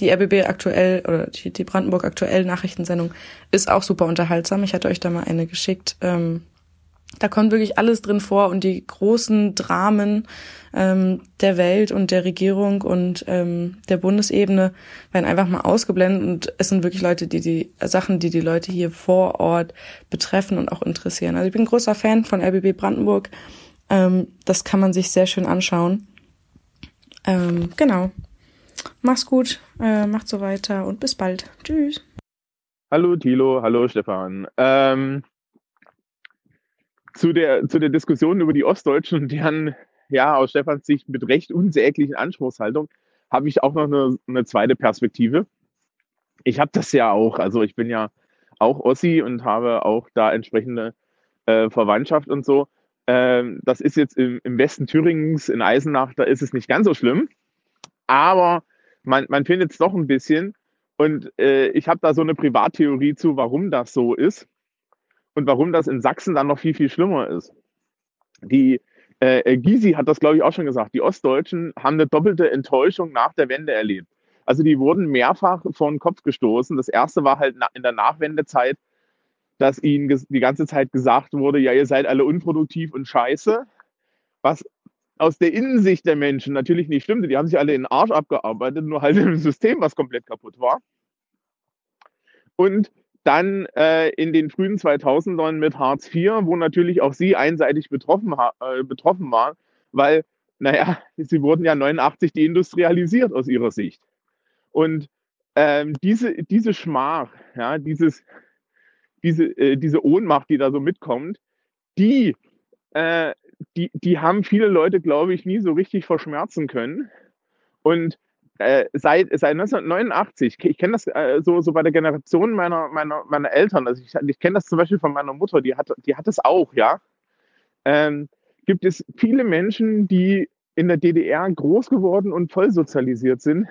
die RBB aktuell oder die, die Brandenburg aktuell Nachrichtensendung ist auch super unterhaltsam. Ich hatte euch da mal eine geschickt. Ähm, Da kommt wirklich alles drin vor und die großen Dramen ähm, der Welt und der Regierung und ähm, der Bundesebene werden einfach mal ausgeblendet und es sind wirklich Leute, die die Sachen, die die Leute hier vor Ort betreffen und auch interessieren. Also ich bin ein großer Fan von RBB Brandenburg. Ähm, das kann man sich sehr schön anschauen. Ähm, genau. Mach's gut, äh, macht so weiter und bis bald. Tschüss. Hallo Thilo, hallo Stefan. Ähm, zu, der, zu der Diskussion über die Ostdeutschen und deren, ja, aus Stefans Sicht mit recht unsäglichen Anspruchshaltung, habe ich auch noch eine, eine zweite Perspektive. Ich habe das ja auch, also ich bin ja auch Ossi und habe auch da entsprechende äh, Verwandtschaft und so. Ähm, das ist jetzt im, im Westen Thüringens, in Eisenach, da ist es nicht ganz so schlimm. Aber man, man findet es doch ein bisschen. Und äh, ich habe da so eine Privattheorie zu, warum das so ist und warum das in Sachsen dann noch viel, viel schlimmer ist. Die äh, Gysi hat das, glaube ich, auch schon gesagt. Die Ostdeutschen haben eine doppelte Enttäuschung nach der Wende erlebt. Also die wurden mehrfach vor den Kopf gestoßen. Das erste war halt in der Nachwendezeit, dass ihnen die ganze Zeit gesagt wurde, ja, ihr seid alle unproduktiv und scheiße. Was aus der Innensicht der Menschen natürlich nicht stimmte. Die haben sich alle in den Arsch abgearbeitet, nur halt im System, was komplett kaputt war. Und dann äh, in den frühen 2000ern mit Hartz IV, wo natürlich auch sie einseitig betroffen, äh, betroffen waren, weil, naja, sie wurden ja 89 deindustrialisiert aus ihrer Sicht. Und ähm, diese, diese Schmach, ja, dieses, diese, äh, diese Ohnmacht, die da so mitkommt, die äh, die, die haben viele Leute, glaube ich, nie so richtig verschmerzen können. Und äh, seit, seit 1989, ich kenne das äh, so, so bei der Generation meiner, meiner, meiner Eltern, also ich, ich kenne das zum Beispiel von meiner Mutter, die hat, die hat es auch, ja. Ähm, gibt es viele Menschen, die in der DDR groß geworden und voll sozialisiert sind,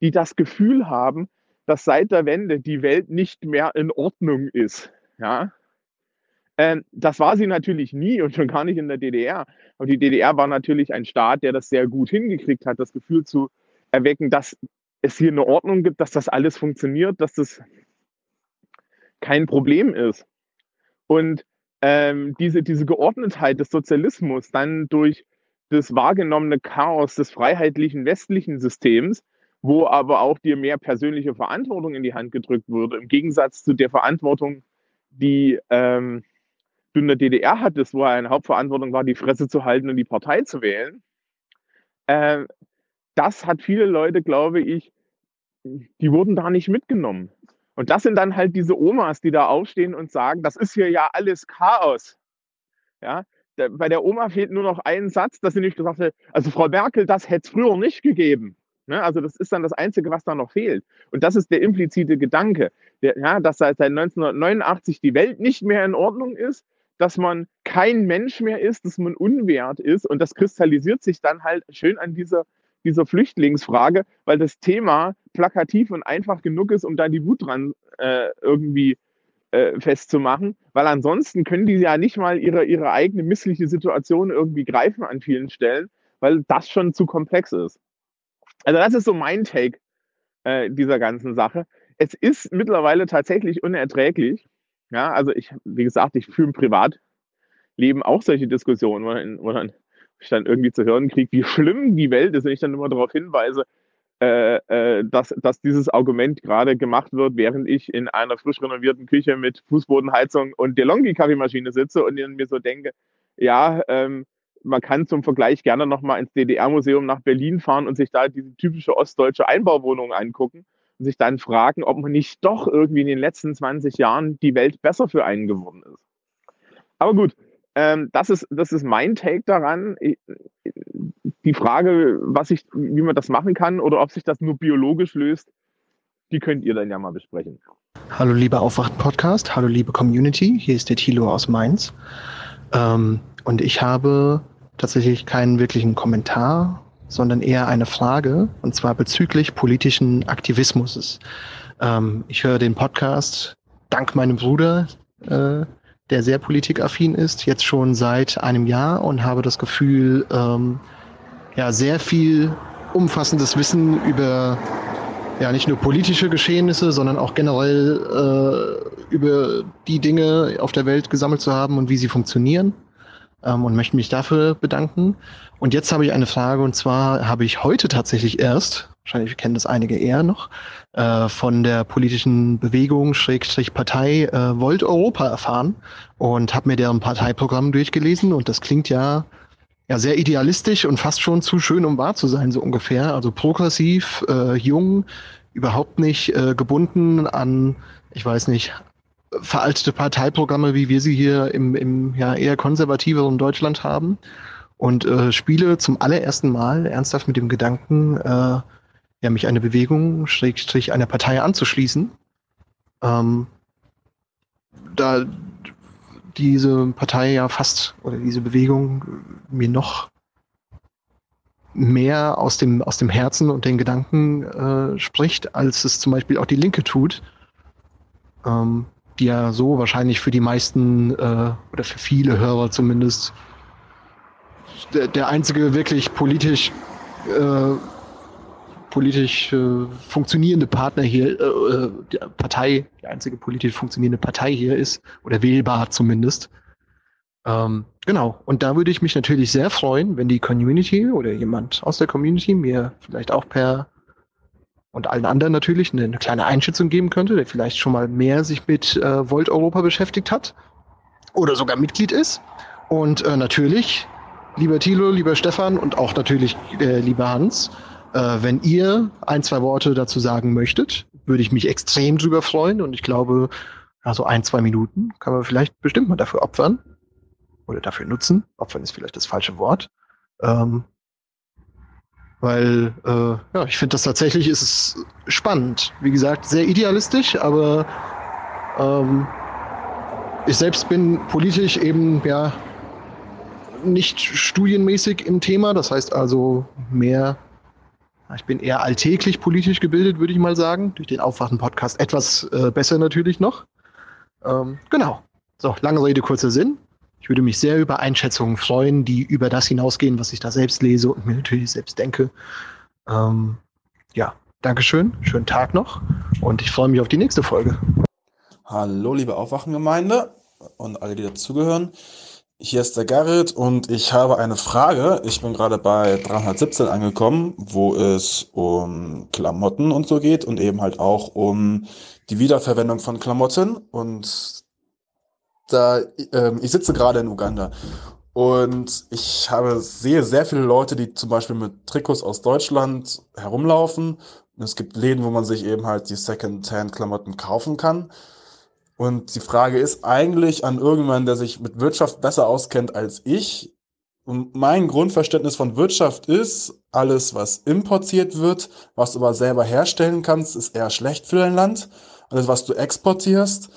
die das Gefühl haben, dass seit der Wende die Welt nicht mehr in Ordnung ist. Ja, ähm, das war sie natürlich nie und schon gar nicht in der DDR. Aber die DDR war natürlich ein Staat, der das sehr gut hingekriegt hat, das Gefühl zu erwecken, dass es hier eine Ordnung gibt, dass das alles funktioniert, dass das kein Problem ist. Und ähm, diese, diese Geordnetheit des Sozialismus dann durch das wahrgenommene Chaos des freiheitlichen westlichen Systems, wo aber auch dir mehr persönliche Verantwortung in die Hand gedrückt wurde, im Gegensatz zu der Verantwortung, die ähm, du in der DDR hattest, wo eine Hauptverantwortung war, die Fresse zu halten und die Partei zu wählen, äh, das hat viele Leute, glaube ich, die wurden da nicht mitgenommen. Und das sind dann halt diese Omas, die da aufstehen und sagen, das ist hier ja alles Chaos. Ja, bei der Oma fehlt nur noch ein Satz, dass sie nicht gesagt hat, also Frau Merkel, das hätte es früher nicht gegeben. Ne? Also das ist dann das Einzige, was da noch fehlt. Und das ist der implizite Gedanke, der, ja, dass seit 1989 die Welt nicht mehr in Ordnung ist, dass man kein Mensch mehr ist, dass man unwert ist. Und das kristallisiert sich dann halt schön an dieser, dieser Flüchtlingsfrage, weil das Thema plakativ und einfach genug ist, um da die Wut dran äh, irgendwie äh, festzumachen. Weil ansonsten können die ja nicht mal ihre, ihre eigene missliche Situation irgendwie greifen an vielen Stellen, weil das schon zu komplex ist. Also das ist so mein Take äh, dieser ganzen Sache. Es ist mittlerweile tatsächlich unerträglich. Ja, also ich, wie gesagt, ich führe im Privatleben auch solche Diskussionen, wo, dann, wo dann ich dann irgendwie zu hören kriege, wie schlimm die Welt ist, und ich dann immer darauf hinweise, äh, äh, dass, dass dieses Argument gerade gemacht wird, während ich in einer frisch renovierten Küche mit Fußbodenheizung und DeLonghi-Kaffeemaschine sitze und mir so denke, ja, ähm, man kann zum Vergleich gerne nochmal ins DDR-Museum nach Berlin fahren und sich da diese typische ostdeutsche Einbauwohnung angucken und sich dann fragen, ob man nicht doch irgendwie in den letzten 20 Jahren die Welt besser für einen geworden ist. Aber gut, ähm, das, ist, das ist mein Take daran. Die Frage, was ich, wie man das machen kann oder ob sich das nur biologisch löst, die könnt ihr dann ja mal besprechen. Hallo lieber Aufwacht-Podcast, hallo liebe Community, hier ist der Thilo aus Mainz. Ähm, und ich habe tatsächlich keinen wirklichen Kommentar sondern eher eine Frage, und zwar bezüglich politischen Aktivismus. Ähm, ich höre den Podcast dank meinem Bruder, äh, der sehr politikaffin ist, jetzt schon seit einem Jahr und habe das Gefühl, ähm, ja, sehr viel umfassendes Wissen über ja nicht nur politische Geschehnisse, sondern auch generell äh, über die Dinge auf der Welt gesammelt zu haben und wie sie funktionieren. Ähm, und möchte mich dafür bedanken. Und jetzt habe ich eine Frage und zwar habe ich heute tatsächlich erst, wahrscheinlich kennen das einige eher noch, äh, von der politischen Bewegung Schrägstrich Partei äh, Volt Europa erfahren und habe mir deren Parteiprogramm durchgelesen und das klingt ja ja sehr idealistisch und fast schon zu schön, um wahr zu sein, so ungefähr. Also progressiv, äh, jung, überhaupt nicht äh, gebunden an, ich weiß nicht, veraltete Parteiprogramme, wie wir sie hier im, im ja, eher konservativeren Deutschland haben. Und äh, spiele zum allerersten Mal ernsthaft mit dem Gedanken, äh, ja, mich einer Bewegung, Schrägstrich einer Partei anzuschließen. Ähm, da diese Partei ja fast oder diese Bewegung mir noch mehr aus dem, aus dem Herzen und den Gedanken äh, spricht, als es zum Beispiel auch die Linke tut, ähm, die ja so wahrscheinlich für die meisten äh, oder für viele Hörer zumindest der, der einzige wirklich politisch äh, politisch äh, funktionierende Partner hier, äh, äh, die Partei, die einzige politisch funktionierende Partei hier ist, oder wählbar zumindest. Ähm, genau, und da würde ich mich natürlich sehr freuen, wenn die Community oder jemand aus der Community mir vielleicht auch per und allen anderen natürlich eine, eine kleine Einschätzung geben könnte, der vielleicht schon mal mehr sich mit äh, Volt Europa beschäftigt hat oder sogar Mitglied ist. Und äh, natürlich, lieber Thilo, lieber Stefan und auch natürlich äh, lieber Hans, äh, wenn ihr ein, zwei Worte dazu sagen möchtet, würde ich mich extrem drüber freuen und ich glaube, also ein, zwei Minuten kann man vielleicht bestimmt mal dafür opfern oder dafür nutzen. Opfern ist vielleicht das falsche Wort. Ähm, weil, äh, ja, ich finde das tatsächlich ist es spannend. Wie gesagt, sehr idealistisch, aber ähm, ich selbst bin politisch eben, ja, nicht studienmäßig im Thema. Das heißt also mehr ich bin eher alltäglich politisch gebildet, würde ich mal sagen. Durch den Aufwachen-Podcast etwas äh, besser natürlich noch. Ähm, genau. So, lange Rede, kurzer Sinn. Ich würde mich sehr über Einschätzungen freuen, die über das hinausgehen, was ich da selbst lese und mir natürlich selbst denke. Ähm, ja, Dankeschön, schönen Tag noch und ich freue mich auf die nächste Folge. Hallo, liebe Aufwachengemeinde und alle, die dazugehören. Hier ist der Gerrit und ich habe eine Frage. Ich bin gerade bei 317 angekommen, wo es um Klamotten und so geht und eben halt auch um die Wiederverwendung von Klamotten. Und da, ähm, ich sitze gerade in Uganda und ich habe, sehe sehr viele Leute, die zum Beispiel mit Trikots aus Deutschland herumlaufen. Und es gibt Läden, wo man sich eben halt die Second-Hand-Klamotten kaufen kann. Und die Frage ist eigentlich an irgendjemanden, der sich mit Wirtschaft besser auskennt als ich. Und mein Grundverständnis von Wirtschaft ist, alles, was importiert wird, was du aber selber herstellen kannst, ist eher schlecht für dein Land. Alles, was du exportierst,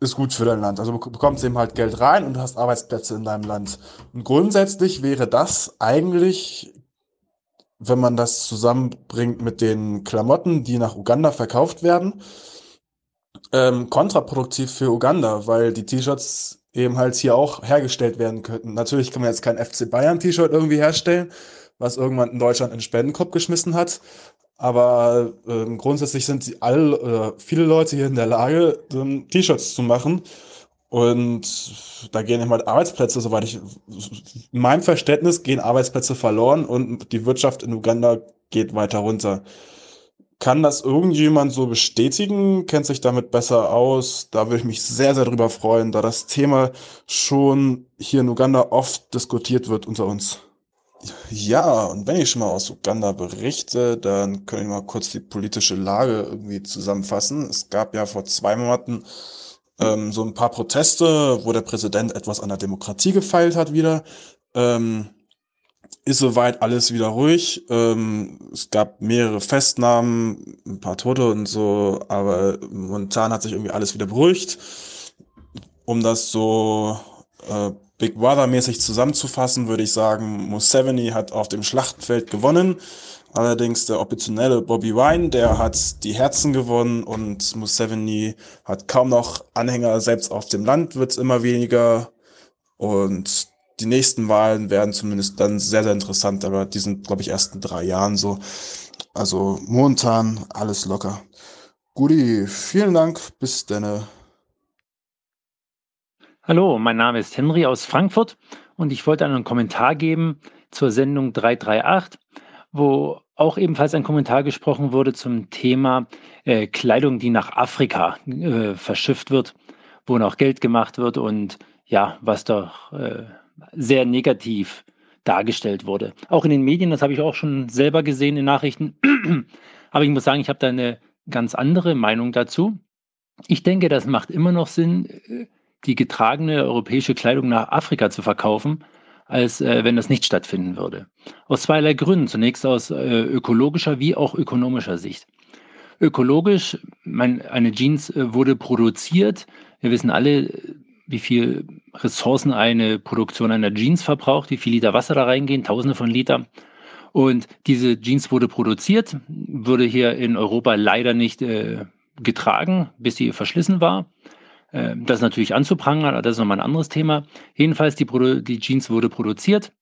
ist gut für dein Land. Also bekommst eben halt Geld rein und du hast Arbeitsplätze in deinem Land. Und grundsätzlich wäre das eigentlich, wenn man das zusammenbringt mit den Klamotten, die nach Uganda verkauft werden, ähm, kontraproduktiv für Uganda, weil die T-Shirts eben halt hier auch hergestellt werden könnten. Natürlich kann man jetzt kein FC Bayern T-Shirt irgendwie herstellen, was irgendwann in Deutschland in den Spendenkopf geschmissen hat. Aber ähm, grundsätzlich sind sie alle, äh, viele Leute hier in der Lage, ähm, T-Shirts zu machen. Und da gehen halt Arbeitsplätze, soweit ich, in meinem Verständnis gehen Arbeitsplätze verloren und die Wirtschaft in Uganda geht weiter runter. Kann das irgendjemand so bestätigen? Kennt sich damit besser aus? Da würde ich mich sehr, sehr drüber freuen, da das Thema schon hier in Uganda oft diskutiert wird unter uns. Ja, und wenn ich schon mal aus Uganda berichte, dann können wir mal kurz die politische Lage irgendwie zusammenfassen. Es gab ja vor zwei Monaten ähm, so ein paar Proteste, wo der Präsident etwas an der Demokratie gefeilt hat wieder. Ähm, ist soweit alles wieder ruhig. Ähm, es gab mehrere Festnahmen, ein paar Tote und so, aber momentan hat sich irgendwie alles wieder beruhigt. Um das so äh, Big Brother-mäßig zusammenzufassen, würde ich sagen, Museveni hat auf dem Schlachtfeld gewonnen. Allerdings der optionelle Bobby Wine, der hat die Herzen gewonnen und Museveni hat kaum noch Anhänger, selbst auf dem Land wird es immer weniger. Und die nächsten Wahlen werden zumindest dann sehr, sehr interessant, aber die sind, glaube ich, erst in drei Jahren so. Also momentan alles locker. Guti, vielen Dank. Bis denne. Hallo, mein Name ist Henry aus Frankfurt und ich wollte einen Kommentar geben zur Sendung 338, wo auch ebenfalls ein Kommentar gesprochen wurde zum Thema äh, Kleidung, die nach Afrika äh, verschifft wird, wo noch Geld gemacht wird und ja, was doch äh, sehr negativ dargestellt wurde. Auch in den Medien, das habe ich auch schon selber gesehen in Nachrichten. Aber ich muss sagen, ich habe da eine ganz andere Meinung dazu. Ich denke, das macht immer noch Sinn, äh, die getragene europäische Kleidung nach Afrika zu verkaufen, als äh, wenn das nicht stattfinden würde. Aus zweierlei Gründen. Zunächst aus äh, ökologischer wie auch ökonomischer Sicht. Ökologisch, mein, eine Jeans äh, wurde produziert. Wir wissen alle, wie viel Ressourcen eine Produktion einer Jeans verbraucht, wie viel Liter Wasser da reingehen, tausende von Liter. Und diese Jeans wurde produziert, wurde hier in Europa leider nicht äh, getragen, bis sie verschlissen war. Äh, das natürlich anzuprangern, aber das ist nochmal ein anderes Thema. Jedenfalls, die, die Jeans wurde produziert.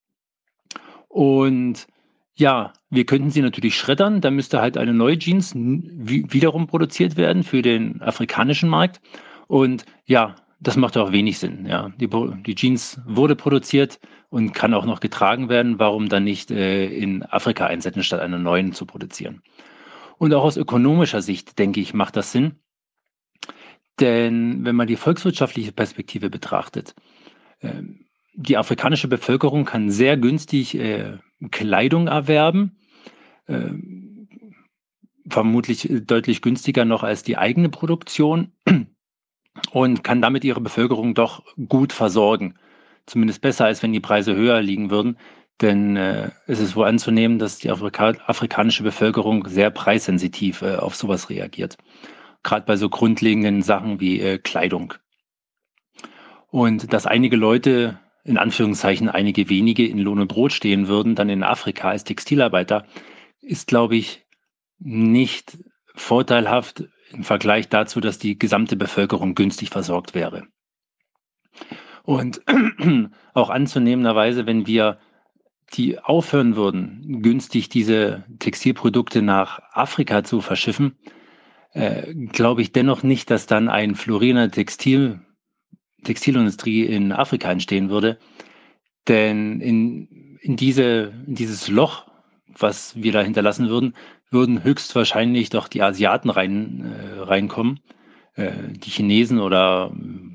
Und ja, wir könnten sie natürlich schreddern. Da müsste halt eine neue Jeans wiederum produziert werden für den afrikanischen Markt. Und ja, das macht auch wenig Sinn. Ja. Die, die, Jeans wurde produziert und kann auch noch getragen werden. Warum dann nicht äh, in Afrika einsetzen, statt einer neuen zu produzieren? Und auch aus ökonomischer Sicht, denke ich, macht das Sinn. Denn wenn man die volkswirtschaftliche Perspektive betrachtet, äh, die afrikanische Bevölkerung kann sehr günstig äh, Kleidung erwerben, äh, vermutlich deutlich günstiger noch als die eigene Produktion und kann damit ihre Bevölkerung doch gut versorgen. Zumindest besser, als wenn die Preise höher liegen würden. Denn äh, es ist wohl anzunehmen, dass die Afrika afrikanische Bevölkerung sehr preissensitiv äh, auf sowas reagiert. Gerade bei so grundlegenden Sachen wie äh, Kleidung. Und dass einige Leute, in Anführungszeichen einige wenige, in Lohn und Brot stehen würden, dann in Afrika als Textilarbeiter, ist, glaube ich, nicht vorteilhaft im Vergleich dazu, dass die gesamte Bevölkerung günstig versorgt wäre. Und auch anzunehmenderweise, wenn wir die aufhören würden, günstig diese Textilprodukte nach Afrika zu verschiffen, äh, glaube ich dennoch nicht, dass dann ein florierender Textil, Textilindustrie in Afrika entstehen würde. Denn in, in, diese, in dieses Loch, was wir da hinterlassen würden, würden höchstwahrscheinlich doch die Asiaten rein, äh, reinkommen, äh, die Chinesen oder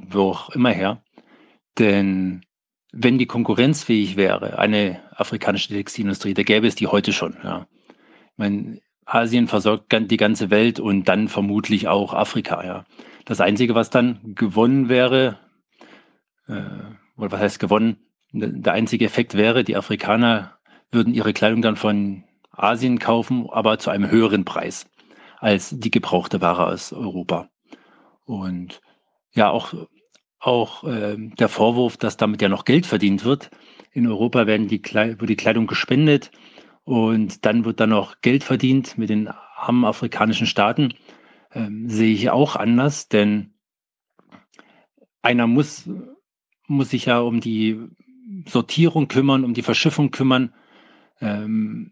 wo auch immer her. Denn wenn die konkurrenzfähig wäre, eine afrikanische Textilindustrie, da gäbe es die heute schon. Ja. Ich meine, Asien versorgt die ganze Welt und dann vermutlich auch Afrika. Ja. Das Einzige, was dann gewonnen wäre, äh, oder was heißt gewonnen, der einzige Effekt wäre, die Afrikaner würden ihre Kleidung dann von Asien kaufen, aber zu einem höheren Preis als die gebrauchte Ware aus Europa. Und ja, auch, auch äh, der Vorwurf, dass damit ja noch Geld verdient wird. In Europa werden die wird die Kleidung gespendet und dann wird dann noch Geld verdient mit den armen afrikanischen Staaten, ähm, sehe ich auch anders, denn einer muss, muss sich ja um die Sortierung kümmern, um die Verschiffung kümmern. Ähm,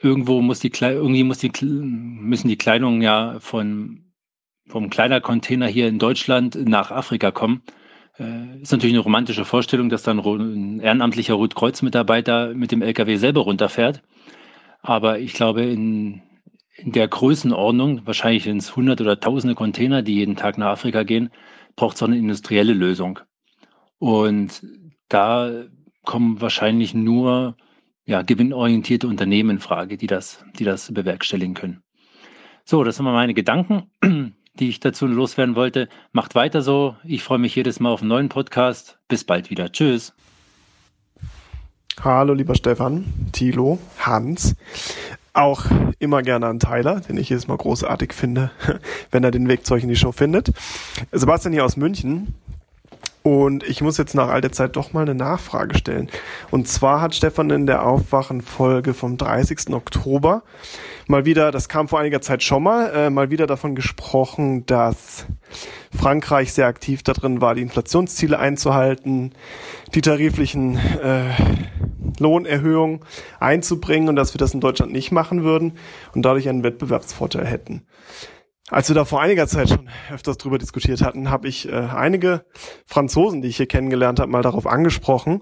irgendwo muss die irgendwie muss die müssen die Kleidung ja von vom Kleidercontainer hier in Deutschland nach Afrika kommen. Äh, ist natürlich eine romantische Vorstellung, dass dann ein ehrenamtlicher Rotkreuz-Mitarbeiter mit dem LKW selber runterfährt. Aber ich glaube, in, in der Größenordnung, wahrscheinlich sind es hundert oder tausende Container, die jeden Tag nach Afrika gehen, braucht es eine industrielle Lösung. Und da kommen wahrscheinlich nur ja, gewinnorientierte Unternehmen in Frage, die das, die das bewerkstelligen können. So, das sind mal meine Gedanken, die ich dazu loswerden wollte. Macht weiter so. Ich freue mich jedes Mal auf einen neuen Podcast. Bis bald wieder. Tschüss. Hallo, lieber Stefan, Thilo, Hans. Auch immer gerne an Tyler, den ich jedes Mal großartig finde, wenn er den Weg zu euch in die Show findet. Sebastian hier aus München. Und ich muss jetzt nach alter Zeit doch mal eine Nachfrage stellen. Und zwar hat Stefan in der Aufwachen-Folge vom 30. Oktober mal wieder, das kam vor einiger Zeit schon mal, äh, mal wieder davon gesprochen, dass Frankreich sehr aktiv darin war, die Inflationsziele einzuhalten, die tariflichen äh, Lohnerhöhung einzubringen und dass wir das in Deutschland nicht machen würden und dadurch einen Wettbewerbsvorteil hätten. Als wir da vor einiger Zeit schon öfters drüber diskutiert hatten, habe ich äh, einige Franzosen, die ich hier kennengelernt habe, mal darauf angesprochen.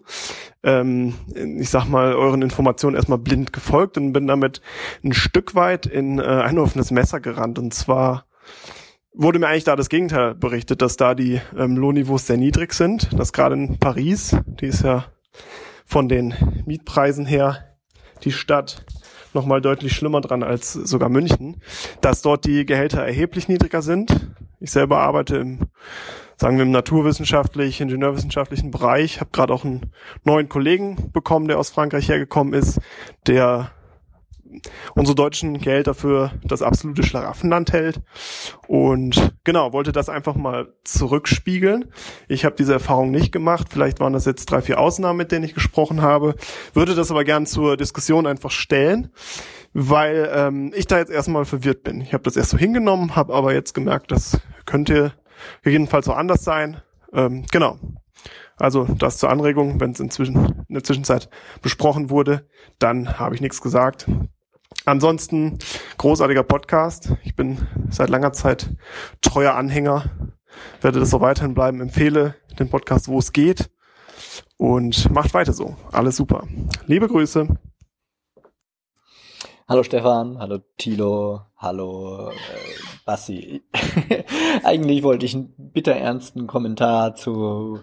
Ähm, ich sag mal, euren Informationen erstmal blind gefolgt und bin damit ein Stück weit in äh, ein offenes Messer gerannt. Und zwar wurde mir eigentlich da das Gegenteil berichtet, dass da die ähm, Lohnniveaus sehr niedrig sind. Dass gerade in Paris, die ist ja von den Mietpreisen her die Stadt nochmal deutlich schlimmer dran als sogar München, dass dort die Gehälter erheblich niedriger sind. Ich selber arbeite im, sagen wir, im naturwissenschaftlich, ingenieurwissenschaftlichen Bereich, habe gerade auch einen neuen Kollegen bekommen, der aus Frankreich hergekommen ist, der unsere deutschen Gehälter für das absolute Schlaraffenland hält. Und genau, wollte das einfach mal zurückspiegeln. Ich habe diese Erfahrung nicht gemacht. Vielleicht waren das jetzt drei, vier Ausnahmen, mit denen ich gesprochen habe. Würde das aber gern zur Diskussion einfach stellen, weil ähm, ich da jetzt erstmal verwirrt bin. Ich habe das erst so hingenommen, habe aber jetzt gemerkt, das könnte jedenfalls so anders sein. Ähm, genau. Also das zur Anregung, wenn es inzwischen in der Zwischenzeit besprochen wurde, dann habe ich nichts gesagt. Ansonsten großartiger Podcast. Ich bin seit langer Zeit treuer Anhänger, werde das so weiterhin bleiben, empfehle den Podcast, wo es geht und macht weiter so. Alles super. Liebe Grüße. Hallo Stefan, hallo Tilo, hallo äh, Bassi. Eigentlich wollte ich einen bitterernsten Kommentar zu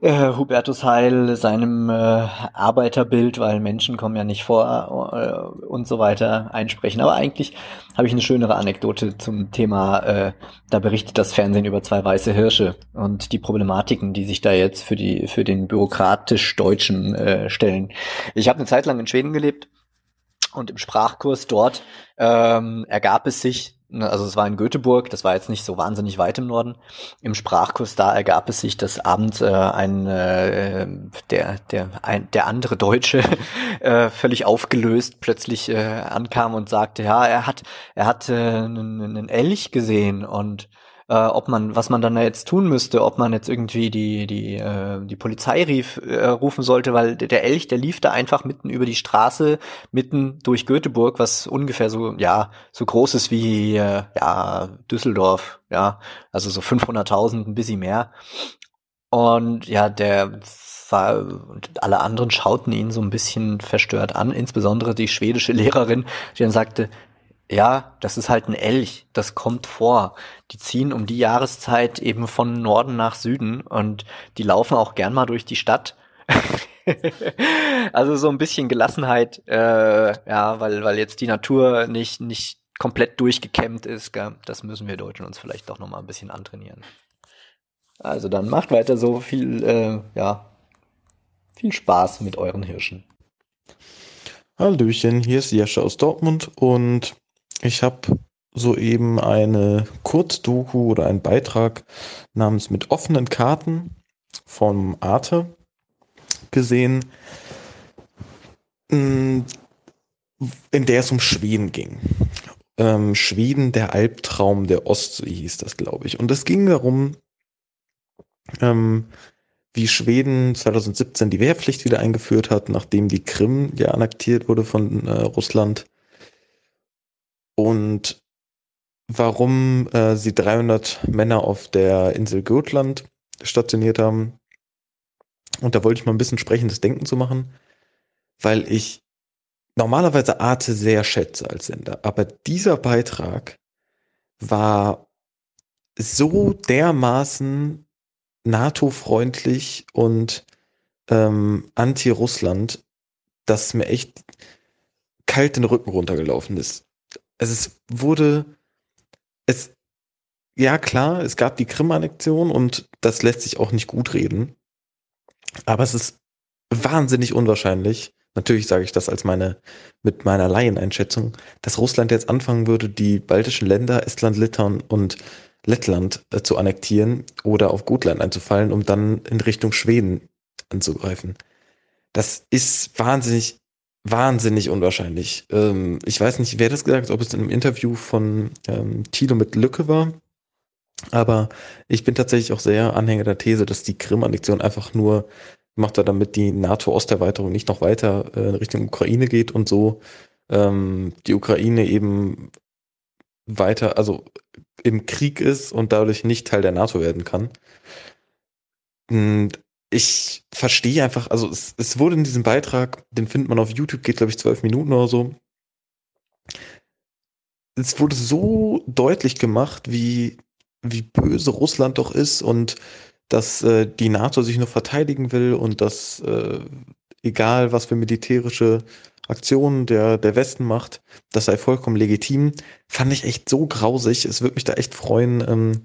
äh, Hubertus Heil, seinem äh, Arbeiterbild, weil Menschen kommen ja nicht vor äh, und so weiter einsprechen. Aber eigentlich habe ich eine schönere Anekdote zum Thema, äh, da berichtet das Fernsehen über zwei weiße Hirsche und die Problematiken, die sich da jetzt für die für den bürokratisch Deutschen äh, stellen. Ich habe eine Zeit lang in Schweden gelebt und im Sprachkurs dort ähm, ergab es sich, ne, also es war in Göteborg, das war jetzt nicht so wahnsinnig weit im Norden, im Sprachkurs da ergab es sich, dass abends äh, ein äh, der der ein, der andere Deutsche äh, völlig aufgelöst plötzlich äh, ankam und sagte, ja, er hat er hat äh, einen, einen Elch gesehen und äh, ob man, was man dann jetzt tun müsste, ob man jetzt irgendwie die die äh, die Polizei rief, äh, rufen sollte, weil der Elch, der lief da einfach mitten über die Straße, mitten durch Göteborg, was ungefähr so ja so groß ist wie äh, ja Düsseldorf, ja, also so 500.000, ein bisschen mehr. Und ja, der war, und alle anderen schauten ihn so ein bisschen verstört an, insbesondere die schwedische Lehrerin, die dann sagte, ja, das ist halt ein Elch, das kommt vor. Die ziehen um die Jahreszeit eben von Norden nach Süden und die laufen auch gern mal durch die Stadt. also so ein bisschen Gelassenheit, äh, ja, weil, weil jetzt die Natur nicht, nicht komplett durchgekämmt ist, gell? das müssen wir Deutschen uns vielleicht doch nochmal ein bisschen antrainieren. Also dann macht weiter so viel, äh, ja, viel Spaß mit euren Hirschen. Hallöchen, hier ist Jascha aus Dortmund und ich habe soeben eine Kurzdoku oder einen Beitrag namens Mit offenen Karten vom Arte gesehen, in der es um Schweden ging. Ähm, Schweden, der Albtraum der Ostsee hieß das, glaube ich. Und es ging darum, ähm, wie Schweden 2017 die Wehrpflicht wieder eingeführt hat, nachdem die Krim ja annektiert wurde von äh, Russland und warum äh, sie 300 Männer auf der Insel Gotland stationiert haben. Und da wollte ich mal ein bisschen sprechendes Denken zu machen, weil ich normalerweise Arte sehr schätze als Sender. Aber dieser Beitrag war so dermaßen NATO-freundlich und ähm, anti-Russland, dass mir echt kalt den Rücken runtergelaufen ist also es wurde, es, ja klar, es gab die Krim-Annexion und das lässt sich auch nicht gut reden. Aber es ist wahnsinnig unwahrscheinlich, natürlich sage ich das als meine, mit meiner Laieneinschätzung, dass Russland jetzt anfangen würde, die baltischen Länder, Estland, Litauen und Lettland äh, zu annektieren oder auf Gotland einzufallen, um dann in Richtung Schweden anzugreifen. Das ist wahnsinnig wahnsinnig unwahrscheinlich. Ähm, ich weiß nicht, wer das gesagt hat, ob es in einem Interview von ähm, Thilo mit Lücke war. Aber ich bin tatsächlich auch sehr Anhänger der These, dass die Krim-Annexion einfach nur gemacht hat, damit die NATO-Osterweiterung nicht noch weiter äh, in Richtung Ukraine geht und so ähm, die Ukraine eben weiter, also im Krieg ist und dadurch nicht Teil der NATO werden kann. Und ich verstehe einfach, also es, es wurde in diesem Beitrag, den findet man auf YouTube, geht glaube ich zwölf Minuten oder so. Es wurde so deutlich gemacht, wie, wie böse Russland doch ist und dass äh, die NATO sich nur verteidigen will und dass äh, egal was für militärische Aktionen der, der Westen macht, das sei vollkommen legitim, fand ich echt so grausig. Es würde mich da echt freuen, ähm,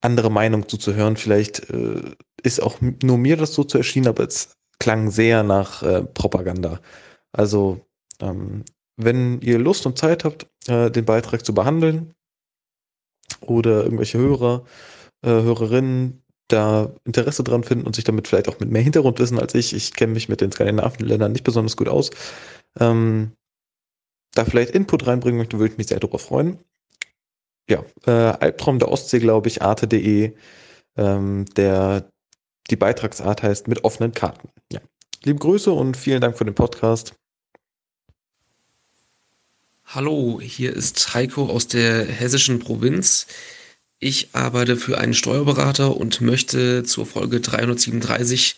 andere Meinung zuzuhören. Vielleicht äh, ist auch nur mir das so zu erschienen, aber es klang sehr nach äh, Propaganda. Also, ähm, wenn ihr Lust und Zeit habt, äh, den Beitrag zu behandeln oder irgendwelche Hörer, äh, Hörerinnen da Interesse dran finden und sich damit vielleicht auch mit mehr Hintergrundwissen als ich, ich kenne mich mit den skandinavischen Ländern nicht besonders gut aus, ähm, da vielleicht Input reinbringen möchte, würde ich mich sehr darüber freuen. Ja, äh, Albtraum der Ostsee, glaube ich, arte.de, ähm, der, die Beitragsart heißt mit offenen Karten. Ja. Liebe Grüße und vielen Dank für den Podcast. Hallo, hier ist Heiko aus der hessischen Provinz. Ich arbeite für einen Steuerberater und möchte zur Folge 337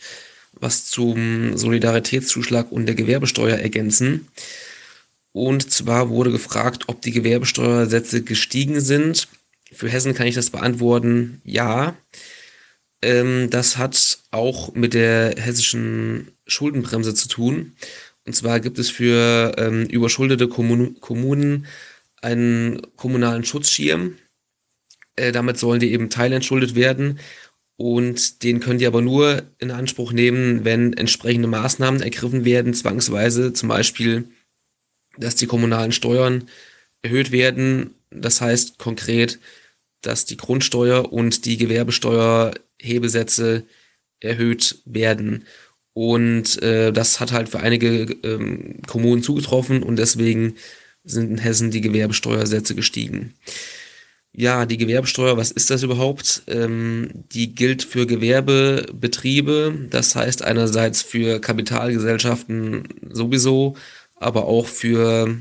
was zum Solidaritätszuschlag und der Gewerbesteuer ergänzen. Und zwar wurde gefragt, ob die Gewerbesteuersätze gestiegen sind. Für Hessen kann ich das beantworten, ja. Ähm, das hat auch mit der hessischen Schuldenbremse zu tun. Und zwar gibt es für ähm, überschuldete Kommun Kommunen einen kommunalen Schutzschirm. Äh, damit sollen die eben teilentschuldet werden. Und den können die aber nur in Anspruch nehmen, wenn entsprechende Maßnahmen ergriffen werden, zwangsweise zum Beispiel, dass die kommunalen Steuern erhöht werden. Das heißt konkret, dass die Grundsteuer und die Gewerbesteuerhebesätze erhöht werden. Und äh, das hat halt für einige ähm, Kommunen zugetroffen und deswegen sind in Hessen die Gewerbesteuersätze gestiegen. Ja, die Gewerbesteuer, was ist das überhaupt? Ähm, die gilt für Gewerbebetriebe, das heißt einerseits für Kapitalgesellschaften sowieso, aber auch für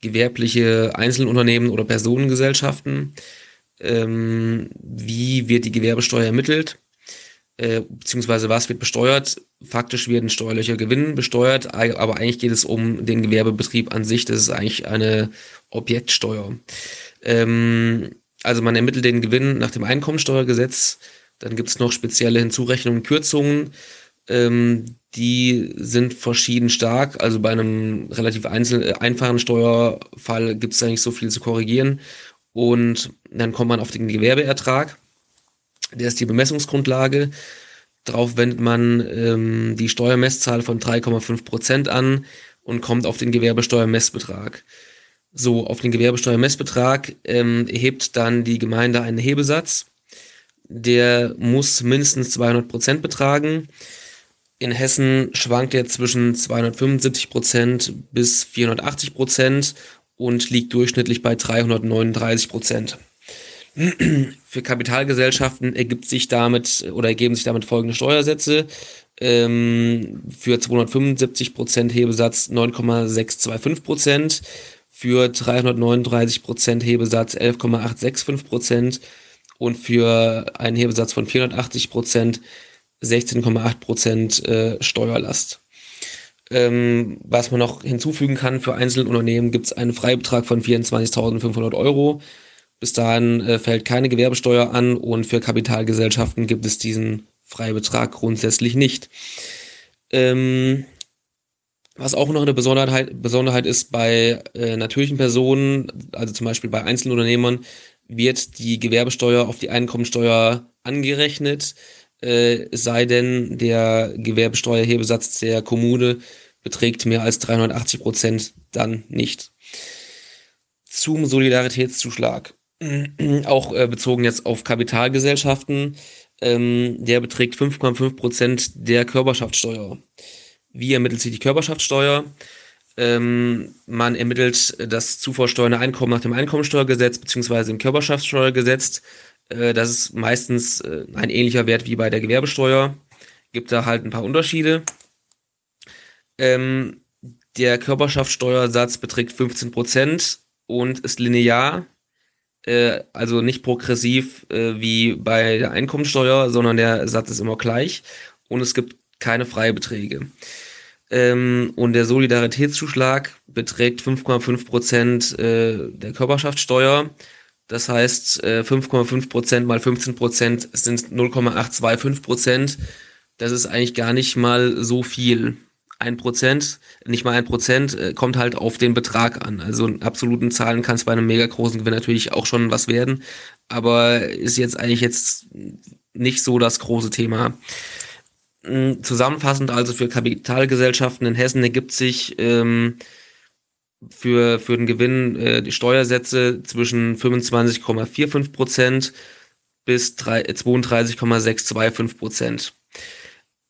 gewerbliche Einzelunternehmen oder Personengesellschaften. Ähm, wie wird die Gewerbesteuer ermittelt? Äh, beziehungsweise was wird besteuert? Faktisch werden steuerlicher Gewinn besteuert, aber eigentlich geht es um den Gewerbebetrieb an sich. Das ist eigentlich eine Objektsteuer. Ähm, also man ermittelt den Gewinn nach dem Einkommensteuergesetz. Dann gibt es noch spezielle Hinzurechnungen Kürzungen. Ähm, die sind verschieden stark. Also bei einem relativ einzel äh, einfachen Steuerfall gibt es da nicht so viel zu korrigieren. Und dann kommt man auf den Gewerbeertrag. Der ist die Bemessungsgrundlage. Darauf wendet man ähm, die Steuermesszahl von 3,5 Prozent an und kommt auf den Gewerbesteuermessbetrag. So, auf den Gewerbesteuermessbetrag ähm, erhebt dann die Gemeinde einen Hebesatz. Der muss mindestens 200 Prozent betragen. In Hessen schwankt er zwischen 275 Prozent bis 480 Prozent und liegt durchschnittlich bei 339 Prozent. Für Kapitalgesellschaften ergibt sich damit oder ergeben sich damit folgende Steuersätze. Ähm, für 275 Prozent Hebesatz 9,625 Prozent für 339 Prozent Hebesatz 11,865 Prozent und für einen Hebesatz von 480 Prozent 16,8 Prozent äh, Steuerlast. Ähm, was man noch hinzufügen kann, für Einzelunternehmen gibt es einen Freibetrag von 24.500 Euro. Bis dahin äh, fällt keine Gewerbesteuer an und für Kapitalgesellschaften gibt es diesen Freibetrag grundsätzlich nicht. Ähm, was auch noch eine Besonderheit, Besonderheit ist bei äh, natürlichen Personen, also zum Beispiel bei Einzelunternehmern, wird die Gewerbesteuer auf die Einkommensteuer angerechnet, äh, sei denn, der Gewerbesteuerhebesatz der Kommune beträgt mehr als 380 Prozent, dann nicht. Zum Solidaritätszuschlag, auch äh, bezogen jetzt auf Kapitalgesellschaften, ähm, der beträgt 5,5 Prozent der Körperschaftssteuer. Wie ermittelt sich die Körperschaftssteuer? Ähm, man ermittelt das zuvorsteuernde Einkommen nach dem Einkommensteuergesetz beziehungsweise im Körperschaftssteuergesetz. Äh, das ist meistens äh, ein ähnlicher Wert wie bei der Gewerbesteuer. gibt da halt ein paar Unterschiede. Ähm, der Körperschaftssteuersatz beträgt 15% und ist linear, äh, also nicht progressiv äh, wie bei der Einkommensteuer, sondern der Satz ist immer gleich und es gibt keine Freibeträge. Ähm, und der Solidaritätszuschlag beträgt 5,5 Prozent äh, der Körperschaftssteuer. Das heißt, äh, 5,5 Prozent mal 15 Prozent sind 0,825 Prozent. Das ist eigentlich gar nicht mal so viel. Ein Prozent, nicht mal ein Prozent, äh, kommt halt auf den Betrag an. Also in absoluten Zahlen kann es bei einem mega großen Gewinn natürlich auch schon was werden, aber ist jetzt eigentlich jetzt nicht so das große Thema. Mm, Zusammenfassend also für Kapitalgesellschaften in Hessen ergibt sich ähm, für, für den Gewinn äh, die Steuersätze zwischen 25,45 Prozent bis 3 32,625 Prozent.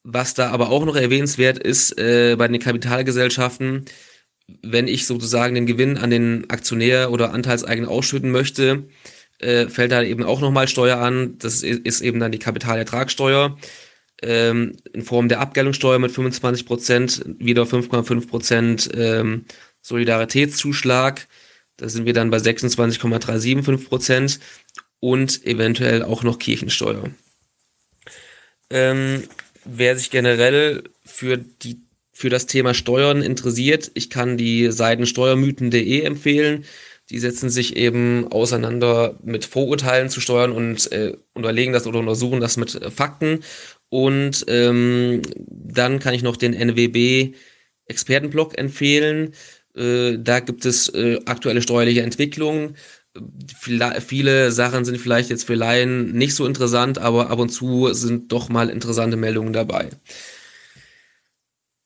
Was da aber auch noch erwähnenswert ist äh, bei den Kapitalgesellschaften, wenn ich sozusagen den Gewinn an den Aktionär oder Anteilseigner ausschütten möchte, äh, fällt da eben auch nochmal Steuer an. Das ist, eben dann die Kapitalertragssteuer ähm, in Form der Abgeltungssteuer mit 25 Prozent, wieder 5,5 Prozent ähm, Solidaritätszuschlag. Da sind wir dann bei 26,375 Prozent und eventuell auch noch Kirchensteuer. Ähm, wer sich generell für die für das Thema Steuern interessiert, ich kann die Seiten steuermythen.de empfehlen. Die setzen sich eben auseinander mit Vorurteilen zu Steuern und äh, unterlegen das oder untersuchen das mit äh, Fakten. Und ähm, dann kann ich noch den NWB Expertenblog empfehlen. Äh, da gibt es äh, aktuelle steuerliche Entwicklungen. Viele, Sachen sind vielleicht jetzt für Laien nicht so interessant, aber ab und zu sind doch mal interessante Meldungen dabei.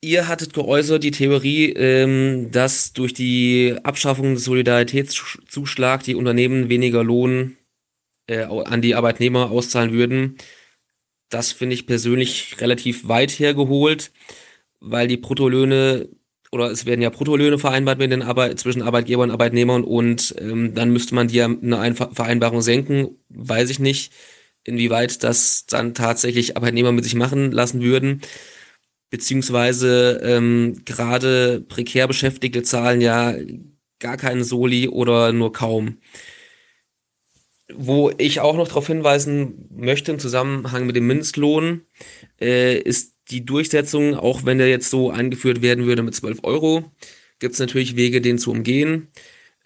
Ihr hattet geäußert die Theorie, ähm, dass durch die Abschaffung des Solidaritätszuschlags die Unternehmen weniger Lohn äh, an die Arbeitnehmer auszahlen würden. Das finde ich persönlich relativ weit hergeholt, weil die Bruttolöhne oder es werden ja Bruttolöhne vereinbart mit den Arbeit, zwischen Arbeitgebern und Arbeitnehmern und ähm, dann müsste man die ja eine Einver Vereinbarung senken. Weiß ich nicht, inwieweit das dann tatsächlich Arbeitnehmer mit sich machen lassen würden beziehungsweise ähm, gerade prekär Beschäftigte zahlen ja gar keinen Soli oder nur kaum. Wo ich auch noch darauf hinweisen möchte im Zusammenhang mit dem Mindestlohn, äh, ist die Durchsetzung, auch wenn der jetzt so eingeführt werden würde mit 12 Euro, gibt es natürlich Wege, den zu umgehen.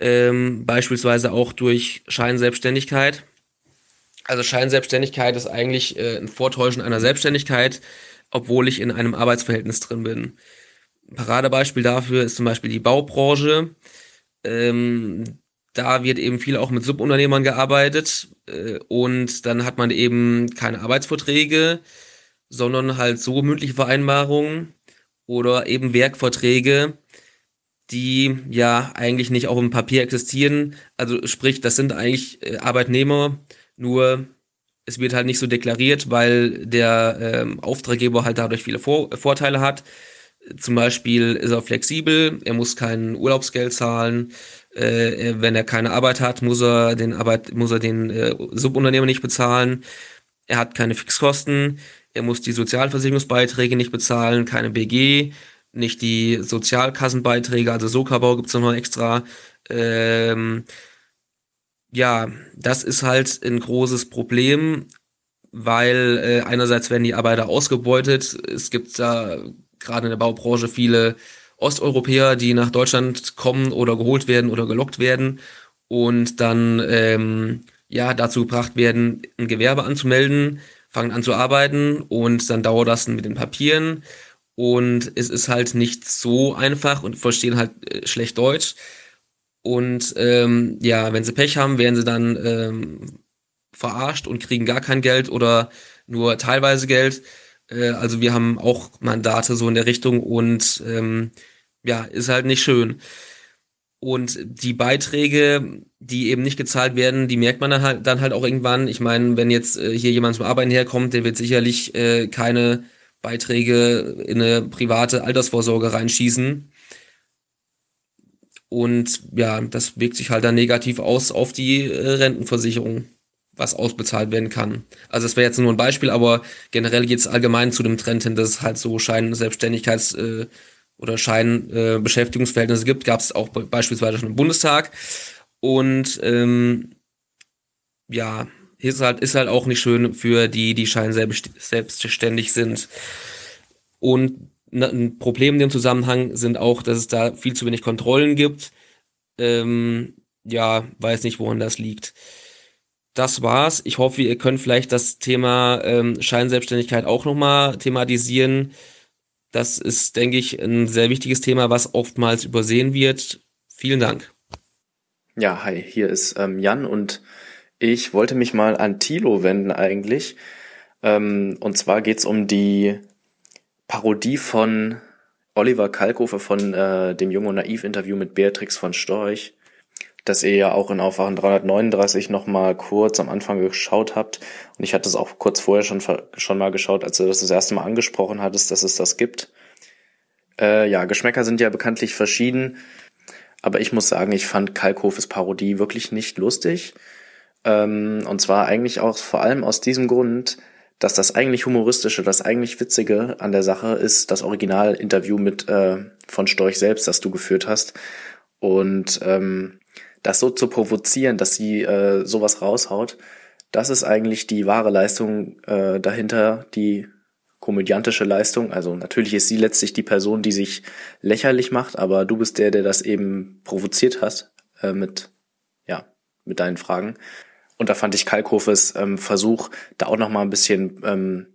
Ähm, beispielsweise auch durch Scheinselbstständigkeit. Also Scheinselbstständigkeit ist eigentlich äh, ein Vortäuschen einer Selbstständigkeit obwohl ich in einem Arbeitsverhältnis drin bin. Ein Paradebeispiel dafür ist zum Beispiel die Baubranche. Ähm, da wird eben viel auch mit Subunternehmern gearbeitet äh, und dann hat man eben keine Arbeitsverträge, sondern halt so mündliche Vereinbarungen oder eben Werkverträge, die ja eigentlich nicht auch im Papier existieren. Also sprich, das sind eigentlich äh, Arbeitnehmer, nur es wird halt nicht so deklariert, weil der ähm, Auftraggeber halt dadurch viele Vor Vorteile hat. Zum Beispiel ist er flexibel, er muss kein Urlaubsgeld zahlen. Äh, wenn er keine Arbeit hat, muss er den Arbeit, muss er den äh, Subunternehmer nicht bezahlen. Er hat keine Fixkosten. Er muss die Sozialversicherungsbeiträge nicht bezahlen, keine BG, nicht die Sozialkassenbeiträge, also Sokabau gibt's noch extra. Ähm, ja, das ist halt ein großes Problem, weil äh, einerseits werden die Arbeiter ausgebeutet. Es gibt da gerade in der Baubranche viele Osteuropäer, die nach Deutschland kommen oder geholt werden oder gelockt werden und dann ähm, ja dazu gebracht werden, ein Gewerbe anzumelden, fangen an zu arbeiten und dann dauert das mit den Papieren und es ist halt nicht so einfach und verstehen halt äh, schlecht Deutsch. Und ähm, ja, wenn sie Pech haben, werden sie dann ähm, verarscht und kriegen gar kein Geld oder nur teilweise Geld. Äh, also wir haben auch Mandate so in der Richtung und ähm, ja, ist halt nicht schön. Und die Beiträge, die eben nicht gezahlt werden, die merkt man dann halt, dann halt auch irgendwann. Ich meine, wenn jetzt äh, hier jemand zum Arbeiten herkommt, der wird sicherlich äh, keine Beiträge in eine private Altersvorsorge reinschießen. Und ja, das wirkt sich halt dann negativ aus auf die äh, Rentenversicherung. was ausbezahlt werden kann. Also das wäre jetzt nur ein Beispiel, aber generell geht es allgemein zu dem Trend hin, dass es halt so Scheinselbstständigkeits- äh, oder Scheinbeschäftigungsverhältnisse äh, gibt. Gab es auch beispielsweise schon im Bundestag. Und ähm, ja, ist halt, ist halt auch nicht schön für die, die scheinselbstständig sind. Und ein Problem in dem Zusammenhang sind auch, dass es da viel zu wenig Kontrollen gibt. Ähm, ja, weiß nicht, woran das liegt. Das war's. Ich hoffe, ihr könnt vielleicht das Thema ähm, Scheinselbstständigkeit auch nochmal thematisieren. Das ist, denke ich, ein sehr wichtiges Thema, was oftmals übersehen wird. Vielen Dank. Ja, hi, hier ist ähm, Jan und ich wollte mich mal an Thilo wenden eigentlich. Ähm, und zwar geht's um die Parodie von Oliver Kalkofe von äh, dem Jung und Naiv-Interview mit Beatrix von Storch, das ihr ja auch in Aufwachen 339 nochmal kurz am Anfang geschaut habt. Und ich hatte es auch kurz vorher schon, schon mal geschaut, als du das das erste Mal angesprochen hattest, dass es das gibt. Äh, ja, Geschmäcker sind ja bekanntlich verschieden. Aber ich muss sagen, ich fand Kalkhofes Parodie wirklich nicht lustig. Ähm, und zwar eigentlich auch vor allem aus diesem Grund, dass das eigentlich humoristische, das eigentlich witzige an der Sache ist das Originalinterview mit äh, von Storch selbst, das du geführt hast und ähm, das so zu provozieren, dass sie äh, sowas raushaut, das ist eigentlich die wahre Leistung äh, dahinter, die komödiantische Leistung. Also natürlich ist sie letztlich die Person, die sich lächerlich macht, aber du bist der, der das eben provoziert hat äh, mit ja mit deinen Fragen. Und da fand ich Kalkhofes ähm, Versuch, da auch noch mal ein bisschen ähm,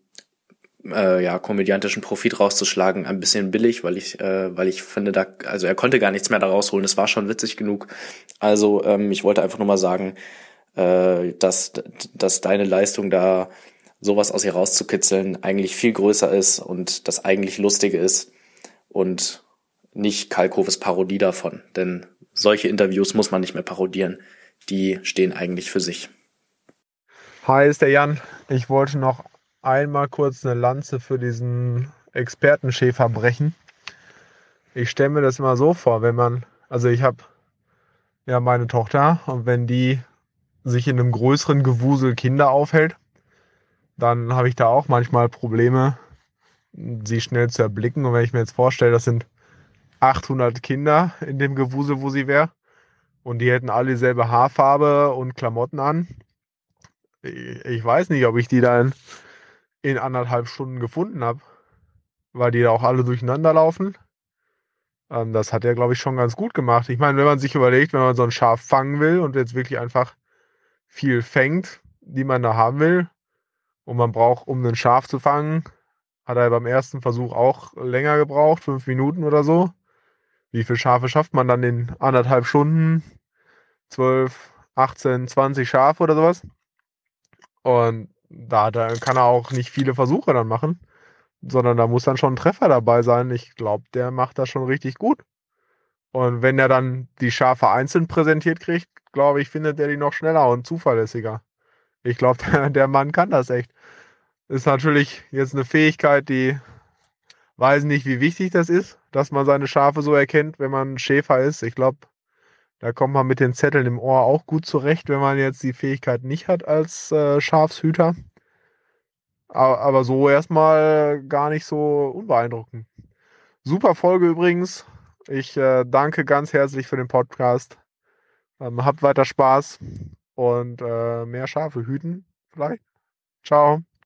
äh, ja komödiantischen Profit rauszuschlagen, ein bisschen billig, weil ich äh, weil ich finde, da also er konnte gar nichts mehr da rausholen. Es war schon witzig genug. Also ähm, ich wollte einfach nur mal sagen, äh, dass dass deine Leistung da sowas aus ihr rauszukitzeln eigentlich viel größer ist und das eigentlich lustige ist und nicht Kalkhofes Parodie davon, denn solche Interviews muss man nicht mehr parodieren die stehen eigentlich für sich. Hi, ist der Jan. Ich wollte noch einmal kurz eine Lanze für diesen Expertenschäfer brechen. Ich stelle mir das immer so vor, wenn man, also ich habe ja meine Tochter und wenn die sich in einem größeren Gewusel Kinder aufhält, dann habe ich da auch manchmal Probleme, sie schnell zu erblicken. Und wenn ich mir jetzt vorstelle, das sind 800 Kinder in dem Gewusel, wo sie wäre, und die hätten alle dieselbe Haarfarbe und Klamotten an. Ich weiß nicht, ob ich die dann in anderthalb Stunden gefunden habe, weil die da auch alle durcheinander laufen. Ähm, das hat er, glaube ich, schon ganz gut gemacht. Ich meine, wenn man sich überlegt, wenn man so ein Schaf fangen will und jetzt wirklich einfach viel fängt, die man da haben will, und man braucht, um ein Schaf zu fangen, hat er beim ersten Versuch auch länger gebraucht, fünf Minuten oder so. Wie viele Schafe schafft man dann in anderthalb Stunden? 12, 18, 20 Schafe oder sowas. Und da, da kann er auch nicht viele Versuche dann machen, sondern da muss dann schon ein Treffer dabei sein. Ich glaube, der macht das schon richtig gut. Und wenn er dann die Schafe einzeln präsentiert kriegt, glaube ich, findet er die noch schneller und zuverlässiger. Ich glaube, der, der Mann kann das echt. Ist natürlich jetzt eine Fähigkeit, die weiß nicht, wie wichtig das ist, dass man seine Schafe so erkennt, wenn man Schäfer ist. Ich glaube, da kommt man mit den Zetteln im Ohr auch gut zurecht, wenn man jetzt die Fähigkeit nicht hat als äh, Schafshüter. Aber, aber so erstmal gar nicht so unbeeindruckend. Super Folge übrigens. Ich äh, danke ganz herzlich für den Podcast. Ähm, habt weiter Spaß und äh, mehr Schafe hüten vielleicht. Ciao.